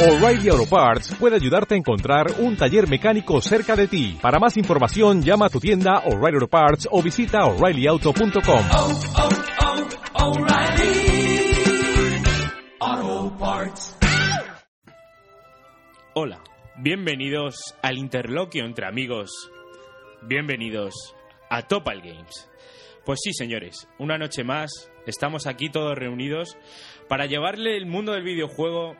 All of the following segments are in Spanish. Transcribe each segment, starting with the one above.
O'Reilly Auto Parts puede ayudarte a encontrar un taller mecánico cerca de ti. Para más información, llama a tu tienda O'Reilly Auto Parts o visita oreillyauto.com. oh, oh, O'Reilly Auto Parts. Hola, bienvenidos al interloquio entre amigos. Bienvenidos a Topal Games. Pues sí, señores, una noche más estamos aquí todos reunidos para llevarle el mundo del videojuego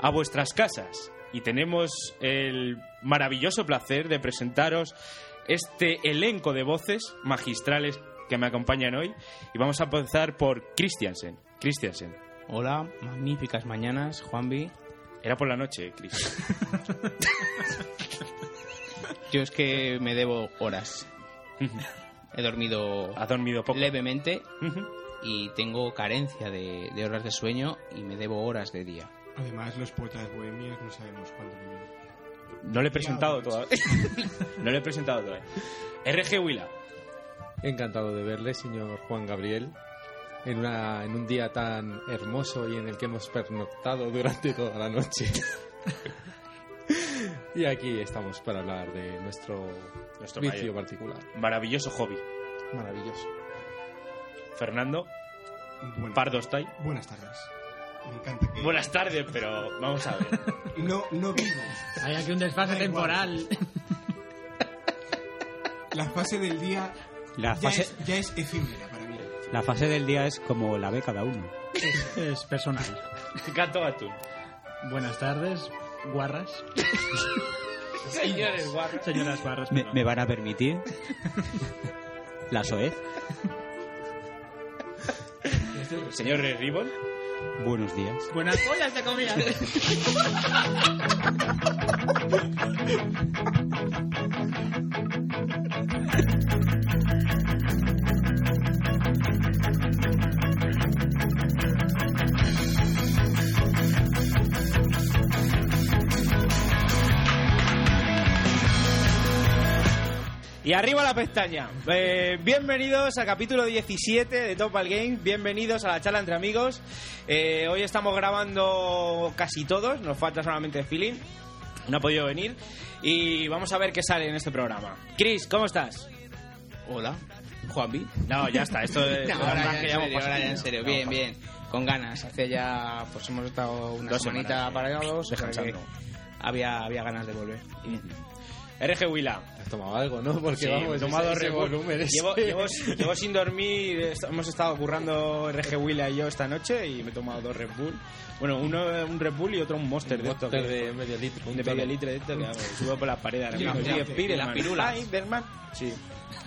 a vuestras casas. Y tenemos el maravilloso placer de presentaros este elenco de voces magistrales que me acompañan hoy. Y vamos a empezar por Christiansen. Christiansen. Hola, magníficas mañanas, Juanvi. Era por la noche, Chris. Yo es que me debo horas. He dormido ¿Has dormido poco? levemente y tengo carencia de, de horas de sueño y me debo horas de día. Además, los poetas bohemios no sabemos cuándo viven. No le he presentado todavía. no le he presentado todavía. RG Willa. Encantado de verle, señor Juan Gabriel, en, una, en un día tan hermoso y en el que hemos pernoctado durante toda la noche. y aquí estamos para hablar de nuestro, Nuestro vicio mayor- particular. maravilloso hobby. Maravilloso. Fernando Buenas, Pardo Stay. buenas tardes. Me encanta que... Buenas tardes, pero vamos a ver. No, no vivo. Hay aquí un desfase Da igual. temporal. La fase del día La ya, fase, es, ya es efímera para mí. la fase del día es como la ve cada uno. Es personal. Gato Atún. Buenas tardes, guarras. Señores, guarros. Señoras guarras. ¿Me, van a permitir? La SOEZ. Señor Ribbon. Buenos días. Buenas pollas te comías. Y arriba la pestaña. Eh, bienvenidos al capítulo 17 de Topal Games. Bienvenidos a la charla entre amigos. Eh, hoy estamos grabando casi todos. Nos falta solamente Feeling. No ha podido venir. Y vamos a ver qué sale en este programa. Chris, ¿cómo estás? Hola, Juanvi. No, ya está. Esto es No, ahora, ya que en serio, ahora ya en serio. Bien, bien. Con ganas. Hace ya, pues hemos estado una Dos semanita semanas, parados. Descansando. Había, había ganas de volver. Y bien. RG Willa. Has tomado algo, ¿no? Porque Sí, vamos, he tomado ese, ese volumen Llevo, llevo, llevo sin dormir, hemos estado currando RG Willa y yo esta noche y me he tomado dos Red Bull. Bueno, uno un Red Bull y otro un Monster de esto. Monster que- de medio litro. de medio litro de esto que sube por las paredes ahora mismo. Sí, la pirula. Sí.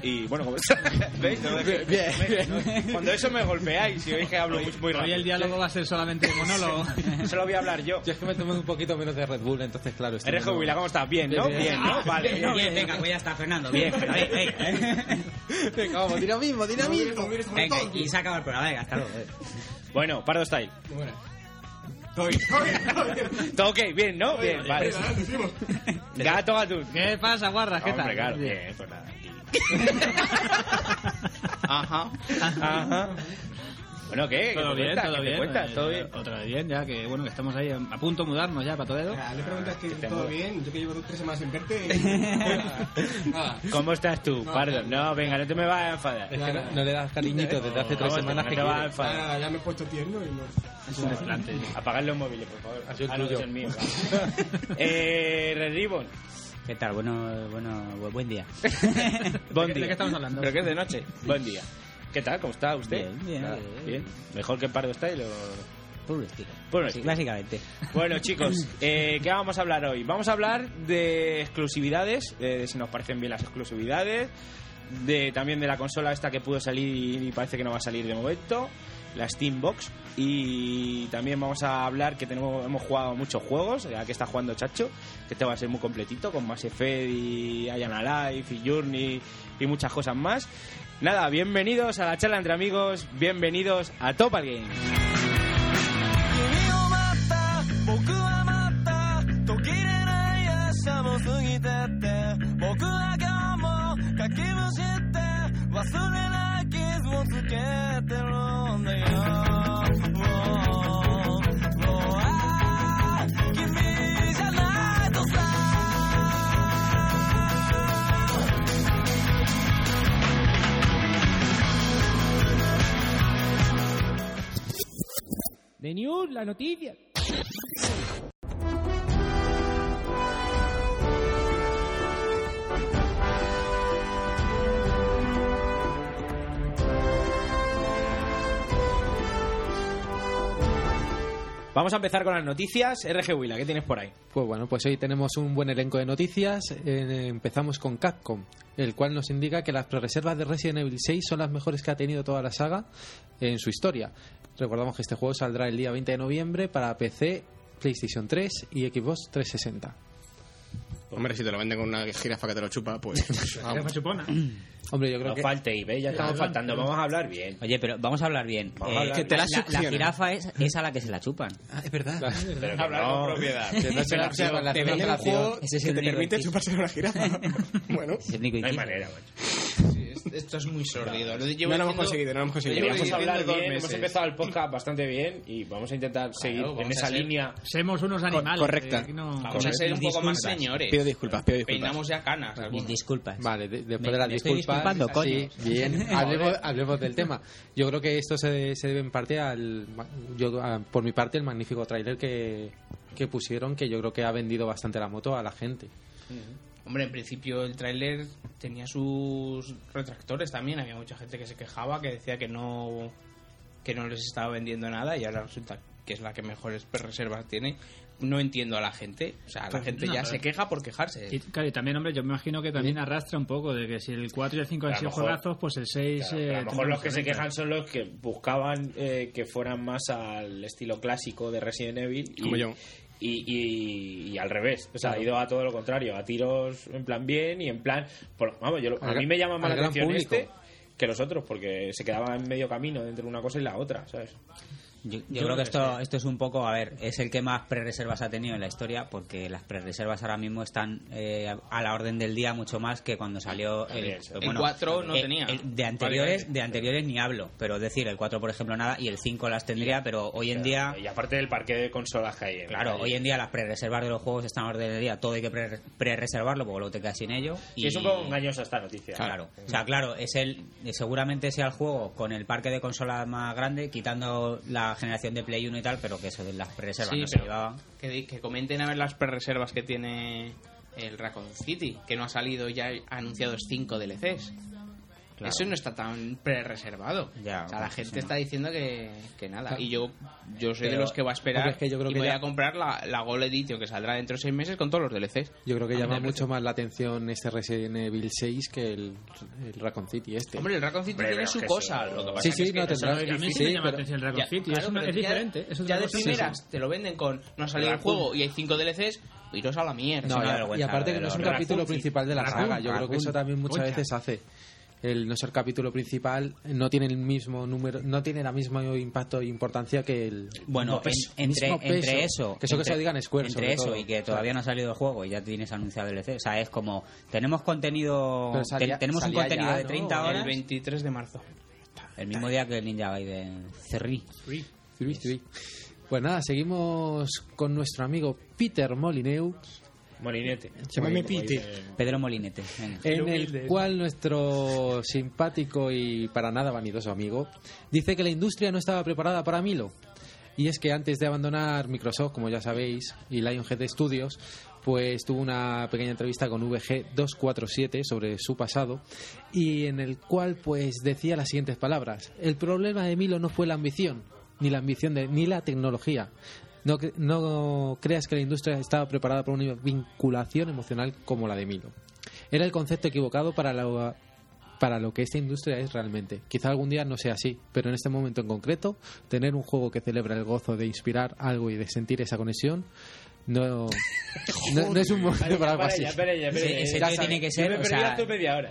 Y bueno, como ¿veis? No, Bien, bien, Cuando eso me golpeáis y veis que hablo muy, muy Hoy rápido. el diálogo va a ser solamente monólogo. Solo voy a hablar yo. Yo es que me tomé un poquito menos de Red Bull, entonces claro. estoy muy- Willa, ¿cómo estás? Bien, ¿no? Bien, Bien, bien. ¿no? Vale. Bien, venga, pues ya está, Fernando. Bien, pero venga, venga. Venga, vamos, dinamismo, dinamismo. Venga, y se acaba el programa, venga, hasta luego. Bueno, Pardo Style. Buenas. Estoy, estoy, estoy. Todo ok, bien, ¿no? Bien, vale. Gato Gatún. ¿Qué pasa, guarras? ¿Qué Hombre, tal? claro. Bien. Bien, pues nada. Ajá. Ajá. Bueno, ¿qué? ¿Qué Todo te bien, cuentas? todo ¿Qué bien. cuentas? eh, ¿Todo bien? Otra vez bien, ya que bueno, que estamos ahí a punto de mudarnos ya para Toledo. Ah, Le preguntas que todo bien. Yo que llevo dos, tres semanas sin verte. Nada. ¿Cómo estás tú, Pardo? No, venga, no te me vas a enfadar. Es que no, no le das cariñito desde hace tres semanas no que te vas a enfadar. Ah, ya me he puesto tierno y no. Es un desplante. Apagad los móviles, por favor. Ah, no, es el mío. eh, Red Ribbon. ¿Qué tal? Bueno, bueno, bu- buen día. Buen ¿De qué- día. de qué estamos hablando? ¿Pero qué es de noche? Buen día. ¿Qué tal? ¿Cómo está usted? Bien, bien, bien. ¿Mejor que Pardo Style o...? Por un estilo. Sí, estilo. Básicamente. Bueno, chicos, eh, ¿qué vamos a hablar hoy? Vamos a hablar de exclusividades, eh, de si nos parecen bien las exclusividades, de también de la consola esta que pudo salir y parece que no va a salir de momento, la Steam Box, y también vamos a hablar que tenemos hemos jugado muchos juegos, ya que está jugando Chacho, que este va a ser muy completito, con Mass Effect y Iron Alive y Journey y muchas cosas más. Nada, bienvenidos a la charla entre amigos, bienvenidos a Topal Game. 君 The News, la noticia. Vamos a empezar con las noticias. RG Willa, ¿qué tienes por ahí? Pues bueno, pues hoy tenemos un buen elenco de noticias. Empezamos con Capcom, el cual nos indica que las prerreservas de Resident Evil 6 son las mejores que ha tenido toda la saga en su historia. Recordamos que este juego saldrá el día 20 de noviembre para PC, PlayStation 3 y Xbox 360. Hombre, si te lo venden con una jirafa que te lo chupa, pues. vamos. Jefa chupona. Hombre, yo creo No que falte y ve, ya estamos faltando. Vamos a hablar bien. Oye, pero vamos a hablar bien. Vamos a hablar Que te la la, la jirafa es, es a la que se la chupan. Ah, es verdad. Pero que Hablar no. con propiedad. que no se la- la- Te la- venden la- un juego Ese es que te permite chuparse una jirafa. bueno. Es el único No hay manera, macho. Esto es muy sórdido. Lo No llevo lo hemos conseguido, no lo hemos conseguido. Llevo Vamos a hablar bien. Hemos empezado el podcast bastante bien y vamos a intentar seguir en esa ser- línea. Somos unos animales. correcta. eh, no- Vamos a ser un poco más señores. Pido disculpas, pido disculpas. Peinamos ya canas. Mis algunos. disculpas. Vale, de- después Me- de las me estoy disculpas. disculpando, coño. Sí, bien. hablemos, hablemos del tema. Yo creo que esto se, se debe en parte al. Yo, a- por mi parte, el magnífico tráiler que, que pusieron, que yo creo que ha vendido bastante la moto a la gente. Hombre, en principio el tráiler tenía sus retractores también. Había mucha gente que se quejaba, que decía que no que no les estaba vendiendo nada y ahora resulta que es la que mejores reservas tiene. No entiendo a la gente. O sea, la Pues, gente no, ya pero- se queja por quejarse. Y, claro, y también, hombre, yo me imagino que también arrastra un poco de que si el 4 y el 5 han sido mejor- juegazos, pues el 6. Claro, a eh, lo mejor tendrá los que se quejan son los que buscaban eh, que fueran más al estilo clásico de Resident Evil y, Como yo. Y, y- y al revés, o sea, ha ido a todo lo contrario, a tiros en plan bien y en plan, por- vamos, yo, a Al mí me llama más la atención público. este que los otros, porque se quedaba en medio camino entre una cosa y la otra, ¿sabes? Yo, yo creo que esto, esto es un poco, a ver, es el que más prerreservas ha tenido en la historia porque las prerreservas ahora mismo están eh, a la orden del día mucho más que cuando salió el. El 4 no eh, tenía. de anteriores de anteriores ni hablo, pero es decir, el 4 por ejemplo nada y el 5 las tendría, pero hoy en día Y aparte del parque de consolas que hay. en Claro, hoy en día las prerreservas de los juegos están a orden del día, todo hay que pre- pre-reservarlo porque luego te quedas sin ello. Sí, es un poco engañosa esta noticia. Claro, o sea, claro, es el seguramente sea el juego con el parque de consolas más grande, quitando la generación de Play 1 y tal, pero que eso de las pre-reservas Sí, no se pero- llevaba. Que, comenten a ver las pre-reservas que tiene el Raccoon City, que no ha salido ya anunciados 5 DLCs. Claro. Eso no está tan pre-reservado. Ya, o sea, la gente sí, no. está diciendo que, que nada. Claro. Y yo yo soy de los que va a esperar es que yo creo y que voy ya- a comprar la, la Gold Edition que saldrá dentro de 6 meses con todos los DLCs. Yo creo que A llama mucho más la atención este Resident Evil 6 que el, el Raccoon City este. Hombre, el Raccoon City Hombre, tiene su que cosa. Lo que pasa Sí, que sí, es que no, eso tendrás- es A mí sí me llama la atención el Raccoon Ya, City. claro, es una- es ya- diferente. es otra ya de primeras te lo venden con no ha salido el juego y hay 5 DLCs, iros a la mierda. No, y aparte que no es un capítulo principal de la saga. Yo creo que eso también muchas veces hace. El no ser capítulo principal no tiene el mismo número, no tiene la misma impacto e importancia que el Bueno, mismo peso- en- entre, mismo peso. entre eso, que eso que se lo digan Square, entre sobre eso todo. y que todavía no ha salido el juego y ya tienes anunciado el DLC, o sea, es como tenemos contenido, salía- tenemos un contenido ya, de ¿no? 30 horas el 23 de marzo. el mismo día que el Ninja Gaiden Cerri. Sí, sí. Pues nada, seguimos con nuestro amigo Peter Molineux, Molinete. Llámame dice- Pedro Molinete. venga. en el cual nuestro simpático y para nada vanidoso amigo dice que la industria no estaba preparada para Milo. Y es que antes de abandonar Microsoft, como ya sabéis, y Lionhead Studios, pues tuvo una pequeña entrevista con VG247 sobre su pasado y en el cual pues decía las siguientes palabras: "El problema de Milo no fue la ambición, ni la ambición de ni la tecnología. No, cre- no creas que la industria estaba preparada para una vinculación emocional como la de Milo. Era el concepto equivocado para lo, para lo que esta industria es realmente. Quizá algún día no sea así, pero en este momento en concreto, tener un juego que celebra el gozo de inspirar algo y de sentir esa conexión no, no, no es un momento para algo así. Ese, tío tiene que ser, o sea,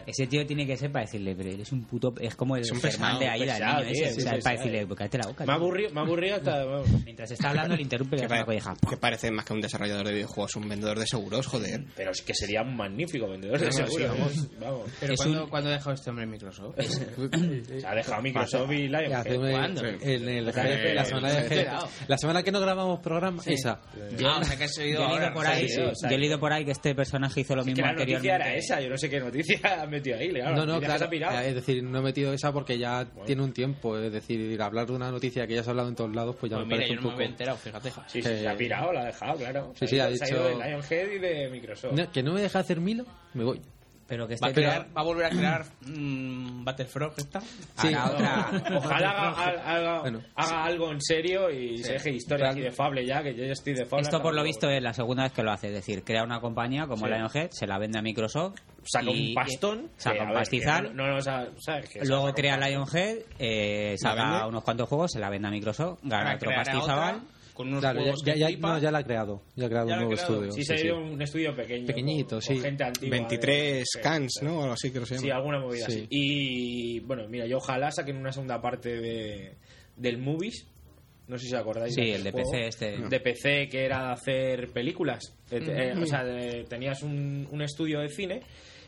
ese tío tiene que ser para decirle, pero eres un puto, es como el Es un Germán pesado, de Aida, el pesado, niño tío, ese, o sea, para decirle, "Pues cállate la boca. Me ha tío". aburrido, me ha aburrido hasta... Mientras está hablando le interrumpe pare- colleja. que parece más que un desarrollador de videojuegos, un vendedor de seguros, joder. Pero es que sería un magnífico vendedor de No, sí, seguro. vamos. Vamos. Pero ¿cuándo, un- ¿cuándo ha dejado este hombre en Microsoft? Ha dejado Microsoft y un- ¿Cuándo? en el la semana la que no grabamos programa esa Ah, o sea que has oído Yo he, leído ahora, por no ahí, sí, yo o sea, he leído por ahí que este personaje hizo lo que mismo la noticia era esa, yo no sé qué noticia han metido ahí, claro. No, no, claro. pirado. Es decir, no he metido esa porque ya tiene un tiempo. Es decir, hablar de una noticia que ya se ha hablado en todos lados, pues ya Pues me mira, parece yo un no me poco. había enterado, fíjate. Sí, sí, se ha Eh, pirado, la ha dejado, claro. Sí, sí, ha Se dicho- ido de Lionhead y de Microsoft. No, que no me deja hacer Milo, me voy. Pero que ¿Va a, crear, ¿Va a volver a crear mm, Battlefrog esta? Sí. otra- Ojalá haga, haga- Bueno. haga algo en serio y se deje historias y de Fable ya, que yo ya estoy de Fable. Esto por lo visto es la segunda vez que lo hace, es decir, crea una compañía como Sí. Lionhead, se la vende a Microsoft, Saca y- un pastón. saca un pastizal, que No, no, no, sabes, ¿sabes? Que luego crea. Lionhead, eh, ¿La saca unos cuantos juegos, se la vende a Microsoft, gana otro pastizal. Con unos Claro, ya, juegos ya, que ya- no, ya la ha creado. Ya ha creado Ya un nuevo creado. estudio. Sí, se ha ido un estudio pequeño. Pequeñito, con- sí. con gente antigua. 23 de- cans, ¿no? O algo así que se Sí, llama. alguna movida Sí. así. Y bueno, mira, yo ojalá saquen una segunda parte de, del Movies. No sé si os acordáis. Sí, aquel el de juego. PC este. De PC que era de hacer películas. Eh, te- eh, o sea, de- tenías un, un estudio de cine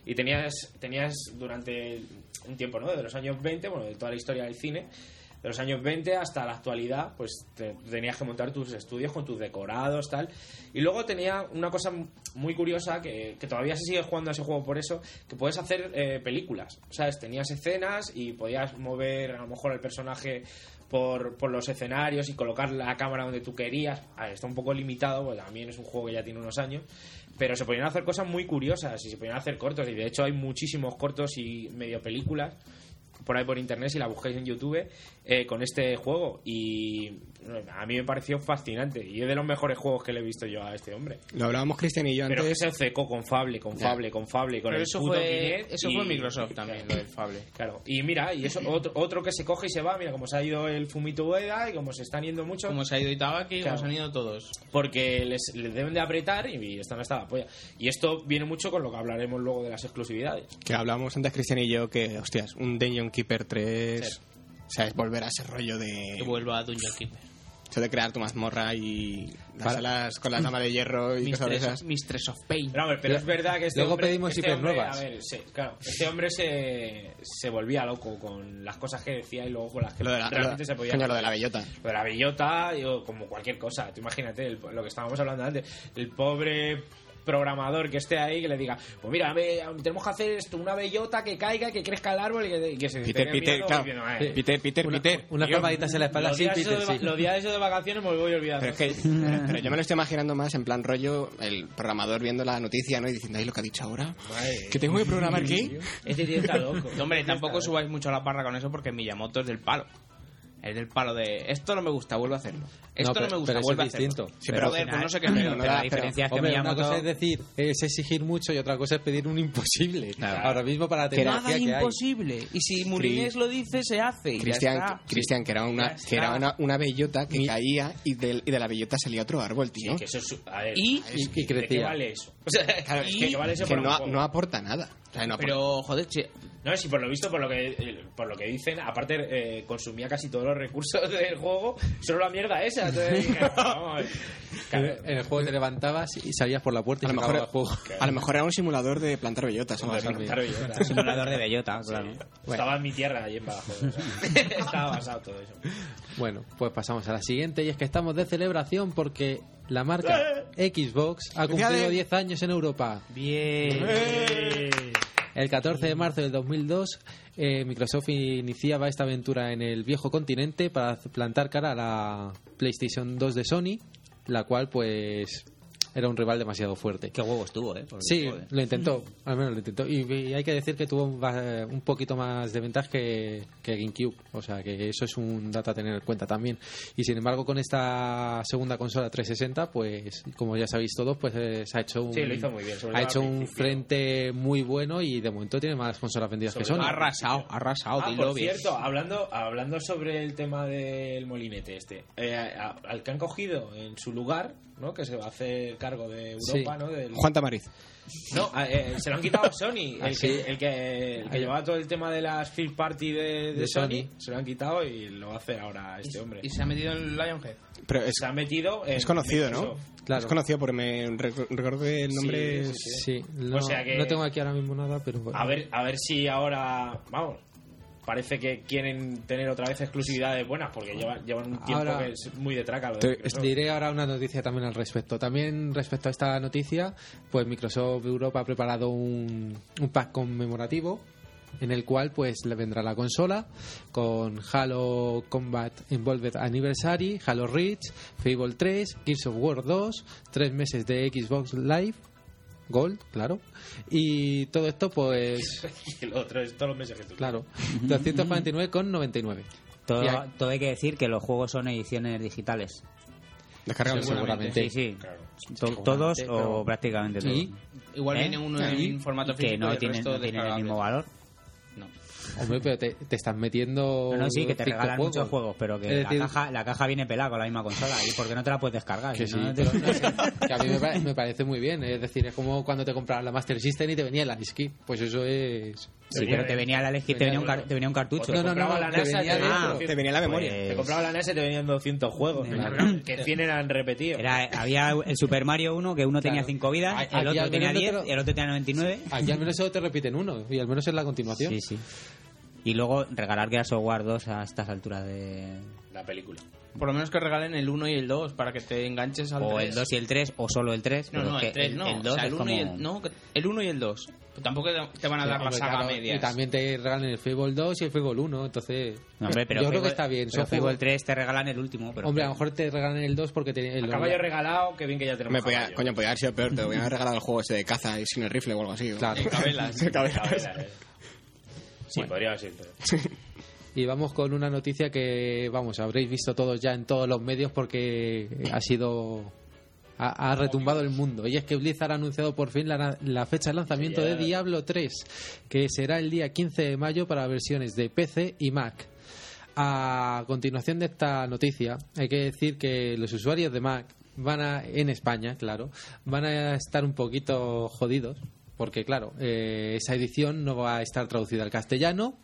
y tenías, tenías durante un tiempo, ¿no? De los años 20, bueno, de toda la historia del cine, de los años 20 hasta la actualidad, pues te- tenías que montar tus estudios con tus decorados, tal. Y luego tenía una cosa muy curiosa que, que todavía se sigue jugando a ese juego por eso, que puedes hacer eh, películas, ¿sabes? Tenías escenas y podías mover a lo mejor el personaje por, por los escenarios y colocar la cámara donde tú querías. Está un poco limitado, porque también es un juego que ya tiene unos años, pero se podían hacer cosas muy curiosas y se podían hacer cortos. Y de hecho hay muchísimos cortos y medio películas por ahí por internet si la buscáis en YouTube eh, con este juego y bueno, a mí me pareció fascinante y es de los mejores juegos que le he visto yo a este hombre Lo hablábamos Cristian y yo pero que antes. se obcecó con Fable con. Fable con Fable con Pero el eso puto fue, eso y- fue Microsoft también, lo del Fable. Claro, y mira, y eso otro, otro que se coge y se va, mira, como se ha ido el Fumito Ueda y como se están yendo mucho, Como se ha ido Itabaki, Claro. como se han ido todos. porque les, les deben de apretar y están hasta la polla. Y esto viene mucho con lo que hablaremos luego de las exclusividades. Que hablábamos antes Cristian y yo que, hostias, un Dungeon Keeper 3. O sea, es volver a ese rollo de. Que vuelva a Dungeon Keeper. Eso de crear tu mazmorra y las Para- salas con la dama de hierro y cosas de Mistress, esas. Mistress of Pain. Pero, pero es verdad que este Luego hombre, pedimos este hombre, hipernuevas. a ver, sí, claro, este hombre se, se volvía loco con las cosas que decía y luego con las que Lo de la, realmente lo- se podía coño, lo de la bellota. Lo de la bellota, yo, como cualquier cosa. Tú imagínate el- lo que estábamos hablando antes. El pobre programador que esté ahí que le diga, pues mira, ve, tenemos que hacer esto, una bellota que caiga, que crezca el árbol y que, que se Peter, Peter, claro. diciendo, "Eh, Peter, Peter, Una- Peter. unas yo, palmaditas en la espalda, los sí, días Peter, de, sí. Los días esos de vacaciones me voy olvidando. Pero es que pero yo me lo estoy imaginando más en plan rollo el programador viendo la noticia ¿no? y diciendo, ay, lo que ha dicho ahora. ¿Que tengo que programar qué? Este tío está loco. Hombre, tampoco subáis mucho a la parra con eso porque Miyamoto es del palo. Es del palo de esto no me gusta, vuelvo a hacerlo. Esto no, pero- me gusta, pero vuelve a es hacerlo. distinto. Sí, pero pero joder, pues no sé qué pero no la diferencia es que Hombre, una Miyamoto... cosa es decir, es exigir mucho y otra cosa es pedir un imposible. Ahora mismo para la tecnología Nada que hay. imposible. Y si Murinés lo dice, se hace. y Cristian. Cristian, que era una, que era una, una bellota que caía y, del- y de la bellota salía otro árbol, tío. Que eso es, a ver, Y- es y- y que- ¿de crecía. qué vale eso? O sea, Claro, es ¿de que, vale eso que no, no aporta nada. O sea, no aporta- Pero, joder, che, No, si por lo visto, por lo que eh, por lo que dicen, aparte eh, consumía casi todos los recursos del juego, solo la mierda esa. Entonces, dije, vamos, claro, En el juego te levantabas y salías por la puerta y a, lo mejor, el juego. a lo mejor era un simulador de plantar bellotas. Simulador de bellota, claro. Estaba en mi tierra allí en Badajoz. o sea, estaba basado todo eso. Bueno, pues pasamos a la siguiente y es que estamos de celebración porque la marca Xbox ha cumplido Felicidades. 10 años en Europa. bien. El 14 de marzo del 2002, eh, Microsoft iniciaba esta aventura en el viejo continente para plantar cara a la PlayStation 2 de Sony, la cual pues era un rival demasiado fuerte. Qué huevos tuvo, ¿eh? Porque, Sí, joder. lo intentó, al menos lo intentó. Y, y hay que decir que tuvo un, va- un poquito más de ventaja que, que GameCube. O sea, que eso es un dato a tener en cuenta también. Y sin embargo, con esta segunda consola 360, pues, como ya sabéis todos, pues eh, se ha hecho un, Sí, lo hizo muy bien, ha hecho un frente muy bueno y de momento tiene más consolas vendidas que Sony. todo- Arrasado, arrasado, Ah, por bien. cierto, hablando, hablando sobre el tema del molinete este, eh, a- al que han cogido en su lugar, ¿no? Que se va a hacer cargo de Europa, ¿no? Del- Juan Tamariz. No, a- eh, se lo han quitado a Sony, Ah, el, sí. que, el que, el que llevaba todo el tema de las field party de, de De Sony, Sony. se lo han quitado y lo va a hacer ahora este hombre. Y se ha metido en Lionhead. Pero es, Se ha metido en es conocido, ¿no? Claro. Es conocido porque me rec- recuerdo el nombre Sí, sí, Sí, no, O sea que- no tengo aquí ahora mismo nada, pero bueno. A ver, a ver si ahora, vamos, parece que quieren tener otra vez exclusividades buenas porque llevan, llevan un tiempo Ahora- que es muy de traca. lo de Te- diré ahora una noticia también al respecto. También respecto a esta noticia, pues Microsoft Europa ha preparado un, un pack conmemorativo en el cual pues le vendrá la consola con Halo Combat Involved Anniversary, Halo Reach, Fable 3, Gears of War 2, tres meses de Xbox Live, Gold, claro, y todo esto pues Y lo otro es todos los meses que tú claro, 249,99. Todo, Y hay- todo hay que decir que los juegos son ediciones digitales. Descargable seguramente. Sí, sí. Claro. Todos pero- o prácticamente todos. Igual ¿Eh? viene uno en formato físico que no y el tienen, resto no tienen el mismo valor. Hombre, pero te, te están metiendo No, no, sí, que te regalan muchos juegos, pero que decir- la, caja, la caja viene pelada con la misma consola. ¿Y por qué no te la puedes descargar? Que Si sí, no, no te- pero no sé, que a mí me, me parece muy bien. Es decir, es como cuando te comprabas la Master System y te venía el Ice Pues eso es. Sí, pero te venía la te venía un, te venía un cartucho. No, no, no, la te NASA, venía te venía dentro. doscientos- Te venía la memoria. Pues, Te compraba la NES y te venían 200 juegos. Claro. que 100 eran repetidos. Era, había el Super Mario 1 que uno tenía Claro. 5 vidas, Aquí el otro tenía menos no 10 te lo- y el otro tenía 99. Aquí al menos solo te repiten uno. Y al menos es la continuación. Sí, sí. Y luego regalar Gears of War 2 a estas alturas de... La película. Por lo menos que regalen el 1 y el 2 para que te enganches al O 3. el 2 y el 3, o solo el 3. No, no, el que 3 no. El o 2 sea, el es 1 y como- el, no, que- el 1 y el 2. Tampoco te van a dar la Hombre, saga claro, media. Y también te regalan el Fable 2 y el Fable 1. Entonces, No, hombre, pero yo creo Fable- que está bien. Pero Fable juegos- 3 te regalan el último. Pero Hombre, a lo mejor te regalan el 2 porque te, el caballo regalado, que bien que ya tenemos Me podía, caballo. coño, podía haber sido peor. Te voy a regalar el juego ese de caza y sin el rifle o algo así. Claro. Cabelas. Cabela, Cabelas. eh. Sí, podría ser. pero- Y vamos con una noticia que, vamos, habréis visto todos ya en todos los medios porque ha sido. Ha, ha retumbado el mundo. Y es que Blizzard ha anunciado por fin la, la fecha de lanzamiento de Diablo 3, que será el día 15 de mayo para versiones de PC y Mac. A continuación de esta noticia, hay que decir que los usuarios de Mac van a, en España, claro, van a estar un poquito jodidos, porque claro, eh, esa edición no va a estar traducida al castellano,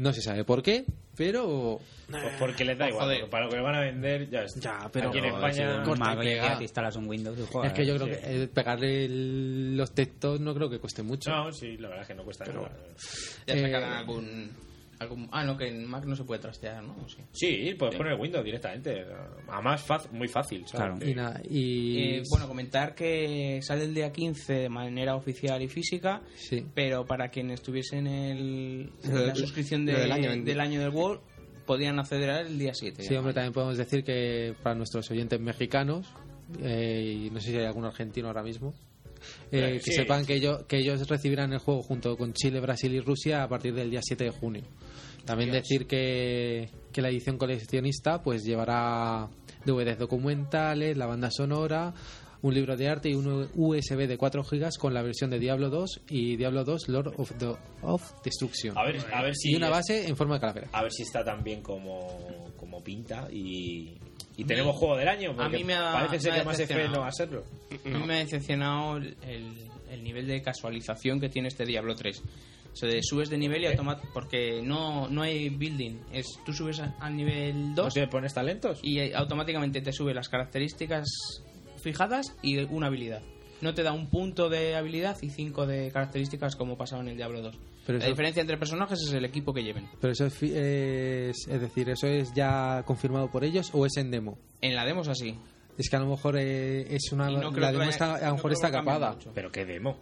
no se sabe por qué, pero Pues porque les da igual. Joder. Para lo que van a vender, ya está. Ya, pero- Aquí en Pero, España. un Mac te instalas un Windows y juegas. es que yo creo sí. que eh, pegarle el- los textos no creo que cueste mucho. No, sí, la verdad es que no cuesta nada. Ya Eh, algún, algún... Ah, no, que en Mac no se puede trastear, ¿no? Sí. Sí, puedes poner Windows directamente. Además, fácil, muy fácil. ¿sabes? Claro. Y nada, y Eh, bueno, comentar que sale el día 15 de manera oficial y física, sí. pero para quienes tuviesen el, Lo- la suscripción de- del año en- del año del World, podían acceder a él el día 7. Sí, hombre, también podemos decir que para nuestros oyentes mexicanos, eh, y no sé si hay algún argentino ahora mismo, eh, Eh, que sí. sepan que ellos, que ellos recibirán el juego junto con Chile, Brasil y Rusia a partir del día 7 de junio. También decir que, que la edición coleccionista pues llevará DVDs documentales, la banda sonora, un libro de arte y un USB de 4 GB con la versión de Diablo 2 y Diablo 2 Lord of, the, of Destruction. A ver, a ver si. y una base en forma de calavera. A ver si está tan bien como, como pinta y. Y tenemos juego del año. porque mí me ha- parece ser me ha que más no va a serlo. A mí me ha decepcionado el, el- el nivel de casualización que tiene este Diablo 3. O sea, de- subes de nivel y automáticamente... Porque no, no hay building. Es, tú subes a- al nivel 2 ¿No te pones talentos? y eh, automáticamente te sube las características fijadas y una habilidad. No te da un punto de habilidad y cinco de características como pasaba en el Diablo 2. Pero la eso- diferencia entre personajes es el equipo que lleven. Pero eso es, fi- es, es decir, ¿eso es ya confirmado por ellos o es en demo? En la demo es así. Es que a lo mejor eh, es una. No creo la que demo vaya- está, a no lo mejor está que capada. mucho. Pero qué demo.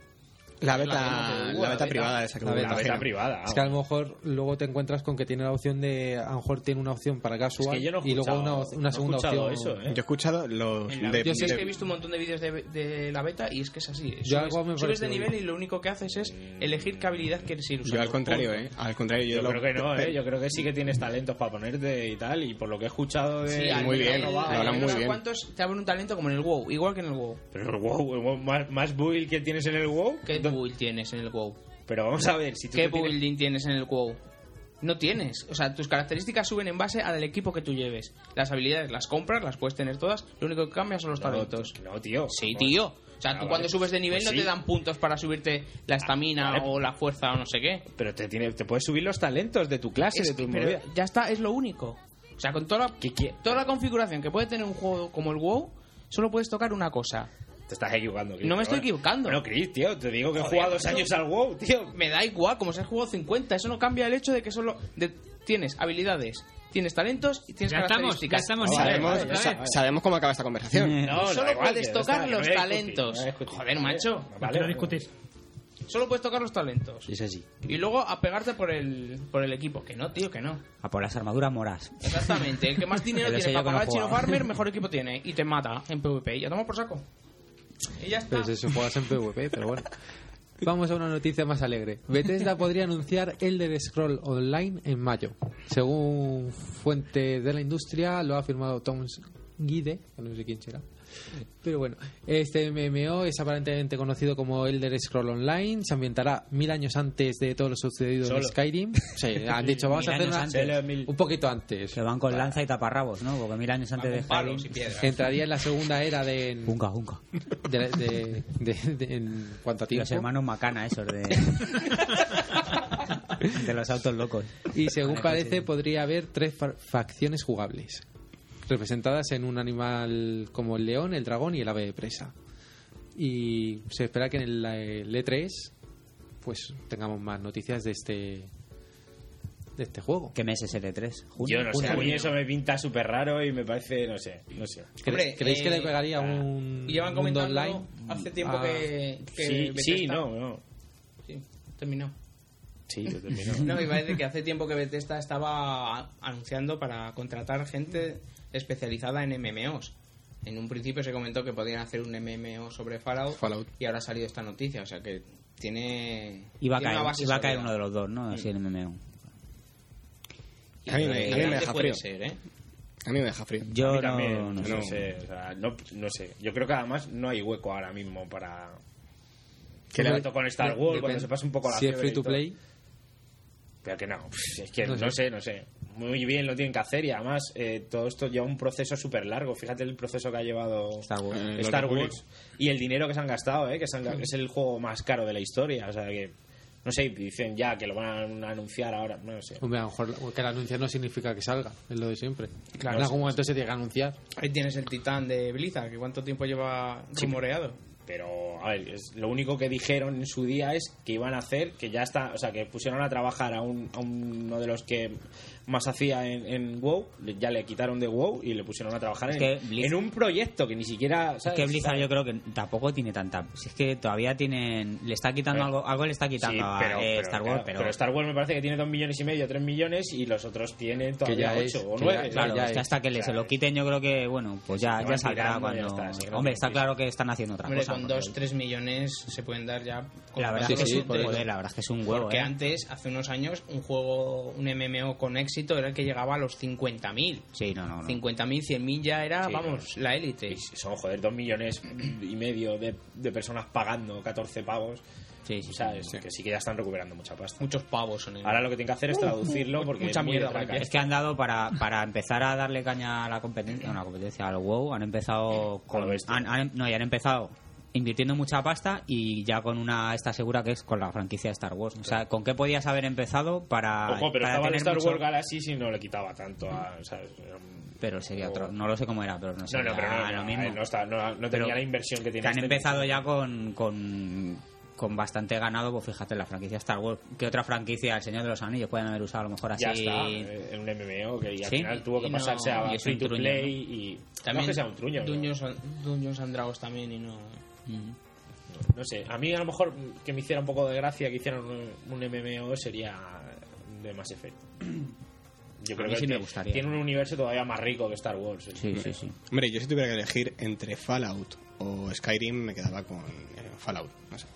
La beta, la la beta. privada esa que La beta. La beta privada. Es que a lo mejor luego te encuentras con que tiene la opción de. A lo mejor tiene una opción para casual Es que yo no he y luego escuchado- una, una no he segunda escuchado opción. eso, ¿eh? Yo he escuchado los de, yo sí es que he visto un montón de vídeos de, de la beta y es que es así. Subes, Yo algo me subes de nivel y lo único que haces es elegir qué habilidad quieres ir usando. yo al contrario, eh. Al contrario, yo, Yo lo- creo que no, ¿eh? Yo creo que sí que tienes talentos para ponerte y tal. Y por lo que he escuchado de. Sí, muy bien, lo hablan muy bien. ¿Cuántos te abren un talento como en el WoW? Igual que en el WoW. Pero el WoW, más build que tienes en el WoW. ¿Qué ¿Dó- build tienes en el WoW? Pero vamos a ver, si tú ¿Qué tienes- building tienes en el WoW? No tienes. O sea, tus características suben en base al equipo que tú lleves. Las habilidades las compras, las puedes tener todas. Lo único que cambia son los No, talentos. No, tío. Sí, tío. O sea, Ah, tú vale. cuando subes de nivel Pues no sí. te dan puntos para subirte la estamina vale. o la fuerza o no sé qué. Pero te, tiene, te puedes subir los talentos de tu clase, Es de tu pero ya está, es lo único. O sea, con toda la, ¿Qué quie- toda la configuración que puede tener un juego como el WoW, solo puedes tocar una cosa. Te estás equivocando. Chris, No me estoy bueno. equivocando. Bueno, Chris, tío, te digo que he jugado dos años al WoW, tío. Me da igual, como si has jugado 50, eso no cambia el hecho de que solo de- tienes habilidades, tienes talentos y tienes Ya estamos, características. ya estamos. Sabemos, Vale, vale. sa- sabemos cómo acaba esta conversación. No, da Solo igual, puedes tocar está, no los a talentos. no a discutir. Joder, macho. No quiero discutir. Solo puedes tocar los talentos. Es así. Y luego apegarte por el, por el equipo. Que no, tío, que no. A por las armaduras moras. Exactamente. El que más dinero tiene para no pagar al chino farmer, mejor equipo tiene. Y te mata en PvP. Y ya toma por saco. Está. Pues eso juegas en PvP, pero bueno. Vamos a una noticia más alegre. Bethesda podría anunciar Elder Scroll Online en mayo. Según fuente de la industria, lo ha afirmado Tom Guide, no sé quién será. Pero bueno, este MMO es aparentemente conocido como Elder Scroll Online. Se ambientará mil años antes de todo lo sucedido Solo. en Skyrim. Sí, han dicho, vamos Mil a hacer una- antes. Mil- un poquito antes. Que van con lanza y taparrabos, ¿no? Porque mil años antes de Skyrim... Entraría en la segunda era de, Junca, junca. de, de- de- de- en cuanto a tiempo. Los hermanos Macana, esos de... de los autos locos. Y según Vale, parece, sí. podría haber tres fa- facciones jugables, representadas en un animal como el león, el dragón y el ave de presa. Y se espera que en el, el E3 pues tengamos más noticias de este de este juego. ¿Qué mes es el E3? ¿Junio? Yo no sé, a mí eso me pinta súper raro y me parece, no sé, no sé. ¿Cre- Hombre, ¿Creéis que eh, le pegaría un Y llevan comentando online? hace tiempo a- que, que Sí, sí, no, no. Sí, terminó. Sí, yo termino. No, me parece que hace tiempo que Bethesda estaba anunciando para contratar gente especializada en MMOs. En un principio se comentó que podían hacer un MMO sobre Fallout, Fallout. y ahora ha salido esta noticia, o sea que tiene, Iba a tiene caer, una base iba a caer uno de los dos, ¿no? Así el MMO. Y A mí me- grande a mí me deja frío. ser, ¿eh? A mí me deja frío. Yo A mí no, también, no no, sé. sé, o sea, no, no sé. Yo creo que además no hay hueco ahora mismo para Que le- le con Star Wars cuando se pase un poco la Si es free to play, Pero que no, pff, es que No no, sé. sé. no sé, Muy bien lo tienen que hacer y además eh, todo esto lleva un proceso súper largo. Fíjate el proceso que ha llevado Star Wars. Eh, Star Republic. Wars y el dinero que se han gastado, ¿eh? que se han ga- es el juego más caro de la historia. O sea que, no sé, dicen ya que lo van a anunciar ahora, no sé. hombre, a lo mejor que el anuncio no significa que salga, es lo de siempre. Claro, en algún sí, momento se tiene que anunciar. Ahí tienes el titán de Blizzard, que cuánto tiempo lleva rumoreado. Pero, a ver, es- lo único que dijeron en su día es que iban a hacer, que ya está, o sea, que pusieron a trabajar a, un, a uno de los que más hacía en, en WoW, le- ya le quitaron de WoW y le pusieron a trabajar Es en, que en un proyecto que ni siquiera. Es que Blizzard yo creo que tampoco tiene tanta... Si es que todavía tienen... Le está quitando Eh, algo... Algo le está quitando Sí, a eh, pero, Star claro, Wars, pero... Star Wars me parece que tiene 2 millones y medio, 3 millones y los otros tienen todavía ya es, 8 o que 9. ya- Claro, ya es que es. hasta que le, se lo quiten yo creo que, bueno, pues ya, ya saldrá tirando, ya cuando... está, sí, Hombre, está claro que están haciendo otra Hombre, cosa. con porque 2, 3 millones se pueden dar ya... con verdad, Sí, es un, la verdad es que es un huevo, Porque ¿eh? antes, hace unos años, un juego, un MMO con éxito era el que llegaba a los 50.000. Sí, no, no, no. 50.000, 100.000 ya era, Sí, vamos, la élite. Y son, joder, 2 millones y medio de, de personas pagando 14 pavos. Sí, sí, O sea, es que sí que ya están recuperando mucha pasta. Muchos pavos son el... Ahora lo que tienen que hacer es traducirlo porque mucha es muy mierda para traca. Es que han dado para, para empezar a darle caña a la competencia, a la competencia al WoW, han empezado Con han- no, y han empezado invirtiendo mucha pasta y ya con una esta segura que es con la franquicia de Star Wars. O sea, ¿con qué podías haber empezado para, Ojo, pero para estaba tener Star mucho- Wars Galaxy si no le quitaba tanto a. ¿sabes? Pero sería o- otro, no lo sé cómo era, pero no sé, No, no, pero no, lo no, mismo. no, está- no- no tenía Pero la inversión que tiene. que han este. empezado ya con, con, con bastante ganado, pues fíjate, la franquicia Star Wars. ¿Qué otra franquicia, El Señor de los Anillos, pueden haber usado a lo mejor así? Ya está, eh, en un MMO que y al Sí, final tuvo que y no- pasarse a y free un to truño, play ¿no? y. También no que sea un truño. Dungeons and Dragons también y no... No sé, a mí a lo mejor que me hiciera un poco de gracia que hicieran un, un MMO sería de Mass Effect. Yo A creo mí que sí me gustaría. tiene un universo todavía más rico que Star Wars. el Sí, sí, sí. Hombre, yo si tuviera que elegir entre Fallout o Skyrim, me quedaba con eh, Fallout. No sé.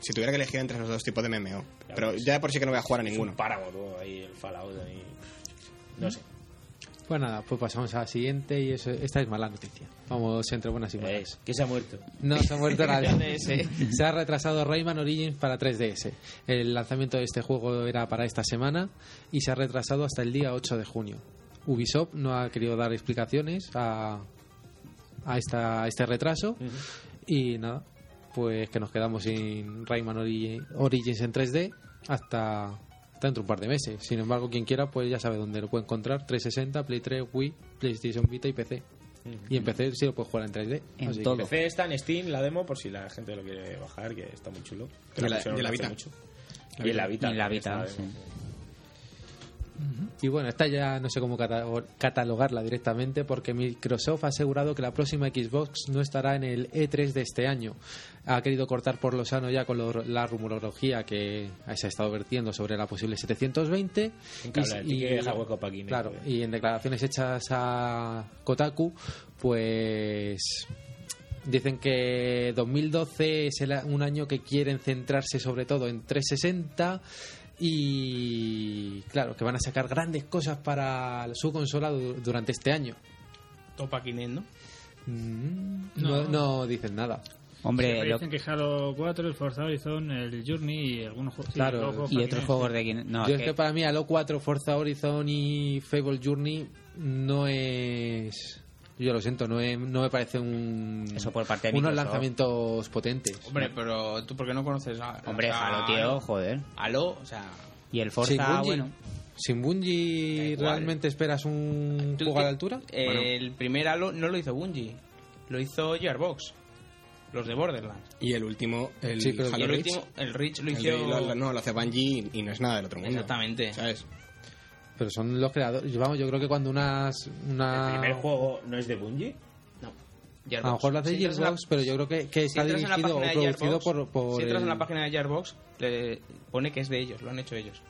Si tuviera que elegir entre los dos tipos de MMO. Pero pues, ya por sí que no voy a jugar a Es ninguno. un páramo todo ahí, el Fallout ahí. No sé. Pues nada, pues pasamos a la siguiente y eso, esta es mala noticia. Vamos entre buenas y malas. Es que se ha muerto. No se ha muerto nadie. se ha retrasado Rayman Origins para 3DS. El lanzamiento de este juego era para esta semana y se ha retrasado hasta el día 8 de junio. Ubisoft no ha querido dar explicaciones a, a, esta, a este retraso y nada, pues que nos quedamos sin Rayman Ori- Origins en 3D hasta, hasta dentro de un par de meses. Sin embargo, quien quiera, pues ya sabe dónde lo puede encontrar: 360, Play 3, Wii, PlayStation Vita y PC. Y en PC sí lo puedes jugar en 3D. En así que- todo. PC está en Steam la demo por si la gente lo quiere bajar, que está muy chulo. Que De la- de la Vita. mucho. Y en la Vita. Y en la Vita, está sí. Y bueno, esta ya no sé cómo cata- catalogarla directamente porque Microsoft ha asegurado que la próxima Xbox no estará en el E3 de este año. Ha querido cortar por lo sano ya con lo- la rumorología que se ha estado vertiendo sobre la posible 720. Un cable, hay que dejar hueco pa' Kinect, claro, y en declaraciones hechas a Kotaku, pues Dicen que 2012 es el- un año que quieren centrarse sobre todo en 360 y claro, que van a sacar grandes cosas para su consola du- durante este año. Topa Kinect, ¿no? Mm, No. No, no dicen nada. Hombre, lo- dicen que Halo 4, el Forza Horizon, el Journey y algunos juegos. Claro, juegos y otros Kinect. juegos de Kinect. No, Yo es que para mí Halo 4, Forza Horizon y Fable Journey no es... Yo lo siento, no, es- no me parece un, Eso por parte de unos Microsoft. lanzamientos potentes. Hombre, pero tú, ¿por qué no conoces a. Hombre, a- Halo, tío, joder. Halo, o sea. Y el Sin Forza, Bungie, bueno. ¿Sin Bungie realmente esperas un tú juego a la altura? eh, El primer Halo no lo hizo Bungie, lo hizo Gearbox, los de Borderlands. Y el último, el Sí, pero- Y Halo el Reach, último, el Reach lo el hizo. de- lo- lo- no, lo hace Bungie y no es nada del otro mundo. Exactamente. ¿Sabes? Pero son los creadores. Vamos, yo creo que cuando unas. Una... ¿El primer juego no es de Bungie? A Gearbox. lo mejor lo hace Si la- Gearbox, pero yo creo que, que si está dirigido o producido Gearbox, por. por si entras en la página de Gearbox, le pone que es de ellos, lo han hecho ellos.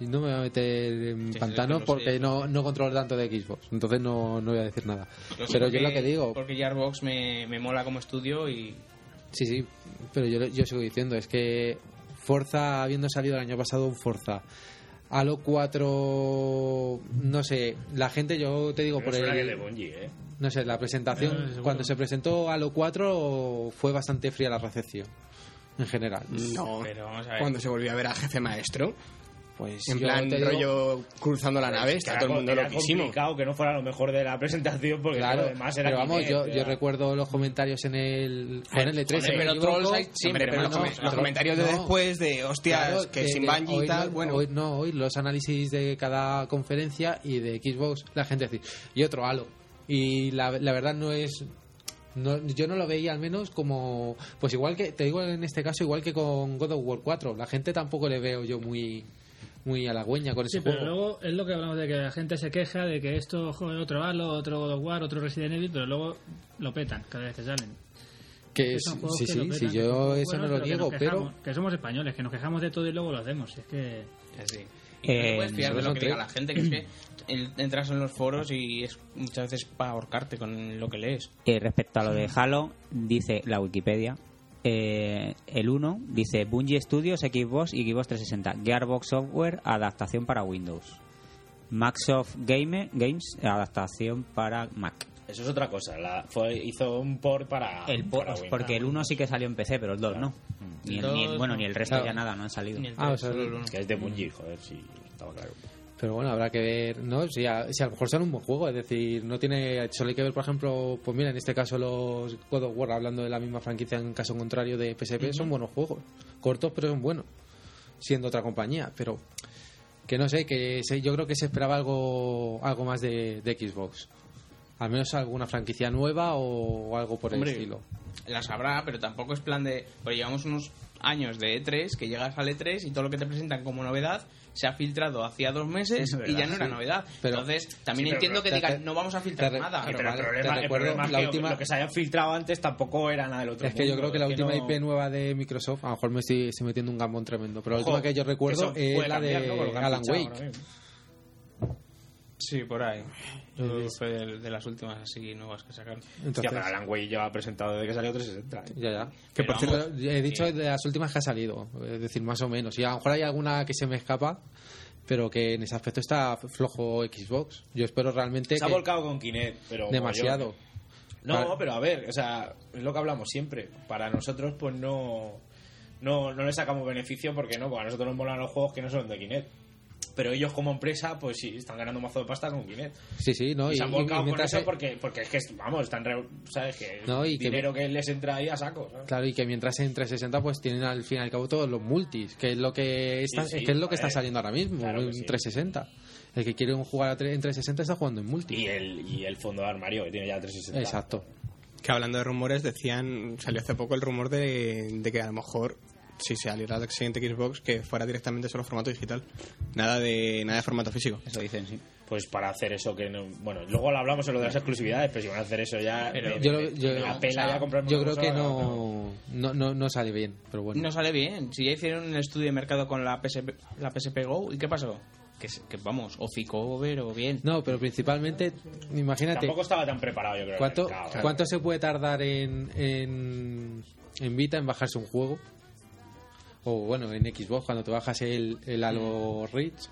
Y no me voy a meter en Sí, pantano porque sé. no, no controlo tanto de Xbox. Entonces no, no voy a decir nada. Pero yo lo que digo. Porque Gearbox me, me mola como estudio y. Sí, sí. Pero yo, yo sigo diciendo. Es que Forza, habiendo salido el año pasado un Forza. Halo 4. No sé. La gente, yo te digo Pero por que el. de Bungie, ¿eh? No sé, la presentación, seguro. cuando se presentó Halo 4 fue bastante fría la recepción, en general. No. Pero vamos a ver. Cuando se volvió a ver al jefe maestro, Pues en plan digo- rollo cruzando la nave, Que está todo el mundo era loquísimo. complicado que no fuera lo mejor de la presentación porque Claro, lo demás era pero vamos, Kinect, yo, era- yo recuerdo los comentarios en el, en el E3. Joder, si no me pero equivoco. trolls hay siempre, Hombre, pero macho. los, comentarios de no. después de hostias, Claro, que de- sin Bungie y tal, bueno. Hoy, no, hoy los análisis de cada conferencia y de Xbox, la gente decir, y otro Halo. Y la, la verdad no es... No, yo no lo veía al menos como... Pues igual que, te digo en este caso, igual que con God of War 4. La gente tampoco le veo yo muy muy halagüeña con ese Sí, pero juego. luego es lo que hablamos de que la gente se queja de que esto joder, otro Halo, otro God of War, otro Resident Evil, pero luego lo petan cada vez que salen. Que son sí, que sí, sí, que yo eso no lo que niego, pero... quejamos, Que somos españoles, que nos quejamos de todo y luego lo hacemos. Es que... Así. Eh, no te puedes fiar de lo que diga la gente, que es que entras en los foros y es muchas veces para ahorcarte con lo que lees. Eh, respecto a lo de Halo, dice la Wikipedia, eh, el 1 dice Bungie Studios, Xbox y Xbox 360, Gearbox Software, adaptación para Windows, Microsoft Game, Games, adaptación para Mac. Eso es otra cosa. La, fue, hizo un port para. El por- para Windows. porque el 1 sí que salió en PC, pero el 2 no. Ni el, ni el- bueno, no. ni el resto Claro. ya nada, no han salido. Ni el Ah, o sea, el. Que es de Bungie, joder, sí, estaba claro. Pero bueno, habrá que ver, ¿no? Si a, si a lo mejor son un buen juego, es decir, no tiene. Solo hay que ver, por ejemplo, pues mira, en este caso los God of War, hablando de la misma franquicia en caso contrario de PSP, son buenos juegos. Cortos, pero son buenos. Siendo otra compañía, pero. Que no sé, que se- yo creo que se esperaba algo algo más de, de Xbox. Al menos alguna franquicia nueva o, algo por Hombre, el estilo. Las habrá, pero tampoco es plan de. Pues llevamos unos años de E3 que llegas al E3 y todo lo que te presentan como novedad se ha filtrado hacía dos meses verdad, y ya no era sí. novedad. Pero- Entonces, también Sí, pero- entiendo que digan, no vamos a filtrar te- nada. pero pero vale, el te problema, el recuerdo problema es la que última- lo que se haya filtrado antes tampoco era nada del otro Es que yo creo que la última no- IP nueva de Microsoft, a lo mejor me estoy, estoy metiendo un gambón tremendo, pero la última que yo recuerdo es la cambiar, de Alan Wake. Sí, por ahí. Yo que fue de, de las últimas así nuevas que sacaron. Entonces, pero Alan Wake lleva presentado desde que salió 360. ¿eh? Ya, ya. Pero por cierto, he dicho de las últimas que ha salido, es decir, más o menos. Y a lo mejor hay alguna que se me escapa, pero que en ese aspecto está flojo Xbox. Yo espero realmente Se ha que volcado con Kinect, pero demasiado. No, Para- pero a ver, o sea, es lo que hablamos siempre. Para nosotros, pues no, no, no le sacamos beneficio porque no, porque a nosotros nos molan los juegos que no son de Kinect. Pero ellos como empresa, pues sí, están ganando un mazo de pasta con Kinect. Sí, sí, ¿no? y, Y, se han volcado y con mientras eso porque, porque es que, vamos, están, re- ¿sabes? Que No, y dinero que... les entra ahí a saco, ¿sabes? Claro, y que mientras en 360 pues tienen al fin y al cabo todos los multis, que es lo que está, Sí, sí, que es lo que está saliendo ahora mismo Claro en sí. 360. El que quiere jugar a tre- en 360 está jugando en multi. Y el, y el fondo de armario que tiene ya 360. Exacto. Que hablando de rumores, decían, salió hace poco el rumor de, de que a lo mejor, si saliera la siguiente Xbox, que fuera directamente solo formato digital. Nada de, nada de formato físico. Eso dicen, sí. Pues para hacer eso que no... Bueno, luego lo hablamos en lo de las exclusividades, pero si van a hacer eso ya... Pero me- Yo, me- lo- yo- me la pela o sea, ya comprarme yo creo que no, no, no, no sale bien, pero bueno. No sale bien. Si ya hicieron un estudio de mercado con la PSP, la PSP Go, ¿y qué pasó? Que, se- que vamos, o Ficover o bien. No, pero principalmente, imagínate, Tampoco estaba tan preparado, yo creo. ¿cuánto, mercado. ¿cuánto se puede tardar en, en, en Vita en bajarse un juego? O bueno, en Xbox, cuando te bajas el, el Mm. Halo Reach,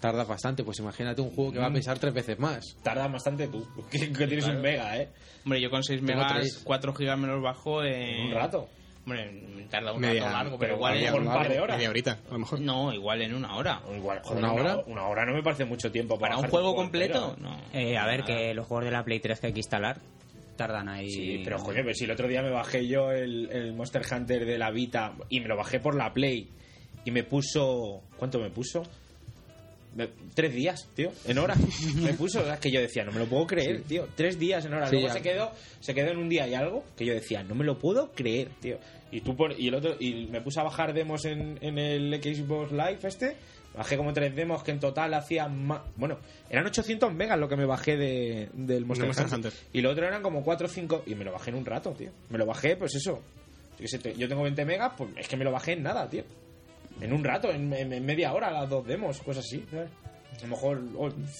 tardas bastante. Pues imagínate un juego que va a Mm. pesar tres veces más. Tardas bastante tú, que, que tienes un mega, ¿eh? Hombre, yo con 6 Tengo megas, tres. 4 gigas me los bajo en... Un rato. Hombre, tarda un Media- rato largo, pero pero igual a lo en mejor un par de horas. Media horita, a lo mejor. No, igual en una hora. O Igual, joder, ¿Una hora? Una hora no me parece mucho tiempo para, ¿Para un juego completo? entero. No. Eh, a ver, que los juegos de la Play 3 que hay que instalar tardan ahí. Sí, pero coño, pero si el otro día me bajé yo el, el Monster Hunter de la Vita y me lo bajé por la Play y me puso... ¿Cuánto me puso? Me- Tres días, tío, en hora. me puso, es que yo decía, no me lo puedo creer, tío. Tres días en hora. Sí, Luego ya. se quedó, se quedó en un día y algo que yo decía, no me lo puedo creer, tío. Y tú por, y el otro, y me puse a bajar demos en, en el Xbox Live este. Bajé como tres demos que en total hacían más. Bueno, eran 800 megas lo que me bajé de, del Monster, Hunter. Hunter. Y lo otro eran como 4 o 5. Y me lo bajé en un rato, tío. Me lo bajé, pues eso. Yo, tengo 20 megas, pues es que me lo bajé en nada, tío. En un rato, en, en- en media hora, las dos demos, cosas así. ¿sabes? A lo mejor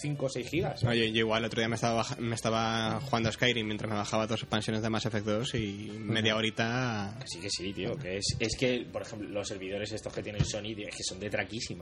5 o 6 gigas. No, yo, yo igual el otro día me estaba, me estaba jugando a Skyrim mientras me bajaba dos expansiones de Mass Effect 2 y media horita... Sí, que sí, tío. Que es, es que, por ejemplo, los servidores estos que tiene Sony, tío, es que son de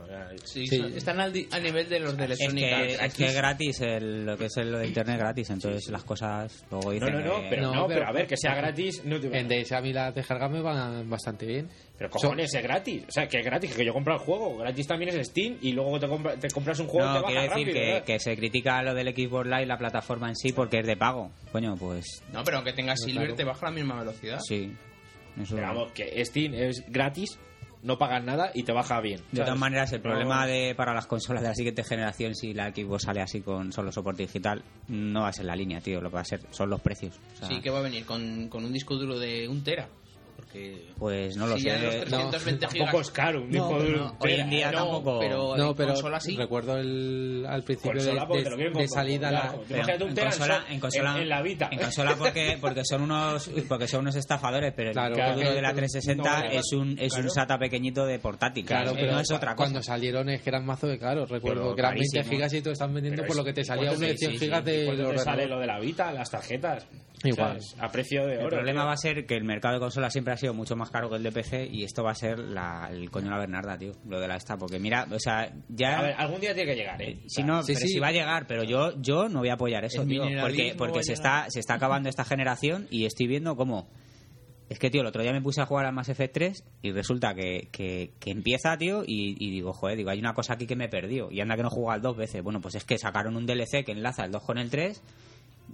sea, Sí, Sí. son- están al, di- nivel de los de Es Electronic que, Arts. es que es gratis el- lo que es el- lo de internet gratis, entonces las cosas luego No, dicen no, no, que- pero, No, no, pero- pero a ver, que sea gratis, no te En DS a mí las descargas me van bastante bien. Pero cojones, es gratis. O sea, que es gratis, que yo compro el juego. Gratis también es Steam y luego te, compra- te compras un juego y No, te quiero baja decir rápido. que, se critica lo del Xbox Live, la plataforma en sí, porque es de pago. Coño, pues No, pero aunque tengas Silver claro. te baja a la misma velocidad. sí. Eso- Pero vamos, que Steam es gratis, no pagas nada y te baja bien. De todas maneras, el problema de para las consolas de la siguiente generación, si la Xbox sale así con solo soporte digital, no va a ser la línea, tío. Lo que va a ser son los precios. O sea, Sí, que va a venir con, con un disco duro de un tera. Porque. Pues no lo si sé. ya los No, 320 gigas. Tampoco es caro, un disco No, duro. no, hoy en día no, tampoco- pero No, pero consola sí. recuerdo el, al principio de, salida claro. la... Tú Pero imagínate un en consola, en, en consola, en, en la Vita. en consola porque porque son unos porque son unos estafadores, pero Claro, el disco claro. duro de la 360 No, es un es un. SATA pequeñito de portátil, Claro, no pero es otra cosa. cuando salieron es que eran mazo de caros. Recuerdo que eran 20 carísimo. gigas y te están vendiendo por lo que te ¿y salía uno de te- 100 sí, gigas sí, ¿y de sale lo de la Vita, las tarjetas? Igual. A precio de oro. El problema va a ser que el mercado de consolas siempre ha sido mucho más caro que el de PC y esto va a ser la, el coño de la Bernarda, tío, lo de la esta, porque mira, o sea, ya A ver, algún día tiene que llegar, ¿eh? Si no, Sí, pero sí. si va a llegar, pero yo yo no voy a apoyar eso, El tío, porque porque se está se está acabando esta generación y estoy viendo cómo es que, tío, el otro día me puse a jugar al Mass Effect 3 y resulta que, que, que empieza, tío, y, y digo, joder, digo, hay una cosa aquí que me perdió. Y anda que no he jugado dos veces. Bueno, pues es que sacaron un DLC que enlaza el 2 con el 3.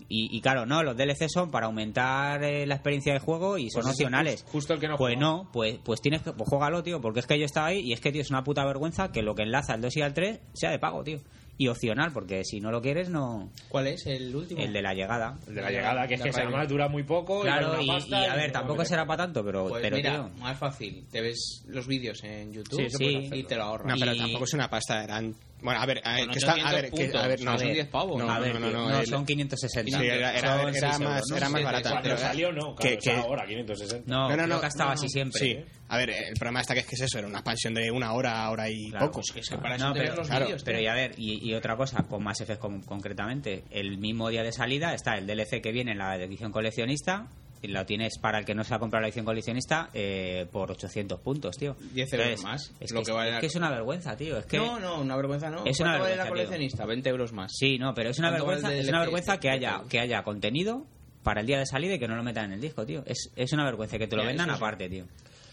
Y, y claro, no, los DLC son para aumentar eh, la experiencia de juego y son Pues opcionales. justo- justo el que no Pues juega. no, pues, pues tienes que, pues juégalo, tío, porque es que yo estaba ahí y es que, tío, es una puta vergüenza que lo que enlaza el 2 y el 3 sea de pago, tío. Y opcional, porque si no lo quieres, no. ¿Cuál es el último? El de la llegada. El de la llegada, que es que además dura muy poco. Claro, y, una pasta y, a ver, tampoco será para tanto, pero, Pues pero mira, tío. más fácil. Te ves los vídeos en YouTube Sí, puedes y te lo ahorras. No, pero Y- tampoco es una pasta, eran... Bueno, a ver, a ver, que está, a 800 ver, que, a ver, no, son a ver, 10 pavos. No, a ver, no, no, no, no, son 560. Sí, era, era, Son era, era 6 más, era más barata. Cuando pero- salió, no, claro, que- o sea, que- ahora 560. No, No, no, creo no, que estaba no, así siempre. Sí, a ver, el problema está que es que es eso, era una expansión de una hora, hora y Claro, poco. pues Es que para eso pero, los vídeos. pero y a ver, y, y otra cosa, con Mass Effect con- concretamente, el mismo día de salida está el DLC que viene en la edición coleccionista, lo tienes para el que no se ha comprado la edición coleccionista eh, por 800 puntos, tío. 10 euros más, Es, lo que, que vale es la- que es una vergüenza, tío. Es que No, no, una vergüenza no. Es una ¿Cuánto vale la vergüenza, tío. coleccionista? 20 euros más. Sí, no, pero es una ¿Cuánto vale vergüenza, es una vergüenza que haya que haya contenido para el día de salida y que no lo metan en el disco, tío. Es, es una vergüenza que te lo Ya, vendan aparte, tío.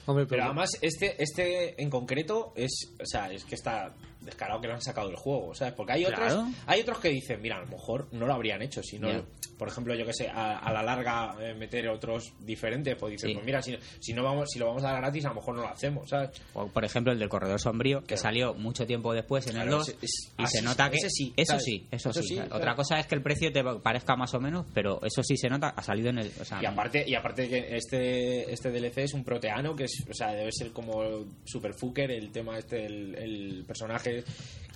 Hombre, Pero pero, además, este, este en concreto es. O sea, es que está descarado que lo han sacado del juego, ¿sabes? Porque hay Claro. otros hay otros que dicen, mira, a lo mejor no lo habrían hecho, si no, Ya. por ejemplo, yo que sé, a, a la larga eh, meter otros diferentes, pues dices, Sí. pues mira, si, si no vamos si lo vamos a dar gratis, a lo mejor no lo hacemos, ¿sabes? O, por ejemplo, el del corredor sombrío, que salió mucho tiempo después en el Claro, 2 ese- es- y se nota que... sí, eso ¿sabes? sí, eso, Eso sí. sí, Otra cosa es que el precio te parezca más o menos, pero eso sí se nota, ha salido en el... O sea, Y aparte, y aparte que este, este DLC es un proteano que es, o sea, debe ser como super fucker el tema este, el, el personaje que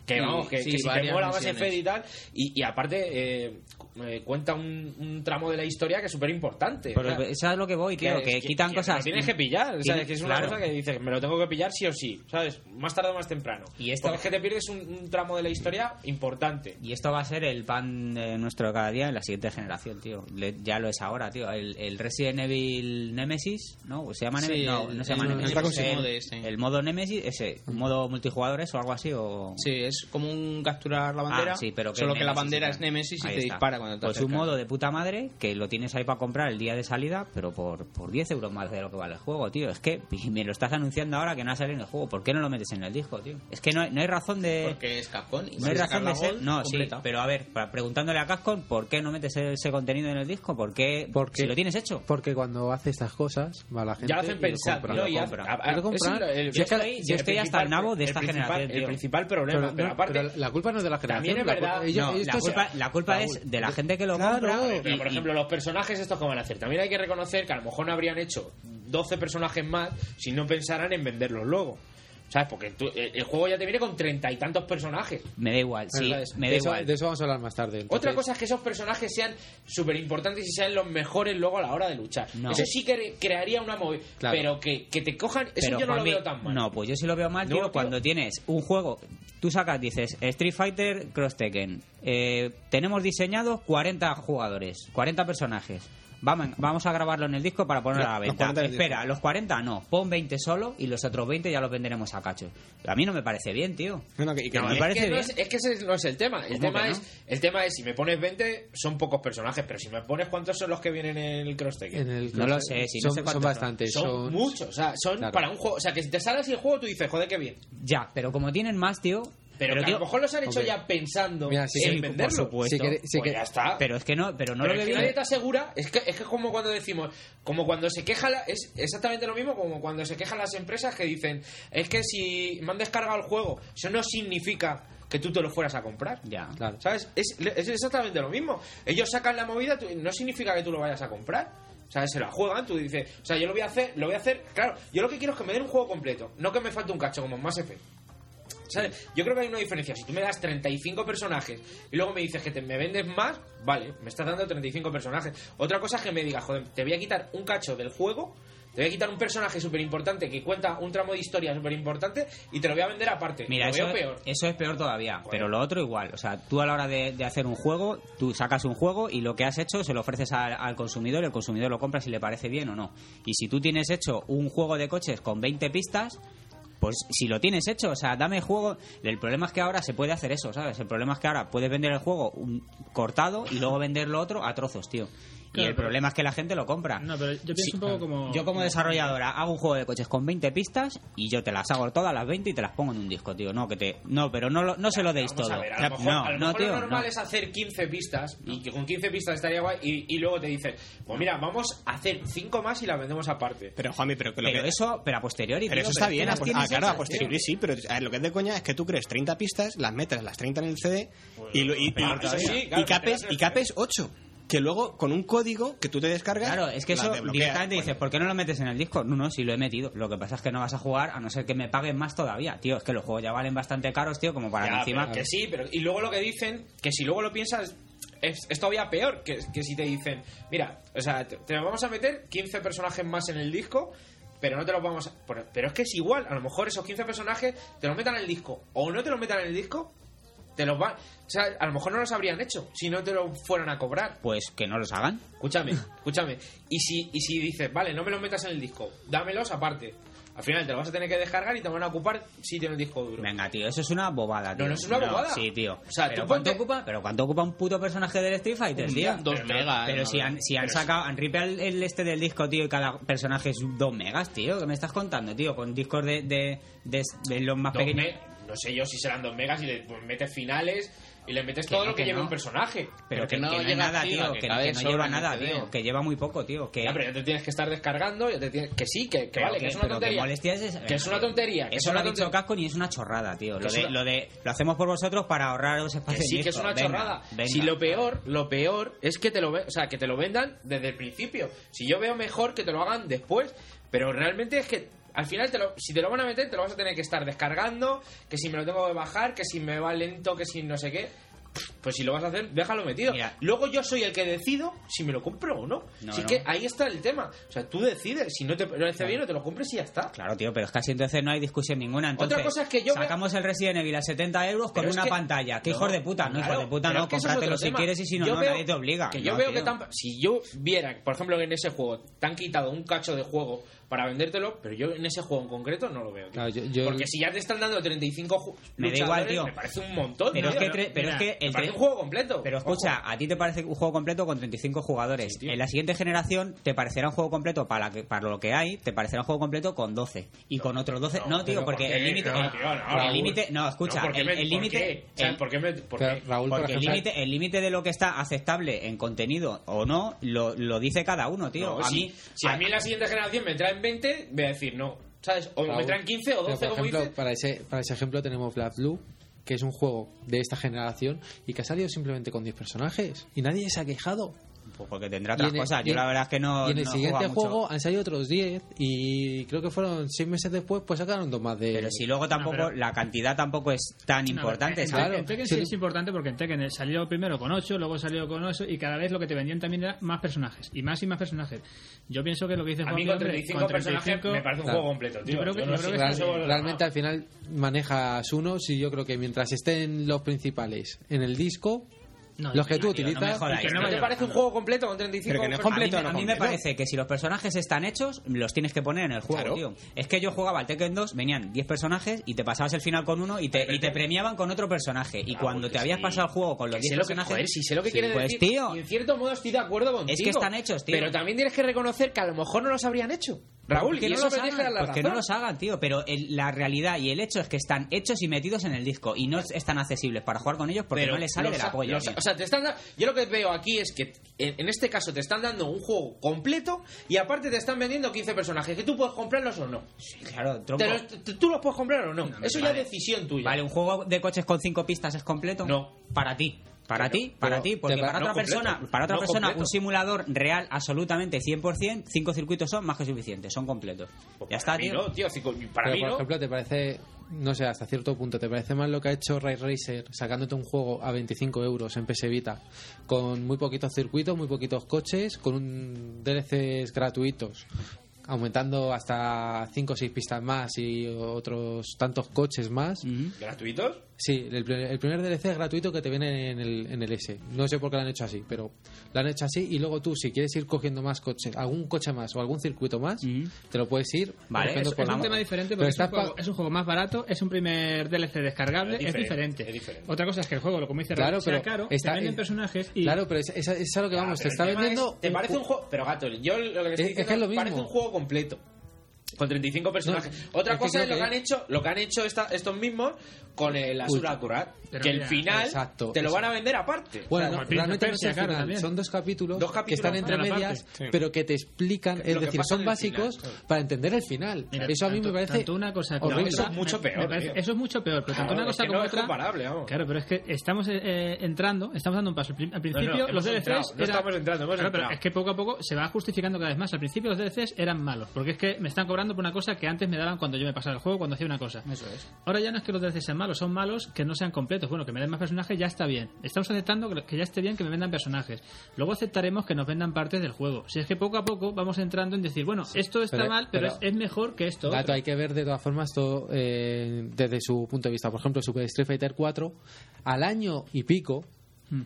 Sí, vamos, que, sí, que si te mola misiones. Fed y tal, y, y aparte eh, eh, cuenta un, un tramo de la historia que es súper importante. pero eso es lo que voy, tío, que, quitan que cosas... Lo tienes que pillar, ¿sabes? Que es una claro. cosa que dices, me lo tengo que pillar sí o sí, ¿sabes? Más tarde o más temprano. Y esto- Porque es que te pierdes un, un tramo de la historia importante. Y esto va a ser el pan de nuestro de cada día en la siguiente generación, tío. Le- ya lo es ahora, tío. El, el Resident Evil Nemesis, ¿no? ¿Se llama Sí, Nemesis? no, el- no se llama el- Nemesis. el el, modo Nemesis, ese, modo multijugadores o algo así, o... Sí, es como un capturar la bandera, Ah, sí, pero que solo es que la bandera sí, es Nemesis y Ahí te está. dispara cuando te Pues un acercas. modo de puta madre que lo tienes ahí para comprar el día de salida, pero por, por 10 euros más de lo que vale el juego, tío. Es que me lo estás anunciando ahora que no ha salido en el juego. ¿Por qué no lo metes en el disco, tío? Es que no hay, no hay razón de... Porque es Capcom y No hay razón de ser. Gold, No, sí, completa. pero a ver, para- preguntándole a Capcom, ¿por qué no metes ese contenido en el disco? ¿Por qué? Porque- Si lo tienes hecho. Porque cuando hace estas cosas, va la gente. Ya lo hacen compra. ¿no? lo Y hace- compra. a- a- Y lo es el- Yo es estoy- yo el estoy hasta el nabo de esta generación, El principal problema, Pero, pero, no, aparte... pero la culpa no es de la generación. También es la verdad. ellos- No, La se- culpa, la culpa es de la gente que lo Claro. compra. Pero por ejemplo, los personajes estos que van a hacer. También hay que reconocer que a lo mejor no habrían hecho 12 personajes más si no pensaran en venderlos luego. ¿Sabes? Porque tú- el, el juego ya te viene con treinta y tantos personajes. me da igual, sí, de, eso, igual. de eso vamos a hablar más tarde. entonces- Otra cosa es que esos personajes sean súper importantes y sean los mejores luego a la hora de luchar. No. Eso sí que crearía una movida. Claro. Pero que, que te cojan, eso Pero, yo no lo veo tan mal. No, pues yo sí lo veo mal, No, tío, tío. cuando tienes un juego, tú sacas, dices, Street Fighter Cross Tekken, eh, tenemos diseñados 40 jugadores, 40 personajes. Vamos, vamos a grabarlo en el disco para ponerlo a la Los venta. 40 en el Espera, los 40 no, pon 20 solo y los otros 20 ya los venderemos a cacho. A mí no me parece bien, tío. No, no, que- y que No, no- me es parece que no bien. es, es que ese no es el tema. El ¿Cómo tema, es, no? el tema es, si me pones 20, son pocos personajes. Pero si me pones cuántos son los que vienen en el Cross Tekken. En el No lo sé, si no son, sé son cuántos son. bastantes. son, Son, muchos. O sea, son Claro. para un juego. O sea, que si te sale así el juego, tú dices, joder, qué bien. Ya, pero como tienen más, tío... Pero, que tío, a lo mejor los han hecho ya pensando Mira, sí, en sí, por venderlo. supuesto. Si quere- si Pues que- ya está. Pero es que no, pero no Pero lo es que nadie te asegura, es que, es que como cuando decimos, como cuando se queja, la- es exactamente lo mismo como cuando se quejan las empresas que dicen, es que si me han descargado el juego, eso no significa que tú te lo fueras a comprar. Ya. Claro. ¿Sabes? Es, es exactamente lo mismo. Ellos sacan la movida, tú- no significa que tú lo vayas a comprar. ¿Sabes? Se la juegan, tú dices, o sea, yo lo voy a hacer, lo voy a hacer, claro, yo lo que quiero es que me den un juego completo, no que me falte un cacho como en Mass Effect. ¿Sabes? Yo creo que hay una diferencia. Si tú me das 35 personajes y luego me dices que te, me vendes más, vale, me estás dando 35 personajes. Otra cosa es que me digas, joder, te voy a quitar un cacho del juego, te voy a quitar un personaje súper importante que cuenta un tramo de historia súper importante y te lo voy a vender aparte. Mira, lo eso, veo peor. eso es peor todavía, pero lo otro igual. O sea, tú a la hora de, de hacer un juego, tú sacas un juego y lo que has hecho se lo ofreces al, al consumidor y el consumidor lo compra si le parece bien o no. Y si tú tienes hecho un juego de coches con 20 pistas, pues si lo tienes hecho, o sea, dame juego. El problema es que ahora se puede hacer eso, ¿sabes? El problema es que ahora puedes vender el juego un- cortado y luego vender lo otro a trozos, tío. Y el pero- problema es que la gente lo compra. No, pero yo pienso Sí, un poco como... Yo como desarrolladora hago un juego de coches con 20 pistas y yo te las hago todas las 20 y te las pongo en un disco, tío. No, que te no, pero no lo- no se lo deis Vamos todo. a ver, a O sea, lo mejor, no, a lo no, tío, lo normal no. es hacer 15 pistas y que con 15 pistas estaría guay y, y luego te dicen, pues mira, vamos a hacer 5 más y las vendemos aparte. Pero, Juanmi, pero que lo Pero que... eso, pero a posteriori, Pero tío, eso está bien, a, ah, claro, a posteriori tío. sí, pero a ver, lo que es de coña es que tú crees 30 pistas, las metes las 30 en el CD y, lo- y, y- y- capes, y capes 8. Que luego, con un código que tú te descargas... Claro, es que eso directamente dices, ¿por qué no lo metes en el disco? No, no, sí lo he metido. Lo que pasa es que no vas a jugar a no ser que me paguen más todavía, tío. Es que los juegos ya valen bastante caros, tío, como para Ya, que encima... pero que sí, pero y luego lo que dicen, que si luego lo piensas, es, es todavía peor que, que si te dicen, mira, o sea, te, te vamos a meter 15 personajes más en el disco, pero no te los vamos a... Pero, pero es que es igual, a lo mejor esos 15 personajes te los metan en el disco o no te los metan en el disco, te los van... O sea, a lo mejor no los habrían hecho si no te lo fueran a cobrar. Pues que no los hagan. Escúchame, escúchame. Y si, y si dices, vale, no me los metas en el disco, dámelos aparte. Al final te lo vas a tener que descargar y te van a ocupar sitio en el disco duro. Venga, tío, eso es una bobada, tío. No, no es una bobada. Sí, tío. O sea, ¿Pero, tú cuánto ponte- ocupa, ¿Pero cuánto ocupa un puto personaje del Street Fighter, tío? Dos Pero- megas, Pero no, si han, si han pero sacado, han ripeado el, el este del disco, tío, y cada personaje es dos megas, tío. ¿Qué me estás contando, tío? Con discos de, de, de, de los más Dos pequeños. me- no sé yo si serán 2 megas y le pues, metes finales y le metes todo no, lo que, que lleve no. un personaje. Pero, que, que no que no llega nada, tío. que no lleva nada, tío. Que lleva muy poco, tío. Que, Ya, pero ya te tienes que estar descargando, ya te tienes... que sí, que, vale, que, es una tontería. es, Que es una tontería, que Eso una ha dicho tontería. Casco y es una chorrada, tío. Lo es de, una- lo de lo hacemos por vosotros para ahorraros Que espacio. sí, que es una Venga, chorrada. venga. Si lo peor, lo peor es que te lo o sea, que te lo vendan desde el principio. Si yo veo mejor que te lo hagan después, pero realmente es que al final te lo, si te lo van a meter te lo vas a tener que estar descargando, que si me lo tengo que bajar, que si me va lento, que si no sé qué. Pues si lo vas a hacer, déjalo metido. Mira. Luego yo soy el que decido si me lo compro o no. No, no. que ahí está el tema. O sea, tú decides. Si no te parece bien, no te lo compres y ya está. Claro, tío, pero es que así entonces no hay discusión ninguna. Entonces, Otra cosa es que yo sacamos el Resident Evil a 70 euros con Pero una que- pantalla. ¿Qué No, hijos de puta? No, claro, hijos de puta, no. Cómpratelo si tema. quieres y si no, Yo no, veo- nadie te obliga. Que yo veo tío. que tan, si yo viera, por ejemplo, que en ese juego te han quitado un cacho de juego para vendértelo, pero yo en ese juego en concreto no lo veo. tío. Claro, yo- yo- Porque si ya te están dando 35 ju- Me da igual, tío. Me parece un montón. Pero es tío. que, tre- pero es mira, que Me el tre- un juego completo. Pero escucha, Ojo. a ti te parece un juego completo con 35 jugadores. en la siguiente generación te parecerá un juego completo para, la que, para lo que hay, te parecerá un juego completo con 12. Y con otros 12. No, tío, pero porque ¿por el límite. No, el- tío, no, límite. No, escucha, No, ¿por qué el me- límite. el- ¿por qué me- por Pero, qué? Raúl, por Porque el ejemplo, límite de lo que está aceptable en contenido o no lo, lo dice cada uno, tío. No, a mí, si a mí en la siguiente generación me traen 20, voy a decir no. ¿Sabes? O me Raúl, traen 15 o pero, 12, por como ejemplo, dices. para ese, para ese ejemplo tenemos Black Blue, que es un juego de esta generación y que ha salido simplemente con 10 personajes y nadie se ha quejado. Pues porque tendrá otras el- cosas. Yo en- la verdad es que no. y en el no siguiente jugado mucho. juego han salido otros 10 y creo que fueron 6 meses después pues sacaron dos más de... Pero si luego tampoco, No, pero- la cantidad tampoco es tan No, importante, en, ¿sabes? Claro. en Tekken Sí. sí es importante porque en Tekken salió primero con 8, luego salió con 8 y cada vez lo que te vendían también era más personajes y más y más personajes. Yo pienso que lo que dice A Juan mí con hombre, 35 con personajes 35, me parece un Claro. juego completo, tío. Yo creo que- no yo sé creo que Real- realmente al final manejas unos y yo creo que mientras estén los principales en el disco, No, los que tú no utilizas... que no ¿No te parece un juego completo con 35 Pero que no es completo, a mí, no a mí me parece que si los personajes están hechos, los tienes que poner en el juego, Claro. tío. Es que yo jugaba al Tekken 2, venían 10 personajes y te pasabas el final con uno y te, y te premiaban con otro personaje. Y Ah, cuando te habías sí. pasado el juego con los Que 10 sé lo que, personajes. joder, si sé lo que Sí, quiere pues, decir. tío. Y en cierto modo estoy de acuerdo contigo. Es que están hechos, tío. Pero también tienes que reconocer que a lo mejor no los habrían hecho. Raúl, que no los hagan, la pues que no los hagan, tío. Pero el- la realidad y el hecho es que están hechos y metidos en el disco y no están accesibles para jugar con ellos porque Pero no les sale los de la ha- polla. los- tío. o sea, te están yo lo que veo aquí es que en, en este caso te están dando un juego completo y aparte te están vendiendo 15 personajes que tú puedes comprarlos o no. claro, tronco. Te los- t- tú los puedes comprar o no. Eso ya es decisión tuya. Vale, un juego de coches con cinco pistas es completo. No. Para ti. Para ti, para ti, porque para pa- otra no completo, persona, para otra no persona completo. un simulador real absolutamente 100%, cinco circuitos son más que suficientes, son completos. Pues ya está, tío. no, tío. cinco- Para Pero, mí por no. ejemplo, ¿te parece, no sé, hasta cierto punto, ¿te parece mal lo que ha hecho Ray Racer sacándote un juego a 25 euros en PS Vita con muy poquitos circuitos, muy poquitos coches, con un DLCs gratuitos, aumentando hasta 5 o 6 pistas más y otros tantos coches más? ¿Gratuitos? Sí, el, primer- el primer DLC es gratuito que te viene en el, en el S. No sé por qué lo han hecho así, pero lo han hecho así y luego tú, si quieres ir cogiendo más coches, algún coche más o algún circuito más, te lo puedes ir. Vale, eso por Es un tema diferente Pero porque es un, juego, es un juego más barato, es un primer DLC descargable, Es es diferente, es. Otra cosa es que el juego, lo como dice Claro, Raúl, sea pero caro, está- te venden personajes y... Claro, pero es, es, es a lo que vamos, te está vendiendo. es- ¿Te parece un juego? Pero gato, yo lo que estoy Es- es diciendo que es lo parece mismo. un juego completo. Con 35 personajes. No, Otra cosa es lo que que- han hecho, lo que han hecho esta- estos mismos con el Asura Ultra. Pero Que el final exacto, te lo eso. van a vender aparte. Bueno, O sea, no, realmente no es el Persia, claro, final, también. son dos capítulos, Dos que están entre medias, Sí. pero que te explican, es decir, son final, básicos para entender el final. Mira, eso a mí tanto- me parece tanto una cosa horrible. Eso es mucho me- peor, me parece- tío. eso es mucho peor, pero tanto Claro, una es cosa que como no es otra. comparable, vamos. Claro, pero es que estamos eh, entrando, estamos dando un paso. Al prin- Al principio no, los DLCs no estamos entrando, pero es que poco a poco se va justificando cada vez más. Al principio los DLCs eran malos, porque es que me están cobrando por una cosa que antes me daban cuando yo me pasaba el juego, cuando hacía una cosa. Eso es. Ahora ya no es que los DLCs sean malos, son malos que no sean completos. Bueno, que me den más personajes ya está bien. Estamos aceptando que- ya esté bien que me vendan personajes. Luego aceptaremos que nos vendan partes del juego. Si es que poco a poco vamos entrando en decir, bueno, esto está pero- mal, pero, pero- es, mejor que esto. Gato, hay que ver de todas formas todo eh, desde su punto de vista. Por ejemplo, Super Street Fighter 4, al año y pico.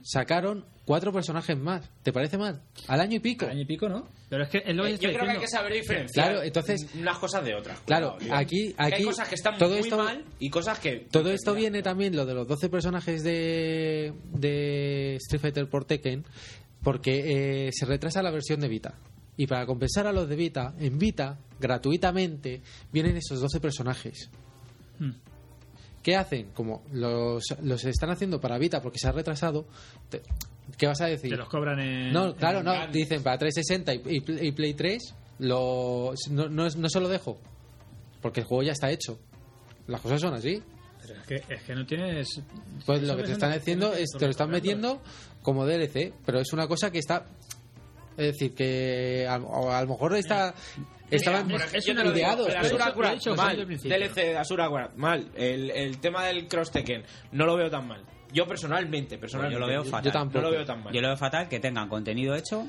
Sacaron cuatro personajes más. ¿Te parece mal? Al año y pico. Año y pico, ¿no? Pero es que es lo que Eh, yo creo que hay que saber diferenciar Claro, entonces- unas cosas de otras. Claro, aquí- Que hay aquí cosas que están todo muy esto- mal y cosas que... Todo esto viene también, lo de los 12 personajes de, de Street Fighter por Tekken, porque eh, se retrasa la versión de Vita. Y para compensar a los de Vita, en Vita, gratuitamente, vienen esos 12 personajes. Hmm. ¿Qué hacen? Como los, los están haciendo para Vita porque se ha retrasado, te- ¿qué vas a decir? Te los cobran en. No, claro, en no. Dicen para 360 y, y Play- y Play 3, lo, no, no, no se lo dejo. Porque el juego ya está hecho. Las cosas son así. Pero es que, es que no tienes. Pues lo que te es están haciendo es te lo están metiendo como DLC, pero es una cosa que está. Es decir, que a, a lo mejor está. Estaban Mira, ejemplo, es una ideados. Asura Kurat, mal. desde el principio. DLC de Asura Kurat, mal. El, el tema del Cross Tekken, no lo veo tan mal. Yo personalmente, personalmente. Yo lo veo fatal. yo tampoco. No lo veo tan mal. Yo lo veo fatal que tengan contenido hecho.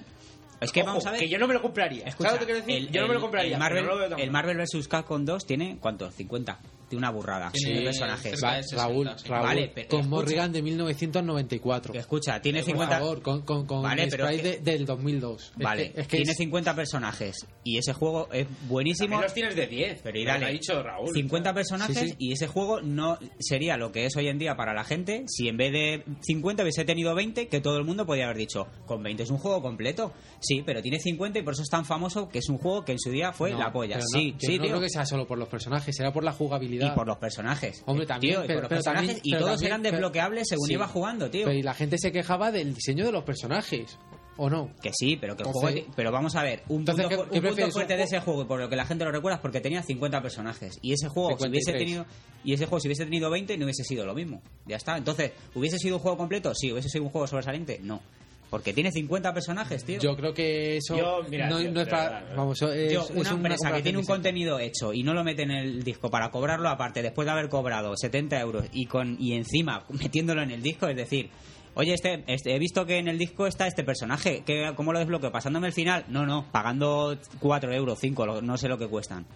Es que Ojo, vamos a ver. Que yo no me lo compraría. Escucha, ¿Sabes lo que quiero decir? el- yo no me lo compraría. El Marvel, no lo veo tan el. Marvel vs. Capcom 2 tiene, ¿cuántos? 50. Tiene una burrada. Tiene de personajes. cerca Va- de 60, Raúl, sí. Raúl, Vale, pero con escucha. Morrigan de 1994. Escucha, tiene Por 50. favor, con, con, con Vale, pero es que- de- del 2002. Es Vale, que- es que tiene es- 50 personajes y ese juego es buenísimo. También los tienes de 10. Pero y dale, ha dicho Raúl. 50 personajes Sí, sí. y ese juego no sería lo que es hoy en día para la gente si en vez de 50 hubiese tenido 20 que todo el mundo podía haber dicho con 20 es un juego completo sí pero tiene 50 y por eso es tan famoso que es un juego que en su día fue no, la polla no, sí sí no tío creo que sea solo por los personajes, será por la jugabilidad. Y por los personajes Hombre, también, tío, y pero- por los pero personajes también- y pero todos también- eran desbloqueables según Sí. iba jugando tío Pero y la gente se quejaba del diseño de los personajes, ¿o no? que sí, pero que el juego. Pero vamos a ver, un punto, ¿qué- fu- qué un punto fuerte de ese juego, por lo que la gente lo recuerda, es porque tenía 50 personajes. Y ese juego, si hubiese 53. tenido. Y ese juego, si hubiese tenido 20, no hubiese sido lo mismo. Ya está. Entonces, ¿hubiese sido un juego completo? Sí. ¿Hubiese sido un juego sobresaliente? No. Porque tiene 50 personajes, tío. Yo creo que eso Yo, mira, no, yo, no es para... verdad, Vamos, es, es una empresa que tiene un contenido hecho y no lo mete en el disco para cobrarlo aparte después de haber cobrado 70 euros y con y encima metiéndolo en el disco, es decir, oye, este, este- he visto que en el disco está este personaje, que ¿cómo lo desbloqueo? ¿Pasándome el final? No, no, pagando 4 euros, 5, lo- no sé lo que cuestan.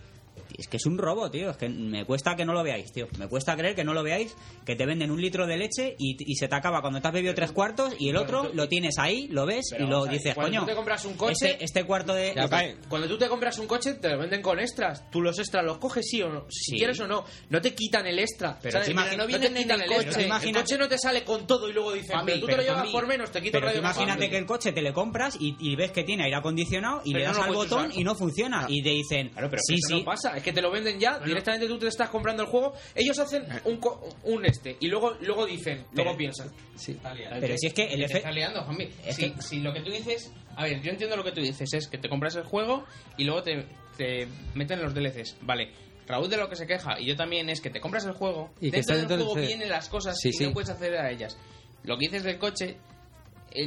Es que es un robo, tío. Es que me cuesta que no lo veáis, tío. Me cuesta creer que no lo veáis, que te venden un litro de leche y, y se te acaba cuando te has bebido tres cuartos y el otro lo tienes ahí, lo ves y lo dices, cuando coño. tú te compras un coche- Este, este cuarto de. Ya. Cuando tú te compras un coche, te lo venden con extras. Tú los extras los coges sí o no. Si Sí. quieres o no. No te quitan el extra. Pero ¿sabes? no en el imagina- coche. El coche no te sale con todo y luego Juanmi, pero tú te lo llevas por menos, te quito el radio imagínate que el coche te le compras y, y ves que tiene aire acondicionado y le das al botón y no funciona. Y te dicen, Claro, pero sí, sí. no es que te lo venden ya, directamente tú te estás comprando el juego, ellos hacen un, co- un este y luego luego dicen, luego piensan. Sí. Pero si es que el efecto. está liando. Es Si, que- si lo que tú dices... A ver, yo entiendo lo que tú dices. Es que te compras el juego y luego te, te meten los DLCs. Vale. Raúl de lo que se queja, y yo también, es que te compras el juego, Y que dentro está del juego vienen las cosas Sí, y sí. no puedes acceder a ellas. Lo que dices del coche eh,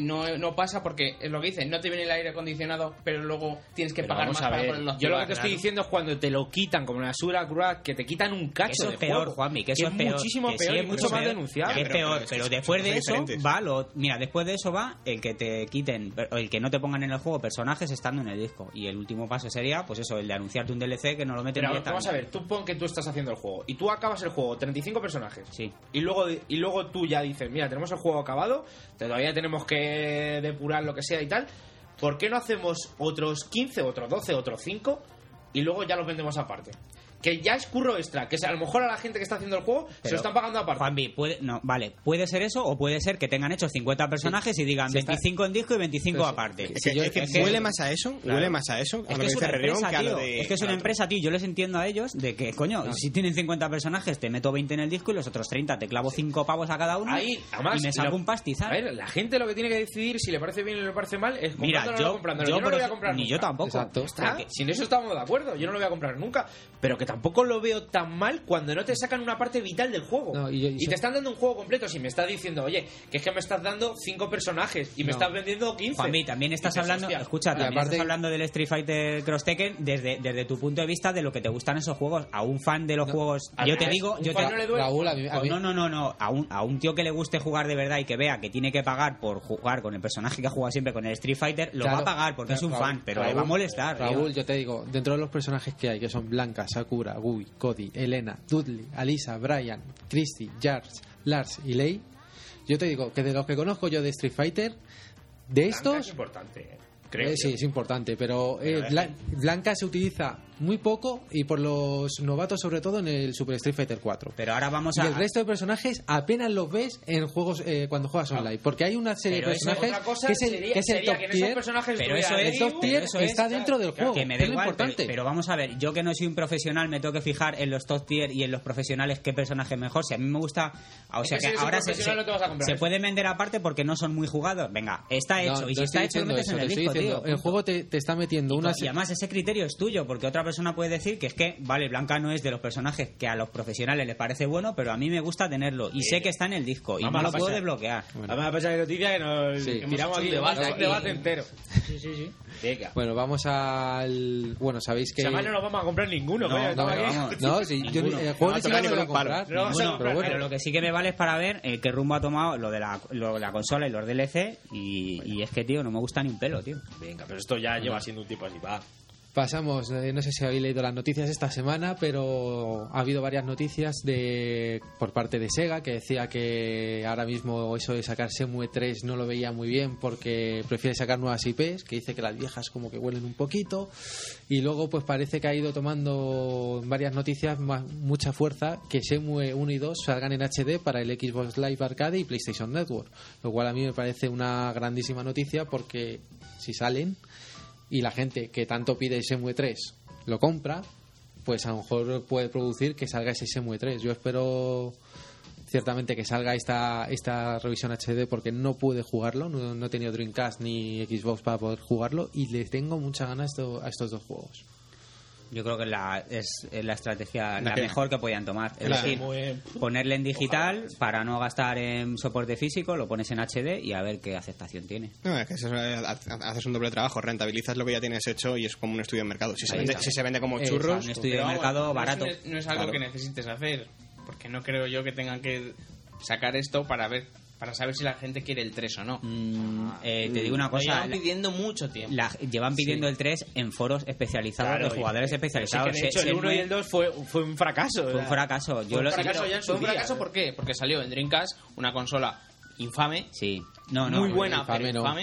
no, no pasa porque es lo que dicen, no te viene el aire acondicionado, pero luego tienes que Pero pagar más a para ponerlo yo lo que te estoy diciendo es cuando te lo quitan, como en la Sura que te quitan un cacho Eso de es peor, juego. Juanmi, que eso es peor. muchísimo que sí, peor es y mucho más peor, que es pero- peor, pero pero después de eso diferentes. va lo, mira, después de eso va el que te quiten, el que no te pongan en el juego personajes estando en el disco. Y el último paso sería, pues eso, el de anunciarte un DLC que no lo meten Pero directamente. vamos a ver, tú pon que tú estás haciendo el juego y tú acabas el juego, 35 personajes. Sí. Y luego, y luego tú ya dices, mira, tenemos el juego acabado, todavía tenemos que depurar lo que sea y tal. ¿Por qué no hacemos otros 15, otros 12, otros 5 y luego ya los vendemos aparte? Que ya es curro extra, que a lo mejor a la gente que está haciendo el juego se lo están pagando aparte. Juanvi, puede, no, vale, puede ser eso o puede ser que tengan hechos 50 personajes y digan Sí, está- 25 en disco y 25 Pero sí, aparte. Es Si que, yo- es que es que- huele más a eso, Claro. huele más a eso, a Es que es una empresa, tío. de... Es que es una empresa, tío. Yo les entiendo a ellos de que, coño, si tienen 50 personajes, te meto 20 en el disco y los otros 30 te clavo 5 pavos a cada uno Ahí, además, y me saco lo- un pastizal. A ver, la gente lo que tiene que decidir si le parece bien o le parece mal es Mira, comprándolo o yo, no comprándolo. yo Yo, no lo voy a comprar ni nunca. yo tampoco. Exacto. Está, Porque- sin eso estamos de acuerdo. Yo no lo voy a comprar nunca. Pero que tampoco lo veo tan mal cuando no te sacan una parte vital del juego. No, y te están dando un juego completo. Si me estás diciendo, oye, que es que me estás dando cinco personajes y me estás vendiendo 15. Juanmi, también estás hablando, hostia, escucha, también aparte- estás hablando del Street Fighter Cross Tekken desde, desde tu punto de vista de lo que te gustan esos juegos. A un fan de los juegos, yo te digo, yo te, no le duele. Raúl, a mí, a mí- no, no, no, no. A un, a un tío que le guste jugar de verdad y que vea que tiene que pagar por jugar con el personaje que ha jugado siempre con el Street Fighter, lo Claro, va a pagar porque es un Raúl, fan, pero Raúl, le va a molestar. tío. Raúl, yo te digo, dentro de los personajes que hay, que son Blanca, Sakura, Gui, Cody, Elena, Dudley, Alisa, Brian, Christy, Jars, Lars y Lei, yo te digo que de los que conozco yo de Street Fighter, de Blanca es estos, importante. eh. creo Eh, sí, es importante, pero eh, Blanca se utiliza muy poco y por los novatos sobre todo en el Super Street Fighter 4. Pero ahora vamos Y a... el resto de personajes apenas los ves en juegos eh, cuando juegas online, porque hay una serie Pero de personajes cosa que es el, sería- que es el top que tier. personajes Pero eso es, El top Ryu, tier eso es, está dentro del juego. que me es da lo igual, importante. pero, pero vamos a ver, yo que no soy un profesional me tengo que fijar en los top tier y en los profesionales qué personaje es mejor. Si a mí me gusta, o Es sea que si ahora se, se- se pueden vender aparte porque no son muy jugados. Venga, está hecho No, y si está hecho lo metes eso, en el disco, tío. El juego te, te está metiendo Y, una y además ese criterio es tuyo, porque otra persona puede decir que es que, vale, Blanca no es de los personajes que a los profesionales les parece bueno, pero a mí me gusta tenerlo y sé que está en el disco y Vamos no lo puedo desbloquear. Vamos a pasar de noticia que nos Sí. que tiramos Hemos aquí un debate un aquí. debate entero. Sí, sí, sí. Venga. Bueno, vamos al. Bueno, sabéis que. Si además no nos vamos a comprar ninguno, No, no, vamos. No, sí, yo, el juego No lo voy a con un palo. comprar. No vamos a Ninguno, comprar, pero bueno. Pero lo que sí que me vale es para ver eh, qué rumbo ha tomado lo de la, lo de la consola y los DLC y, y es que, tío, no me gusta ni un pelo, tío. Venga, pero esto ya lleva siendo un tipo así, va. Pasamos, eh, no sé si habéis leído las noticias esta semana, pero ha habido varias noticias de por parte de Sega que decía que ahora mismo eso de sacar Semue 3 no lo veía muy bien porque prefiere sacar nuevas IPs, que dice que las viejas como que huelen un poquito. Y luego pues parece que ha ido tomando varias noticias más- mucha fuerza que Semue 1 y 2 salgan en HD para el Xbox Live Arcade y PlayStation Network, lo cual a mí me parece una grandísima noticia porque si salen y la gente que tanto pide Semue 3 lo compra, pues a lo mejor puede producir que salga ese Semue 3. Yo espero ciertamente que salga esta, esta revisión HD porque no pude jugarlo, no, no he tenido Dreamcast ni Xbox para poder jugarlo y le tengo mucha ganas a estos dos juegos. Yo creo que es la, es, es la estrategia la que- mejor que podían tomar. Es Claro. decir, Muy ponerle en digital para no gastar en soporte físico, lo pones en HD y a ver qué aceptación tiene. No, es que eso, eh, ha- haces un doble trabajo, rentabilizas lo que ya tienes hecho y es como un estudio de mercado. Si se, vende, si se vende como Exacto. churros, Un estudio de mercado no es- barato. No es, no es algo Claro. que necesites hacer, porque no creo yo que tengan que sacar esto para ver para saber si la gente quiere el 3 o no. Mm, eh, te digo una Lo cosa. llevan pidiendo mucho tiempo. la- llevan pidiendo el 3 en foros especializados Claro, de jugadores especializados. Sí, de hecho, Se- el se 1 y el 2 fue, fue un fracaso. fue un fracaso. Yo Fue un lo- fracaso ya en su ¿Fue un fracaso por qué? Porque salió en Dreamcast una consola infame, Sí. No, no. muy buena, infame pero no.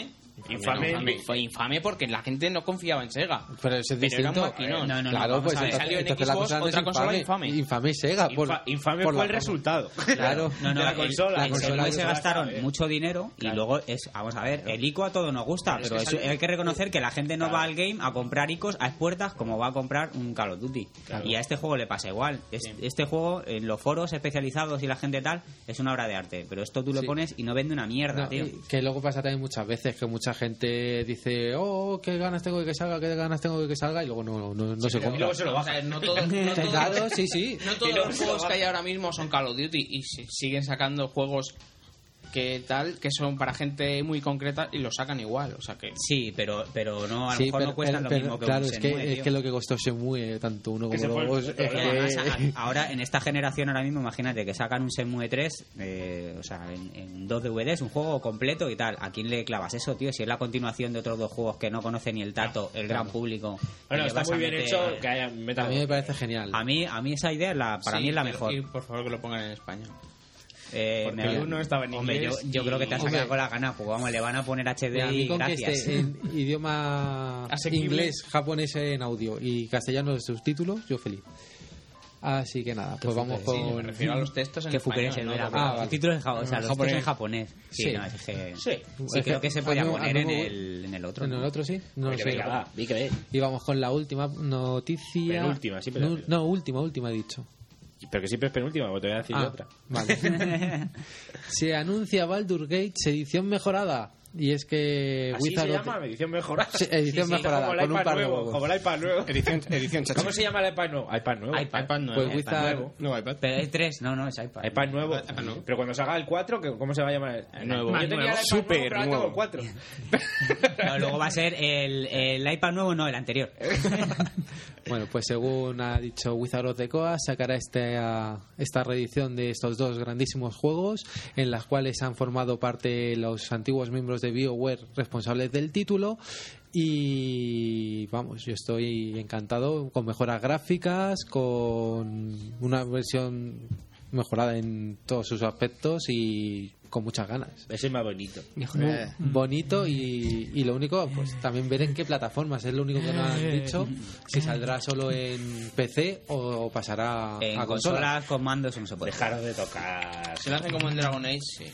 Infame. Infame. Infame. Fue infame porque la gente no confiaba en Sega. Pero eso es Pero era un distinto. maquinón. No, no, no, claro, vamos pues a ver. entonces, Salió en la cosa otra consola infame. Infame es Sega. por- Infa- infame por fue el resultado. Claro. No, no, de la el- consola. la la consola consola se gastaron sabe. mucho dinero y luego es, vamos a ver, el ICO a todos nos gusta, Pero es pero, que eso- hay que reconocer que la gente no va al game a comprar ICOs a expuertas como va a comprar un Call of Duty. Y a este juego le pasa igual. Es- Este juego, en los foros especializados y la gente tal, es una obra de arte. Pero esto tú lo pones y no vende una mierda, tío. y que luego pasa también muchas veces que mucha gente dice, oh, qué ganas tengo de que salga, qué ganas tengo de que salga, y luego no, no, no se Y compra. luego se lo baja. no todos, no todos- Claro, sí, sí. no Y todos luego los lo juegos que hay ahora mismo son Call of Duty y si- siguen sacando juegos que tal, que son para gente muy concreta y los sacan igual. O sea que Sí, pero, pero no, a lo Sí, mejor pero, no cuestan pero- lo pero, mismo que claro, un es que, Shenmue, es que lo que costó Semue, tanto uno Que como Además, a- ahora en esta generación ahora mismo imagínate que sacan un Shenmue 3 eh, o sea en, en dos DVDs un juego completo y tal ¿a quién le clavas eso tío? si es la continuación de otros dos juegos que no conoce ni el tato el gran público Bueno, está muy a bien meter- hecho que haya a mí me parece genial. a mí a mí esa idea la, para Sí, mí es la mejor Y por favor que lo pongan en español. Eh, Porque el uno estaba en hombre, yo, inglés yo creo que te has y- sacado con la gana pues vamos le van a poner HD a mí y con que gracias esté en idioma Asequible. inglés, japonés en audio y castellano de subtítulos, yo feliz. Así que nada, pues vamos Sí, con... me refiero a los textos en que español. el ¿no? Ah, vale. el título en japonés, o sea, En los japonés. textos en japonés. Sí, Sí. no, es que, Sí. sí, Es creo que que se podía poner en el, en el otro. ¿En el otro sí? No lo sé. venga, va, vi que ve. Y vamos con la última noticia. Penúltima, sí, pero- no, no, última, última he dicho. Pero que siempre es penúltima, porque te voy a decir Ah, otra. Vale. se anuncia Baldur Gates edición mejorada. Y es que Así Wizard se of- llama, edición mejorada. Sí, edición mejorada, Como el con un iPad par de nuevo, huevos. como el iPad nuevo. edición, edición chacha. ¿Cómo se llama el iPad nuevo? iPad nuevo. iPad. iPad nuevo. Pues Wizard, nuevo. Nuevo iPad. Pero hay tres, no, no, es iPad. iPad nuevo. iPad nuevo. Pero cuando salga el 4, ¿qué- ¿cómo se va a llamar? El nuevo. Yo tenía el nuevo. iPad Súper nuevo, pero ahora nuevo. tengo el 4. No, luego va a ser el, el iPad nuevo, no, el anterior. Bueno, pues según ha dicho Wizard of the Coast, sacará este, ah, esta reedición de estos dos grandísimos juegos, en las cuales han formado parte los antiguos miembros de BioWare responsables del título. Y vamos, yo estoy encantado con mejoras gráficas, con una versión mejorada en todos sus aspectos y con muchas ganas. Ese es más bonito. Muy bonito y, y lo único, pues también ver en qué plataformas, es lo único que no han dicho, si saldrá solo en PC o pasará En a consolas. consolas con mandos no se puede. Dejaros de tocar. Si lo hacen como en Dragon Age, sí.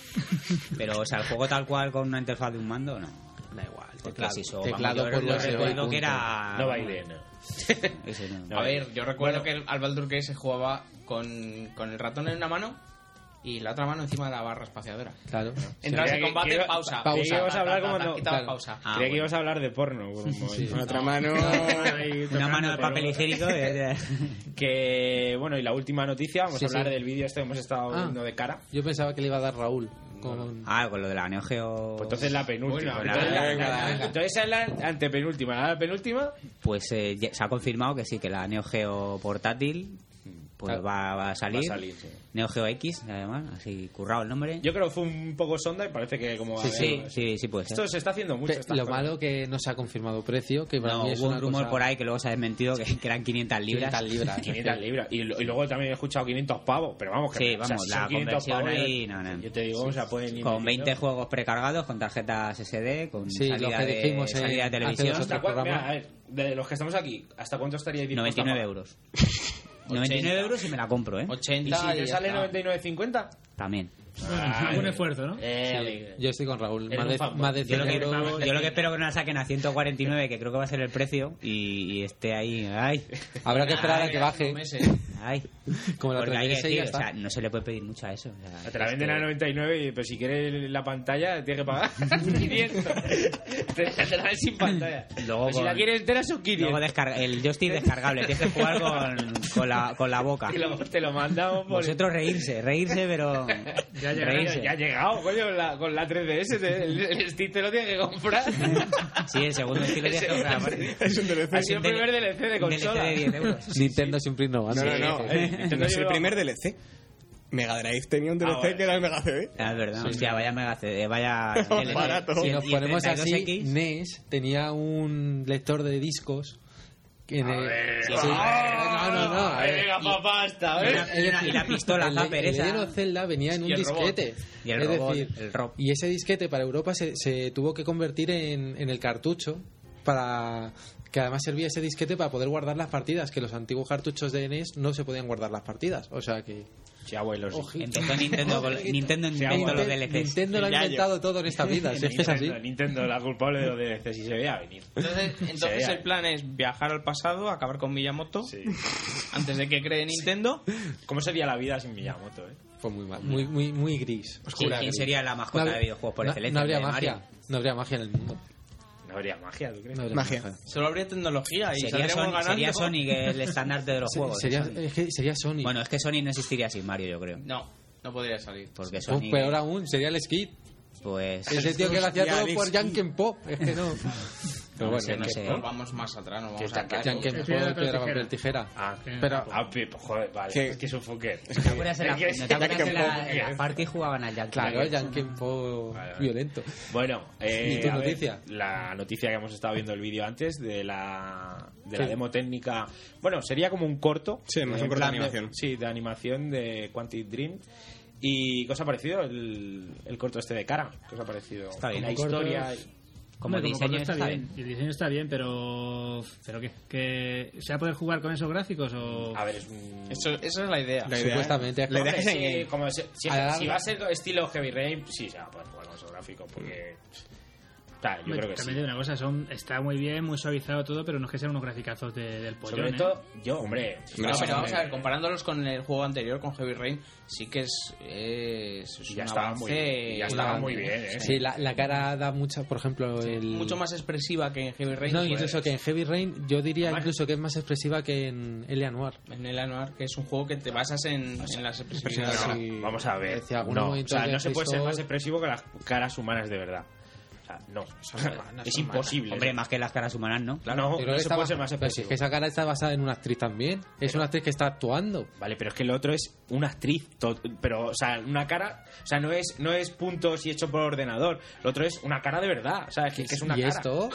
Pero, o sea, el juego tal cual con una interfaz de un mando, no. Da igual, teclado, teclado vamos, yo recuerdo que era... No baile, no. No. No, A ver, yo recuerdo Bueno. que al Baldur Gate se jugaba con, con el ratón en una mano y la otra mano encima de la barra espaciadora. Claro. Entras en combate, que pausa. pausa. Creía que ibas a hablar como no- claro. pausa. Ah, Creía que bueno. ibas a hablar de porno. momento. Con otra mano. Una mano de papel higiénico. eh, Que bueno, y la última noticia, vamos Sí, a hablar sí. del vídeo este que hemos estado Ah. viendo de cara. Yo pensaba que le iba a dar Raúl. Con... Ah, con lo de la Neo Geo... Pues entonces la penúltima. Bueno, entonces, la- la- la- entonces esa es la antepenúltima. La penúltima, Pues eh, ya- se ha confirmado que sí, que la Neo Geo portátil pues Claro. va, va a salir. Va a salir, sí. Neo Geo X, además, así currado el nombre. yo creo que fue un poco sonda y parece que como... Sí, a ver, sí, sí, sí puede ser. Esto se está haciendo mucho. Lo cosas. malo que no se ha confirmado precio, que para No, mí es hubo un rumor cosa- por ahí que luego se ha desmentido que, que eran 500 libras. 500 libras. 500 libras. Y, y luego también he escuchado 500 pavos, pero vamos, que Sí, o sea, vamos, si la son 500 conversión pavos, ahí, no, no. Yo te digo, o sea, pueden ir Con 20 metiendo. juegos precargados, con tarjetas SD, con Sí, lo salida, que de, dijimos salida de televisión. dos o ¿Hasta tres cuál- programas. mira, a ver, de los que estamos aquí, ¿hasta cuánto estaríais dispuestos a 99 pagar? euros. 99 euros y me la compro, ¿eh? 80 ¿Y si te sale está. 99.50? También. Bueno, un esfuerzo, ¿no? Eh, Yo estoy con Raúl. Más de, más de Yo 100 lo, que, euros. yo lo que espero que no la saquen a 149, que creo que va a ser el precio, y, y esté ahí. ¡Ay! Habrá que esperar a que baje. ¡Ay! Como la hay que 3DS y ya decir, o sea, no se le puede pedir mucho a eso. o sea, te la venden que- a 99 y pues si quieres la pantalla tienes que pagar 500. te, te la sin pantalla. Luego Pues si la con- quieres entera son 500. Luego descarga, el joystick descargable, tienes que jugar con, con, la, con la boca. Te lo, te lo mandamos por... Vosotros reírse, reírse, pero. Ya ha llegado, reírse. ya ha llegado, coño, con la, con la 3DS. te- el, el stick te lo tienes que comprar. Sí, el segundo estilo tienes que comprar. aparte. Es un DLC. Ha sido el primer DLC de Un DLC consola. de 10 euros. Nintendo siempre innovando. No, no, no. eh, Nintendo no es el primer DLC. Mega Drive tenía un DLC Ah, bueno. que era el Mega CD. Ah, es verdad. Hostia, vaya mega CD, vaya. Barato. Si nos ponemos así, 32X, NES tenía un lector de discos. Que Sí, Sí. No, no, no. Venga, papá, ¿eh? una- y la pistola el, Zapper el. Legend Zelda venía en un Y el robot. disquete. Y el es robot, decir, el rob. y ese disquete para Europa se, se tuvo que convertir en, en el cartucho para que además servía ese disquete para poder guardar las partidas, que los antiguos cartuchos de NES no se podían guardar las partidas. O sea que Sí. Ojito. Empezó Nintendo, Nintendo inventó los Nintendo, DLCs. Nintendo lo ha inventado todo en esta vida, si es que es así. Nintendo, la culpable de lo de si se veía venir. Entonces, entonces el plan es viajar al pasado, acabar con Miyamoto Sí. antes de que cree Nintendo. ¿Cómo sería la vida sin Miyamoto, eh? Fue muy mal, muy, muy, muy gris. ¿Quién, sería la mascota No de videojuegos por no- excelencia? No habría ¿El de magia. Mario? No habría magia en el mundo. No habría magia, ¿tú crees? No habría Magia. Solo habría tecnología y Sería Sony, ganando. sería Sonic el estandarte de los Se- juegos. sería, Sony. es que sería Sony. Bueno, es que Sony no existiría sin Mario, yo creo. No, no podría salir. Porque Uf, Sony. peor aún, sería el Skid. Pues. Ese tío que lo hacía todo por Janken Pop. Es que no. Pero No bueno, sé, no sé. Nos vamos más atrás, no vamos a que El Pop, piedra, papel, piedra, papel, tijera. tijera. Ah, Pero- ah, pi- joder, vale. Que- Es que es un fucker. ¿No te acuerdas en la, Es que- ¿no te acuerdas en la, Janken en Pop. la party jugaban al Yankee? Claro, Pop Vale, vale. violento. Bueno, eh, ¿Y tu a ver, noticia? la noticia que hemos estado viendo el vídeo antes de la de la demo técnica. Bueno, sería como un corto. Sí, más eh, un corto de animación. sí, de animación de Quantic Dream. ¿Y qué os ha parecido el, el corto este de cara? ¿Qué os ha parecido? Está bien. La Como historia. Como diseño está bien. El diseño está bien, pero. ¿Pero qué? ¿Que ¿Se va a poder jugar con esos gráficos o.? A ver, es un. Eso, esa es la idea. La idea- Supuestamente. La idea Hombre, es en sí, game. como si, si- si va a ser estilo Heavy Rain, sí se va a poder jugar con esos gráficos. Porque. Tal, yo Hombre, creo que también sí. una cosa, son, está muy bien, muy suavizado todo, pero no es que sean unos graficazos de- del pollón. Sobre ¿eh? todo, yo, hombre. No, sí, pero vamos sí. a ver, comparándolos con el juego anterior, con Heavy Rain, sí que es, es, es Ya estaba muy bien, ya estaba muy bien, ¿eh? Sí, la, la cara da mucha, por ejemplo, el... Mucho más expresiva que en Heavy Rain. No, pues, incluso que en Heavy Rain, yo diría Bueno. incluso que es más expresiva que en Elia Noir. En el Anuar, que es un juego que te basas en, en las expresiones. Sí. Vamos a ver. No, o sea, no se puede ser más expresivo que las caras humanas de verdad. Sea, no. Humanas, es imposible. Hombre, más que las caras humanas, ¿no? Claro, no, se está puede ser más pero si es que esa cara está basada en una actriz también. Es una actriz que está actuando. Vale, pero es que lo otro es una actriz, pero, o sea, una cara, o sea, no es, no es puntos y hecho por ordenador, lo otro es una cara de verdad, o sea, es que, que es una y cara. esto,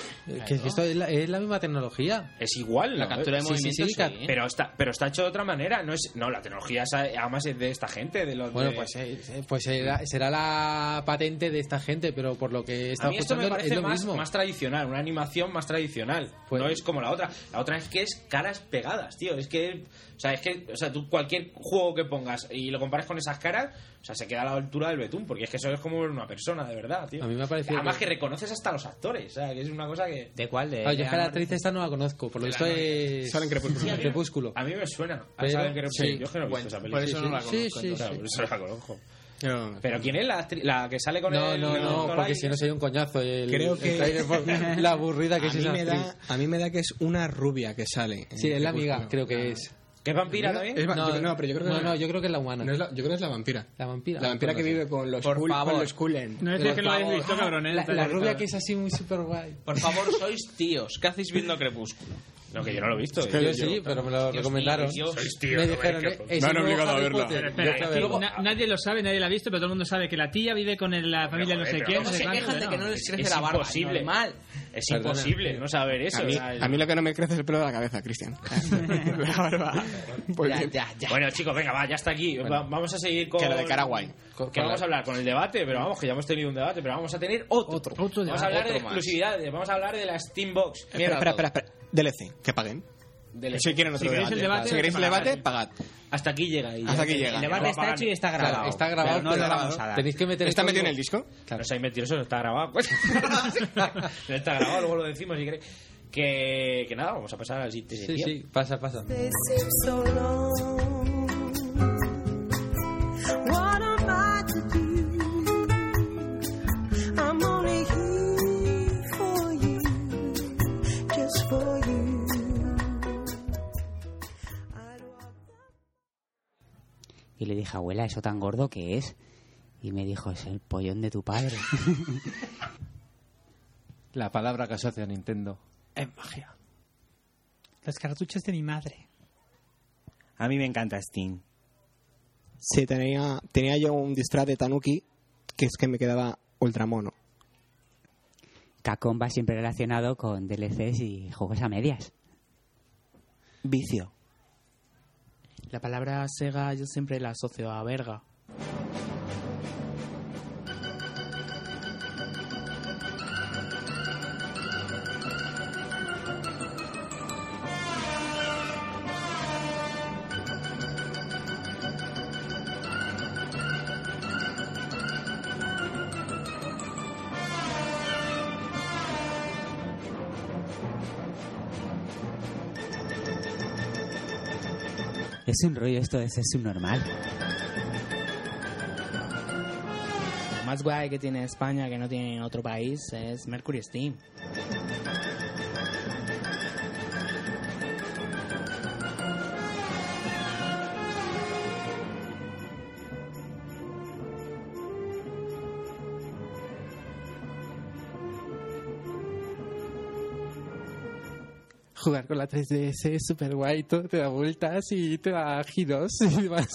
que esto es la, es la misma tecnología. Es igual, La ¿no? captura de Sí, sí, movimiento, sí, sí. Pero está, pero está hecho de otra manera, no es, no, la tecnología esa- además es de esta gente, de los Bueno, de- pues, eh, eh, pues será, será la patente de esta gente, pero por lo que mí esto me es parece lo más, mismo. más tradicional, una animación más tradicional. Pues- no es como la otra. La otra es que es caras pegadas, tío. Es que, o sea, es que, o sea, tú cualquier juego que pongas y lo compares con esas caras, o sea, se queda a la altura del betún, porque es que eso es como una persona, de verdad, tío. A mí me ha parecido Además que- que reconoces hasta los actores, o sea, que es una cosa que... ¿De cuál? De Ah, yo es que la actriz esta no la conozco, por lo visto es... Sale en Crepúsculo. Crepúsculo. A mí me suena. A saber que- sí. Yo es que no he visto Bueno, esa por película. eso no la Sí, conozco. sí. Claro, por eso la conozco. Yo- Pero ¿quién es la, la que sale con No, el... no, no, doctor porque si no sería un coñazo. El, Creo que- la aburrida que a es mí, esa me actriz. da, a mí me da que es una rubia que sale. Sí, es la amiga, creo que es. ¿Que es vampira también? Es va- yo- no, pero yo creo que no, es- no, yo creo que es la humana. no es la- yo creo que es la vampira. La vampira. La vampira Ah, que pues no vive con los Por cool- favor. con los Cullen. No decir que no lo habéis visto, cabrón. sé. La, la rubia que es así muy super guay. Por favor, sois tíos. ¿Qué hacéis viendo Crepúsculo? No, que yo no lo he visto. Yo sí, pero me lo Dios recomendaron. mío, Dios. Sois tíos, me no dijeron, eh, es Me han nuevo obligado a verla. Pero espera, fui a na- nadie lo sabe, nadie lo ha visto, pero todo el mundo sabe que la tía vive con el- la familia no sé quién. no Se quejan de que no les Es- crece es la barba. imposible. Normal. Es Perdona. imposible no saber eso. A mí, a lo que no me crece es el pelo de la cabeza, Cristian. la barba. Pues Ya, bien. ya, ya. Bueno, chicos, venga, va, ya está aquí. Va- vamos a seguir con. Que lo de cara guay. Con- Que con vamos la- a hablar con el debate, pero vamos, que ya hemos tenido un debate, pero vamos a tener otro. Otro. Otro Vamos a hablar de Otro exclusividades, vamos a hablar de la Steambox. Espera, espera, espera, espera. DLC, que paguen. Si quieren otro Si queréis debate. el debate, si queréis el pagad. debate, pagad. Hasta aquí llega. y Hasta aquí llega. El debate está hecho y está grabado. Claro, está grabado, Pero no lo pero vamos a dar. Tenéis que meter ¿Está metido en el disco? No seáis mentirosos, está grabado. pues. no está grabado, luego lo decimos si queréis. Que, que nada, vamos a pasar al siguiente Sí, sí, pasa, pasa. Y le dije, abuela, ¿eso tan gordo que es? Y me dijo, es el pollón de tu padre. La palabra que asocia a Nintendo. Es magia. Las cartuchos de mi madre. A mí me encanta Steam. Sí, tenía, tenía yo un disfraz de Tanuki que es que me quedaba ultramono. Capcom va siempre relacionado con DLCs y juegos a medias. Vicio. La palabra Sega yo siempre la asocio a verga. Es un rollo esto de ser subnormal. Lo más guay que tiene España que no tiene otro país es Mercury Steam. Jugar con la 3DS es súper guay, todo te da vueltas y te da giros y demás.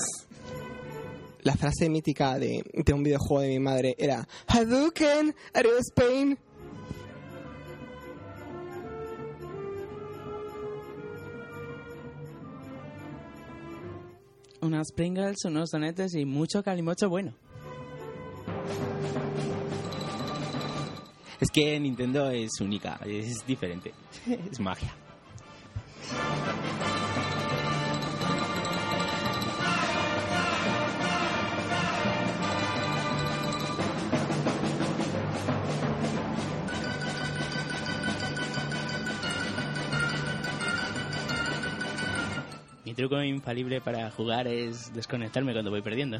La frase mítica de, de un videojuego de mi madre era Hadouken, adiós Spain. Unas Pringles, unos donetes y mucho calimocho bueno. Es que Nintendo es única, es diferente. Es magia. Mi truco infalible para jugar es desconectarme cuando voy perdiendo.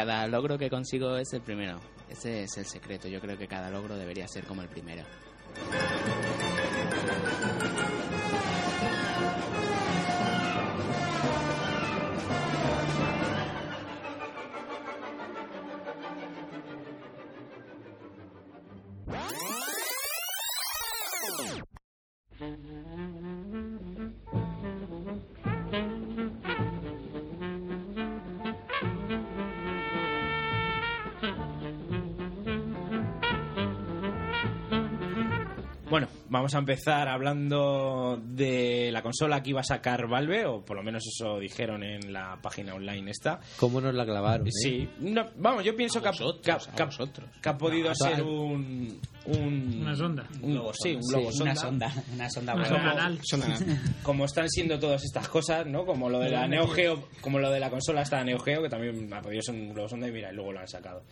Cada logro que consigo es el primero. Ese es el secreto. Yo creo que cada logro debería ser como el primero. Bueno, vamos a empezar hablando de la consola que iba a sacar Valve, o por lo menos eso dijeron en la página online esta. ¿Cómo nos la clavaron? eh? Sí, no, vamos, yo pienso que, ha- que ha- que ha- que ha podido ser un, un- Una sonda. un globo sí, un globo una sonda, una sonda Una sonda anal. como están siendo todas estas cosas, ¿no? Como lo de la Neo Geo, como lo de la consola esta Neo Geo, que también ha podido ser un globo sonda y mira, y luego lo han sacado.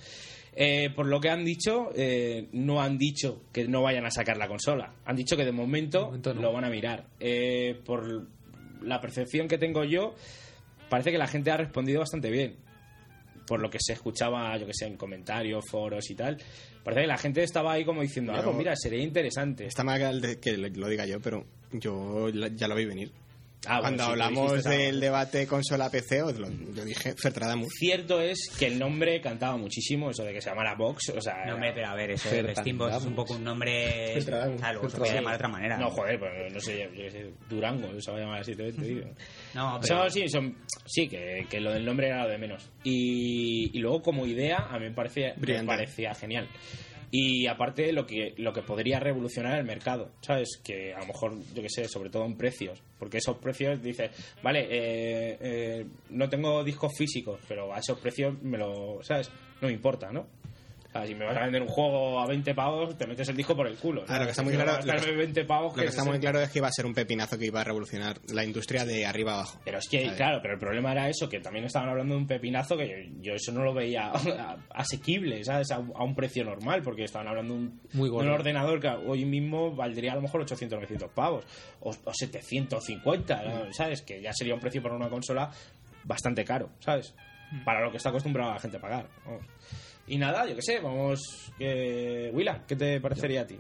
Eh, por lo que han dicho, eh, no han dicho que no vayan a sacar la consola. Han dicho que de momento, lo van a mirar. Eh, por la percepción que tengo yo, parece que la gente ha respondido bastante bien. Por lo que se escuchaba, yo que sé, en comentarios, foros y tal. Parece que la gente estaba ahí como diciendo, ah, pues mira, sería interesante. Está mal que el de- que lo diga yo, pero yo ya lo vi venir. Ah, bueno, Cuando sí, hablamos del debate consola-PC, os lo- yo dije Fertradamus. Cierto es que el nombre cantaba muchísimo, eso de que se llamara Vox, o sea... No, hombre, pero a ver, eso de Steambox es un poco un nombre. Fertradamus. Claro, luego se puede llamar de otra manera. No, joder, pues no sé, yo qué sé, Durango, se va a llamar así, te, digo. No, pero- sí, son- sí que, que lo del nombre era lo de menos. Y, y luego, como idea, a mí me parecía, me parecía genial. Y aparte, lo que, lo que podría revolucionar el mercado, ¿sabes? Que a lo mejor, yo qué sé, sobre todo en precios. Porque esos precios, dices, vale, eh, eh, no tengo discos físicos, pero a esos precios me lo, ¿sabes? No me importa, ¿no? O sea, si me vas a vender un juego a 20 pavos, te metes el disco por el culo. Ah, lo que está muy Si claro, lo que- 20 pavos, Lo que está muy 60. claro es que iba a ser un pepinazo que iba a revolucionar la industria de arriba abajo. Pero es que, ¿Sabes? claro, pero el problema era eso, que también estaban hablando de un pepinazo que yo, yo eso no lo veía asequible, ¿sabes? A, un- a un precio normal, porque estaban hablando de un, Muy de un ordenador que hoy mismo valdría a lo mejor 800 900 pavos, o, o 750, ¿no? ¿sabes? Que ya sería un precio para una consola bastante caro, ¿sabes? Para lo que está acostumbrada la gente a pagar. vamos. Y nada, yo qué sé, vamos... Eh, Willa, ¿qué te parecería a ti?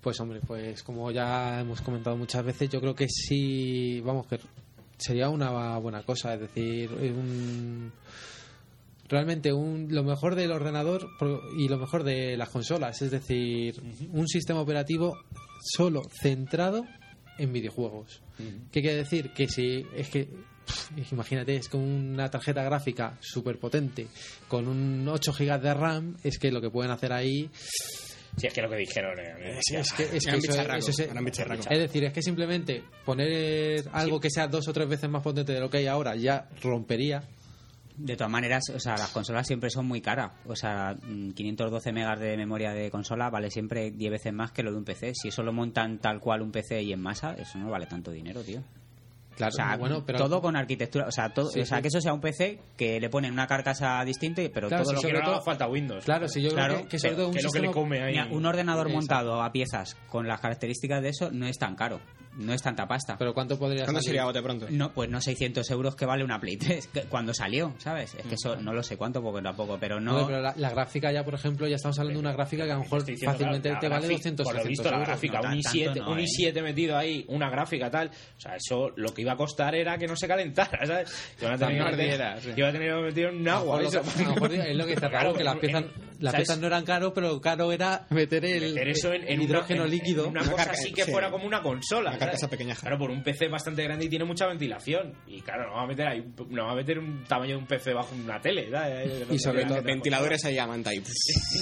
Pues hombre, pues como ya hemos comentado muchas veces, yo creo que sí, vamos, que sería una buena cosa, es decir, un, realmente un, lo mejor del ordenador y lo mejor de las consolas, es decir, un sistema operativo solo centrado en videojuegos. ¿Qué quiere decir? Que si es que pff, imagínate, es con una tarjeta gráfica súper potente, con un 8 GB de RAM, es que lo que pueden hacer ahí Si es que lo que dijeron... eh, es, es que, es que Eran eso- bicharracos, eso es, es decir, es que simplemente poner algo que sea dos o tres veces más potente de lo que hay ahora ya rompería. De todas maneras, o sea, las consolas siempre son muy caras. O sea, mm, 512 megas de memoria de consola vale siempre 10 veces más que lo de un PC. Si eso lo montan tal cual un PC y en masa, eso no vale tanto dinero, tío. Claro, o sea, bueno, pero todo con arquitectura, o sea, todo, Sí, o sea, sí. que eso sea un PC que le ponen una carcasa distinta, pero Claro, todo sí, lo sobre que todo- falta Windows. Claro, si yo creo Claro, que, que sobre todo un que es lo que le come ahí. Mira, un ordenador Exacto. montado a piezas con las características de eso no es tan caro, no es tanta pasta. Pero ¿cuánto podría ¿Cuándo salir? sería bote pronto? No, pues no 600 euros que vale una Play 3 que- cuando salió, ¿sabes? Es que eso no lo sé cuánto porque tampoco, pero no... Pero la, la gráfica ya, por ejemplo, ya estamos hablando de una gráfica que a lo mejor diciendo, fácilmente te la vale gráfica, 200 Por lo 300 visto, la euros. gráfica, No, un, tanto i7, no, un ¿eh? i7 metido ahí, una gráfica tal. O sea, eso lo que iba a costar era que no se calentara, ¿sabes? Que iban a tener que No meter- ardiera, sí. que iba a tener que meter un agua. Eso. es lo que está Claro, claro, que las en- piezas, las ¿sabes? piezas no eran caro, pero caro era meter el, meter eso en, en hidrógeno en- líquido. en una Una cosa carca- así que sí. fuera como una consola. Una carcasa pequeña. Claro, por un PC bastante grande y tiene mucha ventilación. Y claro, no va a meter ahí, no va a meter un tamaño de un PC bajo una tele. ¿sabes? Y sobre todo ventiladores ahí a manta.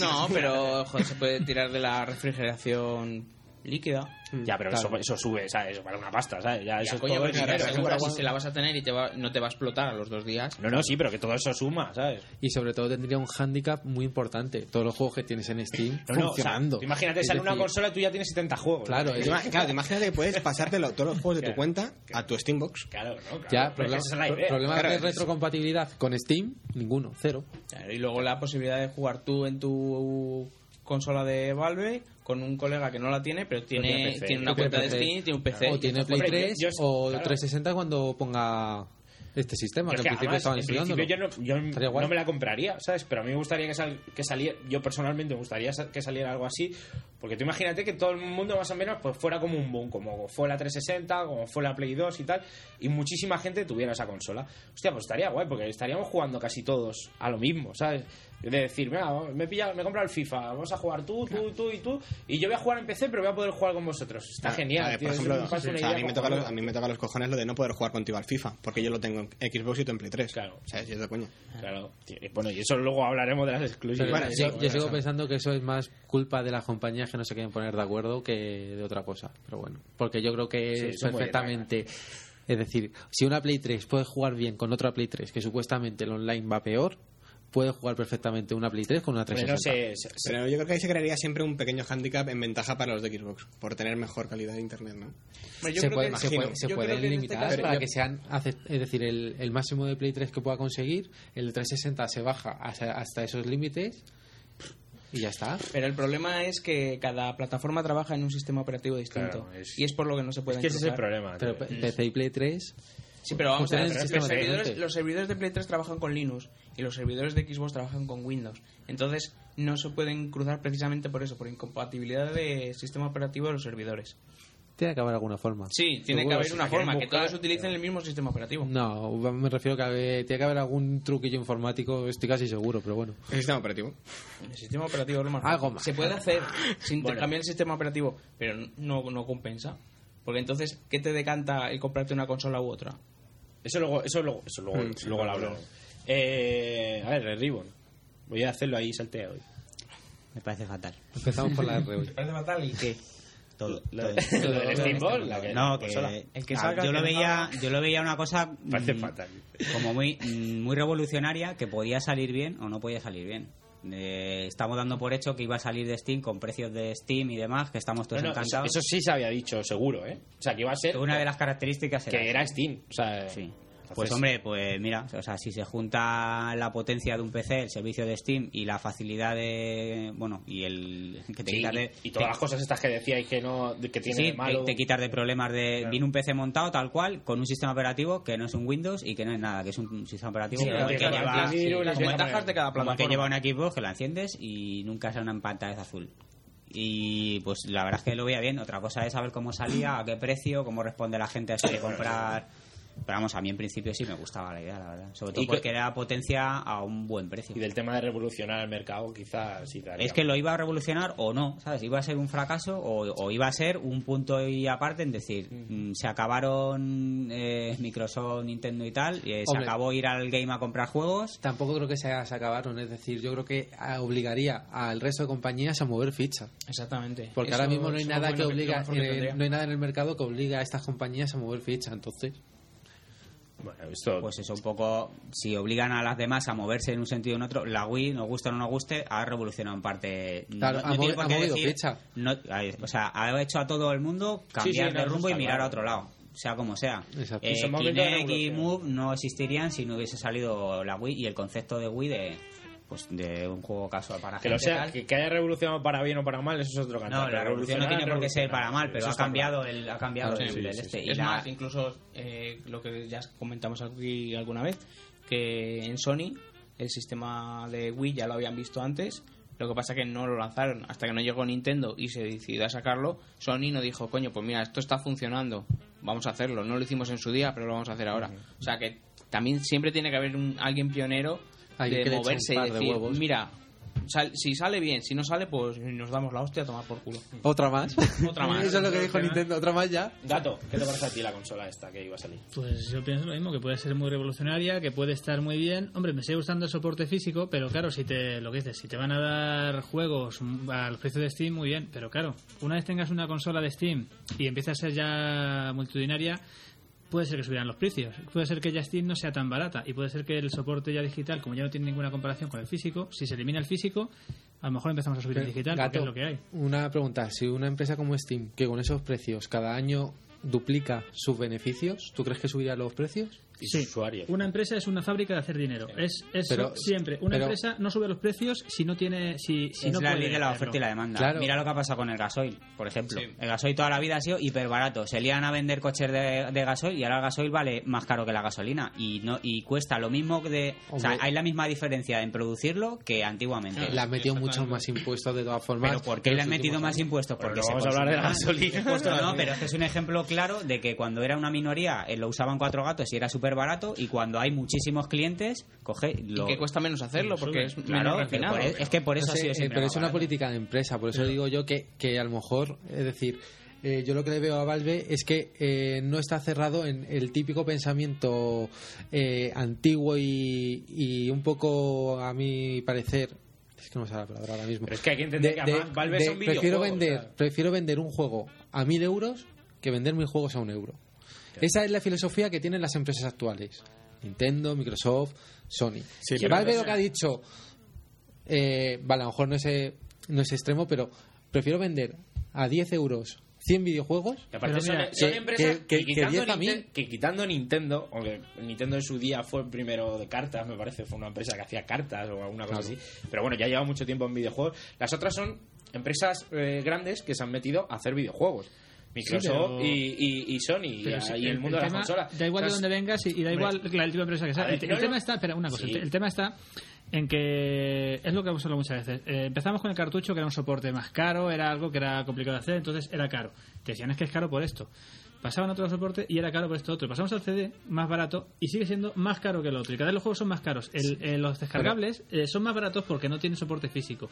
No, pero joder, se puede tirar de la refrigeración líquida. Ya, pero Claro. eso, eso sube, ¿sabes? Eso para una pasta, ¿sabes? Ya, Ya, eso es coño, todo pero si dinero, se la vas a tener y te va- no te va a explotar a los dos días. No, no, sí, pero que todo eso suma, ¿sabes? Y sobre todo tendría un hándicap muy importante. Todos los juegos que tienes en Steam No, no, o sea, funcionando. tú imagínate, sale una consola y tú ya tienes 70 juegos. Claro, ¿no? es- Claro, te imaginas que puedes pasártelo todos los juegos de tu Claro. cuenta a tu Steambox. Claro, no, claro. Ya, Pero problema, esa es la pro- idea. problema Claro, de es- retrocompatibilidad con Steam, ninguno, cero. Claro, y luego la posibilidad de jugar tú en tu consola de Valve con un colega que no la tiene, pero tiene, tiene PC, tiene una cuenta de. Steam, tiene un PC. o tiene Play Hombre, 3 yo- yo- o claro. 360 cuando ponga este sistema, que que principio además, estaban enseñándolo. yo, no, yo me la compraría, ¿sabes? Pero a mí me gustaría que, sal- que saliera, yo personalmente me gustaría que saliera algo así, porque tú imagínate que todo el mundo más o menos pues fuera como un boom, como fue la 360, como fue la Play 2 y tal, y muchísima gente tuviera esa consola. Hostia, pues estaría guay, porque estaríamos jugando casi todos a lo mismo, ¿sabes? De decir, mira, me he pillado- me he comprado el FIFA, vamos a jugar tú, tú, tú y tú, y yo voy a jugar en PC, pero voy a poder jugar con vosotros. Está genial, tío, por ejemplo, o sea, a, mí me toca los, cojonuda. a mí me toca los cojones lo de no poder jugar contigo al FIFA, porque yo lo tengo en Xbox y tú en Play 3. Claro. O sea, si es de coña. Claro, y bueno, y eso luego hablaremos de las. Bueno, yo, sí, yo bueno, sigo pensando que eso es más culpa de las compañías que no se quieren poner de acuerdo que de otra cosa. Pero bueno, porque yo creo que Sí, perfectamente. Es decir, si una Play 3 puede jugar bien con otra Play 3, que supuestamente el online va peor, puede jugar perfectamente una Play 3 con una Hombre, 360. no sé, se- se- Pero yo creo que ahí se crearía siempre un pequeño handicap en ventaja para los de Xbox, por tener mejor calidad de internet, ¿no? Yo se creo puede, que- se imagino. puede, se yo puede creo que en este limitar caso- para yo- que sean hace- es decir el, el máximo de Play 3 que pueda conseguir el de 360 se baja hasta, hasta esos límites y ya está Pero el problema es que cada plataforma trabaja en un sistema operativo distinto. Claro, es- y es por lo que no se puede es que ese es el problema. pero PC y Play 3 Sí, pero vamos a ver, los servidores, diferentes. los servidores de Play 3 trabajan con Linux y los servidores de Xbox trabajan con Windows. Entonces no se pueden cruzar precisamente por eso, por incompatibilidad de sistema operativo de los servidores. tiene que haber alguna forma Sí, tiene que haber una forma, que buscar- todos utilicen el mismo sistema operativo. no me refiero que habe- tiene que haber algún truquillo informático estoy casi seguro pero bueno El sistema operativo. El sistema operativo es lo más Algo fácil. más. Se puede hacer sin cambiar el sistema operativo, pero no, no compensa. Porque entonces, ¿qué te decanta el comprarte una consola u otra? Eso luego, eso luego, eso luego, Mm, sí, luego lo hablamos. Eh, a ver, el Ribbon. Voy a hacerlo ahí saltea hoy. Me parece fatal. empezamos por la R hoy. parece fatal y qué? Todo. Lo, todo. de- lo del Steamboat, la que- No, que, consola. El que ah, salga, yo que lo veía, yo lo veía una cosa Parece mm, fatal. como muy mm, muy revolucionaria que podía salir bien o no podía salir bien. Eh, estamos dando por hecho que iba a salir de Steam con precios de Steam y demás, que estamos todos No, no, eso, encantados. eso sí se había dicho, seguro, ¿eh? O sea, que iba a ser Una de las características era que era Steam. O sea, Sí. Entonces- Pues hombre, pues mira, o sea, si se junta la potencia de un PC, el servicio de Steam y la facilidad de, bueno, y el que te Sí, quitas de y, todas te- las cosas estas que decíais que no que tiene Sí, de malo. te, quitas de problemas de Claro. viene un PC montado tal cual con un sistema operativo que no es un Windows y que no es nada, que es un sistema operativo Sí, que claro, lleva las ventajas de cada como el que plataforma. lleva una Xbox que la enciendes y nunca sale una pantalla azul. Y pues la verdad es que lo veía bien. Otra cosa es saber cómo salía, a qué precio, cómo responde la gente a eso de comprar. Pero vamos, a mí en principio sí me gustaba la idea, la verdad. Sobre todo Y que- porque era potencia a un buen precio. Y del tema de revolucionar el mercado, quizás sí daría. Es que lo iba a revolucionar o no, ¿sabes? Iba a ser un fracaso o, o iba a ser un punto y aparte en decir, mm, se acabaron eh, Microsoft, Nintendo y tal, y eh, se Hombre. acabó ir al game a comprar juegos. tampoco creo que se, se acabaron es decir yo creo que ah, obligaría al resto de compañías a mover ficha Exactamente. porque Eso ahora mismo no hay nada que obliga que eh, no hay nada en el mercado que obliga a estas compañías a mover ficha entonces Bueno, esto. Pues eso, un poco, si obligan a las demás a moverse en un sentido o en otro, la Wii, nos guste o no nos guste, ha revolucionado en parte. Claro, ha tiene movi- por ha movido decir- ficha. no- o sea, ha hecho a todo el mundo cambiar sí, no, de rumbo y está mirar claro. a otro lado. Sea como sea. Exacto. Eh, Kinect y. Move no existirían si no hubiese salido la Wii y el concepto de Wii de pues de un juego casual para que lo sea, tal. que, que haya revolucionado para bien o para mal, eso es otro cantar. No, la revolución no tiene por qué ser para mal, pero eso ha cambiado claro. el ha cambiado el, sí, el sí, este. sí. Y Es la- más, incluso eh, lo que ya comentamos aquí alguna vez, que en Sony el sistema de Wii ya lo habían visto antes, lo que pasa que no lo lanzaron hasta que no llegó Nintendo y se decidió a sacarlo. Sony no dijo, coño, pues mira, esto está funcionando, vamos a hacerlo. No lo hicimos en su día, pero lo vamos a hacer ahora. O sea que también siempre tiene que haber un, alguien pionero Alguien de que moverse y de decir, huevos. mira, sal- si sale bien, si no sale, pues nos damos la hostia a tomar por culo. otra más Otra más. eso es lo que dijo Nintendo otra más ya Gato, ¿qué te parece a ti la consola esta que iba a salir? Pues yo pienso lo mismo, que puede ser muy revolucionaria, que puede estar muy bien. Hombre, me sigue gustando el soporte físico, pero claro, si te lo que dices, si te van a dar juegos al precio de Steam, muy bien. Pero claro, una vez tengas una consola de Steam y empieza a ser ya multitudinaria, puede ser que subieran los precios. Puede ser que ya Steam no sea tan barata y puede ser que el soporte ya digital, como ya no tiene ninguna comparación con el físico, si se elimina el físico, a lo mejor empezamos a subir el digital, porque Gato, es lo que hay. una pregunta si una empresa como Steam que con esos precios cada año duplica sus beneficios ¿tú crees que subiría los precios? Y Sí, sus usuarios. una empresa es una fábrica de hacer dinero. Es, es Pero- siempre. Una pero- empresa no sube los precios si no tiene. Si, si es no la puede ley de la oferta y la demanda. Claro. Mira lo que ha pasado con el gasoil, por ejemplo. El gasoil toda la vida ha sido hiper barato. Se lían a vender coches de, de gasoil y ahora el gasoil vale más caro que la gasolina y no y cuesta lo mismo que de, o sea, hay la misma diferencia en producirlo que antiguamente. Le han metido muchos más impuestos de todas formas. Pero ¿por qué le han metido más años. impuestos? Porque se vamos a hablar de la gasolina. No, pero es que es un ejemplo claro de que cuando era una minoría eh, lo usaban cuatro gatos y era súper barato y cuando hay muchísimos clientes coge lo... que cuesta menos hacerlo porque es Claro, menos refinado. por- es que por eso No ha sido eh, siempre pero es una barato. política de empresa, por eso digo yo que, que a lo mejor, es decir, eh, yo lo que le veo a Valve es que eh, no está cerrado en el típico pensamiento eh, antiguo y, y un poco, a mi parecer, es que no me sale la palabra ahora mismo. Pero es que hay que entender que además Valve son prefiero videojuegos, vender, o sea. prefiero vender un juego a mil euros que vender mil juegos a un euro. Esa es la filosofía que tienen las empresas actuales. Nintendo, Microsoft, Sony. Sí, Que Valve lo que ha dicho, eh, vale, a lo mejor no es, eh, no es extremo, pero prefiero vender a 10 euros 100 videojuegos Y aparte son, mira, son que- empresas que- que, que- que quitando 10 a Ninte- 1000. que quitando Nintendo, aunque Nintendo en su día fue el primero de cartas, me parece, fue una empresa que hacía cartas o alguna cosa Claro. así, pero bueno, ya lleva mucho tiempo en videojuegos. Las otras son empresas eh, grandes que se han metido a hacer videojuegos. Microsoft pero- y, y- y Sony y, sí, el, mundo de las consolas. Da igual de dónde vengas y, da igual la- el tipo de empresa que sea. Ver, el, el no, no. tema está, espera, una cosa, Sí. el tema está en que es lo que hemos hablado muchas veces. Eh, empezamos con el cartucho que era un soporte más caro, era algo que era complicado de hacer, entonces era caro. Te decían es que es caro por esto. Pasaban a otro soporte y era caro por esto otro. Pasamos al CD, más barato, y sigue siendo más caro que el otro. Y cada vez los juegos son más caros. El- eh, los descargables eh, son más baratos porque no tienen soporte físico.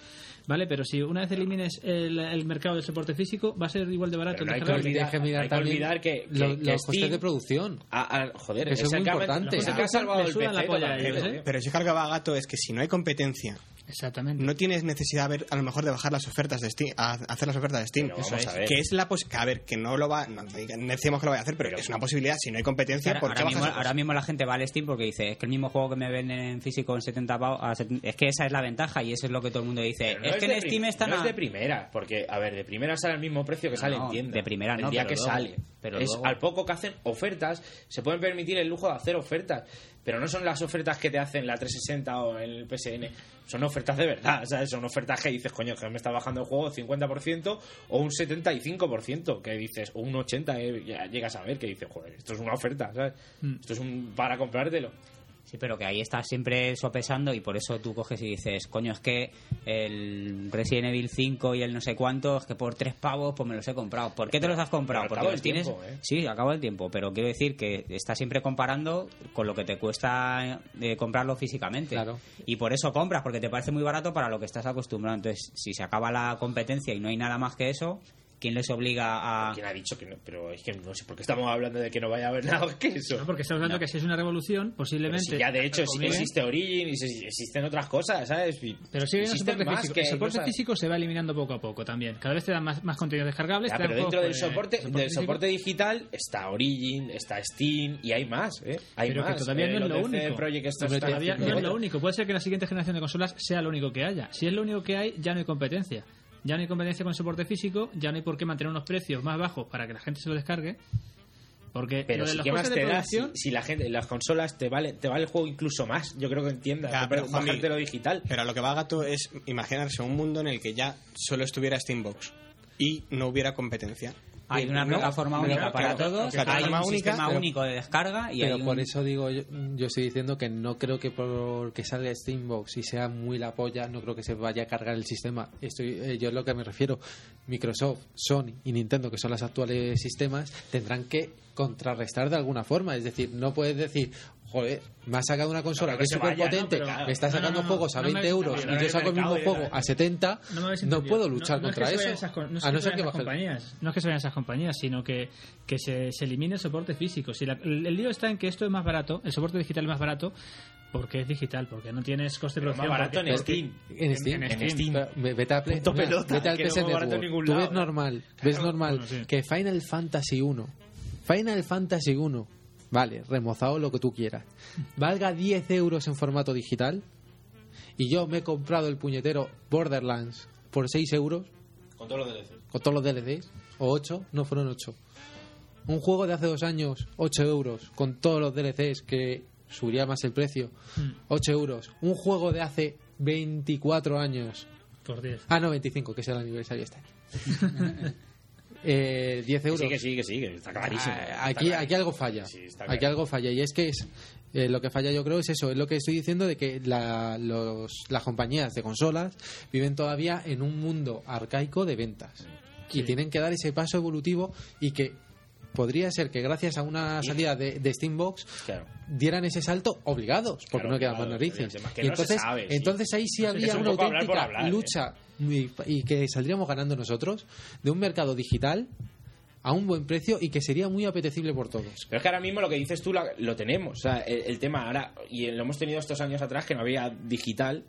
¿Vale? Pero si una vez elimines el, el mercado del soporte físico, va a ser igual de barato. Pero no el hay que olvidar- Hay que mirar hay que también olvidar que, que- lo- que los costes de producción. Ah, ah, joder, Eso es muy importante. ha salvado el la polla a ellos, ¿eh? ¿eh? Pero si carga gato es que si no hay competencia, Exactamente. no tienes necesidad a, ver, a lo mejor de bajar las ofertas de Steam, a hacer las ofertas de Steam. Pero vamos a ver. Que es la pos que, a ver, que no lo va, no decimos que lo vaya a hacer, pero, es una posibilidad. Si no hay competencia, Ahora, ¿por qué ahora bajas mismo, ahora mismo la gente va al Steam porque dice es que el mismo juego que me venden en físico en 70 pavos a 70 es que esa es la ventaja y eso es lo que todo el mundo dice no es que en Steam están no a- es de primera, porque, a ver, de primera sale al mismo precio que sale No, en tienda. de primera el no, día pero que luego- sale. pero es luego- al poco que hacen ofertas, se pueden permitir el lujo de hacer ofertas, pero no son las ofertas que te hacen la 360 o el PSN, son ofertas de verdad, ¿sabes? Son ofertas que dices, coño, que me está bajando el juego 50% o un 75%, que dices, o un 80%, eh, ya llegas a ver que dices, joder, esto es una oferta, ¿sabes? Mm. Esto es un para comprártelo. Sí, pero que ahí estás siempre sopesando y por eso tú coges y dices, coño, es que el Resident Evil 5 y el no sé cuánto, es que por tres pavos pues me los he comprado. ¿Por qué te los has comprado? Pero Porque los tienes... tiempo, ¿eh? Sí, acabo el tiempo, pero quiero decir que estás siempre comparando con lo que te cuesta eh, comprarlo físicamente. Claro. Y por eso compras, porque te parece muy barato para lo que estás acostumbrado. Entonces, si se acaba la competencia y no hay nada más que eso, ¿quién les obliga a...? ¿Quién ha dicho que no? Pero es que no sé por qué estamos hablando de que no vaya a haber nada que eso. No, porque estamos hablando que si es una revolución, Pero posiblemente. si ya de hecho sí que Obliguen- existe Origin y existen otras cosas, ¿sabes? Y Pero sigue habiendo existen soporte más físico. que el soporte cosas- físico se va eliminando poco a poco también. Cada vez te dan más, más contenidos descargables. Ya, pero dentro del pues, soporte, del soporte digital está Origin, está Steam y hay más, ¿eh? Hay Pero que más. todavía Eh, no es los lo único. Están todavía no es lo único. Puede ser que la siguiente generación de consolas sea lo único que haya. Si es lo único que hay, ya no hay competencia. Ya no hay competencia con el soporte físico, ya no hay por qué mantener unos precios más bajos para que la gente se lo descargue. Porque Pero lo de si los qué más te da si, la gente, las consolas te vale, te vale el juego incluso más. Yo creo que entiendas. Pero, bajarte lo digital. Pero a lo que va gato es imaginarse un mundo en el que ya solo estuviera Steambox y no hubiera competencia. Hay una plataforma única para claro, todos, hay un única, sistema pero- único de descarga y Pero hay un- por eso digo, yo, yo estoy diciendo que no creo que porque salga Steambox y sea muy la polla, no creo que se vaya a cargar el sistema. Estoy, eh, yo es lo que me refiero. Microsoft, Sony y Nintendo, que son los actuales sistemas, tendrán que contrarrestar de alguna forma. Es decir, no puedes decir, joder, me ha sacado una consola No, que es súper ¿no? potente, Pero- me está No, no, sacando no, juegos a no me 20 habéis euros y yo saco el mismo juego a 70, No, no puedo luchar no contra eso. no a que no se ser que compañías, no es que se vayan esas compañías, sino que, que se, se elimine el soporte físico. Si la- el, el lío está en que esto es más barato, el soporte digital es más barato, porque es digital, porque no tienes coste de Pero más producción. barato en Steam. En Steam, En Steam. Vete, a Play- vete al no ningún Tú ves ¿no? normal, ves normal bueno, sí. que Final Fantasy 1, Final Fantasy 1, vale, remozado lo que tú quieras, valga 10 euros en formato digital y yo me he comprado el puñetero Borderlands por 6 euros Con todos los DLC. con todos los DLCs, o 8, no fueron 8. Un juego de hace dos años, 8 euros, con todos los DLCs que subiría más el precio, Mm. 8 euros. Un juego de hace 24 años, Por 10. ah, no, 25, que es el aniversario este año. eh, 10 euros. Sí, que sí, que sí, que está clarísimo. Ah, Aquí, aquí algo falla. Sí, está Aquí claro. algo falla. Y es que es eh, lo que falla, yo creo, es eso. Es lo que estoy diciendo de que la- los, las compañías de consolas viven todavía en un mundo arcaico de ventas. Y tienen que dar ese paso evolutivo y que podría ser que gracias a una salida de, de Steambox Claro. dieran ese salto obligados, porque Claro, no quedan más narices. que Y no entonces, sí. entonces ahí sí Es habría un una hablar auténtica hablar, ¿eh? lucha y, y que saldríamos ganando nosotros de un mercado digital a un buen precio y que sería muy apetecible por todos. Pero es que ahora mismo lo que dices tú la- lo tenemos. O sea, el, el tema ahora, y lo hemos tenido estos años atrás que no había digital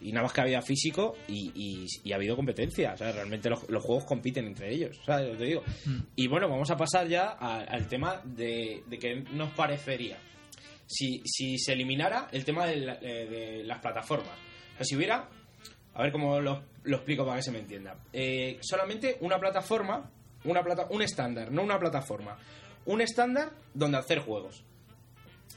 y nada más que había físico y, y- y ha habido competencia. O sea, realmente los, los juegos compiten entre ellos. Sea, yo te digo. Y bueno, vamos a pasar ya a- al tema de, de que nos parecería. Si, si se eliminara el tema de, la- eh, de las plataformas. O sea, si hubiera. A ver cómo lo, lo explico para que se me entienda. Eh, solamente una plataforma, una plata, un estándar, no una plataforma. Un estándar donde hacer juegos.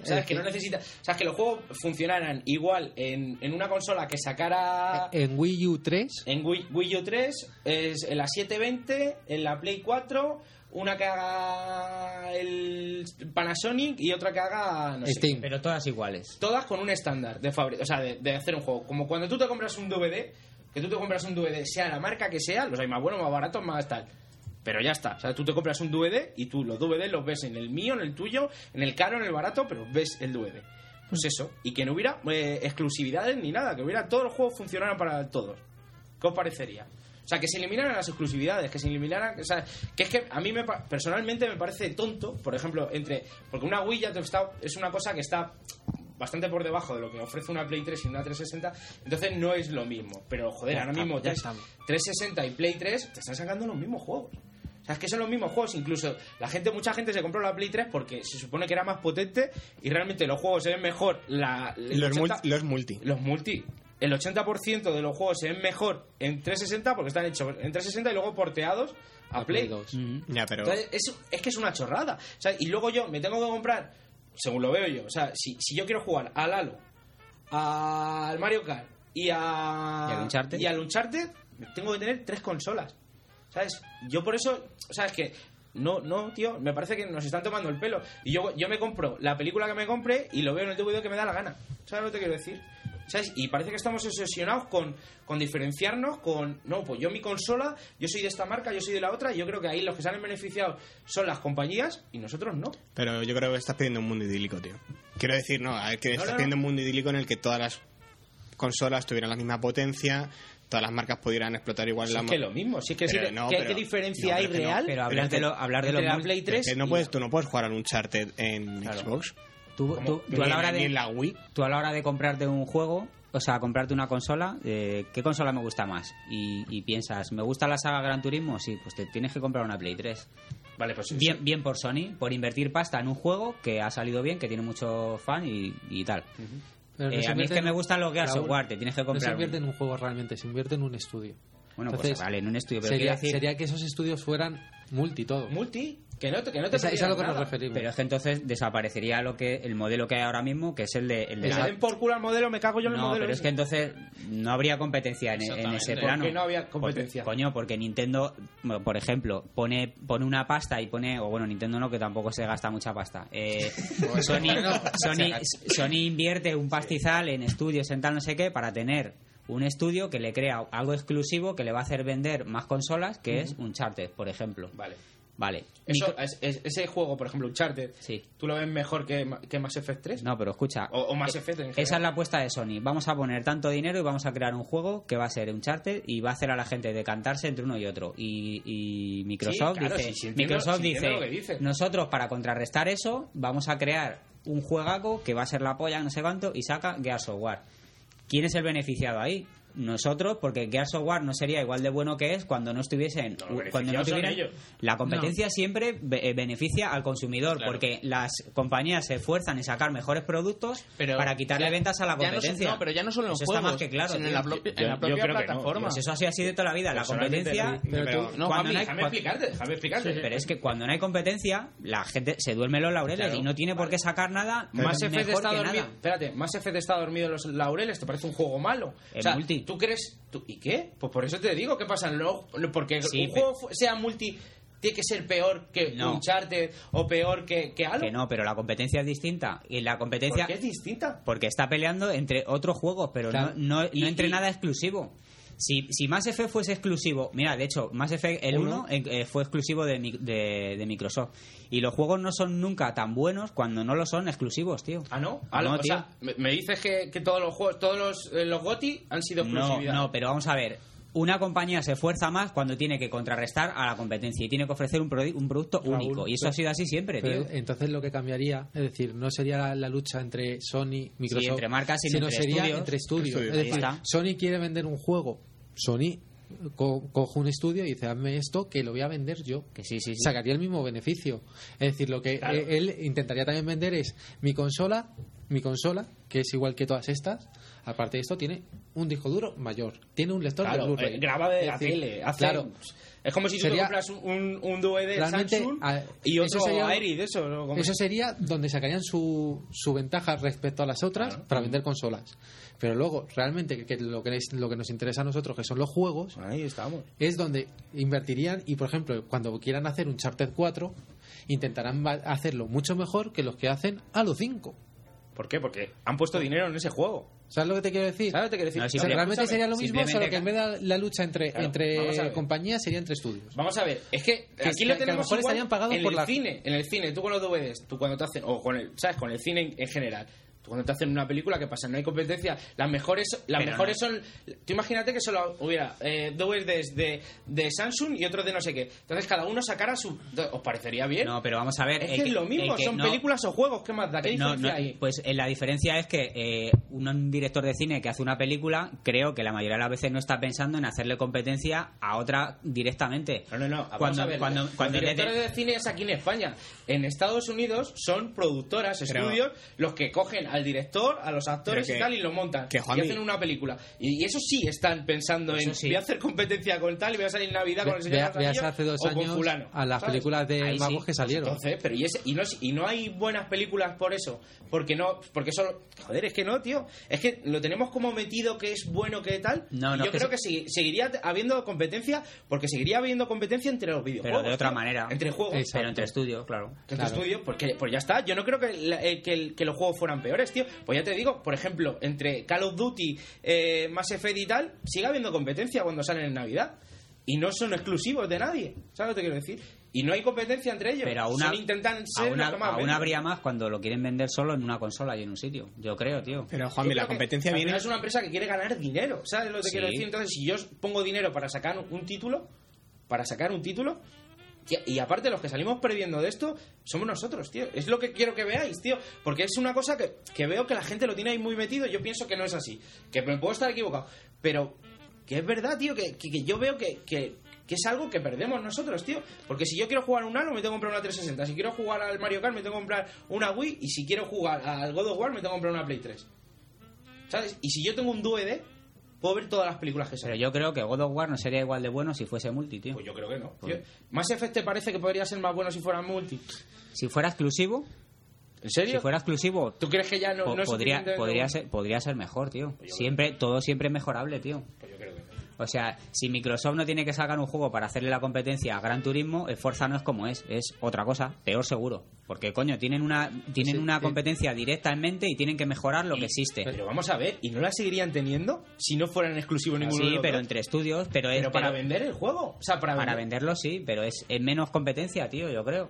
¿Sabes? Eh, que no necesita. O sea, que los juegos funcionaran igual en, en una consola que sacara. En Wii U 3 En Wii, Wii U 3, es en la 720, en la Play 4, una que haga el Panasonic y otra que haga. No sé. Pero todas iguales. todas con un estándar de o sea, de, de hacer un juego. Como cuando tú te compras un DVD, que tú te compras un DVD, sea la marca que sea, los hay más buenos, más baratos, más tal. Pero ya está. O sea, tú te compras un DVD y tú los DVD los ves en el mío, en el tuyo, en el caro, en el barato, pero ves el DVD. Pues eso. Y que no hubiera eh, exclusividades ni nada, que hubiera todos los juegos funcionaran para todos. ¿Qué os parecería? O sea, que se eliminaran las exclusividades, que se eliminaran... O sea, que es que a mí me, personalmente me parece tonto, por ejemplo, entre... Porque una Wii ya te está, es una cosa que está bastante por debajo de lo que ofrece una Play 3 y una 360, entonces no es lo mismo. Pero, joder, ahora mismo ya 3, estamos. 360 y Play 3 te están sacando los mismos juegos. O sea, es que son los mismos juegos. Incluso la gente, mucha gente se compró la Play 3 porque se supone que era más potente y realmente los juegos se ven mejor. La, Los, 80 mul- los multi. los multi. El 80% de los juegos se ven mejor en 360 porque están hechos en 360 y luego porteados a Play. 2. Ya, pero. Entonces, es, es que es una chorrada. O sea, y luego yo me tengo que comprar, según lo veo yo, o sea, si, si yo quiero jugar al Halo, al Mario Kart y, a, ¿Y al Uncharted? y al Uncharted, tengo que tener tres consolas. ¿Sabes? Yo por eso, o sea, es que no, no, tío, me parece que nos están tomando el pelo. Y yo, yo me compro la película que me compre y lo veo en el DVD que me da la gana. ¿Sabes lo que te quiero decir? ¿Sabes? Y parece que estamos obsesionados con, con diferenciarnos, con, no, pues yo mi consola, yo soy de esta marca, yo soy de la otra, y yo creo que ahí los que salen beneficiados son las compañías y nosotros no. Pero yo creo que estás pidiendo un mundo idílico, tío. Quiero decir, no, que No, estás no, no. pidiendo un mundo idílico en el que todas las consolas tuvieran la misma potencia, todas las marcas pudieran explotar igual Si la es que lo mismo, si es que, Pero sí, no, ¿qué, pero- qué diferencia no, hay pero que no, real Pero hablar de, lo, hablar de los la Play 3 Que no y- puedes, tú no puedes jugar al Uncharted en Claro. Xbox. Tú, a la en- hora de, en la Wii. tú a la hora de comprarte un juego, o sea, comprarte una consola, eh, ¿qué consola me gusta más? Y, y piensas, ¿me gusta la saga Gran Turismo? Sí, pues te tienes que comprar una Play 3. Vale, pues Bien, bien por Sony, por invertir pasta en un juego que ha salido bien, que tiene mucho fan y, y tal. Pero no Eh, se a mí es que en- me gustan los Gears of Raúl, War, te tienes que No se comprar. invierte uno. en un juego realmente, se invierte en un estudio. Bueno, pues vale, en un estudio, pero sería, decir- sería que esos estudios fueran multi todo. multi, que no te, que no te Esa- es a lo que nos referimos. Pero es que entonces desaparecería lo que el modelo que hay ahora mismo, que es el de, el de la- por culo al modelo, me cago yo en el No, modelo. pero es que entonces no habría competencia en, en Exactamente. ese ¿Por plano. qué no había competencia? Porque- coño, porque Nintendo, por ejemplo, pone pone una pasta y pone, o bueno, Nintendo no, que tampoco se gasta mucha pasta. Eh, Sony, Sony, Sony invierte un pastizal en estudios, en tal no sé qué, para tener un estudio que le crea algo exclusivo que le va a hacer vender más consolas, que es Uncharted, por ejemplo. Vale. Vale. Eso, es- es- ese juego, por ejemplo, Uncharted, Sí. ¿tú lo ves mejor que, que Mass Effect 3? No, pero escucha. O, o Mass eh, Effect en Esa es la apuesta de Sony. Vamos a poner tanto dinero y vamos a crear un juego que va a ser Uncharted y va a hacer a la gente decantarse entre uno y otro. Y, y Microsoft Sí, claro, dice, sí, sí entiendo- Microsoft dice, lo que dice. nosotros para contrarrestar eso vamos a crear un juegaco que va a ser la polla, no sé cuánto, y saca Gears of War. ¿Quién es el beneficiado ahí? Nosotros, porque Gears of War no sería igual de bueno que es cuando no estuviesen, cuando no tuvieran. ellos. La competencia siempre be- eh, beneficia al consumidor, Claro. porque las compañías se esfuerzan en sacar mejores productos Pero para quitarle ya- ventas a la ya no son- competencia. no, pero ya no solo en los Eso está juegos, más que claro. en la propia- en la plataforma. Pues eso así ha sido de toda la vida. La competencia. Pero tú- no, cuando Juanmi, no hay- déjame explicarte, déjame explicarte. Pero es que cuando no hay competencia, la gente se duerme en los laureles Claro. y no tiene por qué sacar nada Effect mejor está que dormido. Espérate, Effect está dormido en los laureles, ¿te parece un juego malo? El o multi. ¿tú crees? tú- ¿Y qué? Pues por eso te digo, ¿qué pasa? No, porque Sí, un juego sea multi tiene que ser peor que No. Uncharted o peor que, que Halo. Que no, pero la competencia es distinta. Y la competencia. ¿Por qué es distinta? Porque está peleando entre otros juegos, pero Claro. no, no, Y- no entre y- nada exclusivo. Si, si Mass Effect fuese exclusivo, mira, de hecho, Mass Effect el Uno. 1 fue exclusivo de, de, de Microsoft. Y los juegos no son nunca tan buenos cuando no lo son exclusivos, tío. Ah, no. Ah, no, o sea, me, me dices que, que todos los juegos, todos los, eh, los GOTI han sido No, exclusividad. no, pero vamos a ver. Una compañía se esfuerza más cuando tiene que contrarrestar a la competencia y tiene que ofrecer un, un producto Raúl, único. Y eso pero- ha sido así siempre, Pero tío. entonces lo que cambiaría, es decir, no sería la, la lucha entre Sony, Microsoft, entre marcas, sino entre sería estudios. entre estudios. Estudios. Es decir. Sony quiere vender un juego, Sony co- coge un estudio y dice, hazme esto que lo voy a vender yo. Que sí, sí, sí. Sacaría el mismo beneficio. Es decir, lo que Claro. eh, él intentaría también vender es mi consola, mi consola, que es igual que todas estas, aparte de esto, tiene un disco duro mayor, tiene un lector de Blu-ray. eh, graba de la tele. Hace, claro. Es como si tú te compras un, un Realmente, Samsung a- y eso otro sería- de eso. Eso sería donde sacarían su, su ventaja respecto a las otras Claro. para vender consolas. Pero luego, realmente, que, lo, que es- lo que nos interesa a nosotros, que son los juegos, Ahí estamos. es donde invertirían y, por ejemplo, cuando quieran hacer un Charter 4, intentarán hacerlo mucho mejor que los que hacen Halo 5. ¿Por qué? Porque han puesto dinero en ese juego. ¿Sabes lo que te quiero decir? ¿Sabes lo que te quiero decir? No, O sea, Simple- realmente sería lo mismo, solo que en vez de la lucha entre, Claro, entre compañías sería entre estudios. Vamos a ver, es que aquí que- lo que a lo tenemos mejor estarían pagados en por el la- cine, en el cine, tú con los DVDs, tú cuando te hacen, o con el, ¿sabes? Con el cine en, en general. Cuando te hacen una película, ¿qué pasa? No hay competencia. Las mejores, las Pero mejores son. Tú imagínate que solo hubiera eh, DVDs de, de Samsung y otros de no sé qué. Entonces cada uno sacara su. ¿Os parecería bien? No, pero vamos a ver. es que es lo mismo, son no- películas o juegos, ¿qué más da? ¿Qué No, diferencia hay? pues eh, la diferencia es que eh, un director de cine que hace una película, creo que la mayoría de las veces no está pensando en hacerle competencia a otra directamente. No, no, no. Vamos Cuando, a ver, cuando, directores de cine es aquí en España. En Estados Unidos son productoras, Pero- estudios, los que cogen al director, a los actores y tal y lo montan. que, y Juanmi- hacen una película. Y, y eso sí están pensando Eso en sí. voy a hacer competencia con tal y voy a salir en Navidad con el señor Ve- Anillos hace dos o con años fulano. a las ¿sabes? películas de Ahí sí. que salieron. Entonces, pero y, ese- y, no, y no hay buenas películas por eso. Porque no, porque solo. Joder, es que no, tío. Es que lo tenemos como metido que es bueno que tal. No, y no, yo que creo se- que segui- seguiría habiendo competencia, porque seguiría habiendo competencia entre los videojuegos. pero de otra tío. manera. Entre juegos. Exacto. Pero entre estudios, claro. Que en Claro. tu estudio, porque pues ya está. Yo no creo que, la- eh, que, el- que los juegos fueran peores, tío. Pues ya te digo, por ejemplo, entre Call of Duty, eh, Mass Effect y tal, sigue habiendo competencia cuando salen en Navidad. Y no son exclusivos de nadie. ¿Sabes lo que te quiero decir? Y no hay competencia entre ellos. Pero aún, Son intentan ser aún, aún venden. habría más cuando lo quieren vender solo en una consola y en un sitio. Yo creo, tío. Pero, Yo Juanmi, la competencia viene... Es una empresa que quiere ganar dinero, ¿sabes lo que Sí. quiero decir? Entonces, si yo pongo dinero para sacar un título, para sacar un título, y aparte los que salimos perdiendo de esto, somos nosotros, tío. Es lo que quiero que veáis, tío. Porque es una cosa que, que veo que la gente lo tiene ahí muy metido. Yo pienso que no es así. Que me puedo estar equivocado. Pero que es verdad, tío, que, que- yo veo que, que- es algo que perdemos nosotros, tío. Porque si yo quiero jugar un Halo, me tengo que comprar una 360. Si quiero jugar al Mario Kart, me tengo que comprar una Wii. Y si quiero jugar al God of War, me tengo que comprar una Play 3. ¿Sabes? Y si yo tengo un DVD, puedo ver todas las películas que Pero salen. yo creo que God of War no sería igual de bueno si fuese multi, tío. Pues yo creo que no. ¿Más Effect te parece que podría ser más bueno si fuera multi? Si fuera exclusivo, ¿En serio? si fuera exclusivo, ¿Tú crees que ya no, po- no es podría, podría, ser, podría ser mejor, tío. Siempre, todo siempre es mejorable, tío. O sea, si Microsoft no tiene que sacar un juego para hacerle la competencia a Gran Turismo, el Forza no es como es, es otra cosa, peor seguro. Porque, coño, tienen una, tienen Sí, una competencia directa en mente y tienen que mejorar lo que existe. Pero vamos a ver, ¿y no la seguirían teniendo si no fueran exclusivos ninguno de Sí, los pero entre estudios, pero, es para pero- vender el juego. O sea, para, para vender. venderlo sí, pero es, es menos competencia, tío, yo creo.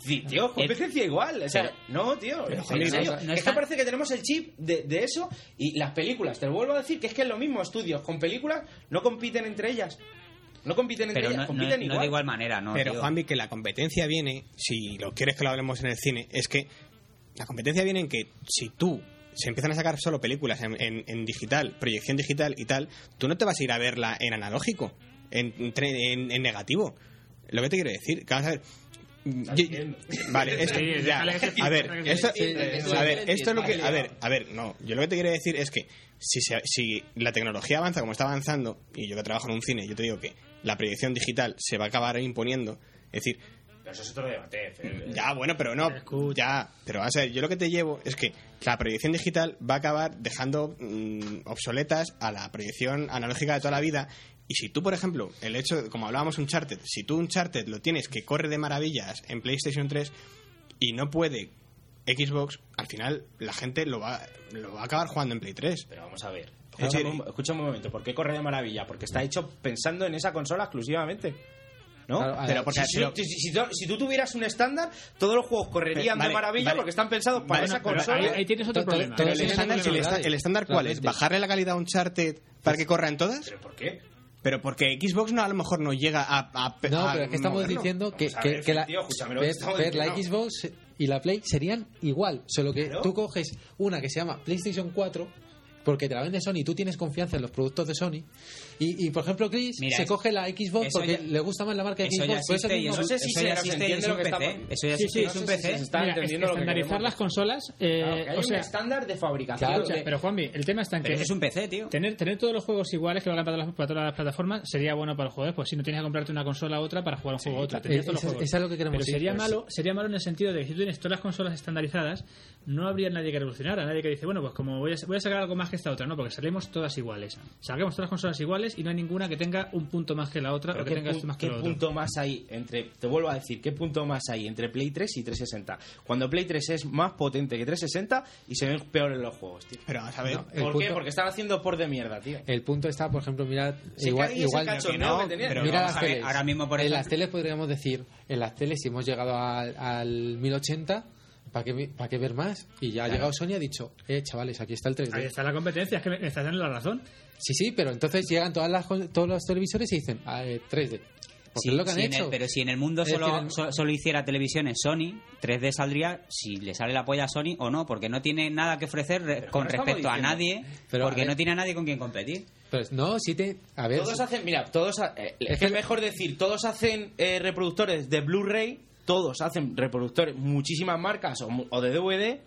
Sí, tío, competencia igual. O sea, no, tío. pero, en joder, serio. no- es que parece que tenemos el chip de, de eso y las películas. Te lo vuelvo a decir que es que es lo mismo. Estudios con películas no compiten entre ellas. No compiten entre Pero ellas, no, compiten no igual. de igual manera, ¿no? Pero, tío. Juanmi, que la competencia viene, si lo quieres que lo hablemos en el cine, es que la competencia viene en que si tú se empiezan a sacar solo películas en, en- en digital, proyección digital y tal, tú no te vas a ir a verla en analógico, en, en- en negativo. Lo que te quiero decir, que vamos a ver. Yo- vale, es que, Sí, ya, déjale que- a ver, esto, a ver, esto es lo que, a ver, a ver, no, yo lo que te quiero decir es que si, se- si la tecnología avanza como está avanzando, y yo que trabajo en un cine, yo te digo que la proyección digital se va a acabar imponiendo, es decir, Pero eso es otro debate. Ya, bueno, pero no. Ya, pero a ver, yo lo que te llevo es que la proyección digital va a acabar dejando mm, obsoletas a la proyección analógica de toda la vida. Y si tú, por ejemplo, el hecho, como hablábamos Uncharted, si tú Uncharted lo tienes que corre de maravillas en PlayStation 3 y no puede Xbox, al final la gente lo va, lo va a acabar jugando en Play 3. Pero vamos a ver. Es Escucha, decir, un, escucha un momento, ¿por qué corre de maravilla? Porque está hecho pensando en esa consola exclusivamente. ¿No? Claro, pero porque si, pero- si- si tú, si tú tuvieras un estándar, todos los juegos correrían Vale, de maravilla vale. porque están pensados para Vale, esa consola. ahí- ahí tienes otro Pero- problema. pero el estándar, el el estándar cuál es? ¿Bajarle la calidad a Uncharted para que corra en todas? ¿Pero por qué? Pero porque Xbox no a lo mejor no llega a... a No, a pero es que estamos moverlo. diciendo que, Vamos a que- ver, que la, tío, ver- la. Xbox y la Play serían igual, solo que Claro. tú coges una que se llama PlayStation 4 porque te la vende Sony y tú tienes confianza en los productos de Sony y, y, por ejemplo Chris Mira, se es- coge la Xbox porque ya- le gusta más la marca Eso Xbox ya por eso No sé si eso se- ya se existe que PC. Eso ya Sí, existe es un PC. se está Mira, entendiendo es- lo que estandarizar las consolas. eh, Claro, que hay o un sea, estándar de fabricación. De- pero Juanvi, el tema está en que es un PC, tío. tener, tener todos los juegos iguales que valgan para, las- para todas las plataformas sería bueno para los jugadores, pues si no tienes que comprarte una consola a otra para jugar un juego a otra. tendrías todos los eso- juegos. eso es lo que queremos Pero sería pues. malo, sería malo en el sentido de que si tú tienes todas las consolas estandarizadas, no habría nadie que revolucionara, nadie que dice, bueno, pues como voy a, voy a sacar algo más que esta otra, no, porque salimos todas iguales. Saquemos todas las consolas iguales y no hay ninguna que tenga un punto más que la otra o que ¿qué, tenga esto más que qué lo otro. punto más hay entre, te vuelvo a decir, qué punto más hay entre Play 3 y 360? Cuando Play 3 es más potente que 360 y se ven peores los juegos, tío. Pero vamos a ver... No, ¿Por qué? Porque están haciendo por de mierda, tío. el punto está por ejemplo mirad Si igual, que que tenía. pero mira vamos las a ver, teles ahora mismo, por en ejemplo- las teles podríamos decir en las teles si hemos llegado al, al 1080 ¿para qué, mi- para qué ver más? y ya ha llegado Sony y ha dicho eh chavales aquí está el 3D Ahí está la competencia, es que me, me estás dando la razón. Sí, sí, pero entonces llegan todas las, con- todos los televisores y dicen ah, eh, 3D. Porque Sí, es lo que han en hecho. el- pero si en el mundo solo, decir, en- so- solo hiciera televisiones Sony, 3D saldría si le sale la polla a Sony o no, porque no tiene nada que ofrecer re- con ¿qué estamos respecto a nadie, Pero, porque a ver- no tiene a nadie con quien competir. Pero no, sí te. A ver. Todos hacen, mira, todos. ha- eh, es Es que es que- mejor decir, todos hacen eh, reproductores de Blu-ray, todos hacen reproductores, muchísimas marcas o, mu- o de DVD,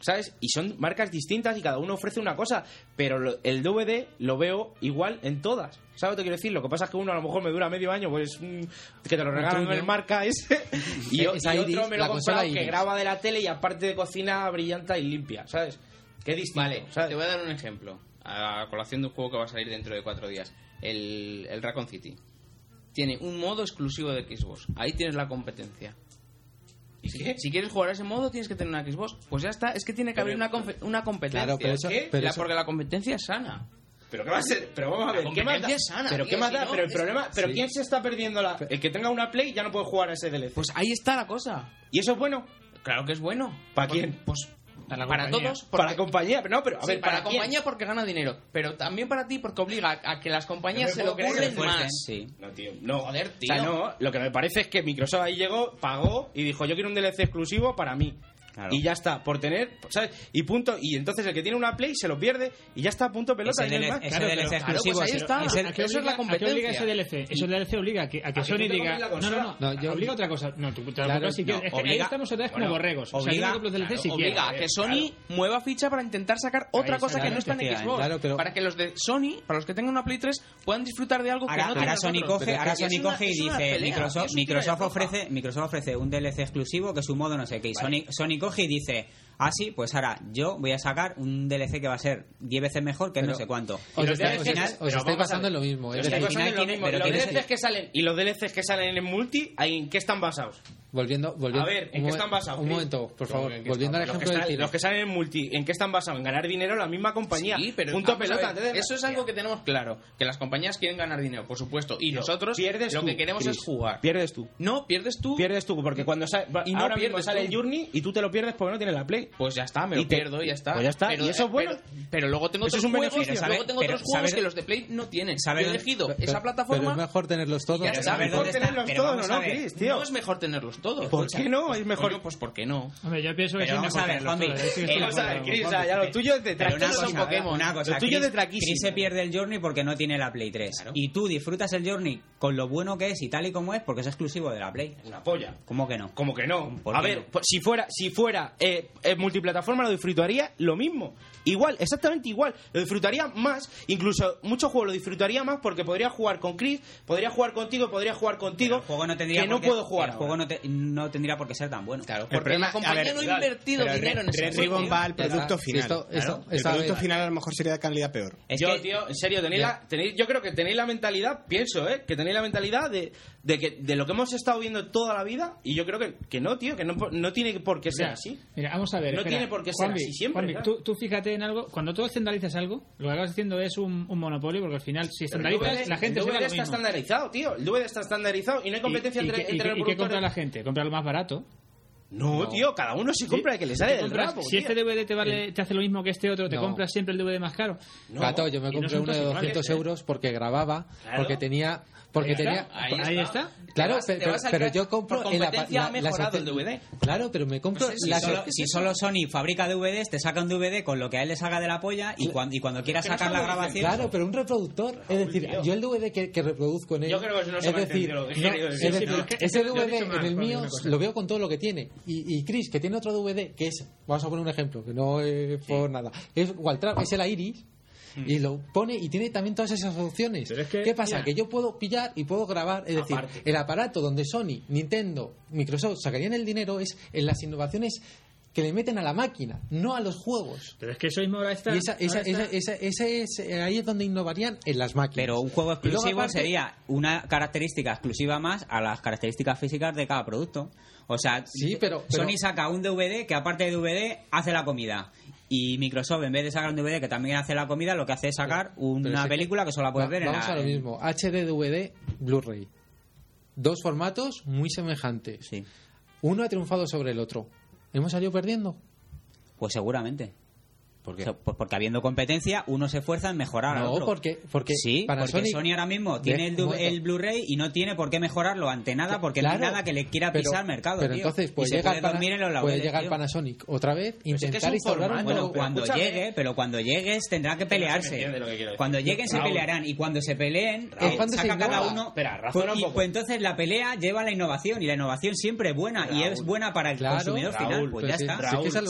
¿sabes? Y son marcas distintas y cada uno ofrece una cosa, pero lo- el DVD lo veo igual en todas. ¿Sabes lo que quiero decir? Lo que pasa es que uno a lo mejor me dura medio año, pues mm, que te lo regalan en el marca ese, y, otro me lo he comprado que graba de la tele y aparte de cocina brillante y limpia, ¿sabes? Qué distinto, Vale, ¿sabes? te voy a dar un ejemplo. A colación de un juego que va a salir dentro de cuatro días. El, el Raccoon City. Tiene un modo exclusivo de Xbox. Ahí tienes la competencia. ¿Y Si, qué? si quieres jugar a ese modo, tienes que tener una Xbox. Pues ya está. Es que tiene que haber una, una competencia. Claro, pero eso- ¿Qué? pero La- eso- Porque la competencia es sana. Pero qué va a ser, pero vamos a ver, ¿qué más da? sana, pero tío, qué más si da, no, pero el problema, pero sí. quién se está perdiendo la el que tenga una Play ya no puede jugar a ese DLC. Pues ahí está la cosa. y eso es bueno Claro que es bueno. ¿Para Pues- quién? Pues Para para compañía. todos. para la porque- compañía, pero no, pero a Sí, ver, para, para, la quién? compañía porque gana dinero, pero también para ti porque obliga a que las compañías se lo creen más. sí. No, tío, no. Joder, O sea, tío. no, lo que me parece es que Microsoft ahí llegó, pagó y dijo, "Yo quiero un DLC exclusivo para mí." Claro. Y ya está, por tener, ¿sabes? Y punto. Y entonces el que tiene una Play se lo pierde y ya está, punto pelota. Ese y no hay DLC más. ese Claro, DLC pero- exclusivo, pues ahí ese- está. ese- ¿A qué Eso es la obliga- ¿A qué obliga ese competencia. DLC? Eso DLC obliga a que, a que A Sony diga. No, no, no. No, yo- obliga a otra cosa. No, tú te si quieres. es ahí obliga- estamos otra vez como bueno, borregos. o sea, obliga- DLC si a que Claro. Sony mueva ficha para intentar sacar otra cosa que no está en. Xbox. Claro, pero- Para que los de Sony, para los que tengan una Play 3, puedan disfrutar de algo que Ahora, no ahora tienen Sony coge, Pero ahora es Sony una- coge y es dice Microsoft, es ofrece, Microsoft ofrece un DLC exclusivo que su modo no sé qué. Y Sony coge y dice, ah sí, pues ahora yo voy a sacar un DLC que va a ser 10 veces mejor que no Pero- sé cuánto. Os, los estáis- DLCs os estáis- os basando en lo mismo. Pero Es estáis decir, basando en lo final tiene- mismo. pero los DLCs que salen y los DLCs que salen en multi, ¿en qué están basados? volviendo, volviendo, A ver, ¿en qué están basados, Un momento, por ¿Cómo favor. Volviendo al ejemplo los que, del los que salen en multi, ¿en qué están basados? En ganar dinero la misma compañía. Sí, pero Punto pelota. ver, eso es algo que tenemos claro, que las compañías quieren ganar dinero, por supuesto, y nosotros pierdes lo tú, que queremos Chris. es jugar. Pierdes tú. No, pierdes tú. Pierdes tú, porque cuando sale, Y no ahora mismo pierdes sale tú. el Journey y tú te lo pierdes porque no tienes la Play. Pues ya está, me Y lo te- pierdo y ya está. pues ya está, Pero, y eso es bueno. Pero, pero luego tengo Eso otros es un juegos, beneficio, luego ¿sabe? tengo Pero otros juegos ¿sabe- que los de Play no tienen. ¿sabe Yo he elegido Pero- esa pero plataforma es mejor tenerlos todos. ya está. ¿sabe mejor está? tenerlos Pero todos, ¿no, a ver. Chris, tío? No es mejor tenerlos todos. ¿Por qué no? Es mejor. Coño, pues ¿por qué no? Hombre, yo pienso que Pero sí, vamos a ver, Juanmi, eh, Vamos a ver, Chris, ya lo tuyo es de Pokémon. Lo tuyo es de traquísimo. Chris se pierde el Journey porque no tiene la Play 3. Y tú disfrutas el Journey con lo bueno que es y tal y como es porque es exclusivo de la Play. Una polla. ¿Cómo que no? Como que no. ¿Por A ver, pues, si fuera, si fuera eh, eh, multiplataforma lo disfrutaría lo mismo. Igual, exactamente igual. Lo disfrutaría más. Incluso muchos juegos lo disfrutaría más porque podría jugar con Chris, podría jugar contigo, podría jugar contigo. El juego no tendría que por no qué- puedo jugar. El juego no, te- no tendría por qué ser tan bueno. Claro, El porque problema- la compañía ver, no ha invertido dinero en ese Red. Ribbon va al producto final. esto- esto- Claro. El producto final a lo mejor sería de calidad peor. Es yo, que- tío, en serio, tenéis la, tenéis, yo creo que tenéis la mentalidad, pienso, ¿eh? Que tenéis la mentalidad de, de que de lo que hemos estado viendo toda la vida y yo creo que, que no, tío, que no, no tiene por qué ser Mira, así. Mira, vamos a ver. No espera. tiene por qué ser Juanvi, así siempre, Juanvi, tú, tú fíjate en algo. Cuando tú estandarizas algo, lo que acabas haciendo es un, un monopolio, porque al final, si estandarizas, DVD la gente el se DVD va lo está mismo. estandarizado, tío. El DVD está estandarizado y no hay competencia ¿Y, y entre, y entre qué- y qué compra la gente? Compra lo más barato. No, tío, cada uno se compra el que le sale del rabo. si tío. este DVD te, vale, te hace lo mismo que este otro, ¿te No. compras siempre el DVD más caro? No. Gato, yo me compré uno de todos 200 iguales, ¿eh? euros porque grababa, Claro. porque tenía... Porque Ahí está, tenía Ahí, Ahí está. Claro, Te vas- pe- te pero, pero yo compro por en la, la- mejorado el DVD. Claro, pero me compro Si solo, si solo Sony fabrica DVDs, te saca un DVD con lo que a él le salga de la polla y, cuando, y cuando quiera no sacar la grabación. Claro, pero un reproductor, es decir, yo el DVD que, que reproduzco en él, Yo creo que eso no se es decir, es decir. ese DVD en el mío lo veo con todo lo que tiene y, y Chris que tiene otro DVD que es, vamos a poner un ejemplo, que no es por nada, es Waltrap, es el Iris y lo pone y tiene también todas esas opciones. Pero es que, ¿Qué pasa? mira. que yo puedo pillar y puedo grabar, es decir, el aparato donde Sony, Nintendo, Microsoft sacarían el dinero es en las innovaciones que le meten a la máquina, no a los juegos. Pero es que eso mismo ahora está. Y esa, esa, ahora está- esa, esa- ese es, ahí es donde innovarían en las máquinas. Pero un juego exclusivo aparte- sería una característica exclusiva más a las características físicas de cada producto. O sea, Sí, pero- pero- Sony saca un DVD que aparte de DVD hace la comida. Y Microsoft, en vez de sacar un DVD que también hace la comida, lo que hace es sacar una que- película que solo la puedes Va- ver en Vamos a lo mismo. HD, DVD, Blu-ray. Dos formatos muy semejantes. Sí, Uno ha triunfado sobre el otro. ¿Hemos salido perdiendo? pues seguramente. ¿Por O sea, Pues porque habiendo competencia, uno se esfuerza en mejorar al No, otro. porque, porque Sí, Panasonic- porque Sony ahora mismo tiene el, el Blu-ray y no tiene por qué mejorarlo ante nada porque no hay nada que le quiera pero- pisar al mercado. Pero tío. entonces Y puede llegar, puede Pana- dormir en los puede laureles, llegar tío. Panasonic otra vez, es que es intentar un un nuevo- cuando escúchame. llegue, pero cuando llegues tendrá que pelearse. que cuando lleguen se pelearán y cuando se peleen eh, cuando se saca cada uno. Espera, pues, un y, poco. pues entonces la pelea lleva a la innovación y la innovación siempre es buena y es buena para el consumidor final. Pues pues ya está.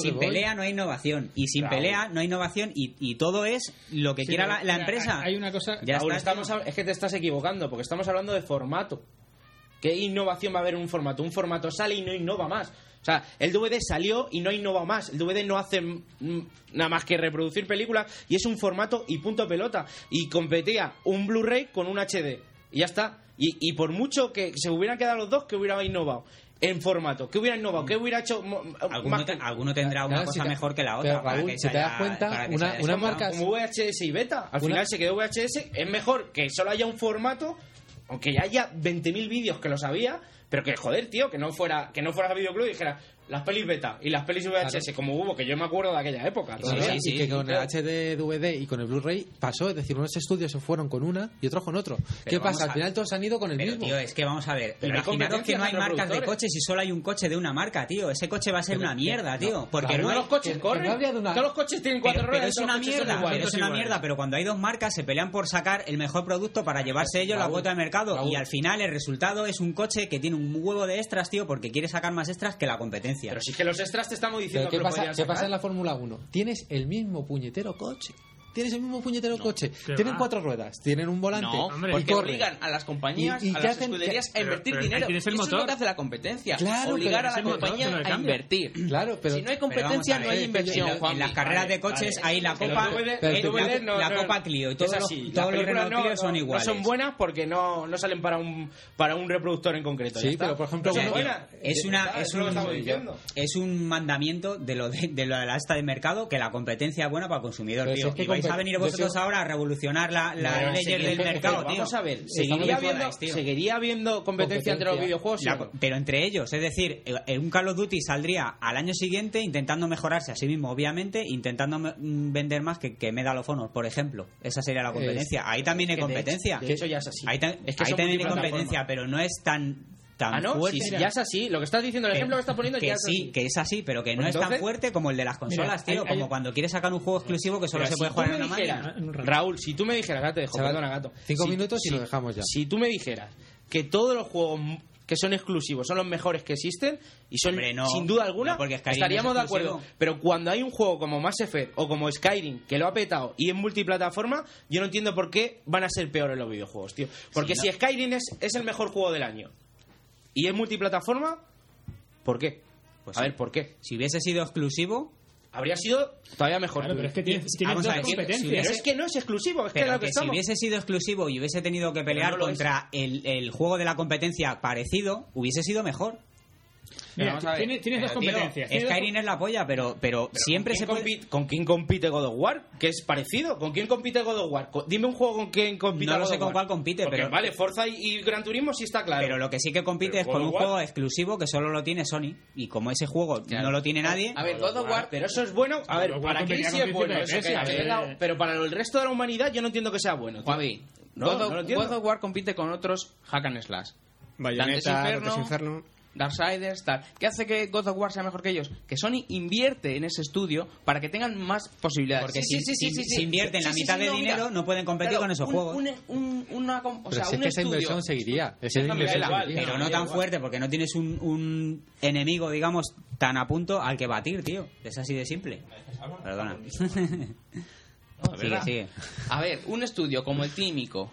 sin pelea no hay innovación y sin Raúl. No hay innovación y, y todo es lo que Sí, quiera la, la mira, empresa. Hay una cosa. Ya está. estamos es que te estás equivocando, porque estamos hablando de formato. ¿Qué innovación va a haber en un formato? Un formato sale y no innova más. O sea, el DVD salió y no innova más. El DVD no hace nada más que reproducir películas y es un formato y punto pelota. Y competía un Blu-ray con un HD. Y ya está. Y, y por mucho que se hubieran quedado los dos, que hubiera innovado en formato. ¿Qué hubiera innovado? ¿Qué hubiera hecho Alguno, te- tendrá una Claro, cosa si te- mejor que la otra. para Raúl, que si se te das haya- cuenta, una- una marca- como VHS y beta. Al Una- final se quedó VHS. Es mejor que solo haya un formato, aunque ya haya 20.000 vídeos que lo sabía, pero que joder, tío, que no fuera que no fuera videoclub y dijera las pelis beta y las pelis VHS, Claro. como hubo, que yo me acuerdo de aquella época. Sí, todavía. sí, y que con el. HD, DVD y con el Blu-ray pasó, es decir, unos estudios se fueron con una y otros con otro. ¿Qué pasa? Al final todos han ido con el Pero, mismo. tío, es que vamos a ver. Pero Imaginaros que no hay marcas de coches y solo hay un coche de una marca, tío. Ese coche va a ser Pero una mierda, tío. no, porque no hay... los coches corren. no habría de una- Todos los coches tienen cuatro Pero, ruedas. pero es una mierda, pero es una mierda. Pero cuando hay dos marcas se pelean por sacar el mejor producto para llevarse ellos la cuota de mercado. Y al final el resultado es un coche que tiene un huevo de extras, tío, porque quiere sacar más extras que la competencia. Pero sí que los extras te estamos diciendo ¿qué que pasa, ¿Qué pasa en la Fórmula 1? Tienes el mismo puñetero coche. Tienes el mismo puñetero coche. ¿qué Tienen va? cuatro ruedas, tienen un volante. No, Hombre, y porque corren. obligan a las compañías, ¿Y- y a qué las hacen? escuderías ¿Qué- a invertir pero- pero dinero. ahí tienes el Eso es motor. lo que hace la competencia. Claro, Obligar a la motor compañía lo a invertir. Claro, pero si no hay competencia, a no ver, hay inversión. en, la- en las carreras de coches Vale. hay la Que Copa, tú- la, no- no- Copa Clio y los, así. todos los Renault no- Clio son no- iguales. No son buenas porque no, no salen para un para un reproductor en concreto. Sí, pero, por ejemplo, No. Es una es un, es un mandamiento de lo de, de lo de la esta de mercado que la competencia es buena para el consumidor, vais a venir vosotros ahora a revolucionar la no, del mercado, tío. Vamos a ver, seguiría habiendo, competencia, entre los videojuegos. La, pero entre ellos, es decir, eh, eh, un Call of Duty saldría al año siguiente intentando mejorarse a sí mismo, obviamente, intentando mm, vender más que, que Medal of Honor, por ejemplo. Esa sería la competencia. Ahí también hay competencia. De hecho, ya es así. Ahí, ahí también hay competencia, pero no es tan tan ah, no, fuerte. Si, ya es así. Lo que estás diciendo, el ejemplo que está poniendo que es sí, que es así, pero que no pues es tan fuerte como el de las consolas, tío. Como cuando quieres sacar un juego exclusivo que solo se puede jugar en una dijeras, máquina. Raúl, si tú me dijeras, ya te dejo, perdona, gato. Cinco minutos y lo dejamos ya. Si tú me dijeras que todos los juegos que son exclusivos, son los mejores que existen y son sin duda alguna estaríamos de acuerdo. Pero cuando hay un juego como Mass Effect o como Skyrim que lo ha petado y en multiplataforma, yo no entiendo por qué van a ser peores los videojuegos, tío. Porque si Skyrim es, es el mejor juego del año ¿Y es multiplataforma? ¿Por qué? Pues a ver, ¿por qué? Si hubiese sido exclusivo, habría sido todavía mejor. Pero es que tiene, tiene ver, Pero es que no es exclusivo, es pero que, Si hubiese sido exclusivo y hubiese tenido que pelear contra el, juego de la competencia parecido, hubiese sido mejor. Mira, vamos a. Tienes, tienes dos competencias. Tío, Skyrim es la polla, pero, pero, siempre se compite, ¿Con quién compite God of War? Que es parecido. ¿Con quién compite God of War? Dime un juego con quién compite No lo sé con cuál compite, pero... Vale, Forza y, Gran Turismo sí está claro. Pero lo que sí que compite es con un juego exclusivo que solo lo tiene Sony. Y como ese juego no lo tiene nadie... A ver, God of War, pero eso es bueno... A ver, para qué sí es bueno. Pero para el resto de la humanidad yo no entiendo que sea bueno. Javi, no, God, of, God of War compite con otros hack and slash. Bayonetta, Dante's Inferno, Inferno. Darksiders, tal. ¿Qué hace que God of War sea mejor que ellos? Que Sony invierte en ese estudio para que tengan más posibilidades. Porque sí, si, sí, sí, si, invierten la mitad de dinero, no pueden competir con esos juegos. Un, pero es que esa inversión seguiría. Esa esa inversión igual. Pero no tan fuerte, porque no tienes un, enemigo, digamos, tan a punto al que batir, tío. Es así de simple. Perdona. Sigue, sigue. A ver, un estudio como el Tímico,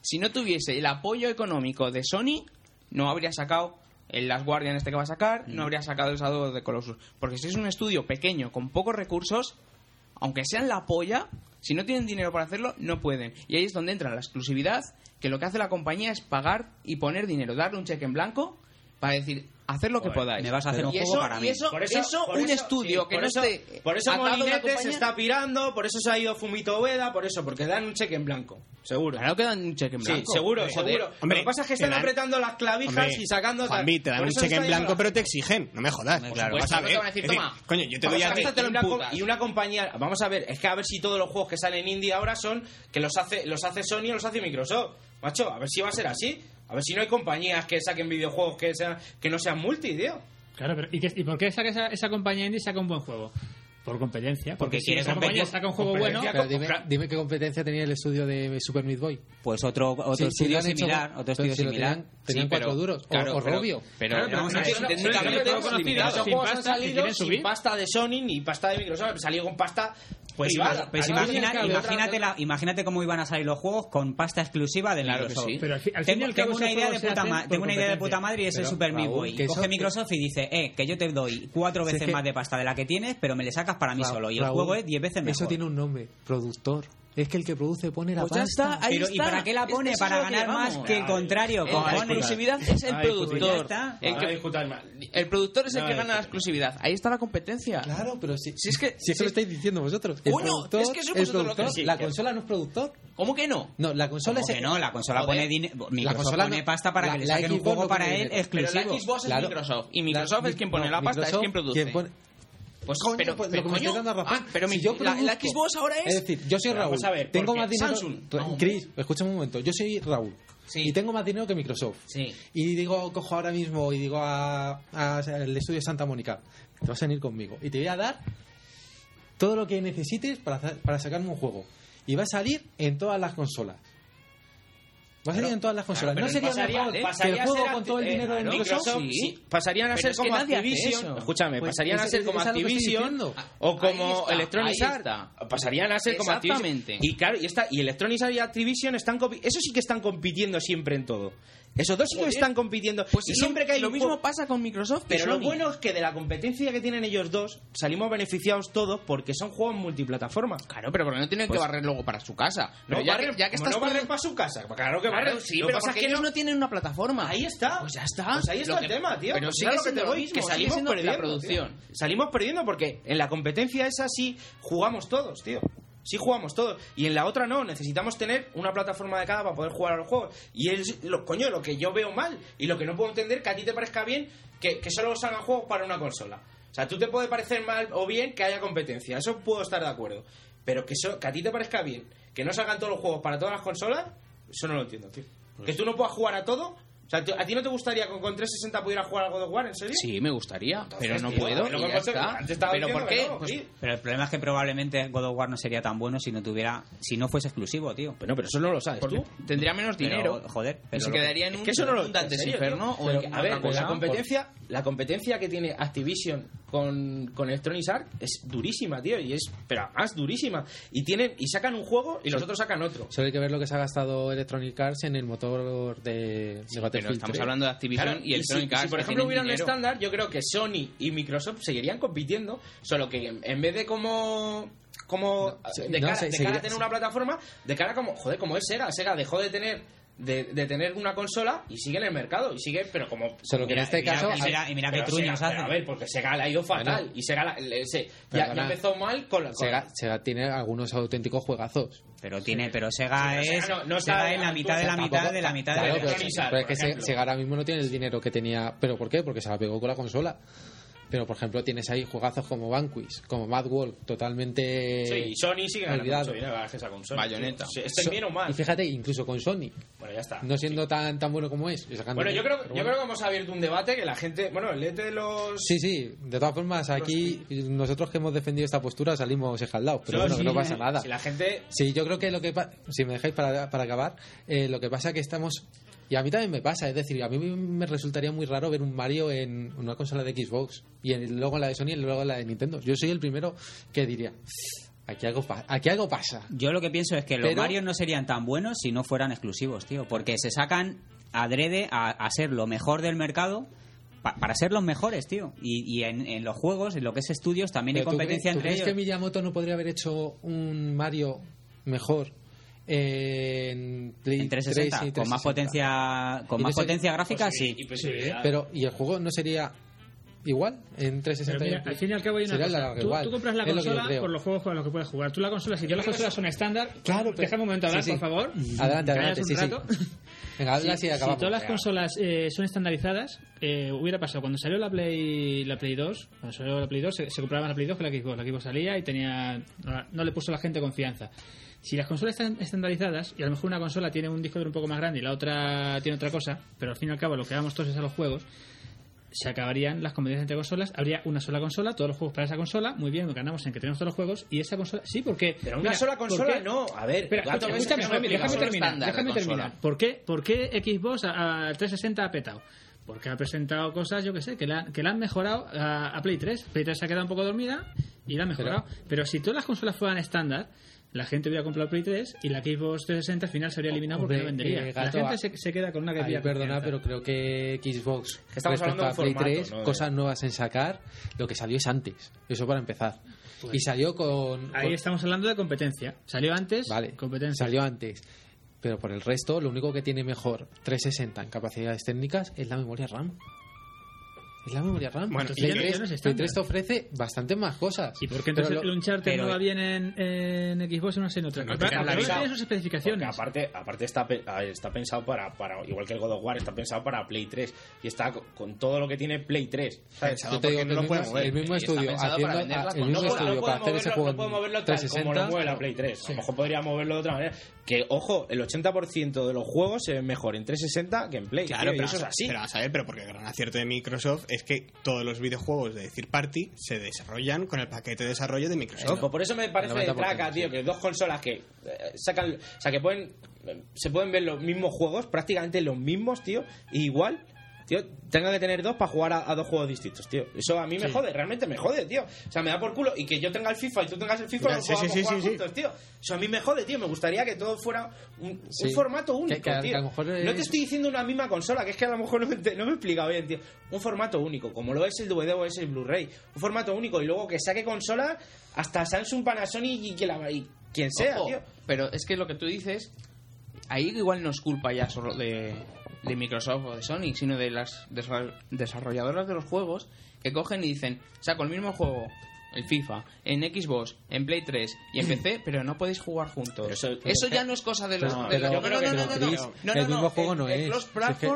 si no tuviese el apoyo económico de Sony, no habría sacado el Last Guardian este que va a sacar, no mm. habría sacado el Shadow de Colossus. Porque si es un estudio pequeño, con pocos recursos, aunque sean la polla, si no tienen dinero para hacerlo, no pueden. Y ahí es donde entra la exclusividad, que lo que hace la compañía es pagar y poner dinero, darle un cheque en blanco para decir, hacer lo que podáis. Me vas a hacer un juego para mí. Y eso, por eso, un estudio. Por eso Molinete se está pirando, por eso se ha ido Fumito Veda, por eso, porque dan un cheque en blanco. Seguro. Claro que dan un cheque en blanco. Sí, seguro, Hombre, lo que pasa es que están apretando las clavijas y sacando. Juan, tal. te dan un cheque en blanco, pero te exigen. No me jodas. Claro, vas a ver. Te van a decir, Toma, coño, yo te doy a Y una compañía. Vamos a ver, es que a ver si todos los juegos que salen indie ahora son que los hace, los hace Sony o los hace Microsoft. Macho, a ver si va a ser así. A ver si no hay compañías que saquen videojuegos que, sea, que no sean multi, tío. Claro, pero ¿y, qué, y por qué saca esa, esa compañía indie saca un buen juego? Por competencia. Porque, porque si esa compañía saca un juego bueno. Dime, qué competencia tenía el estudio de Super Meat Boy. Pues otro, otro estudio si similar. Otro estudio si similar. Tenían, tenían sí, cuatro duros. Claro, o, o pero, Robio. Pero, claro, pero sin pasta de Sony ni pasta de Microsoft. Salió con pasta pues, pues imagínate, la, imagínate cómo iban a salir los juegos con pasta exclusiva de claro Microsoft. Pero tengo, una idea de puta tengo una idea de puta madre y es el Super Meat Boy. Coge Microsoft y dice, eh, que yo te doy cuatro veces más de pasta de la que tienes, pero me le sacas para mí solo. Y el juego es diez veces mejor. Eso tiene un nombre, productor es que el que produce pone la pues pasta. ¿Y para qué la pone? Para ganar más que el contrario. Con la exclusividad es el productor. El, productor es el que gana la exclusividad. Ahí está la competencia. Claro, pero si, es que. Si eso lo estáis diciendo vosotros. El Uno, productor, es que eso productor, lo que La consola no es productor. ¿Cómo que no? No, la consola es. Que no, la consola pone dinero. La pone pasta para que le saquen un juego para él exclusivo. Pero la Xbox es Microsoft. Y Microsoft es quien pone la pasta, es quien produce. Pues, coño, pero, pues, pero, lo coño, me ah, pero si yo la, la, Xbox ahora es. Es decir, yo soy Raúl. Vamos a ver, tengo más dinero. Samsung. Chris, escúchame un momento. Yo soy Raúl. Sí. Y tengo más dinero que Microsoft. Sí. Y digo, cojo ahora mismo y digo al a, a estudio Santa Mónica, te vas a venir conmigo. Y te voy a dar todo lo que necesites para, para sacarme un juego. Y va a salir en todas las consolas. Va en todas las consolas. No sería pasaría, mejor ¿eh? el juego con todo el eh, dinero de Microsoft. ¿Sí? ¿Sí? Pasarían a ser como Activision. Escúchame, pues pasarían a ser como Activision o como está, Electronic Arts. Pasarían a ser como Activision. Y claro, y está, y Electronic Arts y Activision están eso sí que están compitiendo siempre en todo. Esos dos sí que están compitiendo. Pues y siempre que hay lo mismo pasa con Microsoft. Pero lo bueno es que de la competencia que tienen ellos dos salimos beneficiados todos porque son juegos multiplataformas. Claro, pero porque no tienen que pues barrer luego para su casa. No, ya, que, estás para su casa. Claro que Claro, sí, pero pasa que ellos no tienen una plataforma. Ahí está. Pues ya está. Pues ahí está el tema, tío. Pero sí que, te lo mismo. salimos perdiendo, la producción. Salimos perdiendo porque en la competencia esa sí jugamos todos, tío sí jugamos todos. Y en la otra no, necesitamos tener una plataforma de cada para poder jugar a los juegos. Y es lo, coño, lo que yo veo mal y lo que no puedo entender que a ti te parezca bien que, que solo salgan juegos para una consola. O sea, tú te puede parecer mal o bien que haya competencia, eso puedo estar de acuerdo. Pero que, eso, que a ti te parezca bien que no salgan todos los juegos para todas las consolas, eso no lo entiendo, tío. Que tú no puedas jugar a todo. O sea, ¿a ti no te gustaría que con 360 pudieras jugar a God of War, en serio? Sí, me gustaría, pero no tío, puedo. es y ya está. ¿Pero por qué? no, Pues- sí. Pero el problema es que probablemente God of War no sería tan bueno si no tuviera, si no fuese exclusivo, tío. Bueno, pero eso no lo sabes tú. tendría menos Pero, dinero. joder, y se quedaría en Es un que eso no lo un Dante's Inferno o a ver, cosa. la competencia, la competencia que tiene Activision con, con Electronic Arts es durísima, tío, y es pero más durísima. Y tienen y sacan un juego y los otros sacan otro. Solo hay que ver lo que se ha gastado Electronic Arts en el motor de, de pero estamos 3. hablando de Activision Claro, y Electronic si, Arts. si, por ejemplo hubiera un estándar, yo creo que Sony y Microsoft seguirían compitiendo, solo que en, en vez de como como sí, de, no, cara, se- de cara a tener una plataforma, de cara como joder, como es Sega, Sega dejó de tener de, de tener una consola y sigue en el mercado y sigue, pero como Solo que en este caso- y mira, y mira qué truños hace. A ver, porque Sega le ha ido fatal Bueno. y Sega la- le- se- ya, ya empezó mal con la con- Sega, Sega tiene algunos auténticos juegazos. Pero tiene, pero Sega Sí, pero es, Sega no- no Sega está- es la mitad de la tampoco- mitad de la mitad de Claro, la pero, pero es que. Sega ahora mismo no tiene el dinero que tenía. ¿Pero por qué? Porque se la pegó con la consola. Pero por ejemplo tienes ahí juegazos como Vanquish, como Mad World, totalmente Sí, y Sony sigue ganando olvidado. mucho a consola. Bayonetta. Sí, Estén So- bien o mal. Y fíjate, incluso con Sony, Bueno, ya está. no siendo tan tan bueno como es. Bueno, yo creo, pero yo bueno. creo que hemos abierto un debate que la gente. Bueno, el de los. Sí, sí, de todas formas, aquí nosotros que hemos defendido esta postura salimos escaldados, pero No, bueno, sí, no pasa nada. Si la gente. Sí, yo creo que lo que pa- si me dejáis para, para acabar, eh, lo que pasa que estamos y a mí también me pasa, es decir, a mí me resultaría muy raro ver un Mario en una consola de Xbox y luego en la de Sony y luego en la de Nintendo. Yo soy el primero que diría, aquí algo, aquí algo pasa. Yo lo que pienso es que los Mario no serían tan buenos si no fueran exclusivos, tío. Porque se sacan adrede a, a ser lo mejor del mercado pa- para ser los mejores, tío. Y, y en, en los juegos, en lo que es estudios, también hay Pero ¿tú competencia crees- ¿tú entre crees ellos. que Miyamoto no podría haber hecho un Mario mejor en Play En 360, 3 y con más 360? potencia, con Y más potencia gráfica, Pues sí, sí. y posibilidad. Pero, ¿y el juego no sería igual en 360? Pero mira, al fin y al cabo hay una cosa. la- Tú, tú compras la Es yo consola por los juegos con los que puedes jugar. Tú la consola, si todas las consolas son estándar, Claro, pero- déjame un momento hablar, sí, sí. por favor. Adelante, adelante, un sí, sí. rato. Venga, habla Si, y si acabamos. todas las consolas eh, son estandarizadas, eh, hubiera pasado. Cuando salió la Play la Play 2, cuando salió la Play 2, se, se compraba más la Play 2 que la Xbox. La Xbox salía y tenía no, no le puso a la gente confianza. Si las consolas están estandarizadas, y a lo mejor una consola tiene un disco duro un poco más grande y la otra tiene otra cosa, pero al fin y al cabo lo que vamos todos es a los juegos, se acabarían las competencias entre consolas, habría una sola consola, todos los juegos para esa consola, muy bien, ganamos en que tenemos todos los juegos, y esa consola, sí, porque... Pero una mira, sola ¿por consola no. A ver, Espera, escúchame, déjame explica. terminar, déjame terminar. ¿Por qué, ¿Por qué Xbox al 360 ha petado? Porque ha presentado cosas, yo que sé, que la, que la han mejorado a, a Play 3. Play 3 se ha quedado un poco dormida y la han mejorado. Pero, si todas las consolas fueran estándar, la gente hubiera comprado Play 3 y la Xbox 360 al final se habría eliminado porque no Hombre, vendería. eh, la gente a- se, se queda con una que Ay, perdona, pero creo que Xbox estamos respecto hablando de a Play formato, 3, ¿no? De- cosas nuevas en sacar, lo que salió es antes. Eso para empezar. y salió con... Ahí con- estamos hablando de competencia. Salió antes, Vale, competencia. salió antes. Pero por el resto, lo único que tiene mejor 360 en capacidades técnicas es la memoria RAM. Es la memoria RAM. Bueno, Play, y ya no- 3, ya no es Play estándar. 3 te ofrece bastante más cosas. ¿Y por qué Pero entonces lo- el Uncharted pero- no va bien en, en Xbox y no sé en otra? No tiene sus especificaciones. aparte, aparte está, está pensado para, para, igual que el God of War, está pensado para Play 3 y está co- con, todo lo que tiene Play 3. ¿sabes? Pensado Yo te digo no lo mismo, mover. el mismo estudio haciendo para a- el mismo No, estudio no para hacer ese moverlo, juego no puede moverlo en tal como lo 360 mueve la Play 3. A lo mejor podría moverlo de otra manera. Que, ojo, el 80% de los juegos se ven mejor en 360 que en Play. Claro, tío, y pero, eso es así. pero a ver, pero porque el gran acierto de Microsoft es que todos los videojuegos de Third Party se desarrollan con el paquete de desarrollo de Microsoft. Pues por eso me parece de 90%, traca, tío, sí. que dos consolas que eh, sacan, o sea, que pueden, se pueden ver los mismos juegos, prácticamente los mismos, tío, y igual, tío, tenga que tener dos para jugar a, a dos juegos distintos, tío. Eso a mí me jode, realmente me jode, tío. O sea, me da por culo y que yo tenga el FIFA y tú tengas el FIFA, no sí, jugar juntos, tío. Eso a mí me jode, tío. Me gustaría que todo fuera un, formato único, Que- que a- tío. que a lo mejor No te estoy diciendo una misma consola, que es que a lo mejor no me, no me he explicado bien, tío. Un formato único, como lo es el DVD o es el Blu-ray. Un formato único y luego que saque consola hasta Samsung, Panasonic y, que la, y quien sea, Ojo, tío. Pero es que lo que tú dices, ahí igual no es culpa ya solo de, de Microsoft o de Sonic, sino de las desar- desarrolladoras de los juegos que cogen y dicen, saco el mismo juego el FIFA, en Xbox, en Play 3 y en PC, pero no podéis jugar juntos. Eso, ya no es cosa de los... No, de los- pero- no, no, el mismo juego no es. es que-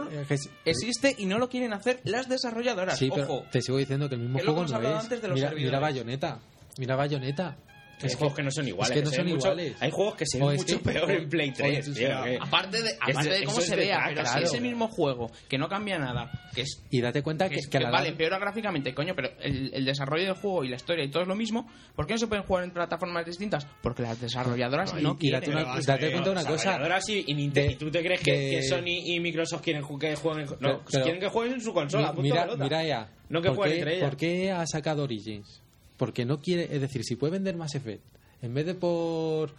existe y no lo quieren hacer las desarrolladoras. Sí, pero te sigo diciendo que el mismo juego no es. antes de los mira, servidores. mira Bayonetta. Mira Bayonetta. Hay Es juegos que no son iguales. Es que no se son ven mucho- iguales. hay juegos que se ven mucho que- peor en Play o 3. es- tío, que- aparte de, cómo se vea, pero claro. si ese mismo juego, que no cambia nada, que es Y date cuenta que, que, que a que la vale, larga- empeora gráficamente, coño, pero el, el desarrollo del juego y la historia y todo es lo mismo, ¿por qué no se pueden jugar en plataformas distintas? Porque las desarrolladoras No, y- no y quieren. date una- date cuenta de una cosa. Desarrolladoras y, y Nintendo. De- ¿Y tú te crees que, Sony y Microsoft quieren que jueguen? No, quieren que jueguen en su consola. Mira, mira ella. No que ¿Por jueguen entre ellas. ¿Por qué ha sacado Origins? Porque no quiere, es decir, si puede vender más Effect, en vez de por,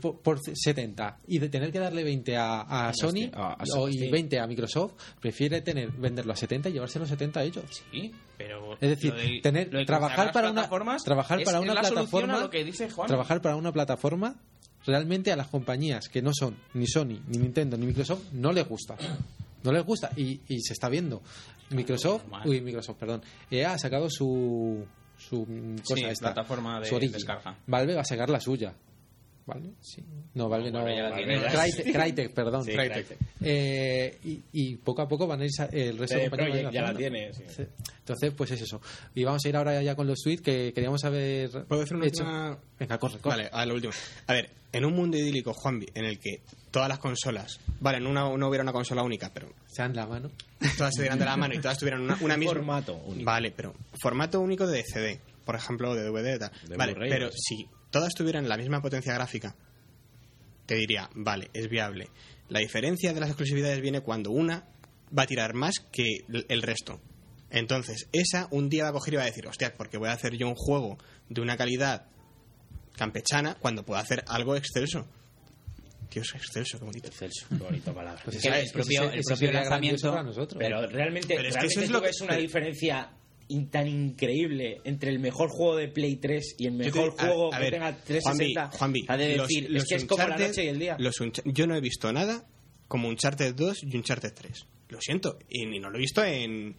por, por 70 y de tener que darle 20 a, a Sony a- a o, y Steam. 20 a Microsoft, prefiere tener venderlo a 70 y llevarse los 70 a ellos. Sí, pero Es decir, de- tener de trabajar para una trabajar para una plataforma a lo que dice Juan. trabajar para una plataforma realmente a las compañías que no son ni Sony, ni Nintendo, ni Microsoft no les gusta. No les gusta y, y se está viendo. Microsoft, uy, Microsoft, perdón. EA ha sacado su su cosa Sí, esta, plataforma de su descarga. Valve va a sacar la suya. ¿Vale? Sí. No, Valve no. Valve ya la tiene. Crytek, Crytek, perdón. Sí, Crytek. Eh, y, y poco a poco van a ir el resto de CD compañías ya la tiene, sí. Entonces, pues es eso. Y vamos a ir ahora ya con los tweets que queríamos haber ¿Puedo decir una hecho. última- Venga, corre, corre. Vale, a lo último. A ver, en un mundo idílico, Juanvi, en el que todas las consolas, vale, no, una- no hubiera una consola única, pero Se dan la mano. todas se dieran de la mano y todas tuvieran una, una misma... Formato único. Vale, pero formato único de CD, por ejemplo, de DVD tal. De vale, pero no si todas tuvieran la misma potencia gráfica, te diría, vale, es viable. La diferencia de las exclusividades viene cuando una va a tirar más que el resto. Entonces, esa un día va a coger y va a decir, hostia, porque voy a hacer yo un juego de una calidad campechana cuando puedo hacer algo excelso. Dios, excelso, qué bonito. Excelso, qué bonita palabra. Pues el propio- el propio lanzamiento- para nosotros. Pero realmente, Pero es que realmente eso es lo que- una pero- diferencia in- tan increíble entre el mejor juego de Play 3 y el te- mejor a- juego a que tenga Juanvi, 360. Juanvi, O sea, de los- decir, los es que es como la noche y el día. los yo no he visto nada como Uncharted 2 y Uncharted 3. Lo siento. Y no lo he visto en,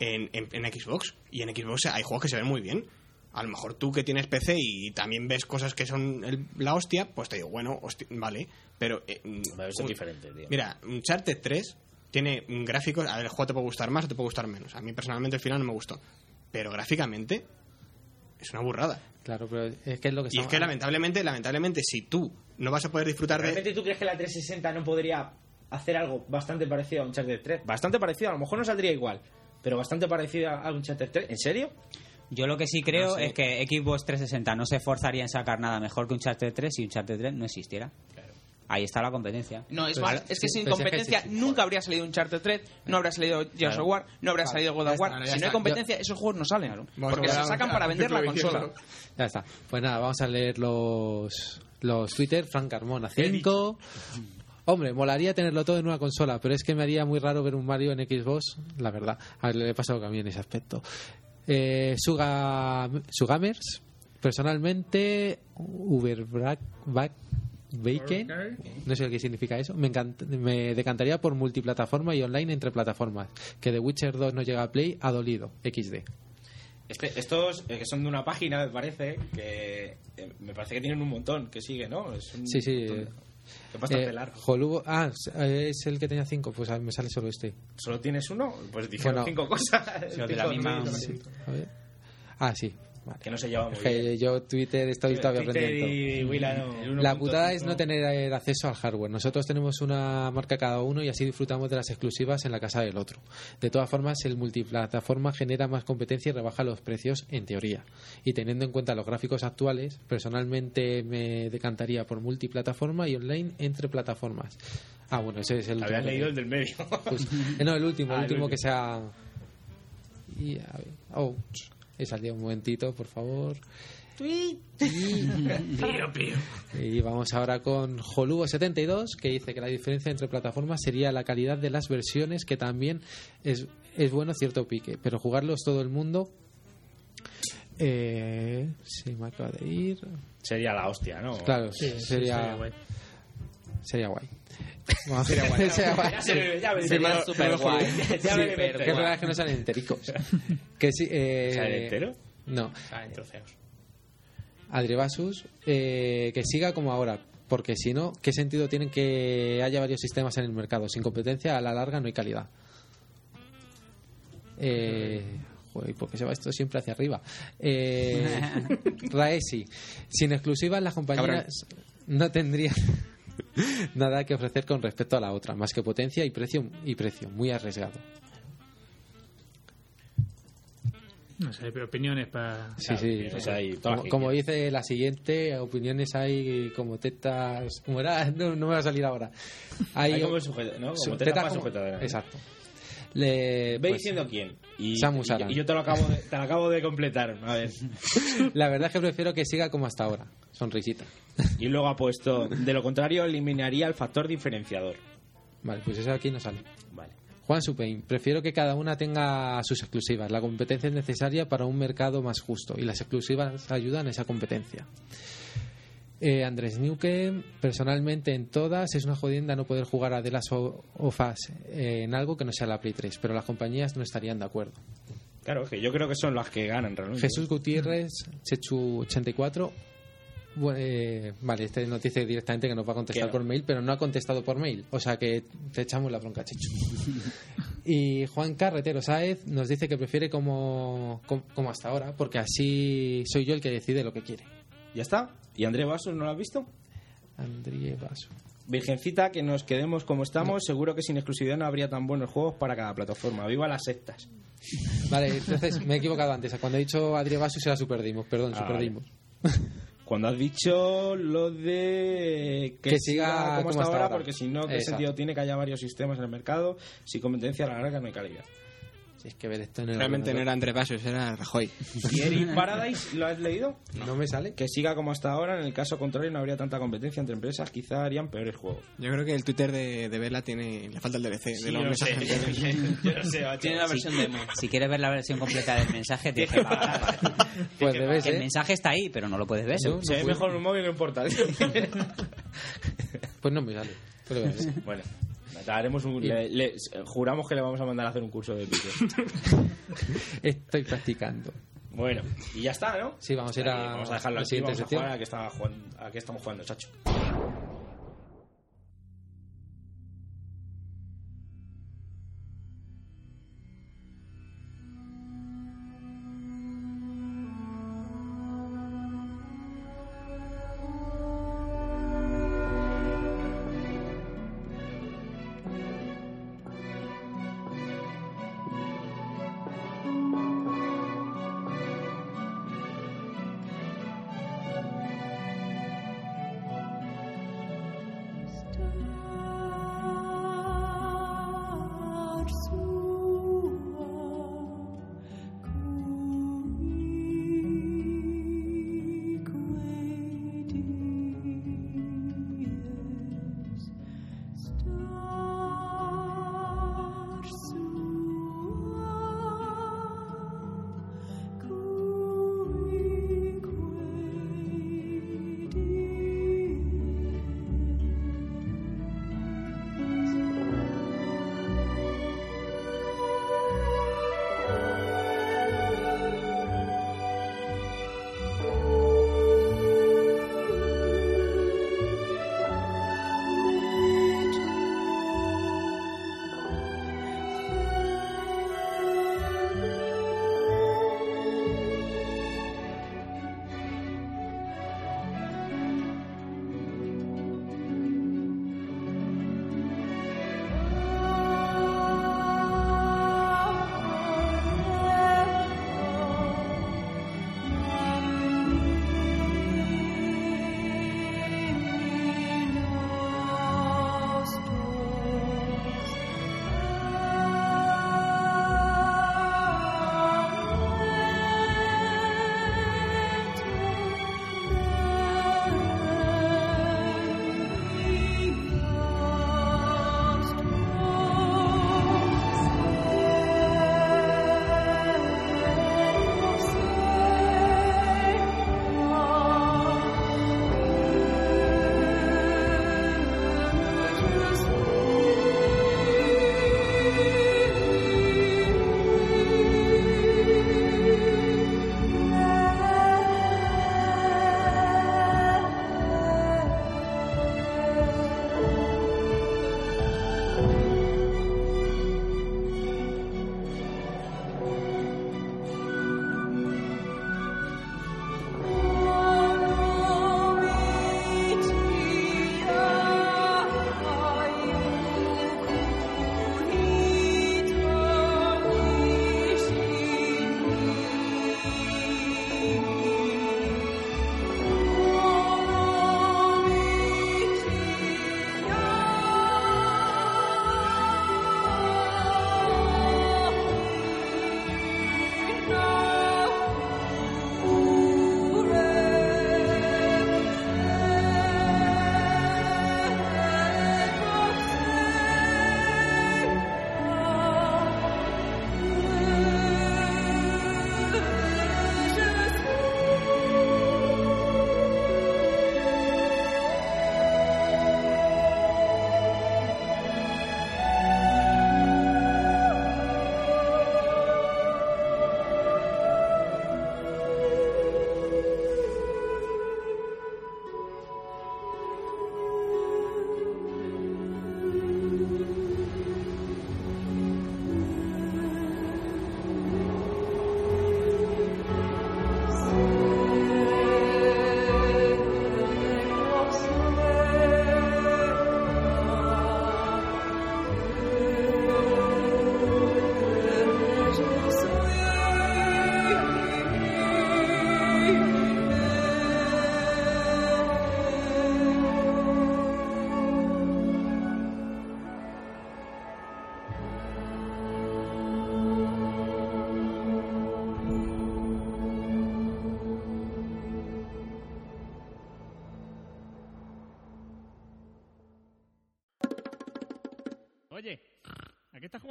en, en- en Xbox. Y en Xbox hay juegos que se ven muy bien. A lo mejor tú que tienes PC y también ves cosas que son el- la hostia, pues te digo, bueno, hosti- vale. Pero. eh, es un- diferente, tío. Mira, Uncharted 3 tiene gráficos. A ver, el juego te puede gustar más o te puede gustar menos. A mí personalmente el final no me gustó. Pero gráficamente es una burrada. Claro, pero es que es lo que Y es que lamentablemente, lamentablemente, si tú no vas a poder disfrutar de. ¿Realmente tú crees que la 360 no podría hacer algo bastante parecido a Uncharted 3? Bastante parecido, a lo mejor no saldría igual, pero bastante parecido a Uncharted 3. ¿En serio? Yo lo que sí creo No es que Xbox 360 no se esforzaría en sacar nada mejor que Uncharted 3 si Uncharted 3 no existiera. Ahí está la competencia. No, es más, es que sí, sin pero es que competencia sí, sí. nunca habría salido un Charter 3, no habría salido Gears Claro. of War, no habría Claro, salido God of War. si no hay competencia, esos juegos no salen. Vamos porque a se sacan para vender la consola. Ya está. Pues nada, vamos a leer los, los Twitter. Frank Carmona 5. Hombre, molaría tenerlo todo en una consola, pero es que me haría muy raro ver un Mario en Xbox, la verdad. A ver, le he pasado que a mí en ese aspecto. Eh, Suga, Sugamers, personalmente, Uberback Bacon, no sé qué significa eso, me, encant- me decantaría por multiplataforma y online entre plataformas. Que The Witcher 2 no llega a Play ha dolido, XD. Este- estos eh, que son de una página, me parece, que eh, me parece que tienen un montón que sigue, ¿no? Es un Sí, sí. es bastante Eh, largo. Jolubo- ah, es el que tenía cinco, pues a mí me sale solo este. ¿Solo tienes uno? Pues dijeron Bueno, cinco cosas. De la misma- tweets. Sí, a ver. Ah, sí. Vale. Que no se lleva muy bien. yo Twitter estoy todavía Twitter aprendiendo. y Willa no. El La 1.5. putada es no tener eh, acceso al hardware. Nosotros tenemos una marca cada uno y así disfrutamos de las exclusivas en la casa del otro. De todas formas, el multiplataforma genera más competencia y rebaja los precios en teoría. Y teniendo en cuenta los gráficos actuales, personalmente me decantaría por multiplataforma y online entre plataformas. Ah, bueno, ese es el último. Habías leído el del medio. Pues, eh, no, el último, Ah, el el último que. Oh, he salido un momentito, por favor. Y vamos ahora con Jolugo72, que dice que la diferencia entre plataformas sería la calidad de las versiones, que también es, es bueno cierto pique, pero jugarlos todo el mundo. Eh, se me acaba de ir. Sería la hostia, ¿no? Claro, Sí, sí, sería, sería guay. sería guay. Sería guay. Sería pero- guay. Que es verdad que no salen entericos. Que sí, eh, ¿Salen entero? No. Salen troceos. Adribasus, eh, que siga como ahora, porque si no, ¿qué sentido tiene que haya varios sistemas en el mercado? Sin competencia, a la larga no hay calidad. Eh, joder, ¿y ¿por qué se va esto siempre hacia arriba? Eh, Raesi, sin exclusivas las compañías no tendrían nada que ofrecer con respecto a la otra, más que potencia y precio y precio, muy arriesgado. No sé, pero opiniones para. Sí, sí. hay como, como dice la siguiente, opiniones hay como tetas. ¿Cómo era? No, no me va a salir ahora. Hay como sujeta- ¿no? Como su- tetas como-. Exacto. Le, Ve pues, diciendo quién. Y, Samus y yo te lo acabo de, te lo acabo de completar. A ver. La verdad es que prefiero que siga como hasta ahora. Sonrisita. Y luego ha puesto, de lo contrario, eliminaría el factor diferenciador. Vale, pues eso aquí no sale. Vale. Juan Supain, prefiero que cada una tenga sus exclusivas. La competencia es necesaria para un mercado más justo y las exclusivas ayudan a esa competencia. Eh, Andrés Nuke, personalmente en todas es una jodienda no poder jugar a The Last of Us eh, en algo que no sea la Play 3, pero las compañías no estarían de acuerdo. Claro, que yo creo que son las que ganan realmente. Jesús Gutiérrez, Chechu84. Bueno, eh, vale, este nos dice directamente que nos va a contestar no. por mail, pero no ha contestado por mail. O sea que te echamos la bronca, Chechu. y Juan Carretero Sáez nos dice que prefiere como, como, como hasta ahora, porque así soy yo el que decide lo que quiere. ¿Ya está? ¿Y André Vasos no lo has visto? André Vaso. Virgencita, que nos quedemos como estamos. Seguro que sin exclusividad no habría tan buenos juegos para cada plataforma. ¡Viva las sectas! Vale, entonces me he equivocado antes. Cuando he dicho Adri Vasus era Super Dimos, perdón, Ah, Super vale. Cuando has dicho lo de que, Que siga como, como hasta ahora, ahora. porque si no, ¿qué Exacto. sentido tiene que haya varios sistemas en el mercado si competencia a la larga no hay calidad? Si es que ver esto en el Realmente no era ordenador. André Pasos, era Rajoy. ¿Y Eric Paradise lo has leído? No me sale. Que siga como hasta ahora, en el caso contrario no habría tanta competencia entre empresas, quizá harían peores juegos. Yo creo que el Twitter de, de Vela tiene. Le falta el DLC de Sí, los yo sé, mensajes. yo sé, yo sé. Tiene la Sí. versión demo. Si quieres ver la versión completa del mensaje, tienes que pagar. Pues debe Que el mensaje está ahí, pero no lo puedes ver. No, Se ve mejor en un móvil que en un portal. Pues no me sale. Pero ver. bueno, haremos un, le- le- juramos que le vamos a mandar a hacer un curso de Twitter. Estoy practicando. Bueno, y ya está, ¿no? Sí, vamos a ir a Vamos a dejarlo la aquí, siguiente vamos a jugar a que, jugando, a que estamos jugando, chacho.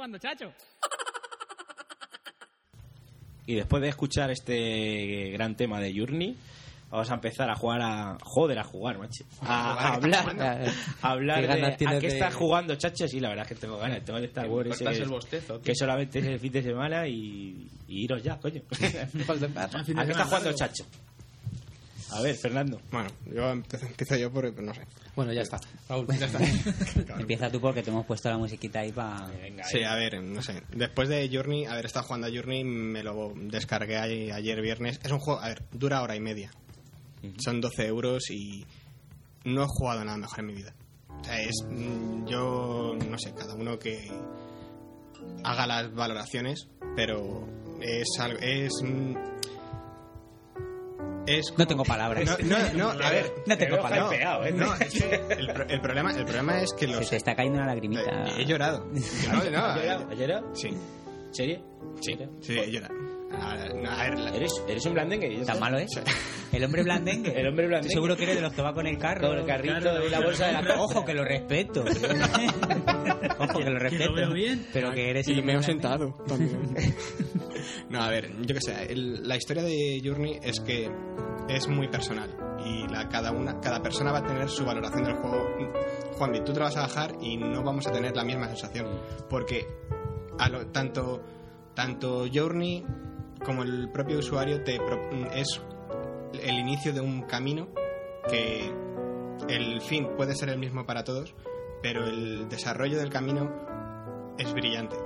Jugando, chacho? Y después de escuchar este gran tema de Journey, vamos a empezar a jugar a. Joder, a jugar, macho. A, a hablar. A hablar ¿Qué ganas de. ¿A qué de- estás jugando, chacho? Sí, la verdad es que tengo ganas. Tengo el Star Wars ese el bostezo, que solamente es el fin de semana y, y iros ya, coño. ¿A qué estás jugando, chacho? A ver, Fernando. Bueno, yo empiezo, empiezo yo por... no sé. Bueno, ya está. Raúl, Ya está. Empieza tú porque te hemos puesto la musiquita ahí para... Sí, a ver, no sé. Después de Journey, haber estado jugando a Journey, me lo descargué a- ayer viernes. Es un juego, a ver, dura hora y media. Son 12 euros y no he jugado nada mejor en mi vida. O sea, es. mm, Yo, no sé, cada uno que haga las valoraciones, pero es algo. Es. Es No tengo palabras. no, no, no, a ver, No tengo palabras. hypeado, ¿eh? no, es que el, pro- el problema, el problema es que Se los. te está cayendo una lagrimita. He llorado. No, no, ¿Has llorado? ¿Has llorado? Sí, ¿En serio? sí, sí, he llorado. A a ¿Eres, eres un blandengue? ¿Tan malo es? El hombre blandengue. El hombre blandengue. Estoy seguro que eres de los que va con el carro. Con el carrito Claro, y la bolsa de la Ojo, que lo respeto. Ojo, que lo respeto. lo veo bien. Pero que eres el Y me he sentado también. no, a ver, yo qué sé, el- la historia de Journey es que es muy personal y la, cada una cada persona va a tener su valoración del juego. Juanvi, tú te lo vas a bajar y no vamos a tener la misma sensación porque a lo- tanto tanto Journey como el propio usuario te pro- es el inicio de un camino que el fin puede ser el mismo para todos, pero el desarrollo del camino es brillante.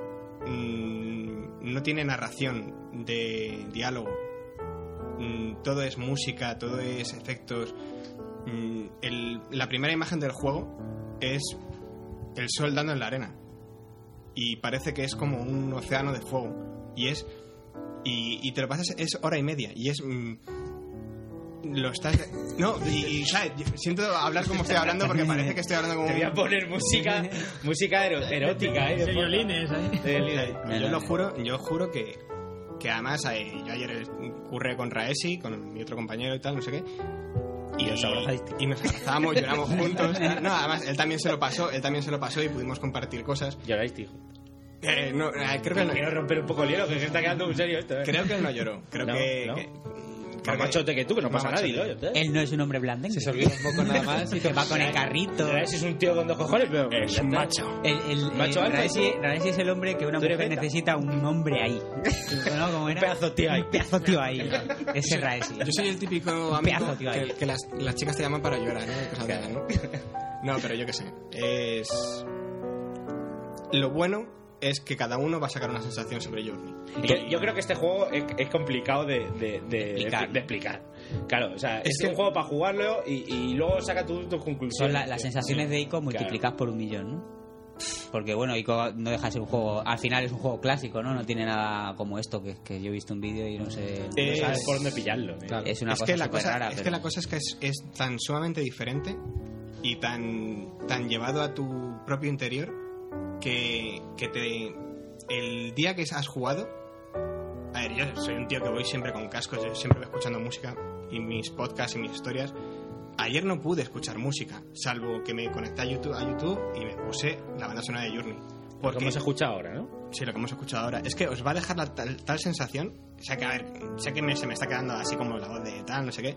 Mm, No tiene narración de diálogo. Mm, Todo es música, todo es efectos. Mm, la primera imagen del juego es el sol dando en la arena. Y parece que es como un océano de fuego. Y es. Y, y te lo pasas, es hora y media. Y es. mm, lo estás. No, y, y, ¿sabes? Siento hablar como estoy hablando porque parece que estoy hablando como. Te voy a poner música, música erótica, ¿eh? De violines. Yo lo juro, yo juro que, que además eh, yo ayer curré con Raesi, con mi otro compañero y tal, no sé qué. Y os. Y nos abrazamos, lloramos juntos. No, además él también se lo pasó, él también se lo pasó y pudimos compartir cosas. Lloráis, tío. Eh, no, eh, creo que no, Quiero romper un poco el hielo, que se está quedando muy serio esto, ¿eh? creo que él no lloró. Creo No, que, no. que- Más machote que tú, que no pasa nadie, machote. ¿no? Él no es un hombre blandengue. Se olvida un poco nada más y que va con el carrito. Raesi es un tío con dos cojones, pero... Es un macho. El, el, Macho Raesi, es el hombre que una mujer necesita un hombre ahí. ¿No? Como era? pedazo tío ahí. Un pedazo tío ahí. Ese es Raesi. Yo soy el típico amigo pedazo, tío, ahí. que, que las, las chicas te llaman para llorar, ¿no? Cosas de esas, ¿no? No, pero yo qué sé. Es. Lo bueno es que cada uno va a sacar una sensación sobre Journey. Yo, yo creo que este juego es, es complicado de, de, de- explicar. de explicar. Claro, o sea, es, Es que- un juego para jugarlo y, y luego saca tus tus conclusiones. Son la- las sensaciones de Ico Claro. multiplicadas por un millón, ¿no? Porque bueno, Ico no deja de ser un juego, al final es un juego clásico, ¿no? No tiene nada como esto, que, que yo he visto un vídeo y no sé... No Es- sabes por dónde pillarlo. ¿eh? Claro. Es una es cosa que la cosa, rara, es pero- que la cosa es que es, es tan sumamente diferente y tan, tan llevado a tu propio interior que, que te el día que has jugado a ver yo soy un tío que voy siempre con cascos yo siempre voy escuchando música y mis podcasts y mis historias ayer no pude escuchar música salvo que me conecté a YouTube, a YouTube y me puse la banda sonora de Journey Porque hemos escuchado ahora, ¿no? Sí, lo que hemos escuchado ahora. Es que os va a dejar la tal, tal sensación. O sea que, a ver, sé que me- se me está quedando así como la voz de tal, no sé qué.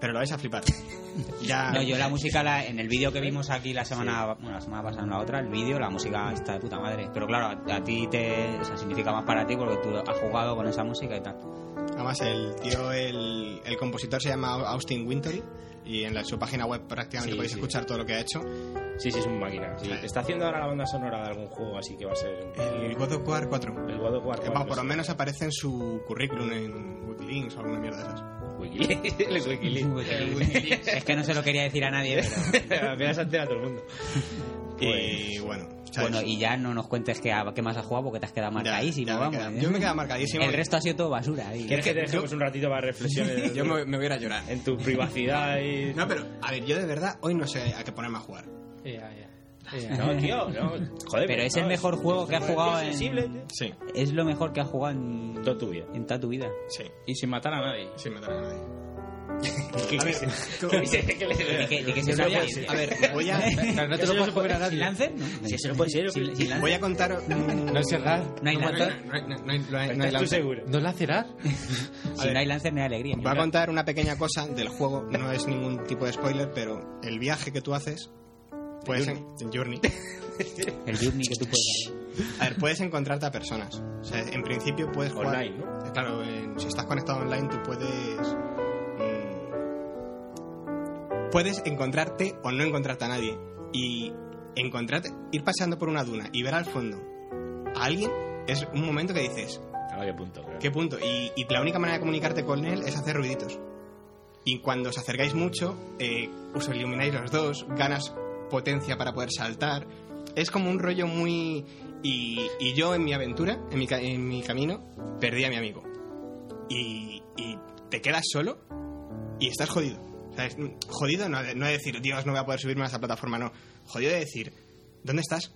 Pero lo vais a flipar. ya. No, yo la música la- en el vídeo que vimos aquí la semana, bueno, la semana pasada en la otra, el vídeo, la música está de puta madre. Pero claro, a, a ti te o sea, significa más para ti porque tú has jugado con esa música y tal. Además, el tío, el, el compositor se llama Austin Wintory. Y en la- su página web prácticamente Sí, podéis sí. escuchar todo lo que ha hecho. Sí, sí, es un máquina. sí. Está haciendo ahora la banda sonora de algún juego, así que va a ser. El God of War 4. El God of War Eh, 4, vamos, por lo sí. menos aparece en su currículum en Wikilinks o alguna mierda de esas. Wikileaks. El Wikileaks. es que no se lo quería decir a nadie, pero... Se entera todo el mundo. Y bueno, ¿sabes? Bueno, y ya no nos cuentes qué, qué más has jugado porque te has quedado marcadísimo, ya me vamos. queda- yo me he quedado marcadísimo. El resto ha sido todo basura. ahí. ¿Quieres que te dejemos un ratito para reflexiones? Yo me, me voy a ir a llorar. En tu privacidad y. No, pero, a ver, yo de verdad hoy no sé a qué ponerme a jugar. Ya, ya. Ya. No, tío, no. Joder, Pero es no, el mejor juego que has jugado en... Sí, Es lo mejor que has jugado en Toda tu vida. en toda tu vida. sí. Y sin matar a nadie. Sin matar a nadie. A ver, ¿De qué- de qué se Voy a- trata? A ver, voy a... Claro, no te lo puedes comer a nadie. ¿Sin lance? No. Si eso no puede ser. Voy a contar... No es cerrar. No hay no, lance. no, no, no, no hay- no hay- no hay ¿Estás tú lance. seguro? ¿No es lacerar? Si no hay lance, no hay alegría. Voy a contar una pequeña cosa del juego, no es ningún tipo de spoiler, pero el viaje que tú haces, puedes en- el journey, El journey que tú puedes a ver, puedes encontrarte a personas. O sea, en principio puedes jugar. Online, ¿no? Claro, en- si estás conectado online, tú puedes. mm, puedes encontrarte o no encontrarte a nadie. Y encontrarte, ir paseando por una duna y ver al fondo a alguien es un momento que dices, ¿A qué punto? ¿Qué punto? Y, y la única manera de comunicarte con él es hacer ruiditos. Y cuando os acercáis mucho, eh, os ilumináis los dos, ganas potencia para poder saltar. Es como un rollo muy... Y, yo en mi aventura, en mi, en mi camino, perdí a mi amigo. Y, te quedas solo y estás jodido. Jodido no no de decir, Dios, no voy a poder subirme a esa plataforma, no. Jodido de decir, ¿dónde estás?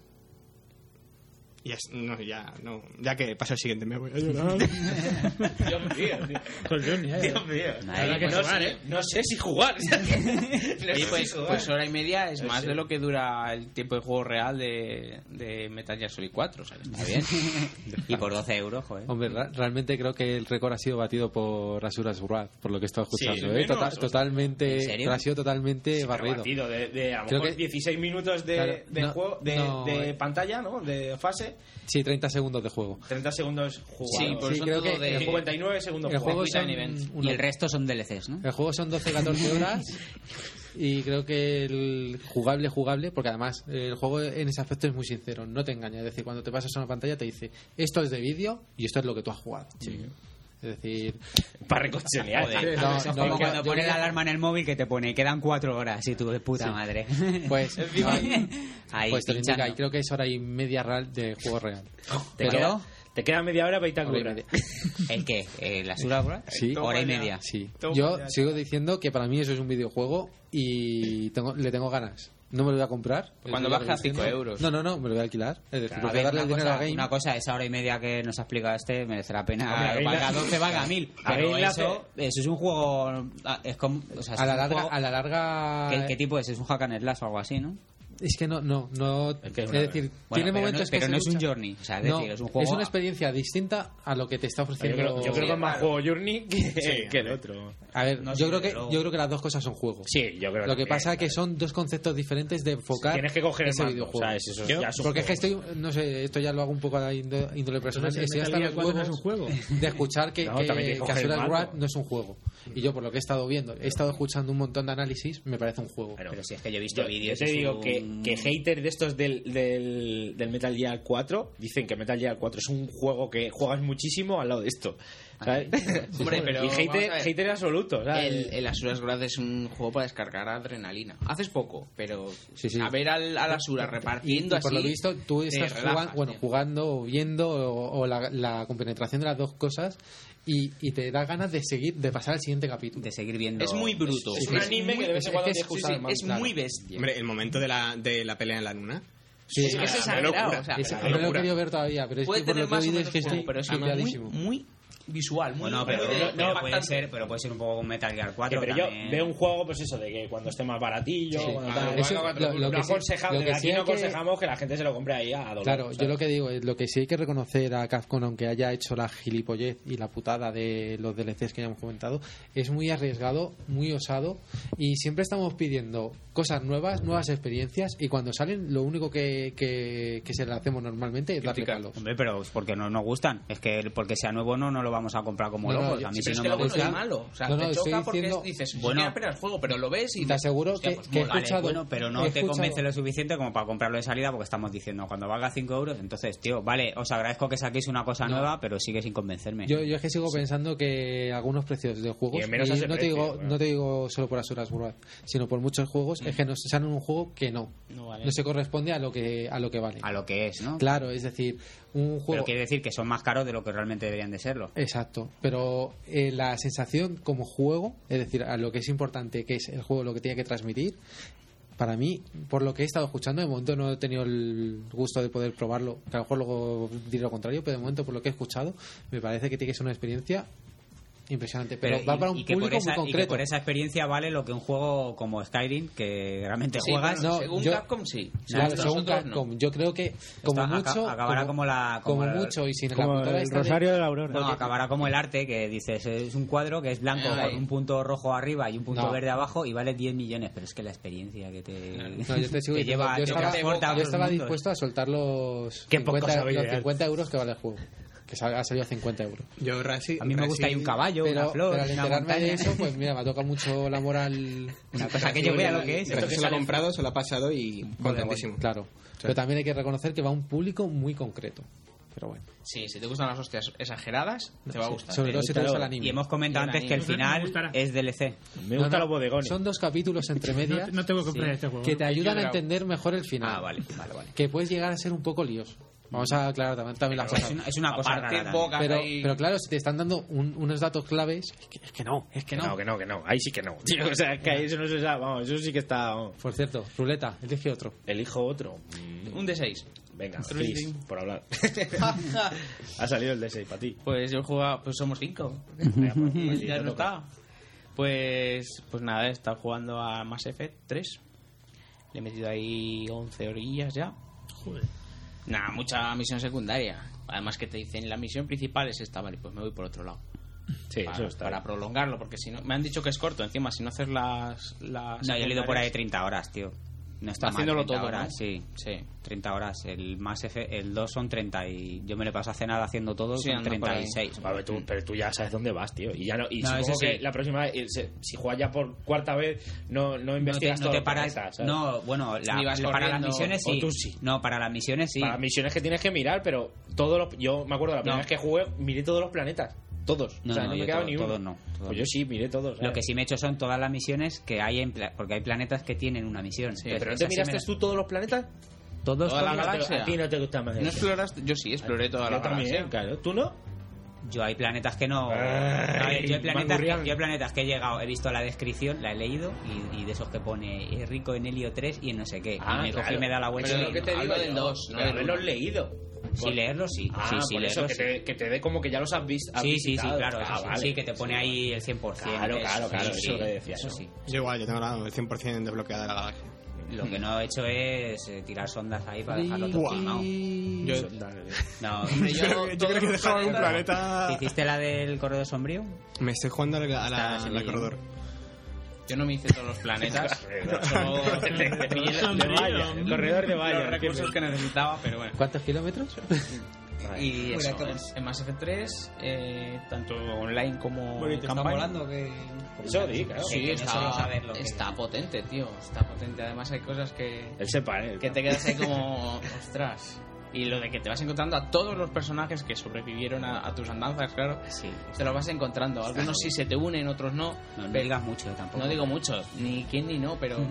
Y ya, es- no, ya, no, ya que pasa el siguiente, me voy a llorar. Dios mío, tío. ¿eh? Dios mío. Habrá que no, jugar, sé, ¿eh? no sé si jugar. Oye, pues, pues hora y media es más Sí. de lo que dura el tiempo de juego real de, de Metal Gear Solid 4. ¿sabes? Está bien. y por 12 euros, joder. Hombre, ra- realmente creo que el récord ha sido batido por Asuras Wrath, por lo que he estado escuchando. ¿eh? menos, Tota- o sea, totalmente, ¿en serio? ha sido totalmente barrido. Batido de, de a lo Creo mejor que- 16 minutos de, Claro, de no, juego, de, no, de eh. pantalla, ¿no? De fase, Sí, 30 segundos de juego. 30 segundos Sí, jugados. pues Sí, son creo todo que de... el 59 segundos El juego son Y el resto son DLCs, ¿no? El juego son 12-14 horas y creo que el jugable, jugable, porque además eh, el juego en ese aspecto es muy sincero, no te engaña. Es decir, cuando te pasas a una pantalla te dice esto es de vídeo y esto es lo que tú has jugado. Es decir, Para reconciliar. No, no, como yo- cuando pones la alarma en el móvil que te pone quedan cuatro horas y tú de puta Sí. madre. pues, Ahí pues te lo indica y creo que es hora y media real de juego real. ¿Te quedó? Te queda media hora para irte a Hora media. ¿El qué? ¿El Asura Bros? Sí. Hora y media. Sí. Yo sigo diciendo que para mí eso es un videojuego y tengo, le tengo ganas. No me lo voy a comprar. Cuando que a cinco diciendo. euros. No, no, no, me lo voy a alquilar. Es decir, A porque ver, darle una el dinero a cosa, Game. una cosa, esa hora y media que nos ha explicado este merece la pena a Game valga la- 12, valga 1000. a Pero eso, eso es un juego. ah, Es como, o sea, es a la larga, a la larga ¿qué, qué tipo es? ¿Es un hack and slash o algo así, no? Es que no, no, no. que es Es, decir, Bueno, tiene pero momentos no, que pero no es un journey. O sea, es No, decir, es un juego. una experiencia distinta a lo que te está Yo ofreciendo. creo, yo creo que es más juego Journey que, Sí, que el otro. A ver, No yo creo que yo creo que las dos cosas son juegos. Sí, yo creo Lo que también. pasa es que son dos conceptos diferentes de enfocar Tienes que coger el ese mando, videojuego. ¿sabes? Eso Yo- ya es un porque es que estoy, no sé, esto ya lo hago un poco a índo- índole personal. Entonces, Estoy hasta los 4 no es huevos un juego. de escuchar que, No, que, no es un juego. Y yo, por lo que he estado viendo, he estado escuchando un montón de análisis, me parece un juego. Pero si es que yo he visto vídeos. yo te digo un- que, que haters de estos del, del, del Metal Gear 4 dicen que Metal Gear 4 es un juego que juegas muchísimo al lado de esto. ¿sabes? Hombre, pero y hater, hater absoluto. ¿sabes? El, el Asuras Wrath es un juego para descargar adrenalina. Haces poco, pero Sí, sí. a ver al, al Asura repartiendo y por así. lo visto, tú estás relajas, jugando, bueno, jugando o viendo o, o la, la compenetración de las dos cosas y, y te da ganas de seguir, de pasar al siguiente capítulo. De seguir viendo. Es muy bruto. Es un anime que de vez en es- cuando es- sí. Es muy bestia. Hombre, el momento de la, de la pelea en la luna. Sí, es que es exagerado. O sea, no lo he querido ver todavía, pero es puede que por lo que menos es que estoy pero es muy, muy visual, muy, Bueno, pero, muy de- pero de puede ser, pero puede ser un poco Metal Gear Que, 4. pero yo también. veo un juego, pues eso, de que cuando esté más baratillo, Sí. cuando Ah, tal, eso- bueno, lo- lo no que aconsejamos, que aquí sí no hay que- aconsejamos que la gente se lo compre ahí a dolor. Claro, ¿sabes? yo lo que digo es lo que sí hay que reconocer a Capcom, aunque haya hecho la gilipollez y la putada de los DLCs que ya hemos comentado, es muy arriesgado, muy osado y siempre estamos pidiendo cosas nuevas, nuevas experiencias y cuando salen lo único que, que, que se le hacemos normalmente es darle Criticar. palos. Hombre, pero es porque no nos gustan. Es que porque sea nuevo no, no lo vamos a comprar como No, locos. a mí Sí, si es no me lo bueno gusta. y malo. O sea, No, no, te choca porque diciendo- dices, Bueno. bueno, apenas el juego, pero lo ves y Te aseguro hostia, que- pues que he mola. Vale, escuchado- bueno, pero no he te convence lo suficiente como para comprarlo de salida porque estamos diciendo cuando valga 5 euros, entonces, tío, vale, os agradezco que saquéis una cosa No. nueva, pero sigue sin convencerme. Yo, yo es que sigo pensando que algunos precios de juegos, Y en menos y no, te digo, claro. no te digo solo por Asuras sino por muchos juegos, es que nos salen un juego que no, No vale. no se corresponde a lo que a lo que vale. A lo que es, ¿no? Claro, es decir, un Pero juego... quiere decir que son más caros de lo que realmente deberían de serlo. Exacto, pero eh, la sensación como juego, es decir, a lo que es importante, que es el juego, lo que tiene que transmitir, para mí, por lo que he estado escuchando, de momento no he tenido el gusto de poder probarlo, que a lo mejor luego diré lo contrario, pero de momento por lo que he escuchado, me parece que tiene que ser una experiencia impresionante. Pero, Pero va y- para un y que por público esa- muy y que por esa experiencia vale lo que un juego como Skyrim, que realmente Sí, juegas. bueno, No, según yo- Capcom sí. Claro, según no. Capcom, yo creo que como Esto aca- mucho acabará como la- como como la- mucho y sin la Como putada el esta de- Rosario de la Aurora. No, acabará como el arte, que dices, es un cuadro que es blanco Ay. con un punto rojo arriba y un punto No. verde abajo y vale 10 millones, pero es que la experiencia que te, No, yo te sigo lleva, yo estaba, yo dispuesto a soltar los Qué poco 50, sabéis los de arte. 50 euros que vale el juego. Que ha salido a 50 euros. Yo, Rasi, A mí me gusta ahí un caballo, Pero, una flor, pero al una enterarme de montaña. eso, pues mira, me ha tocado mucho la moral. Una cosa que yo vea lo que es. Rasi se lo ha comprado, se lo ha pasado y contentísimo. Claro. Pero también hay que reconocer que va a un público muy concreto. Pero bueno. Sí, si te gustan las hostias exageradas, te va a Sí, gustar. sobre todo si te gusta el Y anime. hemos comentado Y antes que el final es DLC. Me No, gustan no, los bodegones. Son dos capítulos entre medias No, no tengo que comprar Sí. este juego. que te ayudan a entender mejor el final. Ah, vale, vale, vale. Que puedes llegar a ser un poco líos. Vamos a aclarar también, también las Es cosas. una, es una cosa Aparte, rara. boca- Pero, ahí- pero claro, si te están dando un- unos datos claves, es que, es que no, es que Que no. no, que no, que no. Ahí sí que no. tío. O sea, es que ahí eso no se sabe. Vamos, eso sí que está. vamos. Por cierto, ruleta, elige otro. Elijo otro. Un de 6. Venga, por hablar. ha salido el D6 para ti. Pues yo he jugado, pues somos 5. Venga, pues, pues, ya no está. Pues, pues nada, he estado jugando a Mass Effect 3. Le he metido ahí 11 orillas ya. Joder. Nada, mucha misión secundaria. Además que te dicen, la misión principal es esta, vale, pues me voy por otro lado. Sí, para, eso está. para prolongarlo, porque si no... Me han dicho que es corto, encima, si no haces las... las No, yo he leído por ahí secundarias- 30 horas, tío. No está mal, Haciéndolo 30 todo, horas, ¿no? sí. Sí. 30 horas. El más F, el 2 son 30 y yo me le paso hace nada haciendo todo, Sí, son anda por ahí. 36. Vale, tú- pero tú ya sabes dónde vas, tío. Y ya no, y No, supongo sí. que la próxima si juegas ya por cuarta vez, no, no No te, investigas no todo te paras. No, bueno, la- para las misiones sí. o tú sí. No, para las misiones sí. Para las misiones que tienes que mirar, pero todos los, yo me acuerdo la primera vez que jugué, miré todos los planetas. Todos. No, o sea, no, no, me yo quedaba todo- ni uno. todos no, todos pues no. yo sí, miré todos. Lo que sí me he hecho son todas las misiones que hay en pla- porque hay planetas que tienen una misión. Entonces, ¿Pero no te miraste tú todos los planetas? todos Toda la galaxia. A ti no te gusta más ¿No exploraste? Yo sí, exploré toda la Yo también, galaxia. claro. ¿Tú no? Yo hay planetas que no. Ay, no, yo, hay planetas que, yo hay planetas que he llegado, he visto la descripción, la he leído y, y de esos que pone es rico en helio 3 y en no sé qué. Ah, y me claro. y me da la vuelta. Pero lo que no. te digo del yo. 2, no haberlos uno. leído. Sí, leerlo sí. Ah, sí, sí, por eso, leerlo que sí. te, que te dé como que ya los has visto. has Sí, sí, sí, claro, eso Ah, sí, vale. sí, que te pone ahí el 100%. Claro, claro, claro, sí, eso que decía Eso yo. sí. Yo igual, yo tengo la- el 100% desbloqueada de la galaxia. Lo que no he hecho es eh, tirar sondas ahí para dejarlo todo Buah. quemado. Yo, No, Hombre, yo, yo creo que- yo creo que dejaba un planeta... ¿Hiciste la del corredor sombrío? Me estoy jugando a la, a la, la corredor. Yo no me hice todos los planetas. el corredor de valla. los recursos que necesitaba, pero bueno. ¿Cuántos kilómetros? Y eso, en Mass Effect 3, eh, tanto online como campaña. que... Eso di, claro. Sí, está, que- está potente, tío. Está potente. Además, hay cosas que, Él sepa, ¿eh? que te quedas ahí como. ostras. Y lo de que te vas encontrando a todos los personajes que sobrevivieron a, a tus andanzas, claro. Sí. Te los vas encontrando. Algunos sí se te unen, otros no. No, no digas mucho tampoco. No digo mucho, ni quién ni no, pero.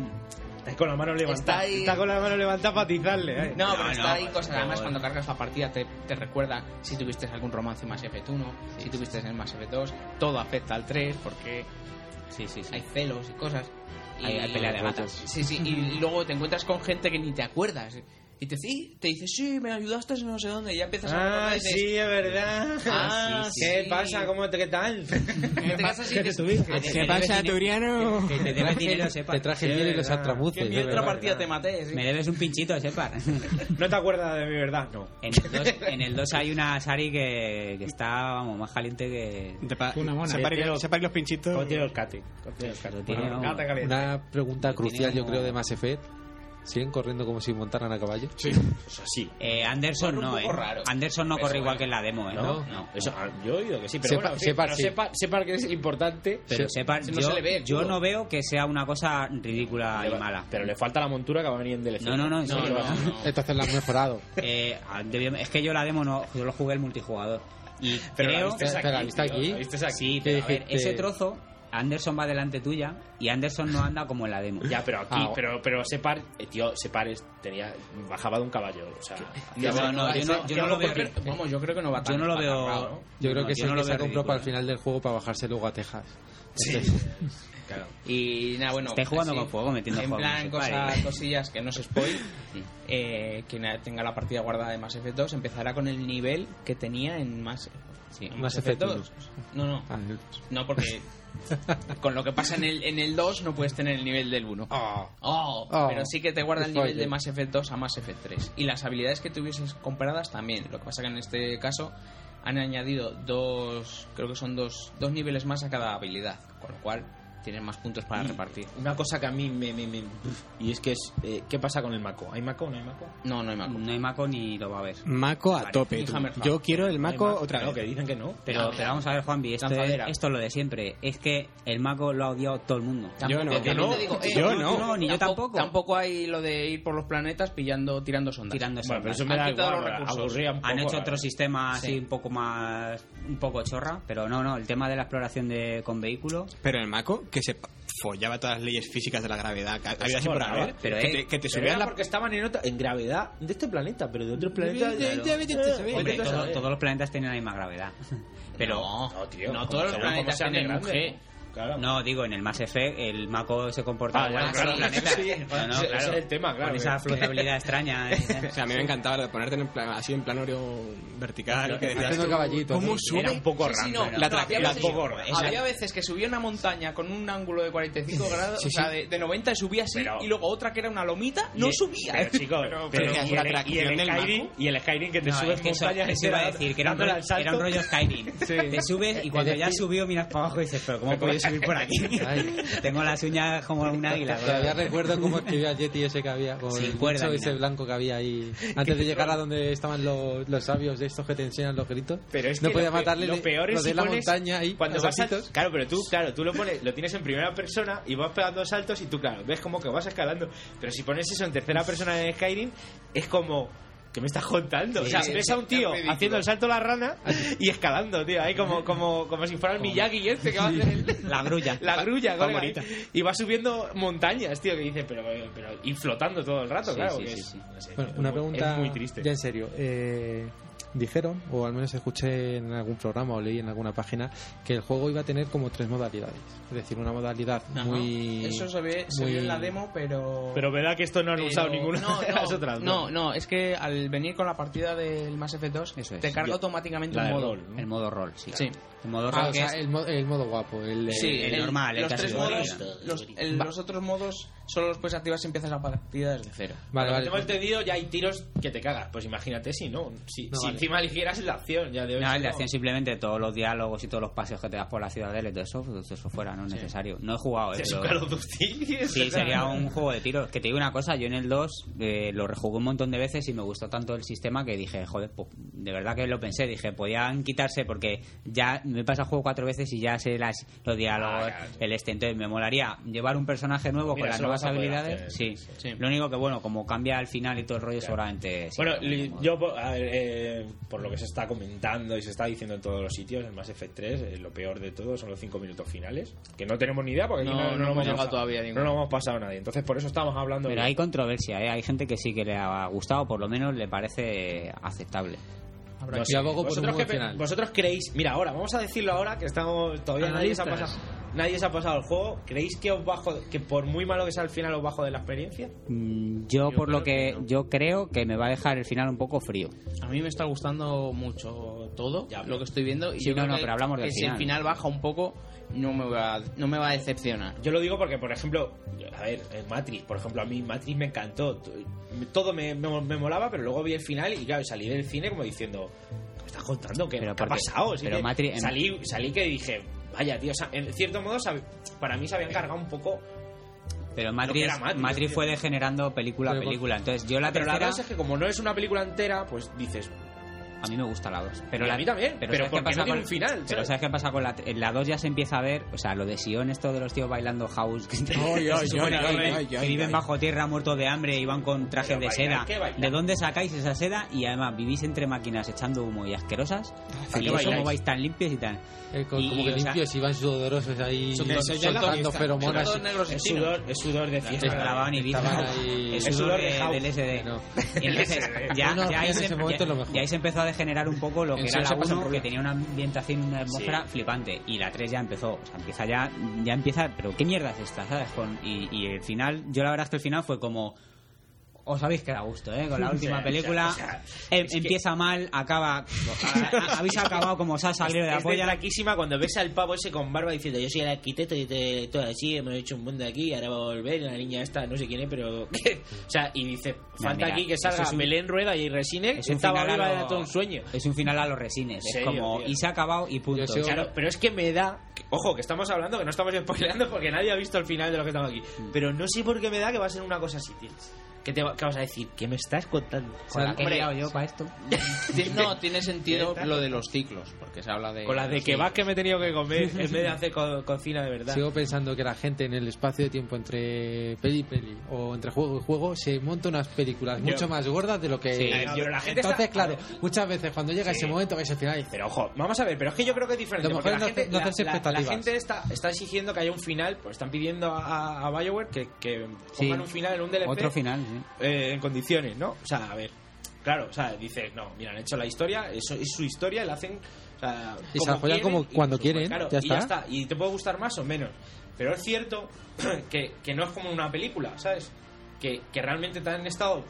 Está con la mano levantada. Está ahí- Está con la mano levantada para atizarle, ¿eh? No, pero no, está ahí pues, cosas. por Además, cuando cargas la partida te, te recuerda si tuviste algún romance en Mass Effect 1, si tuviste en Mass Effect 2. Todo afecta al 3 porque Sí, sí, sí. hay celos y cosas. Y, Hay- hay pelea de gatos. Sí, sí, y luego te encuentras con gente que ni te acuerdas. Y te, sí, te dice, sí, me ayudaste en no sé dónde. Y ya empiezas a Ah, y dices, sí, es verdad. Ah, sí, ¿Qué sí. pasa? ¿Cómo te, qué tal? y ¿Qué te? "Ah, Que que- te que debes debes dinero- Turiano. Que te debes dinero, sepa. Te traje miel y los que en otra partida te maté. Me debes un pinchito, sepa. ¿No te acuerdas de mi verdad? No. En el 2, en el 2 hay una Sari que, que está vamos, más caliente que... Una mona. Separa los pinchitos. ¿Cómo tiene el cate? Una pregunta crucial, yo creo, de Mass Effect. ¿Siguen corriendo como si montaran a caballo? Sí. Eso sí. Eh, Anderson no, ¿eh? poco raro. Anderson no corre igual bueno. que en la demo, ¿eh? No. no. Eso, ah, yo he oído que sí, pero Sepa- bueno, sí, sepa, pero sí. sepa, sepa que es importante. Pero sepa, no yo, se le ve el yo culo. no veo que sea una cosa ridícula y mala. Pero le falta la montura que va a venir en DLC. No, no, no, en No, serio. no, no. Entonces la han mejorado. Eh, ah, es que yo la demo no, yo lo jugué el multijugador. Y Pero la creo... viste Espera, aquí, ¿viste tío, aquí? la viste aquí. Sí, ¿Qué pero a ver, dijiste? ese trozo, Anderson va delante tuya y Anderson no anda como en la demo. Ya, pero aquí, Ah, pero, pero Separ, eh, tío, Separ es- tenía, bajaba de un caballo, o sea... No, no, no, yo no, yo no lo veo... Vamos, yo creo que no va tan Yo no lo veo... Yo creo que es yo el que se compró para el final del juego para bajarse luego a Texas. Claro. Y nada, bueno. Estáis jugando así, con fuego, metiendo En plan, pare. cosillas que no se spoil. Sí. eh, quien tenga la partida guardada de Mass Effect 2 empezará con el nivel que tenía en Mass Sí. Mass Mass Effect Effect 2. 2. No, no. Ah, No, porque con lo que pasa en el, en el 2 no puedes tener el nivel del 1. Ah. Oh, Oh. pero sí que te guarda el nivel de Mass Effect 2 a Mass Effect 3. Y las habilidades que tuvieses comparadas también. Lo que pasa que en este caso han añadido dos, creo que son dos, dos niveles más a cada habilidad. Con lo cual tienen más puntos para Y repartir. Una cosa que a mí me... me- me- y es que es... eh, ¿Qué pasa con el Mako? ¿Hay Mako o no hay Mako? No, no hay Mako. No hay Mako ni lo va a haber. Maco a Vale, tope. tú. Yo quiero el Maco No otra Claro, vez. que dicen que no. Pero, pero vamos a ver, Juanvi, esto esto es lo de siempre. Es que el Mako lo ha odiado todo el mundo. Yo no. Yo te digo, eh, Yo tú no. no, ni yo tampoco. Tampoco hay lo de ir por los planetas pillando, tirando sondas. Tirando Bueno, pero sondas. eso me Han da igual, los recursos. aburría un poco. Han hecho otro sistema Sí. así un poco más un poco chorra, pero no, no, el tema de la exploración de con vehículos Pero el Maco, que se follaba todas las leyes físicas de la gravedad. que Había así por haber. pero, que eh, te, que te la. porque estaban en, otra- en gravedad de este planeta, pero de otros planetas... Hombre, Hombre, todo- todos los planetas tienen la misma gravedad. Pero no, No, tío. no todos los planetas tienen un G. Claro. no, digo, en el Mass Effect el Mako se comporta Ah, igual claro, sí. No, no, Ese- claro. ese es el tema, claro. Con esa flotabilidad extraña. eh. O sea, a mí me encantaba lo de ponerte en plan, así en plano vertical. Que decías, caballito. ¿Cómo sube? Era un poco Sí, sí, random. no. La había, veces, un poco- había veces que subía una montaña con un ángulo de 45 grados, Sí, o sea, sí. de, de 90 y subía así, Pero- y luego otra que era una lomita, no Y- subía. Pero, chicos, Pero- pero- pero y, la el, y el del Skyrim, y el Skyrim que te No, subes es que eso, montañas eso iba a decir que era un, rollo, al salto. era un rollo Skyrim. Te subes y cuando ya subió miras para abajo y dices, pero ¿cómo puedes subir por aquí? Ay. Tengo las uñas como un águila. Todavía recuerdo cómo escribía Yeti ese que había, con Sin el cuerda ese blanco que había ahí, antes de llegar a donde estaban los, los sabios de estos que te enseñan los gritos. Pero es no que podía lo matarle lo de- peor es lo de si la pones- montaña ahí, cuando vas a- claro pero tú claro tú lo pones lo tienes en primera persona y vas pegando saltos y tú claro ves como que vas escalando pero si pones eso en tercera persona en Skyrim es como ¿Qué me estás contando? o sea, sí, ves sí, a un es tío haciendo el salto a la rana y escalando, tío. Ahí como, como, como si fuera el Miyagi este que va a hacer el- La grulla. La grulla, ahí. Y va subiendo montañas, tío, que dice, pero, pero y flotando todo el rato, Sí, claro. sí, que sí, es- sí. no sé, Bueno, una es pregunta muy triste. ya en serio. Eh, dijeron, o al menos escuché en algún programa o leí en alguna página, que el juego iba a tener como tres modalidades. Es decir, una modalidad Ajá. muy... Eso se ve, se muy- vio en la demo, pero... Pero verdad que esto no han pero- usado ninguna no, de no, las otras. No, no, es que al venir con la partida del Mass Effect 2, Eso es. te carga automáticamente La un de modo. rol, ¿no? El modo rol, sí. Sí. El modo Ah, rol o que sea, es... el, mo- el modo guapo, el, Sí, el normal, el los que ha tres sido modos, original. los, el- los otros modos solo los puedes activar si empiezas la partida desde cero. Vale, vale. tengo entendido, ya hay tiros que te cagas. Pues imagínate si no. Si, No, si vale. encima eligieras la acción, ya de hoy. No, si el de no. acción simplemente todos los diálogos y todos los paseos que te das por la ciudadela y todo eso, pues eso fuera, no es necesario. No he jugado, eh, Es un pero- Call of Duty. Sí, sería un juego de tiros. Que te digo una cosa, yo en el 2 eh, lo rejugué un montón de veces y me gustó tanto el sistema que dije, joder, pues, de verdad que lo pensé. Dije, podían quitarse porque ya me pasa el juego cuatro veces y ya sé las, los diálogos, Ah, claro. el este. Entonces me molaría llevar un personaje nuevo Mira, con las nuevas habilidades. hacer, sí. sí. Lo único que, bueno, como cambia al final y todo el rollo, seguramente. sí, Bueno, yo, por- a ver, eh, por lo que se está comentando y se está diciendo en todos los sitios, el Mass Effect 3, eh, lo peor de todo son los 5 minutos finales, que no tenemos ni idea porque aquí No, no, no lo hemos llegado pasado. todavía a No lo hemos pasado a nadie. Entonces, por eso estamos hablando. Pero de- hay controversia, ¿eh? hay gente que sí que le ha gustado, por lo menos le parece aceptable. No Yo sé, abogo por un ¿Vosotros, final. vosotros creéis, mira, ahora, vamos a decirlo ahora que estamos todavía nadie se, ha pasado, nadie se ha pasado el juego. ¿Creéis que os bajo, que por muy malo que sea el final os bajo de la experiencia? Mm, Yo, por lo que, yo creo que me va a dejar el final un poco frío. A mí me está gustando mucho todo Ya, lo que estoy viendo y Sí, yo no, creo no, que- pero hablamos del que si final. el final baja un poco no me va a, no me va a decepcionar. Yo lo digo porque, por ejemplo, a ver, en Matrix, por ejemplo, a mí Matrix me encantó. Todo me, me, me molaba, pero luego vi el final y, claro, salí del cine como diciendo, ¿qué me estás contando? ¿Qué, Pero qué ha pasado? Sí pero que Matrix- en- salí, salí que dije, vaya, tío, o sea, en cierto modo, para mí se habían cargado un poco... Pero Matrix, Matrix, fue degenerando película a película. Entonces, yo la pero la cosa es que como no es una película entera, pues dices, A mí me gusta la 2. Pero Y a la, mí también, pero ¿sabes qué porque pasa no tiene con- un final, Pero ¿sabes? ¿sabes qué pasa con la En la 2 ya se empieza a ver, o sea, lo de Sion, esto de los tíos bailando house, que, Ay, ay, se supone ay, que ay, viven, bajo tierra muertos de hambre y van con trajes Pero de seda. ¿De dónde sacáis esa seda? Y además vivís entre máquinas echando humo y asquerosas. ¿para y eso cómo vais tan limpios y tan. Eh, co- Y- como y, que o sea, limpios y van sudorosos ahí soltando feromonas. Son negros es sudor, es sudor de fiesta. Estaban y Estaban ahí- Es sudor de de- del SD. No. Y entonces, ya, ahí en se, ya- ya ahí se empezó a degenerar un poco lo que En era la pasa 1, por que lo- tenía una ambientación, una atmósfera flipante. Y la 3 ya empezó. O sea, empieza ya, ya empieza, pero ¿qué mierda es esta? ¿Sabes? Con, y, y el final, yo la verdad es que el final fue como. Os habéis quedado a gusto, ¿eh? Con la O última sea, película. o sea, Em- que- empieza mal, acaba. a- a- habéis acabado como os ha salido de la es polla. cuando ves al pavo ese con barba diciendo yo soy el arquitecto y te, todo así, hemos hecho un mundo aquí, ahora va a volver, y la niña esta, no sé quién es, pero... o sea, y dice, falta mira, aquí que salga es un- Belén Rueda y Resines, Es un estaba final a viva, lo- era todo un sueño. Es un final a los resines. Es serio, como. tío? Y se ha acabado y punto. Claro, pero es que me da. Ojo, que estamos hablando, que no estamos spoileando porque nadie ha visto el final de lo que estamos aquí. Mm. Pero no sé por qué me da que va a ser una cosa así, tío. ¿Qué, te va- qué vas a decir? ¿Qué me estás contando? Con la que he yo para esto. No, tiene sentido lo de los ciclos, porque se habla de... Con las de sí. que vas que me he tenido que comer en vez de hacer co- cocina de verdad. Sigo pensando que la gente en el espacio de tiempo entre peli y peli o entre juego y juego se monta unas películas Yo- mucho más gordas de lo que. Sí, no, pero la gente Entonces, está- claro, muchas veces cuando llega ese momento que es el final dice, Pero ojo, vamos a ver, pero es que yo creo que es diferente. Lo mejor la no- gente, no la- hacerse la- la gente está, está exigiendo que haya un final, pues están pidiendo a, a Bioware que, que Sí. pongan un final en un DLC Otro final, sí. Eh, en condiciones, ¿no? O sea, a ver. Claro, o sea, dices, no, mira, han hecho la historia, eso es su historia, la hacen. O sea, Y se la como cuando quieren, claro, ya y ya está. está. Y te puede gustar más o menos. Pero es cierto que, que no es como una película, ¿sabes? Que, que realmente te han estado.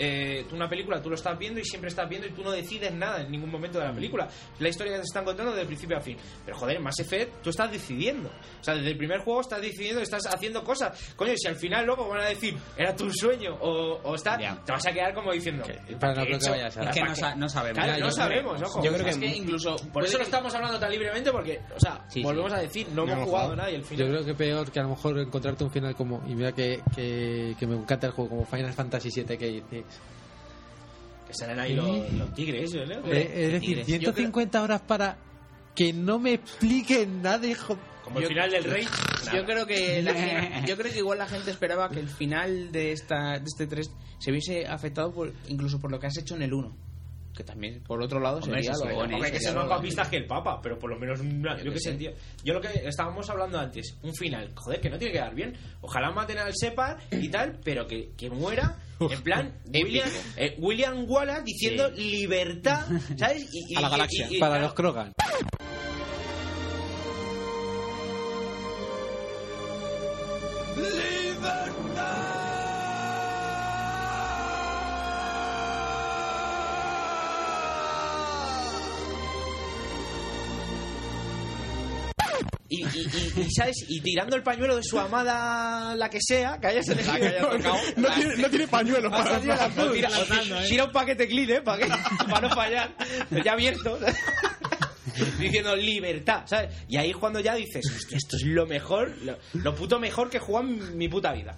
Eh, tú una película, tú lo estás viendo y siempre estás viendo y tú no decides nada en ningún momento de la película. Es la historia que te están contando desde el principio a fin. Pero joder, en Mass Effect tú estás decidiendo. O sea, desde el primer juego estás decidiendo, estás haciendo cosas. Coño, si al final luego van a decir, era tu sueño o, o está, Ya. te vas a quedar como diciendo, no ¿para qué creo he que hecho? vaya a. Es que ¿Para no, no sabemos. Claro, no yo sabemos, ojo. Yo creo Es que incluso... por eso lo estamos hablando tan libremente porque, o sea, Sí, volvemos sí. a decir, no No hemos jugado jugado. nadie el Yo final. creo que peor que a lo mejor encontrarte un final como. Y mira que, que, que me encanta el juego, como Final Fantasy VII, que dices. Que salen ahí los, los tigres, ¿no? eh, es decir, tigres. 150 horas para que no me expliquen nada, hijo. Como el Yo- final del rey. Yo creo que la yo creo que igual la gente esperaba que el final de esta de este 3 se viese afectado por, incluso por lo que has hecho en el 1. Que también, por otro lado, Hombre, sería se lo- supone, Hombre, que se más lo- papistas que el Papa, pero por lo menos una, yo que qué sé, tío. Yo lo que estábamos hablando antes, un final, joder, que no tiene que dar bien. Ojalá maten al Separ y tal, pero que, que muera en plan William, eh, William Wallace diciendo libertad, ¿sabes? Y, y- A la y- galaxia. y- y- Para los Krogan. Y, y- y- y, ¿sabes? Y tirando el pañuelo de su amada, la que sea, que hayas elegido. No tiene, no tiene pañuelo para tira, tira un paquete clean, ¿eh? Para, que- para no fallar. Ya abierto. Diciendo libertad, ¿sabes? Y ahí es cuando ya dices, hostia, esto es lo mejor, lo, lo puto mejor que he jugado en mi puta vida.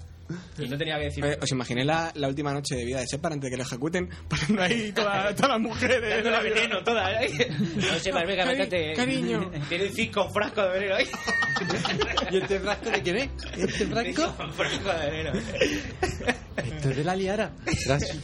Y no tenía que decir. Eh, ¿Os imaginé la, la última noche de vida de Separ antes de que lo ejecuten? Poniendo ahí toda- todas las mujeres. Dándole veneno toda, ¿eh? No sé, parece que Cari- te- cariño. Tiene cinco frascos de veneno ahí. ¿Y este frasco de quién es? ¿Este frasco? Cinco frascos de veneno. Esto es de la liara. Gracias.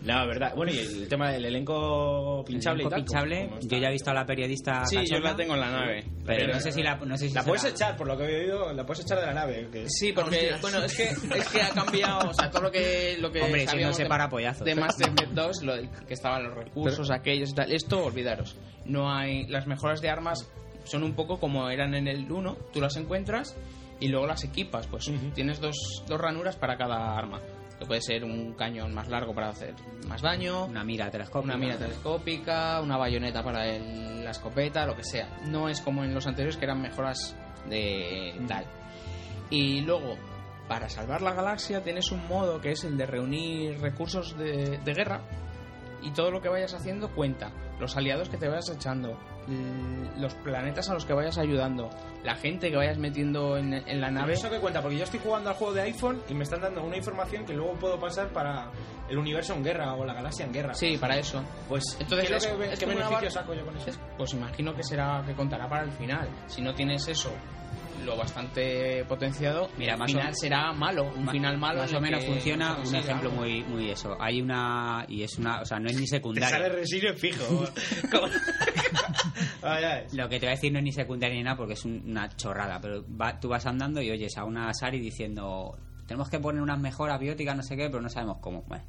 No, verdad. Bueno, y el tema del elenco pinchable Elenco y tal. pinchable. Yo ya he visto a la periodista. Sí, yo la tengo en la nave. Pero no sé si la. No sé si La puedes echar, por lo que he oído, la puedes echar de la nave. que- Sí, porque, bueno, es que, es que ha cambiado, o sea, todo lo que, lo que Hombre, si no se de- para pollazos. de Master Effect 2, lo que estaban los recursos, aquellos y tal, esto, olvidaros. No hay, las mejoras de armas son un poco como eran en el 1, tú las encuentras y luego las equipas, pues tienes dos, dos ranuras para cada arma. Que puede ser un cañón más largo para hacer más daño, Una mira telescópica. una mira telescópica, una bayoneta para el- la escopeta, lo que sea. No es como en los anteriores que eran mejoras de tal. Y luego, para salvar la galaxia tienes un modo que es el de reunir recursos de, de guerra y todo lo que vayas haciendo cuenta. Los aliados que te vayas echando, los planetas a los que vayas ayudando, la gente que vayas metiendo en, en la nave. ¿Eso qué cuenta? Porque yo estoy jugando al juego de iPhone y me están dando una información que luego puedo pasar para el universo en guerra o la galaxia en guerra. Sí, para eso. Pues, Entonces, ¿qué, es- que- es qué beneficio saco yo con eso? Es- Pues imagino que será que contará para el final. Si no tienes eso lo bastante potenciado, Mira, más final o- será malo, un final malo. Más o menos que funciona un ejemplo muy, muy eso. Hay una. Y es una. O sea, no es ni Te sale secundaria. residuo fijo. Lo que te voy a decir no es ni secundaria ni nada porque es un- una chorrada. Pero va- tú vas andando y oyes a una Sari diciendo: Tenemos que poner unas mejoras bióticas, no sé qué, pero no sabemos cómo. Bueno,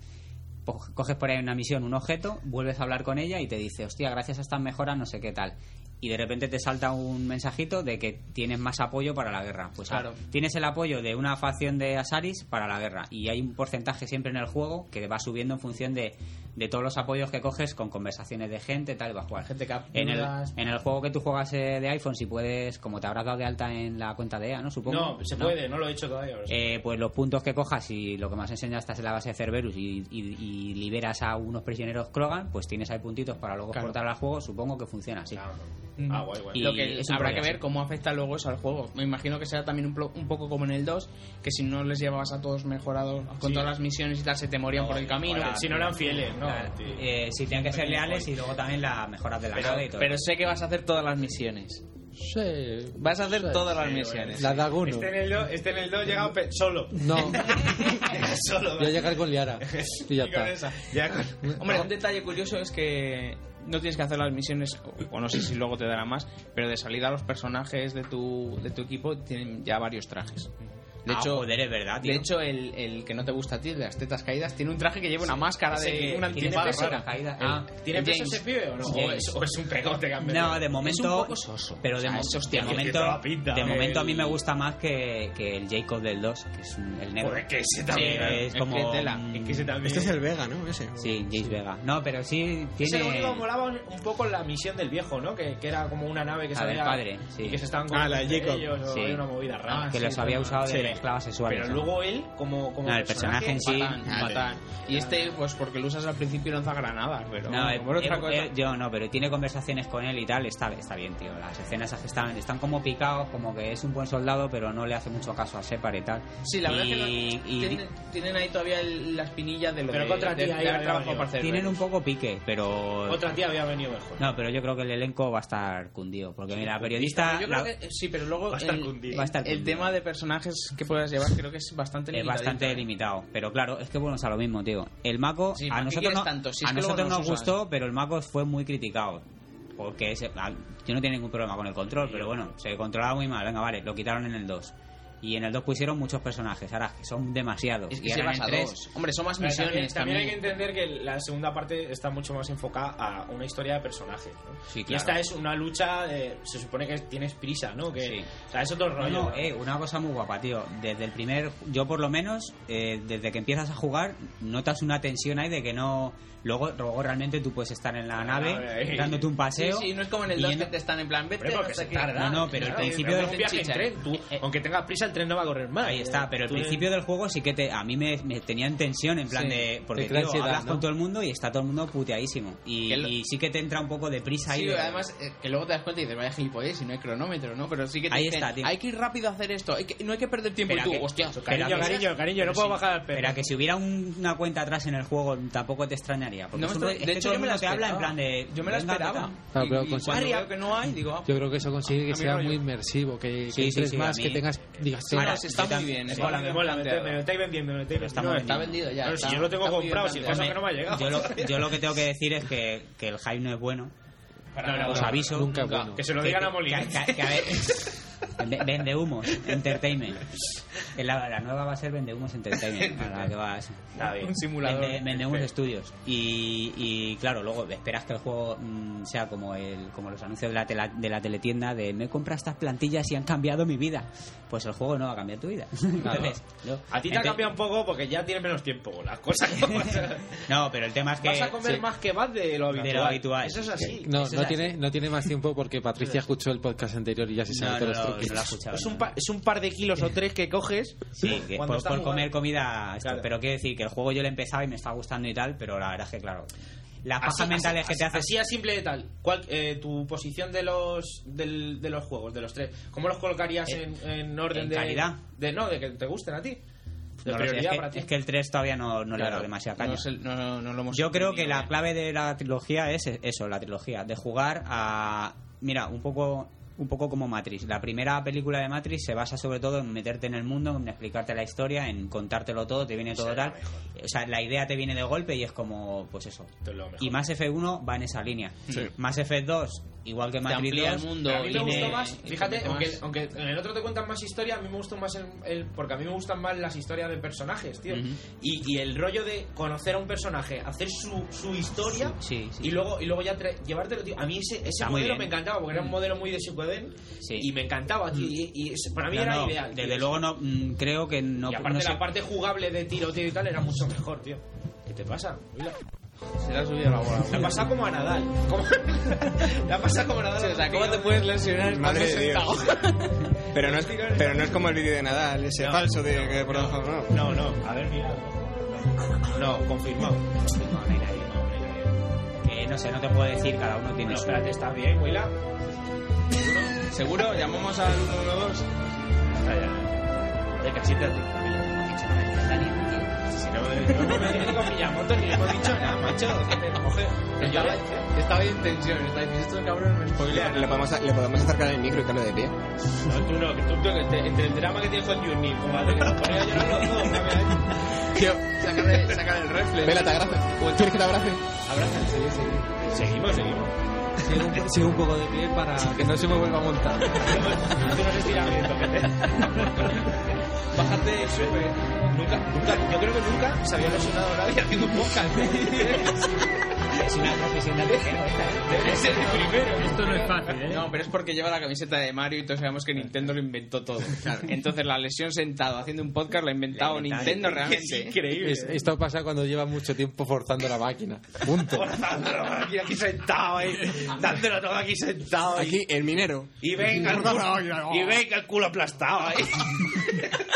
pues coges por ahí una misión, un objeto, vuelves a hablar con ella y te dice: Hostia, gracias a estas mejoras, no sé qué tal. Y de repente te salta un mensajito de que tienes más apoyo para la guerra. Pues Claro. ah, tienes el apoyo de una facción de Asaris para la guerra y hay un porcentaje siempre en el juego que va subiendo en función de, de todos los apoyos que coges con conversaciones de gente, tal, y vas a jugar. Gente En el, en el juego que tú juegas eh, de iPhone, si puedes, como te habrás dado de alta en la cuenta de EA, ¿no? Supongo. No, se puede, no lo he hecho todavía. Eh, pues los puntos que cojas y lo que más enseñas estás en la base de Cerberus y, y- y liberas a unos prisioneros Krogan, pues tienes ahí puntitos para luego Claro. exportar al juego. Supongo que funciona así. Mm. Ah, guay, guay. Y lo que es un habrá que ver cómo afecta luego eso al juego. Me imagino que será también un, plo- un poco como en el 2, que si no les llevabas a todos mejorados con Sí. todas las misiones y tal, se te morían por el camino. Si no eran fieles, ¿no? Claro. Eh, sí, tienen que ser leales y luego también las mejoras de la nave y todo. Pero sé que vas a hacer todas las misiones. Sí. Vas a hacer Sí. todas las Sí, misiones. La Daguno. Este en el 2 este en el 2 llegado pe- solo. No, solo. voy a llegar con Liara. Y ya Y con está. esa. Ya con- Hombre, un detalle curioso es que no tienes que hacer las misiones, o- no sé si luego te dará más, pero de salida los personajes de tu, de tu equipo tienen ya varios trajes. De Ah, hecho, joder, es verdad, tío. de hecho el, el que no te gusta a ti, de las tetas caídas, tiene un traje que lleva una máscara ese de que una tiene peso, caída. Ah, ¿Tiene peso James. ese pibe o no? James. O es, o es un pegote que han No, de Es un momento. poco soso. Pero O de, sea, mo- es hostia, de que momento, pinta, de el- momento a mí me gusta más que, que el Jacob del 2, que es un- el negro. Joder, que ese Sí, también. ¿eh? es es como. que Es que ese también. Este es el Vega, ¿no? Ese. Sí, Jace Vega. No, pero sí Ese tiene. lo único que molaba un, poco la misión del viejo, ¿no? Que, que era como una nave que salía padre, sí. y que se estaban Ah, la Jacob. o Sí. una movida rara. que Sí, los había usado de sí. esclavas sexuales. Pero luego él, como, como No, el personaje en sí. Y este, pues porque lo usas al principio y lanza granadas, pero No, eh, por otra eh, cosa. eh, yo no, pero tiene conversaciones con él y tal, está, está bien, tío. Las escenas están, están como picados, como que es un buen soldado, pero no le hace mucho caso a Separ y tal. Sí, la verdad Y- es que y- no- tienen, tienen ahí todavía el- la espinilla de lo Pero de, contra de- ti de había venido. para hacer Tienen un poco pique, pero. Otra tía había venido mejor. No, pero yo creo que el elenco va a estar cundido. Porque mira, la periodista. Yo creo la- que- sí, pero luego Va a estar el, cundido. Va a estar el cundido. tema de personajes que puedas llevar creo que es bastante es limitadito, bastante ¿eh? limitado. Pero claro, es que bueno, es a lo mismo, tío. El Mako, Sí, a ¿para qué nosotros, no- tanto? Si es a nosotros no nos gustó, pero el Mako fue muy criticado. Porque ese- yo no tenía ningún problema con el control, pero bueno, se controlaba muy mal. Venga, vale, lo quitaron en el 2. Y en el 2 pusieron muchos personajes, ahora que son demasiados. Es que y se ahora vas en a tres- dos. Hombre, son más Pero misiones también, también hay que entender que la segunda parte está mucho más enfocada a una historia de personajes. ¿no? Sí, Y esta es una lucha, de- se supone que tienes prisa, ¿no? Que, Sí. O sea, es otro rollo. no, ¿no? eh, una cosa muy guapa, tío. Desde el primer, yo por lo menos, eh, desde que empiezas a jugar, notas una tensión ahí de que no. Luego, luego realmente tú puedes estar en la nave, nave, ahí. dándote un paseo. sí, no es como en el y 2 yendo- que te están en plan, vete porque hasta se tarda. No, no, pero el principio del viaje en chicha. tren. Tú, Eh, aunque tengas prisa, el tren no va a correr más. Ahí está, pero el principio del juego sí que te, a mí me, me tenía en tensión, en plan Sí, de. Porque tío, ansiedad, hablas ¿no? con todo el mundo y está todo el mundo puteadísimo. Y, Que lo- y sí que te entra un poco de prisa ahí. Sí, de- además, eh, que luego te das cuenta y dices, vaya gilipollas, y no hay cronómetro, ¿no? Pero sí que te Ahí dicen, está, tío. hay que ir rápido a hacer esto, hay que- no hay que perder tiempo. Y tú, que- hostia, Cariño, cariño, cariño, no puedo bajar el perro. Espera, que si hubiera un- una cuenta atrás en el juego tampoco te extrañaría. Porque No de hecho, yo me la habla en esperaba. plan de. Yo me la esperaba. Claro, y, pero y con- cuando veo que no hay, digo, ah, Yo creo que eso consigue que sea rollo. muy inmersivo, que, que Sí, sí, entres sí, más, que tengas, digas, Ahora, está muy bien. Me muy me bien mola, me, planteado. me lo estáis vendiendo, me lo estáis Pero está vendiendo. vendido ya. Si yo lo tengo comprado, si el caso que no me ha llegado. Yo lo, que tengo que decir es que, que el hype no es bueno. No, no, Os aviso. nunca es Nunca. bueno. Que se lo Que- digan a Molina. que- que a ver- Vende- humos, entertainment. La, la nueva va a ser Vende humos entertainment. a la que va a ser. Está bien. Un simulador. Vende, Vende humos estudios. Y, y claro, luego esperas que el juego mm, sea como el como los anuncios de la, tela- de la teletienda de me compra estas plantillas y han cambiado mi vida. Pues el juego no va a cambiar tu vida. Entonces, no. A ti te ha cambiado un poco porque ya tienes menos tiempo. Las cosas como. No, pero el tema es que. Vas a comer sí. más que vas de lo habitual. De lo habitual. Eso es así. No, no es tiene, así. no tiene más tiempo porque Patricia escuchó el podcast anterior y ya se sabe No, no, todos no, no. Es un, pa- es un par de kilos o tres que coges. Sí, que por, por jugando. comer comida. esto, Claro. Pero quiero decir que el juego yo lo he empezado y me está gustando y tal, pero la verdad es que, claro. Así- pajas mentales así- que te haces. Así a simple de tal. ¿Cuál, eh, tu posición de los del- de los juegos, de los tres, ¿cómo los colocarías Eh, en, en orden en de calidad. De, no, de que te gusten a ti. No es, que, es que el 3 todavía no, no le Claro, dado demasiada caña. no, sé- no- no lo hemos Yo creo que la eh. clave de la trilogía es eso, la trilogía, de jugar a... Mira, un poco un poco como Matrix. La primera película de Matrix se basa sobre todo en meterte en el mundo, en explicarte la historia, en contártelo todo, te viene todo tal. O sea, la idea te viene de golpe y es como, pues eso. Es. Y Mass F1 va en esa línea. Sí. Mass F2 igual que Matrix amplía 2, el mundo a mí me y gustó más, y te fíjate, aunque, más. aunque en el otro te cuentan más historia, a mí me gustó más el, el- porque a mí me gustan más las historias de personajes, tío. Ujú. y, y el rollo de conocer a un personaje, hacer su, su historia Sí, sí. y luego y luego ya llevártelo, tío. A mí ese, ese modelo me encantaba porque era un modelo muy de Sí. y me encantaba, tío. Y, y es- para mí No, era no, ideal. tío. Desde luego no mm, creo que no, y aparte no sé- la parte jugable de tiro, tío y tal era mucho mejor, tío. ¿Qué te pasa? Mira. Se le ha subido la bola. Le ha pasado como a Nadal. Como- Le ha pasado como a Nadal. Sí, o sea, ¿cómo te puedes lesionar Madre estando de Dios. sentado? Pero no, es, pero no es como el vídeo de Nadal, ese No. falso de que por abajo, no. No, no, a ver, mira. No, confirmado. Confirmado, no hay nadie, no, no hay nadie. que no sé, no te puedo decir, cada uno tiene No, su... espérate, está bien, Willa. ¿Seguro? ¿Llamamos al 112? Está ya. De casi te hace. Si no, no me viene con Miyamoto ni le hemos dicho nada, macho. Déjate, coge. Pero yo Estaba, estaba en tensión. Está diciendo, estos cabrones me spoilean. Le podemos, le podemos acercar el micro y lo de pie. No, tú no, que tú, tú que te- entre el drama que tienes con Juni, como hace que nos a llorar los dos. Tío, Sácale, sácale el reflex. vela, te abrazo. ¿Quieres que te abrace? Seguimos, seguimos. Sigo un, sigo un poco de pie para que no se me vuelva a montar. Te... Bájate súper. Nunca, nunca, yo creo que nunca se había lesionado nadie haciendo un podcast. Es una profesión de ¿eh? Debe ser el primero. Esto no es fácil, ¿eh? No, pero es porque lleva la camiseta de Mario y todos sabemos que Nintendo lo inventó todo. Entonces la lesión sentado haciendo un podcast lo ha inventado La inventaron. Nintendo Es realmente. increíble. Es- esto pasa cuando lleva mucho tiempo forzando la máquina. Punto. Forzándolo aquí, aquí sentado ahí, dándolo todo aquí sentado ahí. Aquí, el minero. Y venga el culo, y venga el culo aplastado ahí.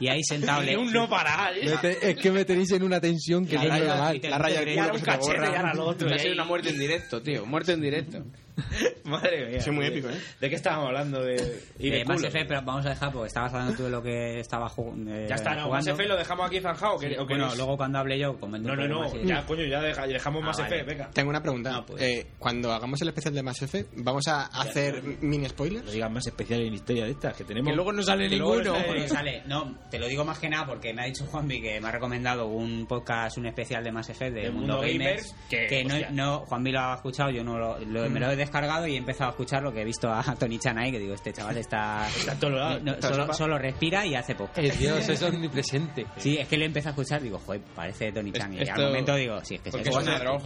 Y ahí sentado le... un no parar. ¿eh? Es que me tenéis en una tensión que La no es normal. La raya del culo un cachete y ahora lo otro. Va a y ser ahí- una muerte en directo, tío. Muerte en directo. Madre mía. Es muy épico, ¿eh? ¿De qué estábamos hablando? De, y de de Mass. Effect, pero vamos a dejar porque estabas hablando tú de lo que estaba jugando. Ya está, no, Mass Effect lo dejamos aquí zanjado. ¿o qué- o Bueno, luego cuando hable yo comento No, un no, poco no. y- Ya, coño, ya deja- dejamos Ah, Mass vale. Effect, venga. Tengo una pregunta. No, pues. Eh, cuando hagamos el especial de Mass Effect, ¿vamos a hacer mini No spoilers? digas más especial en historia de estas que tenemos. Que luego no sale que ninguno. no sale, no, te lo digo más que nada porque me ha dicho Juanvi que me ha recomendado un podcast, un especial de Mass Effect de Mundo, Mundo Gamers, Gamers, que, no, no, Juanvi lo ha escuchado, yo no lo, lo- me lo he descargado y he empezado a escuchar lo que he visto a Tony Chan ahí, que digo, este chaval está... Está en todos lados. no, solo, solo respira y hace podcast. Eh, Dios, es omnipresente. Sí, es que le empecé a escuchar, digo, joder, parece Tony Chan. Y al Esto- momento digo, sí, es que Porque es Tony No, no,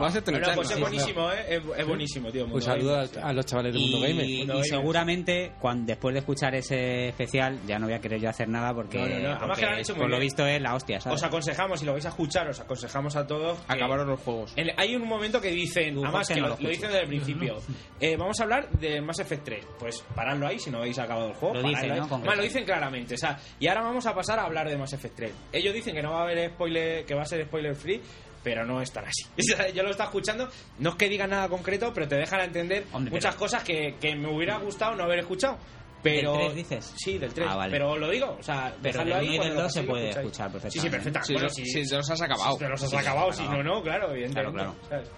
Chan, pues es ¿no? buenísimo, ¿eh? Es, es buenísimo, tío. Un Mundo saludo a, a los chavales de Mundo Gamer. Y, Mundo y Gamer. seguramente cuando, después de escuchar ese especial ya no voy a querer yo hacer nada porque, No, no, no. Además que lo han hecho muy por lo visto es la hostia, ¿sabes? Os aconsejamos, si lo vais a escuchar, os aconsejamos a todos. Acabaron los juegos. En- hay un momento que dicen, además que no lo, lo dicen desde el principio, eh, vamos a hablar de Mass Effect 3. Pues paradlo ahí si no habéis acabado el juego. Lo dicen. ¿no? Lo dicen claramente. O sea, y ahora vamos a pasar a hablar de Mass Effect 3. Ellos dicen que no va a haber spoiler, que va a ser spoiler free. Pero no es tan así. Yo lo estaba escuchando, no es que digan nada concreto, pero te dejan entender Hombre, muchas pero- cosas que, que me hubiera gustado no haber escuchado. Pero, ¿Del 3 dices? Sí, del 3. Ah, vale. Pero lo digo, o sea, Pero dejadlo del ahí 1 y del lo 2 se puede escuchar Sí, sí, perfectamente. perfectamente. Si, Bueno, los- sí. si se los has acabado. Te los has Sí, sí, acabado, si no, no, claro, evidentemente. Claro, ¿sabes?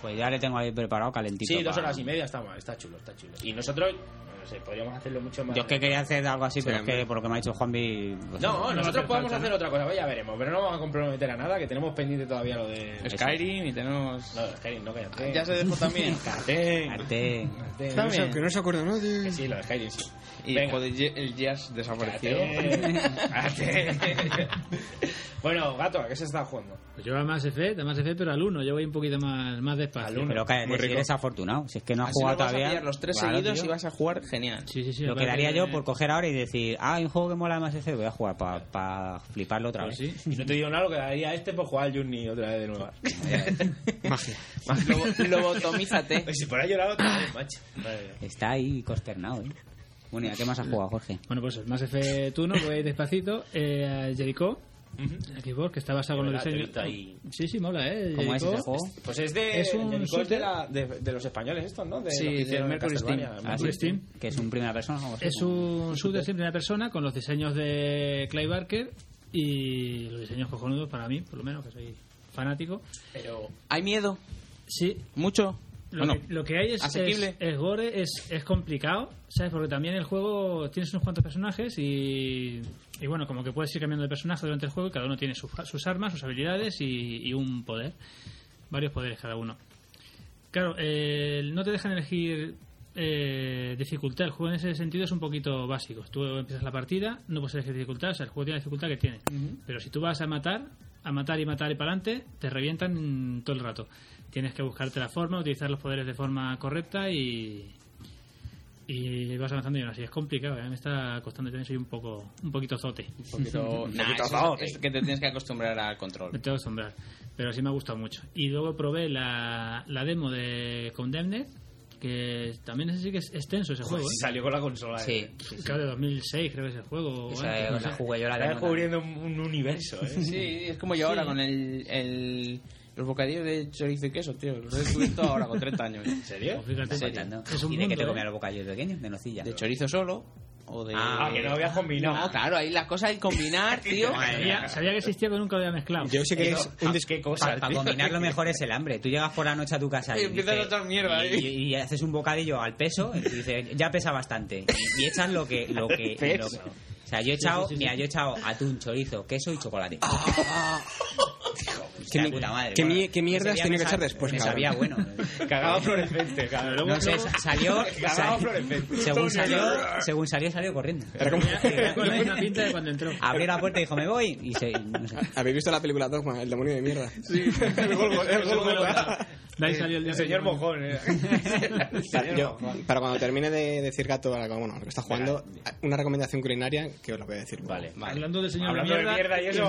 Pues ya le tengo ahí preparado calentito. Sí, dos para- horas y media está mal, está chulo, está chulo. Y nosotros, no sé, podríamos hacerlo mucho más. Yo es que quería hacer algo así, pero es que por lo que me ha dicho Juanvi... pues, No, nosotros podemos falta, hacer ¿no? otra cosa, ya veremos, pero no vamos a comprometer a nada, que tenemos pendiente todavía lo de. Skyrim y tenemos... No, Skyrim, no, cállate. Ya se dejó también. Cállate. Arte. cállate. Bien. Que no se acuerda nadie. Que sí, lo de Skyrim sí. Y Venga. el jazz desapareció. Cállate. Bueno, gato, ¿a qué se está jugando? Pues yo a Mass Effect, a Mass Effect, pero al 1. Yo voy un poquito más, más despacio. Pero cállate, Muy si eres afortunado. Si es que no has Así jugado lo vas a todavía... pillar los tres Claro, seguidos tío. y vas a jugar genial. Sí, sí, sí. Lo quedaría de- yo por coger ahora y decir, ah, hay un juego que mola más ese, voy a jugar para fliparlo otra Pues vez. sí. Y no te digo nada, lo que daría este por jugar al Journey otra vez de nuevo. Magia. Lobo- Lobotomízate. Pues si por ahí llorado otra vez, macho. Está ahí consternado, ¿eh? Bueno, ¿y a qué más has jugado, Jorge? Bueno, pues el Mass Effect 1, voy despacito. Eh, Jericho, Xbox, que está basado con los diseños. ahí. Sí, sí, mola, ¿eh? ¿Cómo es ese juego? Pues es de. Es un Jericho es de, la- de, de los españoles, estos, ¿no? De Sí, los que de Mercury. Steam. Ah, sí. Steam. Que es un primera persona o algo así, Es ¿no? un shooter en primera persona con los diseños de Clay Barker y los diseños cojonudos para mí, por lo menos, que soy fanático. Pero. ¿Hay miedo? Sí, ¿Mucho? Lo, que, lo que hay es, es, es gore, es, es complicado, ¿sabes? Porque también el juego tienes unos cuantos personajes y, y bueno, como que puedes ir cambiando de personaje durante el juego y cada uno tiene su- sus armas, sus habilidades y, y un poder. Varios poderes cada uno. Claro, eh, no te dejan elegir eh, dificultad. El juego en ese sentido es un poquito básico. Tú empiezas la partida, no puedes elegir dificultad, o sea, el juego tiene la dificultad que tiene. Pero si tú vas a matar, a matar y matar y para adelante, te revientan todo el rato. Tienes que buscarte la forma, utilizar los poderes de forma correcta y. Y vas avanzando y aún así es complicado, ¿eh? me está costando, yo soy un poco un poquito zote. Un poquito, nah, eso es, es que te tienes que acostumbrar al control. Me tengo que acostumbrar, pero sí me ha gustado mucho. Y luego probé la, la demo de Condemned, que también ese sí que es extenso ese juego. ¿eh? Salió con la consola. Sí. eh. Claro, de 2006 creo que es el juego. o es la sé. jugué yo la Está demo descubriendo un, un universo, ¿eh? Sí, es como yo ahora con el, el- los bocadillos de chorizo y queso, tío. Los he descubierto ahora con 30 años. ¿En serio? Pues fíjate, es un ¿Y de qué te mundo, comía ¿eh? los bocadillos pequeños? ¿De nocilla? De chorizo solo o de... Ah, que no habías combinado. No, claro, ahí las cosas hay que combinar, tío. Sabía, sabía que existía, pero nunca lo había mezclado. Yo sé que es un dis- ¿Qué cosa? Para combinar lo mejor es el hambre. Tú llegas por la noche a tu casa y, Y empiezas dices- a echar mierda y, ahí. y- y haces un bocadillo al peso y tú dices, ya pesa bastante. Y, y echas lo que... Lo que, lo que- o sea, yo he echado, mira, yo he echado atún, chorizo, queso y chocolate. ¿Qué, La mi- puta madre, qué bueno. qué día tiene me que echar después, Me cabrón? sabía bueno. Cagado fluorescente, cabrón. No sé, sa- salió... Cagado sa- fluorescente. según salió, según salió, salió corriendo. Era como- misma pinta de cuando entró. Abrió la puerta y dijo, me voy. Y se... No sé. ¿Habéis visto la película Dogma? El demonio de mierda. Sí. De ahí salió el, El señor mojón, ¿eh? Para, yo, para cuando termine de decir gato, bueno, lo que está jugando, una recomendación culinaria que os lo voy a decir. Vale. Hablando del señor Hablando de mierda y eso...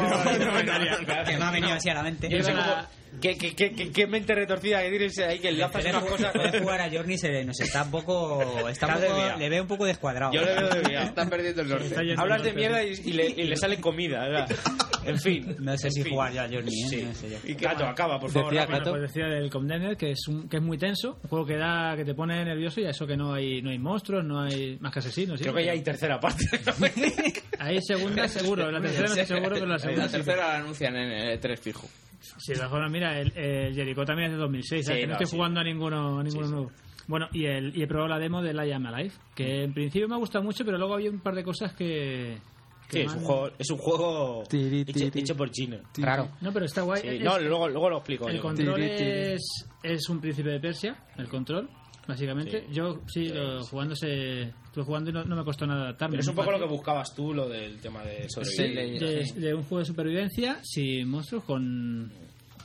Que me ha venido así a la mente. Yo no sé Iba- cómo... ¿Qué, qué, qué, qué, qué mente retorcida que tienes ahí que enlazas unas cosas... Puede jugar a Journey se nos está un poco, está un poco le veo un poco descuadrado. Yo le veo desviado. Están perdiendo el norte. Hablas de mierda y, y le, y le sale comida, ¿verdad? En fin. No sé si fin. jugar ya a Journey, ¿eh? Sí. No sé yo. Y Gato, acaba, por favor. Decía. Pues decía del Condemned que es un, que es muy tenso, un juego que da que te pone nervioso y a eso que no hay no hay monstruos, no hay más que asesinos. ¿sí? Creo que ya hay tercera parte. Hay segunda seguro, la tercera no estoy seguro, pero la segunda La sí. tercera la anuncian en el 3 fijo. Sí, de todas formas, mira, el, el Jericho también es de 2006, ¿sabes? Sí, que no, no, estoy sí. jugando a ninguno, a ninguno nuevo. Bueno, y, el, y he probado la demo de I Am Alive, que en principio me ha gustado mucho, pero luego había un par de cosas que... que Sí, es un juego, es un juego Tiri, hecho, tiri. hecho por chino. Claro. No, pero está guay. Sí, Es- no, luego, luego lo explico. el yo. control Tiri, tiri. es, es un príncipe de Persia, el control, básicamente. Sí. Yo sí, lo- jugando se, estuve jugando y no, no me costó nada adaptarme. Pero es un poco lo que buscabas tú, lo del tema de sobrevivir. de, de un juego de supervivencia sin monstruos, con,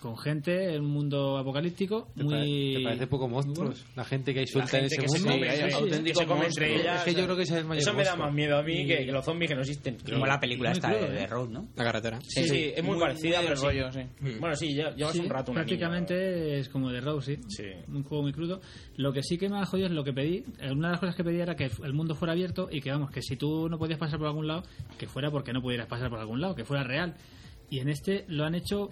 con gente en un mundo apocalíptico. ¿Te, muy te parece poco monstruos? La gente que hay suelta en gente ese mundo. come, hay sí, auténticos que se come entre monstruos. ellas. Es que yo creo que ese es el mayor Eso me da más miedo a mí que, que los zombies que no existen. Como la película esta crudo, de, de ¿eh? Road, ¿no? La carretera. Sí, sí, es muy, parecida, muy pero rollo, sí. Bueno, sí, ya- llevas Sí, un rato prácticamente es como de Row, sí. Un juego muy crudo. Lo que sí que me ha jodido es lo que pedí. Una de las cosas que pedí era que el mundo fuera abierto y que, vamos, que si tú no podías pasar por algún lado, que fuera porque no pudieras pasar por algún lado, que fuera real. Y en este lo han hecho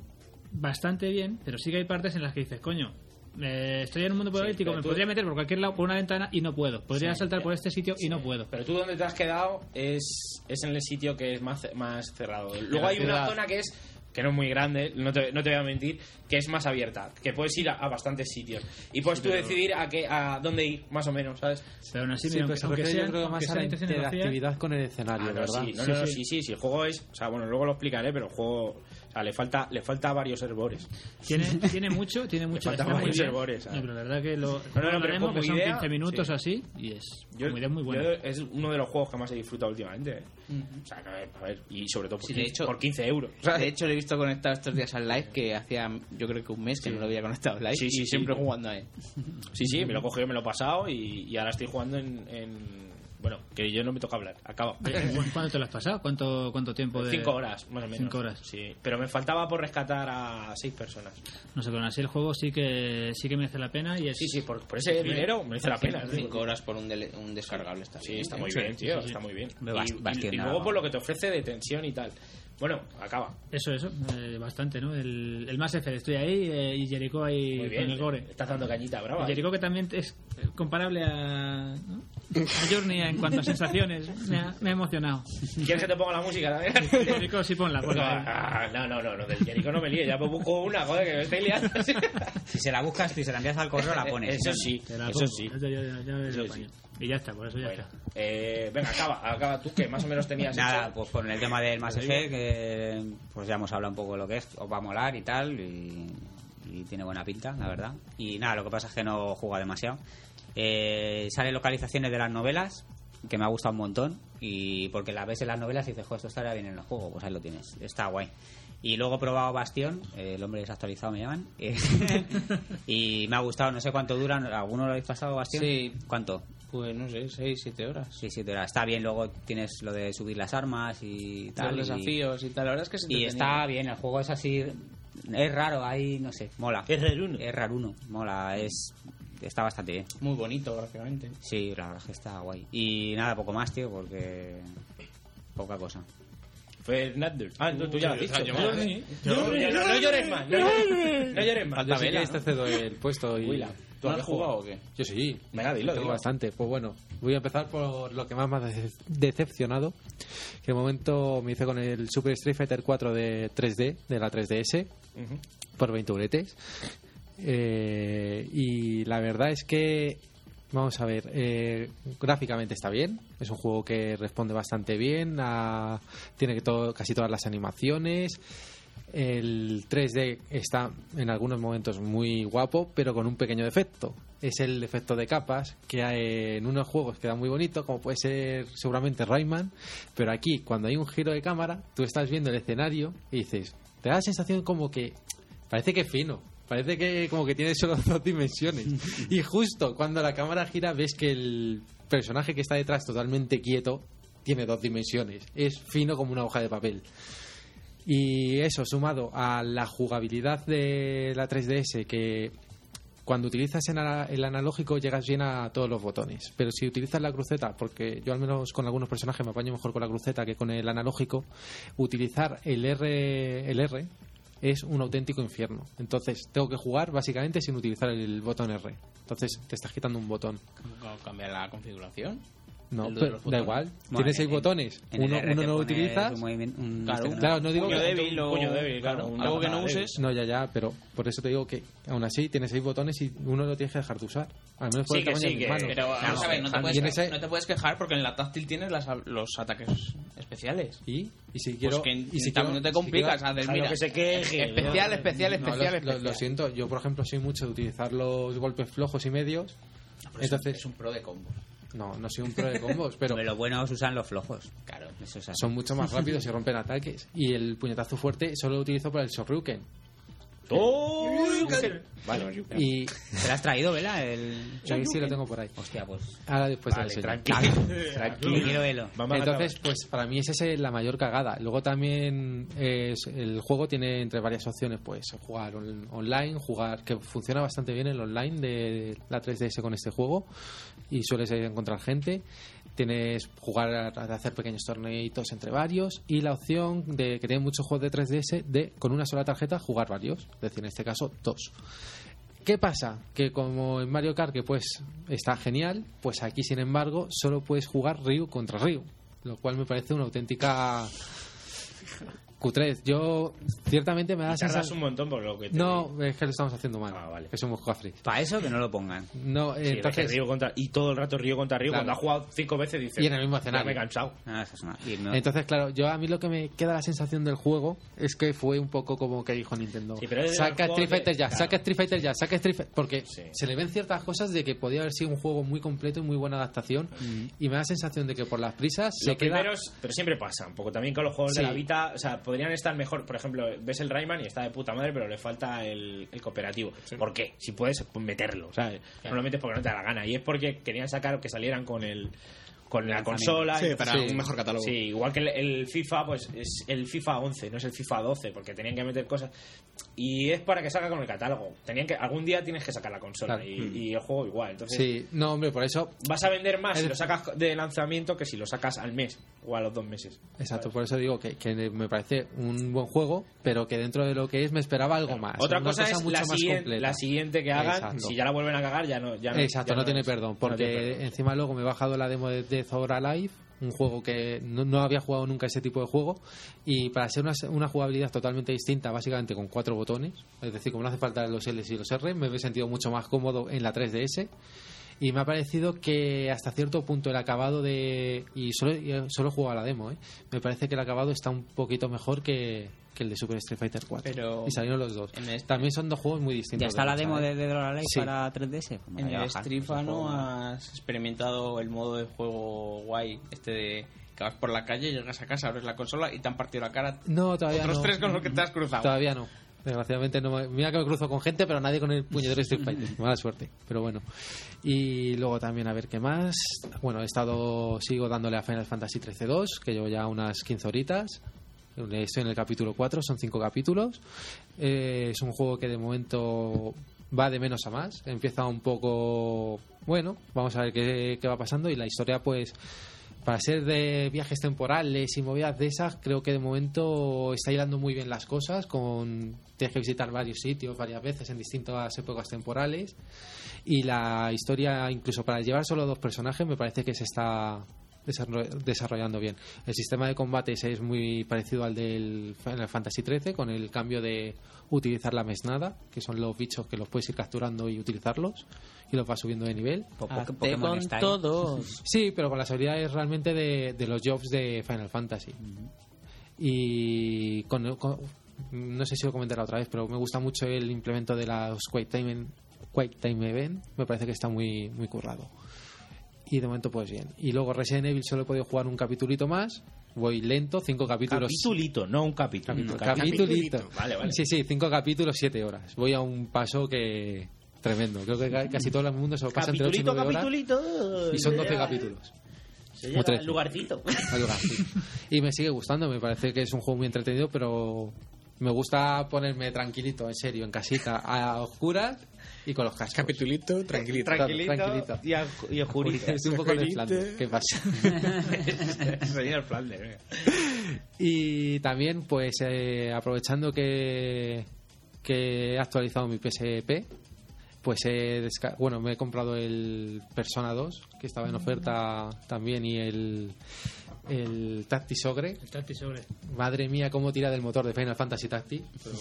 bastante bien, pero sí que hay partes en las que dices, coño, eh, estoy en un mundo apocalíptico, pero me tú- podría meter por cualquier lado, por una ventana y no puedo. Podría Sí, saltar ya. por este sitio y no puedo. Pero tú donde te has quedado es, es en el sitio que es más, más cerrado. Luego hay una zona que es que no es muy grande, no te, no te voy a mentir, que es más abierta, que puedes ir a, a bastantes sitios y puedes tú decidir a qué a dónde ir, más o menos, ¿sabes? Pero aún así, se aunque refiere yo sean- creo que aunque más a la interactividad con el escenario, Ah, no, ¿verdad? sí, no, Sí, no, no, sí. sí, sí, sí, el juego es, o sea, bueno, luego lo explicaré, pero el juego, o sea, le falta, le falta varios herbores. Tiene, tiene mucho, tiene mucho. está muy varios herbores. No, pero la verdad que lo. no, pero hablaremos, como que son idea, 15 minutos sí. así y es Yo, como idea muy buena. yo- es uno de los juegos que más he disfrutado últimamente. ¿eh? O sea, a ver, y sobre todo por, Sí, de 15, hecho- por 15 euros. O sea, De hecho, lo he visto conectado estos días al live que hacía, yo creo que un mes que no lo había conectado al live. Sí, sí, y sí. siempre jugando a él. Sí, sí, me lo he cogido, me lo he pasado y, y ahora estoy jugando en, en- Bueno, que yo no me toca hablar, acaba. ¿cu- ¿Cuánto te lo has pasado? ¿Cuánto, cuánto tiempo de.? Cinco horas, más o menos. Cinco horas. Sí, pero me faltaba por rescatar a seis personas. No sé, pero aún así el juego sí que sí que merece la pena y es. Sí, sí, por, por ese dinero merece la pena. Cinco horas por un, dele- un descargable está Sí, está muy Sí, bien, tío, sí, sí. está muy bien. Me Y, y- y luego por lo que te ofrece de tensión y tal. Bueno, acaba. Eso, eso, eh, bastante, ¿no? El, el Mass Effect, estoy ahí eh, y Jericho ahí Muy bien. con el gore. Estás dando cañita brava. Y Jericho que también es comparable a, ¿no? a Journey en cuanto a sensaciones. Me ha, me ha emocionado. ¿Quieres que te ponga la música también? Jericho, sí, ponla, ponla. Ah, no, no, no, no, del Jericho no me líe, ya me busco una, joder, que me estoy liando. Si se la buscas y se la envías al correo, la pones. Eso sí, eso pongo. sí. Ya, ya, ya, ya me Eso lo sí. Y ya está, por eso ya Bueno, está. eh, venga, acaba, acaba tú, que más o menos tenías Nada, hecho. pues con el tema del digo. Effect, que pues ya hemos hablado un poco de lo que es, os va a molar y tal, y, y tiene buena pinta, la verdad. Y nada, lo que pasa es que no juega demasiado. Eh, sale localizaciones de las novelas, que me ha gustado un montón. Y porque la ves en las novelas y dices, joder, esto estaría bien en el juego. Pues ahí lo tienes. Está guay. Y luego he probado Bastión, eh, el hombre desactualizado me llaman. eh, y me ha gustado, no sé cuánto duran. ¿Alguno lo habéis pasado, Bastión? Sí. ¿Cuánto? Pues no sé, 6, 7 horas. Sí, sí, horas. Está bien, luego tienes lo de subir las armas y tal. Los y- desafíos y tal. La verdad es que es y está bien, el juego es así. Es raro, ahí no sé, mola. Es raruno. Es raruno, mola, es. Está bastante bien. Muy bonito gráficamente. Sí, la verdad es que está guay. Y nada, poco más, tío, porque. Poca cosa. Fernando. Ah, no, tú ya lo has Sí, dicho. yo No, llores más. No, llores- más. Que este cedo el puesto y... ¿Tú ¿No has jugado o qué? Yo sí. Venga, dilo, Tengo dilo. bastante. Pues bueno, voy a empezar por lo que más me ha dece- decepcionado. Que de momento me hice con el Super Street Fighter 4 de 3D, de la 3DS, Ujú. por 20 uretes. Eh, y la verdad es que, vamos a ver, eh, gráficamente está bien. Es un juego que responde bastante bien. a- tiene que todo, casi todas las animaciones. El 3D está en algunos momentos muy guapo, pero con un pequeño defecto. Es el defecto de capas, que hay en unos juegos queda muy bonito, como puede ser seguramente Rayman, pero aquí, cuando hay un giro de cámara, tú estás viendo el escenario y dices, te da la sensación como que parece que es fino, parece que como que tiene solo dos dimensiones. y justo cuando la cámara gira, ves que el personaje que está detrás, totalmente quieto, tiene dos dimensiones. Es fino como una hoja de papel. Y eso, sumado a la jugabilidad de la 3DS, que cuando utilizas el analógico llegas bien a todos los botones. Pero si utilizas la cruceta, porque yo al menos con algunos personajes me apaño mejor con la cruceta que con el analógico, utilizar el R, el R es un auténtico infierno. Entonces tengo que jugar básicamente sin utilizar el botón R. Entonces te estás quitando un botón. ¿Cómo ¿Cambiar la configuración? No, pero da igual. Bueno, Tienes seis en- botones. en Uno, uno no lo utilizas. un Claro, Claro, no digo puño que- débil o puño débil, claro, claro, una algo que no uses. No, ya, ya, pero por eso te digo que aún así tienes seis botones y uno lo tienes que dejar de usar. Al menos por Sí, el que tamaño sí, de mis que- manos. Pero ver, no te, puedes, en ese- no te puedes quejar porque en la táctil tienes las- los ataques especiales. ¿Y? ¿Y si quiero, Pues que y si quiero- no te si complicas, quiero- Déjalo mira, que se queje. especial, especial, especial, lo, lo- siento, yo por ejemplo soy mucho de utilizar los golpes flojos y medios. Entonces, es un pro de combo. No, no soy un pro de combos, pero Pero lo bueno es usar los flojos. Claro, eso es así. son mucho más rápidos y rompen ataques. Y el puñetazo fuerte solo lo utilizo para el Shoryuken. Vale, Y ¿Te lo has traído, Vela? El... sí, sí lo tengo por ahí. Hostia, pues... Ahora después te lo Vale, tranquilo. Tranquilo. quiero verlo. Vamos a Entonces, pues para mí es esa la mayor cagada. Luego también es, el juego tiene entre varias opciones, pues jugar on- online, jugar que funciona bastante bien el online de la 3DS con este juego y sueles encontrar gente. Tienes jugar a hacer pequeños torneitos entre varios y la opción de que tiene muchos juegos de 3DS de con una sola tarjeta jugar varios, es decir, en este caso dos. ¿Qué pasa? Que como en Mario Kart, que pues está genial, pues aquí sin embargo solo puedes jugar Ryu contra Ryu, lo cual me parece una auténtica cutrez. Yo ciertamente me da sensación... un montón por lo que te No, es que lo estamos haciendo mal, Ah, vale. que somos cafres. Para eso que no lo pongan. No, Sí, entonces... es que Río contra, y todo el rato Río contra Río. Claro. Cuando ha jugado cinco veces dice. Y en el mismo "Ya escenario". me he cansado. Ah, eso es una- y no- Entonces, claro, yo a mí lo que me queda la sensación del juego es que fue un poco como que dijo Nintendo. Sí, pero saca Street Fighter de- ya, claro. saca Street Fighter ya, saca Street Fighter... Porque Sí. se le ven ciertas cosas de que podía haber sido un juego muy completo y muy buena adaptación y me da la sensación de que por las prisas se Los queda... primeros, pero siempre pasa, un poco también con los juegos Sí. de la Vita, o sea, podrían estar mejor. Por ejemplo, ves el Rayman y está de puta madre, pero le falta el, el cooperativo. ¿Por qué? Si puedes, meterlo, ¿sabes? No lo metes porque no te da la gana. Y es porque querían sacar que salieran con el con la consola. Sí, para Sí. un mejor catálogo. Sí, igual que el, el FIFA, pues es el FIFA 11, no es el FIFA 12, porque tenían que meter cosas. Y es para que salga con el catálogo. Tenían que Algún día tienes que sacar la consola Claro. y, y el juego igual. Entonces, Sí, no, hombre, por eso vas a vender más Es- si lo sacas de lanzamiento que si lo sacas al mes o a los dos meses. Exacto, por eso digo que, que me parece un buen juego, pero que dentro de lo que es me esperaba algo más. Otra una cosa, es mucho la más siguiente, completa. la siguiente que hagan. Exacto. Si ya la vuelven a cagar, ya no. Ya no Exacto, ya no, tiene es- perdón, no porque tiene perdón. encima luego me he bajado la demo de Death or Alive, un juego que no, no había jugado nunca ese tipo de juego, y para ser una, una jugabilidad totalmente distinta, básicamente con cuatro botones, es decir, como no hace falta los L y los R, me he sentido mucho más cómodo en la 3DS. Y me ha parecido que hasta cierto punto el acabado de. Y solo, y solo he jugado a la demo, ¿eh? Me parece que el acabado está un poquito mejor que, que el de Super Street Fighter 4. Pero y salieron los dos. este- También son dos juegos muy distintos. ¿Ya está la demo ¿eh? de Dead or Alive Sí. para 3DS? Pues En el bajar. Strifa Es un no has experimentado el modo de juego guay, este de que vas por la calle, llegas a casa, abres la consola y te han partido la cara No, todavía otros no. tres con los que te has cruzado. Todavía no. Desgraciadamente no. me- Mira que me cruzo con gente, pero nadie con el puñetero Street Fighter. Mala suerte. Pero bueno. Y luego también a ver qué más. Bueno, he estado. Sigo dándole a Final Fantasy 13-2, que llevo ya unas 15 horitas. Estoy en el capítulo 4, son 5 capítulos. Eh, es un juego que de momento va de menos a más. Empieza un poco. Bueno, vamos a ver qué, qué va pasando. Y la historia, pues para ser de viajes temporales y movidas de esas, creo que de momento está hilando muy bien las cosas. Con tienes que visitar varios sitios varias veces en distintas épocas temporales. Y la historia, incluso para llevar solo dos personajes, me parece que se está desarrollando bien. El sistema de combates es muy parecido al del Final Fantasy XIII, con el cambio de utilizar la mesnada, que son los bichos que los puedes ir capturando y utilizarlos, y los vas subiendo de nivel. Hazte con todos. Sí, pero con las habilidades realmente de, de los jobs de Final Fantasy. Y con, con- no sé si lo comentaré otra vez, pero me gusta mucho el implemento de las Quake Time, Quake Time Event. Me parece que está muy, muy currado. Y de momento, pues bien. Y luego Resident Evil solo he podido jugar un capitulito más. Voy lento, cinco capítulos. Capitulito, no un capítulo. Capítulo, Un capitulito. Vale, vale. Sí, sí, cinco capítulos, siete horas. Voy a un paso que. Tremendo. Creo que ca- casi todo el mundo se lo pasa entre 8 y Capitulito, 9 horas. capitulito. Y son Se 12 llega- capítulos. Se O llega 13. al lugarcito. Al lugar, sí. Y me sigue gustando, me parece que es un juego muy entretenido, pero me gusta ponerme tranquilito, en serio, en casita, a oscuras y con los cascos. Capitulito, tranquilito. Tranquilito, tranquilito. y, a, y oscurito. Es un poco de Flanders, ¿qué pasa? Señor Flanders. Y también, pues, eh, aprovechando que, que he actualizado mi PSP, pues he bueno, me he comprado el Persona 2, que estaba en oferta también, y el, el Tactis Ogre. El Tactis Ogre. Madre mía, cómo tira del motor de Final Fantasy Tactics, pero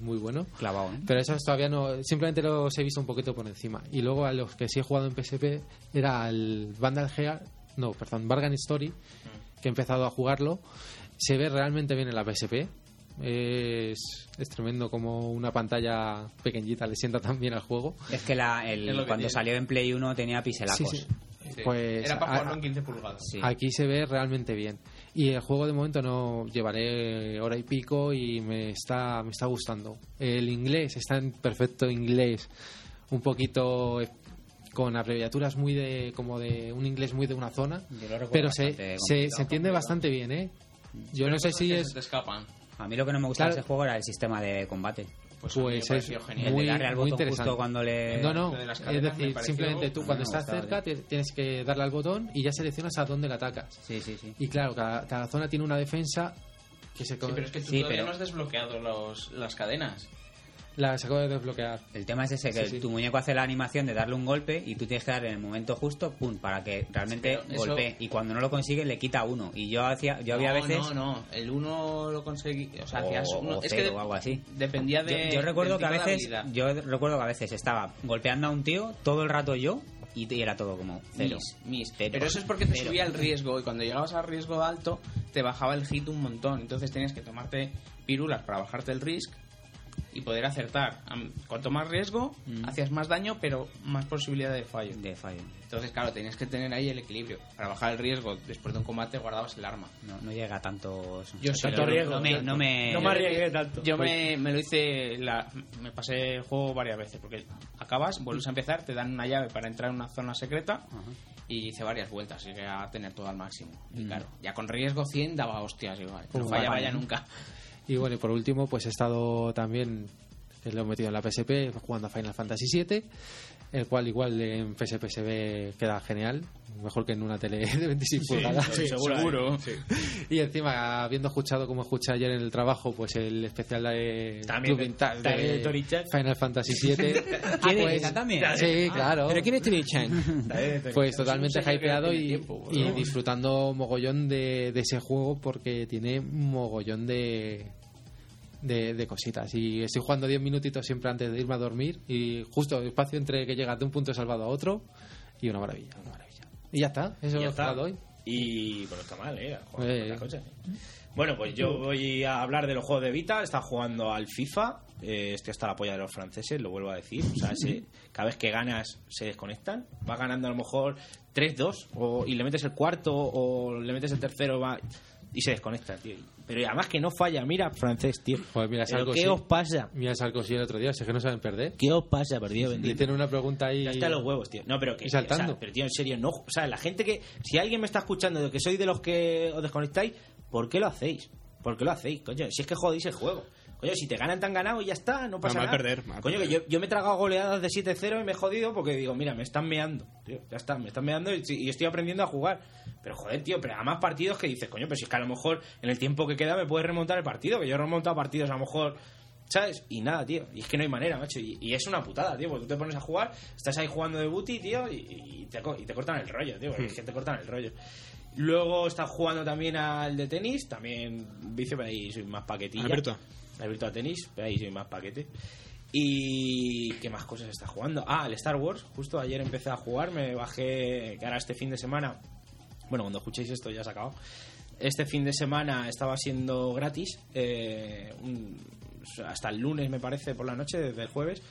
muy bueno. Clavado, ¿eh? Pero esos todavía no, simplemente los he visto un poquito por encima. Y luego a los que sí he jugado en PSP era el Vandal Heart, no, perdón, Bargain Story, que he empezado a jugarlo. Se ve realmente bien en la PSP. Es, es tremendo como una pantalla pequeñita le sienta tan bien al juego. Es que la, el- Es lo que cuando tiene. salió en Play 1 tenía pixelacos. Sí, sí. Sí. Pues Era para jugarlo en 15 pulgadas. Sí. Aquí se ve realmente bien. Y el juego de momento no llevaré hora y pico y me está, me está gustando. El inglés está en perfecto inglés, un poquito eh, con abreviaturas muy de como de un inglés muy de una zona, pero se, se, entiende bastante bien, ¿eh? Yo no sé si es se te escapan. A mí lo que no me gusta Claro. de ese juego era el sistema de combate. Pues, pues es genial. muy, darle al muy botón interesante. justo cuando le... No, no, es decir, simplemente tú cuando estás cerca ti- tienes que darle al botón y ya seleccionas a dónde le atacas. Sí, sí, sí. Y claro, cada, cada zona tiene una defensa que se Sí, pero es que tú Sí, todavía pero- no has desbloqueado los, las cadenas. La se acaba de desbloquear. El tema es ese, que Sí, sí. tu muñeco hace la animación de darle un golpe y tú tienes que dar en el momento justo, pum, para que realmente eso- golpee. Y cuando no lo consigue, le quita uno. Y yo hacía, yo había no, veces... No, no, el uno lo conseguí. O sea, hacías uno. o es que o algo así. dependía de. yo, yo recuerdo que a veces yo recuerdo que a veces estaba golpeando a un tío todo el rato yo y, y era todo como cero Mis, mis. Cero. Pero eso es porque te Cero. subía el riesgo y cuando llegabas al riesgo alto te bajaba el hit un montón. Entonces tenías que tomarte pirulas para bajarte el risk y poder acertar. Cuanto más riesgo, Mm. hacías más daño, pero más posibilidad de fallo. de fallo Entonces, claro, tenías que tener ahí el equilibrio. Para bajar el riesgo, después de un combate, guardabas el arma. no, no llega tanto eso. Yo sí, tanto no- riesgo, no me, no me, No me arriesgué tanto. Yo me, me lo hice, la, me pasé el juego varias veces, porque acabas, vuelves a empezar, te dan una llave para entrar en una zona secreta Ajá. y hice varias vueltas, llegué a tener todo al máximo. Y Mm. claro, ya con riesgo 100 daba hostias igual, no fallaba ya nunca. Y bueno, y por último, pues he estado también, que lo he metido en la PSP, jugando a Final Fantasy VII, el cual igual en PSP se ve, queda genial, mejor que en una tele de 26 pulgadas. sí, seguro. Y encima, habiendo escuchado, como escuché ayer en el trabajo, pues el especial de También Club de- Vintage de. Final Fantasy VII. ¿Quiere pues, también? Sí, claro. ¿Pero quién es Tony-chan? Pues totalmente hypeado y, tiempo, y ¿no? disfrutando mogollón de, de ese juego porque tiene mogollón de, de, de cositas. Y estoy jugando 10 minutitos siempre antes de irme a dormir y justo espacio entre que llegas de un punto salvado a otro Y una maravilla, una maravilla. Y ya está, eso Y ya es está. lo doy. Y pues no está mal, ¿eh? Jugar Eh. otras cosas. Bueno, pues yo voy a hablar de los juegos de Vita. Está jugando al FIFA. Eh, estoy hasta la polla de los franceses, lo vuelvo a decir. O sea, se- cada vez que ganas se desconectan. Va ganando a lo mejor 3-2 o- y le metes el cuarto o le metes el tercero va, y se desconecta, tío. Pero además que no falla. Mira, francés, tío. Joder, mira, ¿Pero Sarkozy. ¿Qué os pasa? Mira Sarkozy el otro día, es que no saben perder. ¿Qué os pasa, perdido bendito? Dicen una pregunta ahí. Ya está los huevos, tío. No, pero que. Y saltando. o sea, pero, tío, en serio, no. O sea, la gente que. Si alguien me está escuchando de que soy de los que os desconectáis, ¿por qué lo hacéis? ¿Por qué lo hacéis, coño? Si es que jodéis el juego. Coño, si te ganan tan ganado y ya está, no pasa mal nada. perder, mal Coño, que yo, yo me he tragado goleadas de 7-0 y me he jodido porque digo, mira, me están meando. Tío, ya está, me están meando y, y estoy aprendiendo a jugar. Pero joder, tío, pero a más partidos que dices, coño, pero si es que a lo mejor en el tiempo que queda me puedes remontar el partido, que yo he remontado partidos a lo mejor ¿Sabes? Y nada, tío. Y es que no hay manera, macho. Y, y es una putada, tío. Porque tú te pones a jugar, estás ahí jugando de booty, tío, y, y te, y te cortan el rollo, tío. Porque Hmm. es que te cortan el rollo. Luego estás jugando también al de tenis, también vicio, pero ahí soy más paquetilla. ¿Al Al Virtua pero ahí soy más paquete. Y qué más cosas está jugando. Ah, el Star Wars. Justo ayer empecé a jugar, me bajé, que ahora este fin de semana, bueno, cuando escuchéis esto ya se acabado. Este fin de semana estaba siendo gratis, eh, hasta el lunes me parece por la noche, desde el jueves.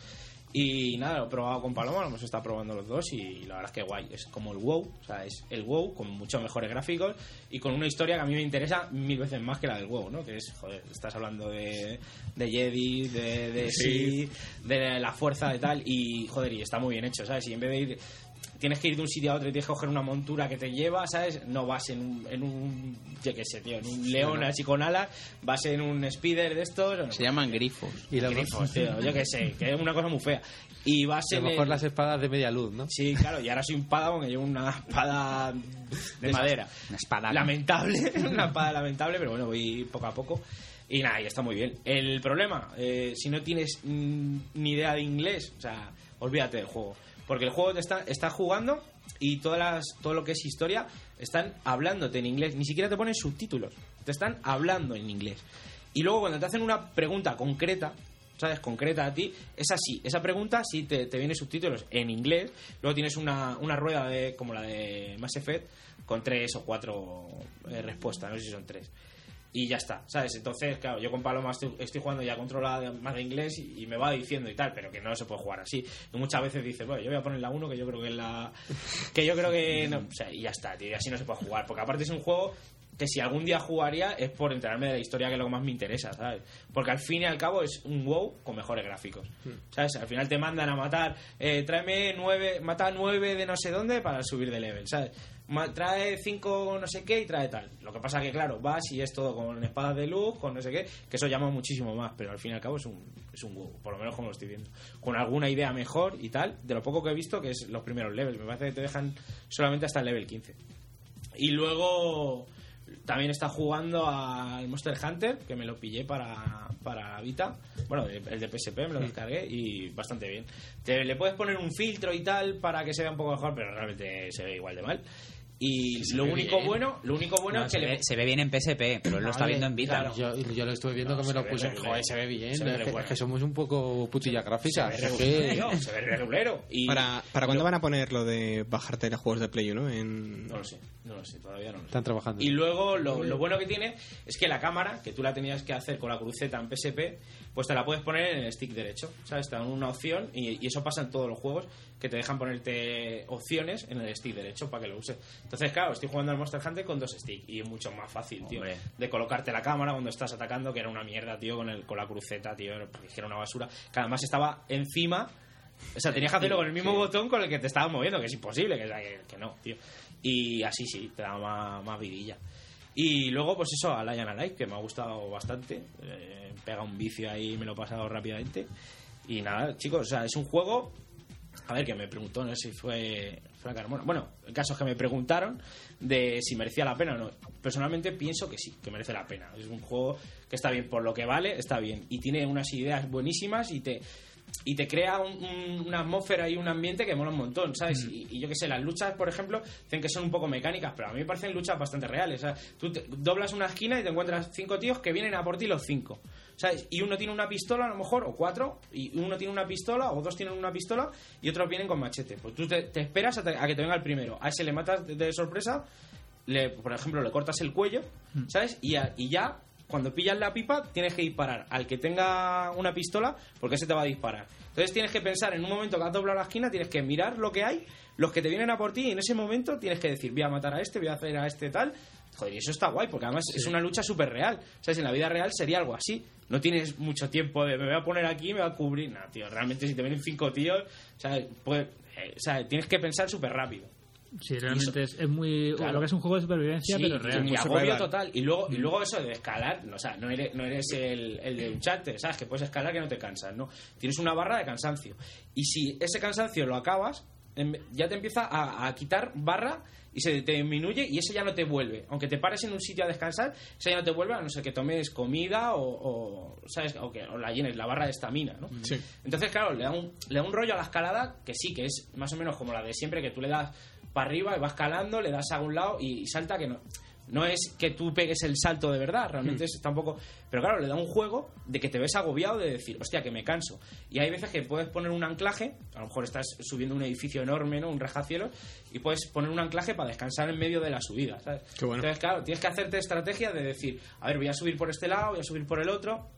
Y nada, lo he probado con Paloma, lo hemos estado probando los dos y la verdad es que guay. Es como el WoW, o sea, es el WoW con muchos mejores gráficos y con una historia que a mí me interesa mil veces más que la del WoW, ¿no? Que es, joder, estás hablando de, de Jedi, de, de Sí. De la fuerza, de tal, y joder, y está muy bien hecho, ¿sabes? Y en vez de ir tienes que ir de un sitio a otro y tienes que coger una montura que te lleva, ¿sabes? No vas en un, en un yo qué sé, tío, en un león así con alas, vas en un speeder de estos. Se llaman grifos. Y los- grifos, tío, yo qué sé, que es una cosa muy fea. Y vas A en lo mejor el- las espadas de media luz, ¿no? Sí, claro, y ahora soy un padawan que llevo una espada de madera. Una espada. Lamentable, una espada lamentable, pero bueno, voy poco a poco. Y nada, y está muy bien. El problema, eh, si no tienes mm, ni idea de inglés, o sea, olvídate del juego. Porque el juego te está, está jugando y todas las, todo lo que es historia están hablándote en inglés. Ni siquiera te ponen subtítulos. Te están hablando en inglés. Y luego cuando te hacen una pregunta concreta, ¿sabes? Concreta a ti, es así. Esa pregunta sí te, te viene subtítulos en inglés. Luego tienes una, una rueda de, como la de Mass Effect con tres o cuatro eh, respuestas, no sé si son tres. Y ya está, ¿sabes? Entonces, claro, yo con Paloma estoy, estoy jugando ya controlada más de inglés y, y me va diciendo y tal, pero que no se puede jugar así. Y muchas veces dice, bueno, yo voy a poner la 1 que yo creo que es la... Que yo creo que... No, o sea, y ya está, tío, y así no se puede jugar. Porque aparte es un juego que si algún día jugaría es por enterarme de la historia que es lo que más me interesa, ¿sabes? Porque al fin y al cabo es un WoW con mejores gráficos, ¿sabes? Al final te mandan a matar, eh, tráeme nueve, mata nueve de no sé dónde para subir de level, ¿sabes? Trae cinco no sé qué y trae tal. Lo que pasa que, claro, vas y es todo con espadas de luz, con no sé qué, que eso llama muchísimo más, pero al fin y al cabo es un, es un WoW, por lo menos como lo estoy viendo. Con alguna idea mejor y tal, de lo poco que he visto, que es los primeros levels. Me parece que te dejan solamente hasta el level 15. Y luego también está jugando al Monster Hunter, que me lo pillé para, para Vita. Bueno, el de PSP me lo descargué y bastante bien. Te, le puedes poner un filtro y tal para que se vea un poco mejor, pero realmente se ve igual de mal. Y Se lo único bien. bueno, lo único bueno No, es que se, le ve, se ve bien en PSP, pero él lo está viendo en Vita. claro. Yo, yo lo estuve viendo No, que me lo puse. Joder, se ve bien. Se ve es, que, regulero. es que somos un poco putilla gráfica. se ve es que- regulero, se ve regulero. Y ¿Para, ¿Para cuándo van a poner lo de bajarte los juegos de Play 1? En... No lo sé, no lo sé, todavía no lo sé. Están trabajando. Y luego lo, lo bueno que tiene es que la cámara, que tú la tenías que hacer con la cruceta en PSP, pues te la puedes poner en el stick derecho. ¿Sabes? Te dan una opción y, y eso pasa en todos los juegos que te dejan ponerte opciones en el stick derecho para que lo uses. Entonces, claro, estoy jugando al Monster Hunter con dos sticks y es mucho más fácil, tío, Hombre. de colocarte la cámara cuando estás atacando, que era una mierda, tío, con, el, con la cruceta, tío, que era una basura. Que además estaba encima. O sea, tenías que hacerlo con el mismo botón con el que te estabas moviendo, que es imposible, que, que, que no, tío. Y así sí, te da más, más vidilla. Y luego, pues eso, a Lion Alive, que me ha gustado bastante. Eh, pega un vicio ahí, me lo he pasado rápidamente. Y nada, chicos, o sea, es un juego. A ver, que me preguntó, no sé si fue Fran Carmona. Bueno, el caso es que me preguntaron de si merecía la pena o no. Personalmente pienso que sí, que merece la pena. Es un juego que está bien por lo que vale, está bien. Y tiene unas ideas buenísimas y te, y te crea un- un- una atmósfera y un ambiente que mola un montón, ¿sabes? Y, y yo qué sé, las luchas, por ejemplo, dicen que son un poco mecánicas, pero a mí me parecen luchas bastante reales. O sea, tú te- doblas una esquina y te encuentras cinco tíos que vienen a por ti los cinco. ¿Sabes? Y uno tiene una pistola, a lo mejor, o cuatro, y uno tiene una pistola, o dos tienen una pistola, y otros vienen con machete. Pues tú te, te esperas a, te- a que te venga el primero. A ese le matas de, de sorpresa, le, por ejemplo, le cortas el cuello, ¿sabes? Y, a- y ya, cuando pillas la pipa, tienes que disparar al que tenga una pistola, porque ese te va a disparar. Entonces tienes que pensar, en un momento que has doblado la esquina, tienes que mirar lo que hay, los que te vienen a por ti, y en ese momento tienes que decir, voy a matar a este, voy a hacer a este tal. Joder, y eso está guay, porque además es una lucha súper real. ¿Sabes? En la vida real sería algo así. No tienes mucho tiempo de me voy a poner aquí, me voy a cubrir. No, tío, realmente si te vienen cinco tíos, ¿sabes? Pues, eh, o sea, tienes que pensar súper rápido. Sí, realmente es, es muy. Claro. Lo que es un juego de supervivencia, Sí, pero real. y agobio total. Y luego, y luego eso de escalar, no, o sea, no eres, no eres el, el de Uncharted, ¿sabes? Que puedes escalar que no te cansas, ¿no? Tienes una barra de cansancio. Y si ese cansancio lo acabas, ya te empieza a, a quitar barra y se te disminuye y ese ya no te vuelve. Aunque te pares en un sitio a descansar, ese ya no te vuelve a no ser que tomes comida o, o, ¿sabes? O que o la llenes, la barra de estamina, ¿no? Sí. Entonces, claro, le da, un, le da un rollo a la escalada que sí, que es más o menos como la de siempre, que tú le das para arriba y vas escalando, le das a un lado y, salta que no. No es que tú pegues el salto de verdad, realmente es tampoco. Pero claro, le da un juego de que te ves agobiado de decir, hostia, que me canso. Y hay veces que puedes poner un anclaje, a lo mejor estás subiendo un edificio enorme, ¿no? Un rascacielos, y puedes poner un anclaje para descansar en medio de la subida, ¿sabes? Qué bueno. Entonces, claro, tienes que hacerte estrategia de decir, a ver, voy a subir por este lado, voy a subir por el otro.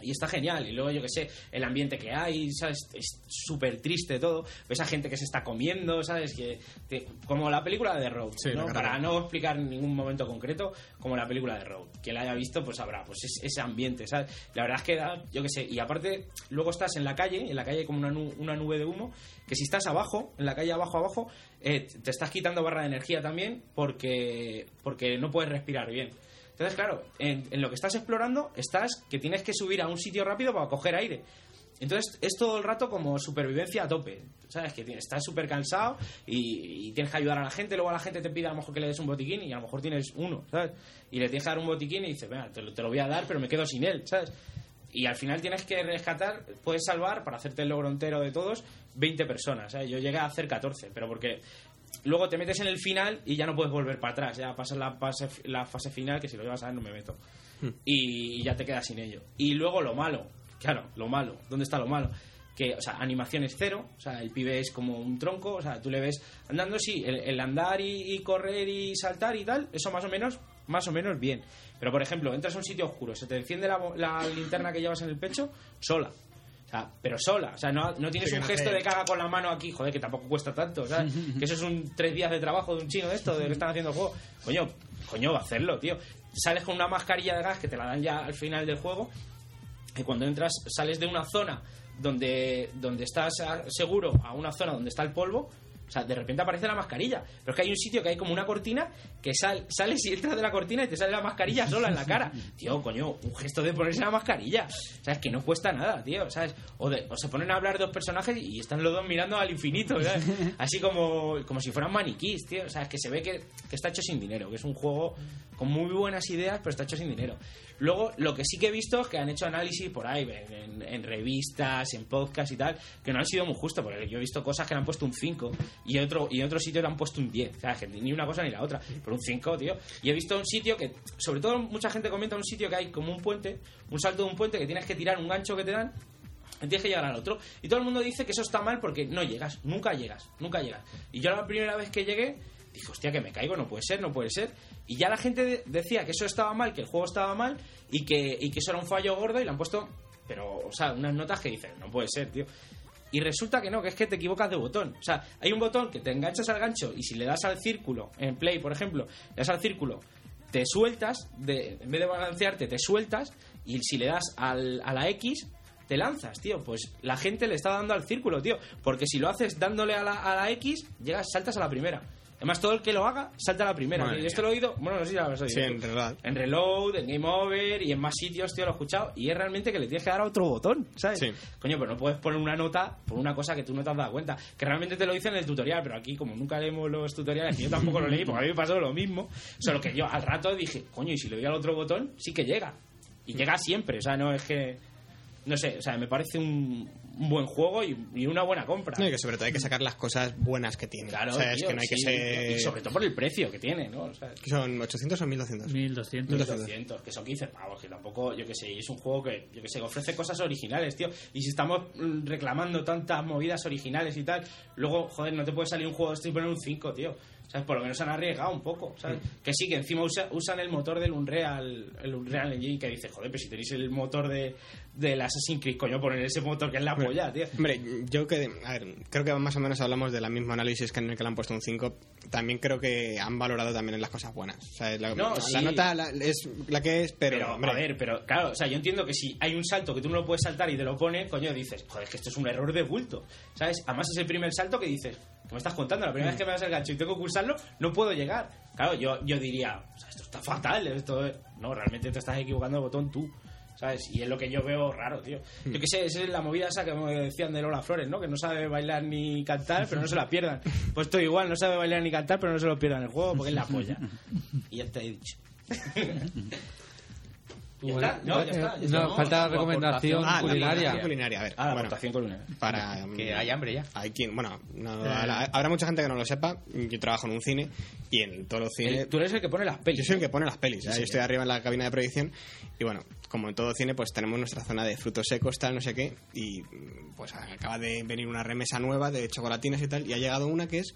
Y está genial. Y luego, yo que sé, el ambiente que hay, ¿sabes? Es súper triste todo. Ves a gente que se está comiendo, ¿sabes? Que te- como la película de Road, Sí, ¿no? Para no explicar ningún momento concreto, como la película de Road. Quien la haya visto, pues sabrá, pues es ese ambiente, ¿sabes? La verdad es que da, yo que sé, y aparte, luego estás en la calle, en la calle hay como una, nu- una nube de humo, que si estás abajo, en la calle abajo, abajo, eh, te estás quitando barra de energía también porque, porque no puedes respirar bien. Entonces, claro, en, en lo que estás explorando, estás que tienes que subir a un sitio rápido para coger aire. Entonces es todo el rato como supervivencia a tope. ¿Sabes? Que estás súper cansado y, y tienes que ayudar a la gente. Luego la gente te pide a lo mejor que le des un botiquín y a lo mejor tienes uno, ¿sabes? Y le tienes que dar un botiquín y dices, venga, te lo, te lo voy a dar, pero me quedo sin él, ¿sabes? Y al final tienes que rescatar, puedes salvar, para hacerte el logro entero de todos, 20 personas. Yo llegué a hacer 14, pero porque luego te metes en el final y ya no puedes volver para atrás. Ya pasas la fase, la fase final, que si lo llevas a ver no me meto. Y ya te quedas sin ello. Y luego lo malo, claro, lo malo. ¿Dónde está lo malo? Que, o sea, animación es cero, o sea, el pibe es como un tronco, o sea, tú le ves andando, sí, el, el andar y, y correr y saltar y tal, eso más o menos, más o menos bien. Pero, por ejemplo, entras a un sitio oscuro, se te enciende la, la linterna que llevas en el pecho, sola. O sea, pero sola. O sea, no, no tienes Sí, un no gesto de caga con la mano aquí, joder, que tampoco cuesta tanto, ¿sabes? que eso es un tres días de trabajo de un chino de esto, de que están haciendo el juego. Coño, coño, hacerlo, tío. Sales con una mascarilla de gas que te la dan ya al final del juego y cuando entras sales de una zona donde, donde estás seguro a una zona donde está el polvo, o sea, de repente aparece la mascarilla. Pero es que hay un sitio que hay como una cortina que sal, sales y entras de la cortina y te sale la mascarilla sola en la cara. Tío, coño, un gesto de ponerse la mascarilla. O sea, es que no cuesta nada, tío, ¿sabes? O, de- o se ponen a hablar dos personajes y están los dos mirando al infinito, ¿sabes? Así como, como si fueran maniquís, tío. O sea, es que se ve que, que está hecho sin dinero, que es un juego con muy buenas ideas, pero está hecho sin dinero. Luego, lo que sí que he visto es que han hecho análisis por ahí, en, revistas, en podcasts y tal, que no han sido muy justos, porque yo he visto cosas que le han puesto un 5 y otro y en otro sitio le han puesto un 10. O sea, que ni una cosa ni la otra, pero un 5, tío. Y he visto un sitio que, sobre todo, mucha gente comenta un sitio que hay como un puente, un salto de un puente que tienes que tirar un gancho que te dan tienes que llegar al otro. Y todo el mundo dice que eso está mal porque no llegas, nunca llegas, nunca llegas. Y yo la primera vez que llegué, dije, hostia, que me caigo, no puede ser, no puede ser. Y ya la gente de- decía que eso estaba mal, que el juego estaba mal y que, y que eso era un fallo gordo y le han puesto, pero, o sea, unas notas que dicen, no puede ser, tío. Y resulta que no, que es que te equivocas de botón. O sea, hay un botón que te enganchas al gancho y si le das al círculo, en Play, por ejemplo, le das al círculo, te sueltas, de, en vez de balancearte, te sueltas y si le das al, a la X, te lanzas, tío. Pues la gente le está dando al círculo, tío. Porque si lo haces dándole a la, a la X, llegas, saltas a la primera. Además, todo el que lo haga, salta a la primera. Madre mía. Esto lo he oído, bueno, no sé si lo habrás oído. Sí, en Reload. En Reload, en Game Over y en más sitios, tío, lo he escuchado. Y es realmente que le tienes que dar a otro botón, ¿sabes? Sí. Coño, pero no puedes poner una nota por una cosa que tú no te has dado cuenta. Que realmente te lo dicen en el tutorial, pero aquí, como nunca leemos los tutoriales, que yo tampoco lo leí, porque a mí me pasó lo mismo. Solo que yo al rato dije, coño, y si le doy al otro botón, sí que llega. Y llega siempre, o sea, no es que. No sé, o sea, me parece un, un buen juego y, y una buena compra. No, y que sobre todo hay que sacar las cosas buenas que tiene. Claro, o sea, es tío, que no hay que sí, ser... Y sobre todo por el precio que tiene, ¿no? O sea, ¿Qué ¿Son 800 o 1200? 1200. 1200, que son 15 pavos, que tampoco, yo que sé, y es un juego que, yo que sé, que ofrece cosas originales, tío. Y si estamos mm, reclamando tantas movidas originales y tal, luego, joder, no te puede salir un juego de este y poner un 5, tío. ¿Sabes? Por lo menos han arriesgado un poco, ¿sabes? Que sí, que encima usa- usan el motor del Unreal, el Unreal Engine, que dice, joder, pero si tenéis el motor de, del Assassin's Creed, coño, poner ese motor que es la polla, tío. Hombre, yo que, a ver, creo que más o menos hablamos del mismo análisis que en el que le han puesto un 5. También creo que han valorado también en las cosas buenas. O sea, la, No, la sí. nota la- es la que es, pero, Pero, hombre, a ver, pero claro, o sea, yo entiendo que si hay un salto que tú no lo puedes saltar y te lo pone, coño, dices, joder, es que esto es un error de bulto, ¿sabes? Además es el primer salto que dices, ¿qué me estás contando? La primera vez que me das el gancho y tengo que pulsarlo, no puedo llegar. Claro, yo, yo diría, o sea, esto está fatal, esto es- No, realmente te estás equivocando de botón tú. ¿Sabes? Y es lo que yo veo raro, tío. Yo qué sé, esa es la movida esa que me decían de Lola Flores, ¿no? Que no sabe bailar ni cantar, pero no se la pierdan. Pues esto igual, no sabe bailar ni cantar, pero no se lo pierdan el juego porque es la polla. Y ya te he dicho. ¿Ya Bueno, está? No, ya está. ya eh, está. no, falta la recomendación Ah, la culinaria. aportación culinaria. A ver, Ah, la bueno, culinaria. para Que hay hambre ya. hay quien bueno no, habrá habrá mucha gente que no lo sepa yo trabajo en un cine y en todos los cines tú eres el que pone las pelis. yo soy el que pone las pelis ¿eh? Sí, yo estoy arriba en la cabina de proyección y bueno como en todo cine pues tenemos nuestra zona de frutos secos tal no sé qué y pues acaba de venir una remesa nueva de chocolatinas y tal y ha llegado una que es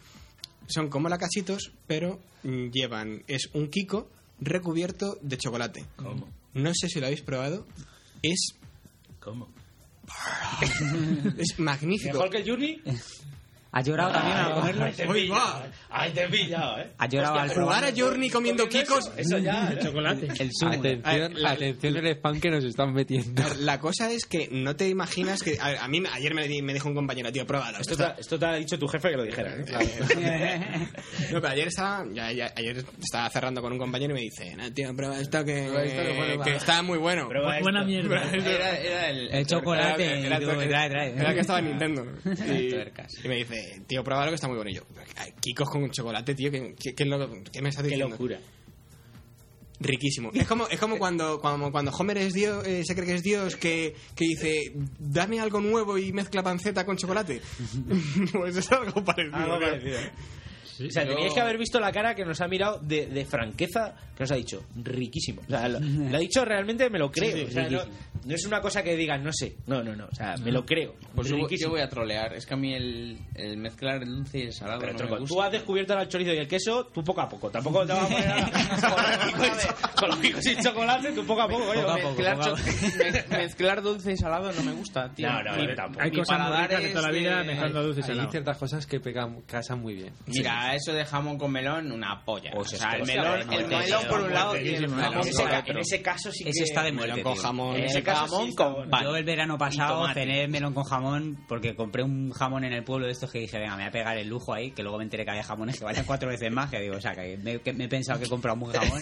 son como lacasitos pero mm, llevan es un kiko recubierto de chocolate ¿Cómo? No sé si lo habéis probado es ¿Cómo? es magnífico ¿Mejor que el Journey? ¿Has llorado también al comerlo? Ay, te he pillado. Ay, te pillado, ¿eh? ¿Has llorado al jugar a Journey comiendo kikos Eso ya. ¿eh? Chocolate. El zumo. Atención, atención el spam que nos están metiendo. La cosa es que no te imaginas que. A, mí ayer me, di- me dijo un compañero, tío, pruébalo. Esto esto te, esto te ha dicho tu jefe que lo dijera, ¿eh? No, pero ayer estaba, ya- ya- ayer estaba cerrando con un compañero y me dice, no, tío, prueba esto que, Prueba esto que pone que mal". está muy bueno. Buena mierda. Era, era el, El chocolate. Era- que estaba en Nintendo. Y me dice, tío, pruébalo que está muy "Ay, Kikos con chocolate, tío, ¿qué, qué, qué qué me estás Qué diciendo? locura. Riquísimo. Es como, es como cuando, cuando, cuando Homer es Dios, eh, se cree que es Dios, que, que dice, dame algo nuevo y mezcla panceta con chocolate. pues es algo parecido. Algo tío. Parecido. O sea, teníais que haber visto la cara que nos ha mirado de, de franqueza, que nos ha dicho, riquísimo. O sea, lo, lo ha dicho realmente, me lo creo. Sí, sí, o sea, no, no es una cosa que digas, no sé. No, no, no. O sea, me lo creo. Pues yo, yo voy a trolear. Es que a mí el, el mezclar el dulce y el salado Pero, no tronco, me gusta. tú has descubierto el chorizo y el queso, tú poco a poco. Tampoco te vas a poner a- con los picos y chocolate, tú poco a poco. oye, Poco a poco, Mezclar, poco cho- mezclar dulce y salado no me gusta, tío. No, no, tampoco. Hay mi cosas muy ricas de toda la vida de- mezclando dulce y Hay salado. ciertas cosas que pegan, casan muy bien. Mira, eso de jamón con melón, una polla. Pues o sea, el melón, el melón por un lado el jamón En ese, caso sí que... Ese está de muerte, Melón con tío. jamón. En El ese caso jamón sí está con pan. Yo el verano pasado cené melón con jamón porque compré un jamón en el pueblo de estos que dije, venga, me voy a pegar el lujo ahí, que luego me enteré que había jamones que valían cuatro veces más, que digo, o sea, que me, que me he pensado que he comprado un jamón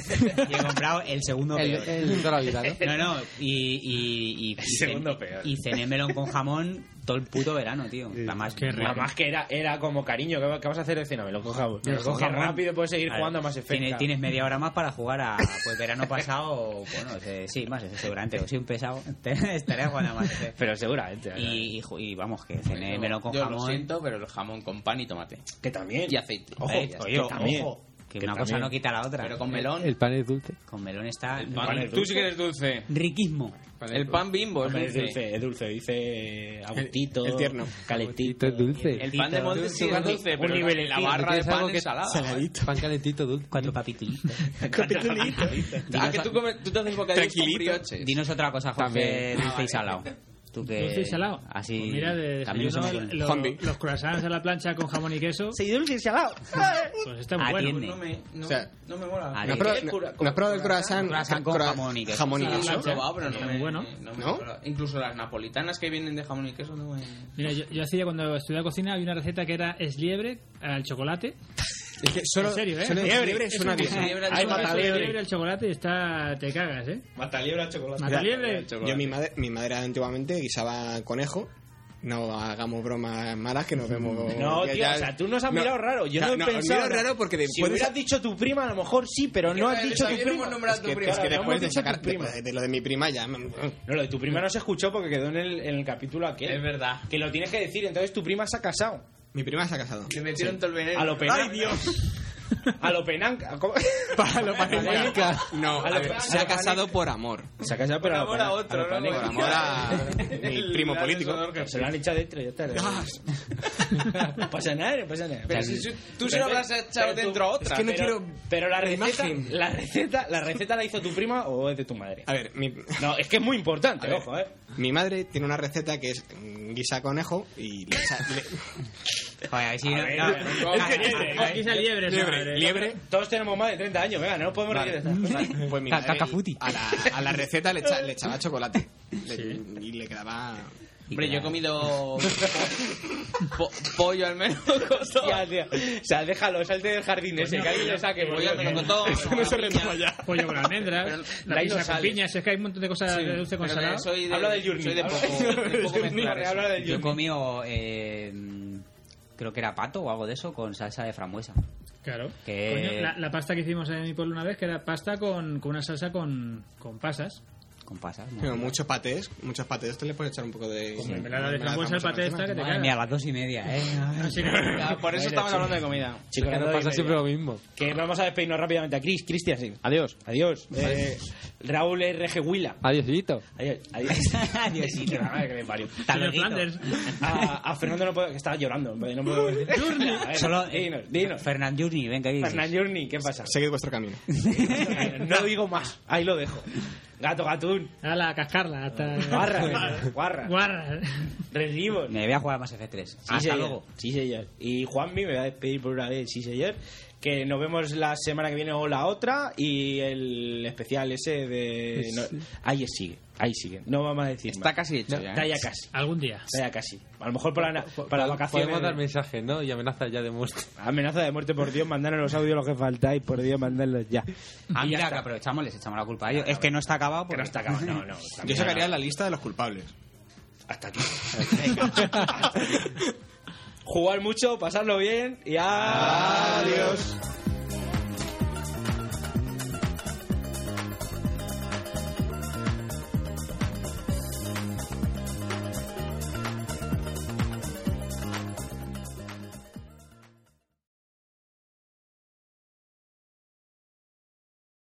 y he comprado el segundo El, peor. el de toda la vida, ¿no? No, no, y, y, y, y segundo peor. y cené melón con jamón todo el puto verano, tío. La más, rico. Además que era, era como cariño, ¿qué, qué vas a hacer de cena? Me lo cojamos. Me lo rápido puedes seguir Claro. jugando a más efecto. Tienes, tienes media hora más para jugar a. Pues verano pasado, bueno, eh, sí, más, eh, seguramente. O soy un pesado, estaría jugando a más Effect. Pero seguramente. Y, y, ju- y vamos, que cené melón con Yo jamón. lo siento, pero el jamón con pan y tomate. que también. Y aceite. Ojo, Eh, oye, también. ojo, que, Que una cosa también. no quita la otra. Pero con melón. El pan es dulce. Con melón está. el pan- pan es tú sí que eres dulce. Riquismo. El pan bimbo es dulce. dulce, es dulce. Dice agustito. el tierno. Calentito. Es dulce. El pan de monte sí es Un dulce, nivel pero la barra de pan que es salada. Saladito. Pan calentito dulce. Cuatro capitulitos. Ah, que tú, comes, tú te haces bocadillos con Tranquilito. brioches. Dinos otra cosa, Jorge, También. dulce y salado. Tú que. Dulce y salado. Así. Pues mira, de desayuno, un- lo- los croissants a la plancha con jamón y queso. Sí, dulce y salado. Pues está muy bueno. No me, no, O sea, no me mola. ¿No has probado, ¿Qué cura- no el croissant? croissant con jamón y queso? Jamón y queso. Lo he probado, pero no Está me, muy bueno. no ¿No? Incluso las napolitanas que vienen de jamón y queso no me... Mira, yo, yo hacía cuando estudiaba cocina, había una receta que era esliebre al chocolate. Es que solo, en serio, ¿eh? solo liebre es suena un- bien. liebre al Hay chocolate. mataliebre liebre al chocolate y está, te cagas, ¿eh? Mataliebre a chocolate. Mataliebre. Yo, mi madre, mi madre antiguamente guisaba conejo No hagamos bromas malas que nos vemos. No, tío, ya- o sea, tú nos has No. mirado raro. Yo O sea, no he no, pensado. miro raro porque si después de hubieras dicho tu prima, a lo mejor sí, pero no has dicho tu no prima. Es tu que, prima. claro, que no después de sacar tu prima. de, de lo de mi prima ya. No, lo de tu prima no se escuchó porque quedó en el, en el capítulo aquel. Es verdad. Que lo tienes que decir, entonces tu prima se ha casado. Mi prima se ha casado. Le metieron todo el veneno. A lo penal. ¡Ay, Dios! A lo penanca. ¿cómo? Para lo paneca. No, A a lo ver, pa- se ha casado por amor. Se ha casado, Por amor a otro. Por amor a mi primo político. Se lo han echado dentro y ya está. No pasa nada, no pasa nada. Pero si tú se lo habrás echado dentro a otra. Es que no pero, quiero pero la receta, la receta, la receta la hizo tu prima o es de tu madre. A ver, mi, No, es que es muy importante, ojo, eh. mi madre tiene una receta que es guisa conejo y le echa. le- Joder, a ver si... Ver, no- ver, no- es que liebre, Aquí esa liebre, liebre, liebre. Todos tenemos más de 30 años, venga, no nos podemos reír de estas cosas. Pues mi Ca- madre cacafuti. a la, a la receta le, echa- le echaba chocolate. Le- y le quedaba. Hombre, yo he comido po- pollo al menos con Hostia, tío. O sea, déjalo, salte del jardín ese, que alguien le saque. Pollo al melocotón. Eso no se retoma ya. Pollo con almendras, la pizza no con piñas, es que hay un montón de cosas de dulce con salado. soy de, Habla del Journey. Soy de Habla poco, de poco Yo he comido, eh, creo que era pato o algo de eso, con salsa de frambuesa. Claro. Que- Coño, la, la pasta que hicimos en mi pueblo una vez, que era pasta con, con una salsa con, con pasas. Con pasas. Pero muchos patés, muchos patés te le puedes echar un poco de. Hombre, me la da de frambuesa el paté esta que te cagas. mía, a las dos y media, ¿eh? Que- Ah, Por eso estamos hablando de comida. Chicos, que nos pasa siempre lo mismo. Que vamos a despedirnos rápidamente a Chris, Cristian, sí. Adiós, adiós. Eh, Raúl RG Huila. Adiósito. Adiós, adiós. Adiósito. La madre que me parió. Flanders. A, a Fernando no puedo, que estaba llorando. No puedo decir. Solo dinos, dinos. Fernand Journey, venga, ¿qué dices? Fernand Journey, ¿qué pasa? Seguid vuestro camino. No digo más, ahí lo dejo. Gato Gatún, A la cascarla, hasta... guarra, guarra, Guarra. Resivos. Me voy a jugar a más F3. Sí, Hasta señor. luego. Sí, señor. Y Juanmi me va a despedir por una vez, sí, señor. Que nos vemos la semana que viene o la otra. Y el especial ese de. no, ahí sigue, ahí sigue. No vamos a decir Está más. casi hecho ya. Está ¿eh? ya casi. Algún día. Está ya casi. A lo mejor para, la- para las vacaciones. Podemos dar mensajes, ¿no? Y amenazas ya de muerte. Amenaza de muerte, por Dios, mandanos los audios lo que faltáis, por Dios, mandadlos ya. Ah, ya mira, que aprovechamos, les echamos la culpa a ellos. Es que no está acabado Que porque no está acabado, no, no. Yo sacaría no. la lista de los culpables. Hasta aquí. Jugar mucho, pasarlo bien y adiós.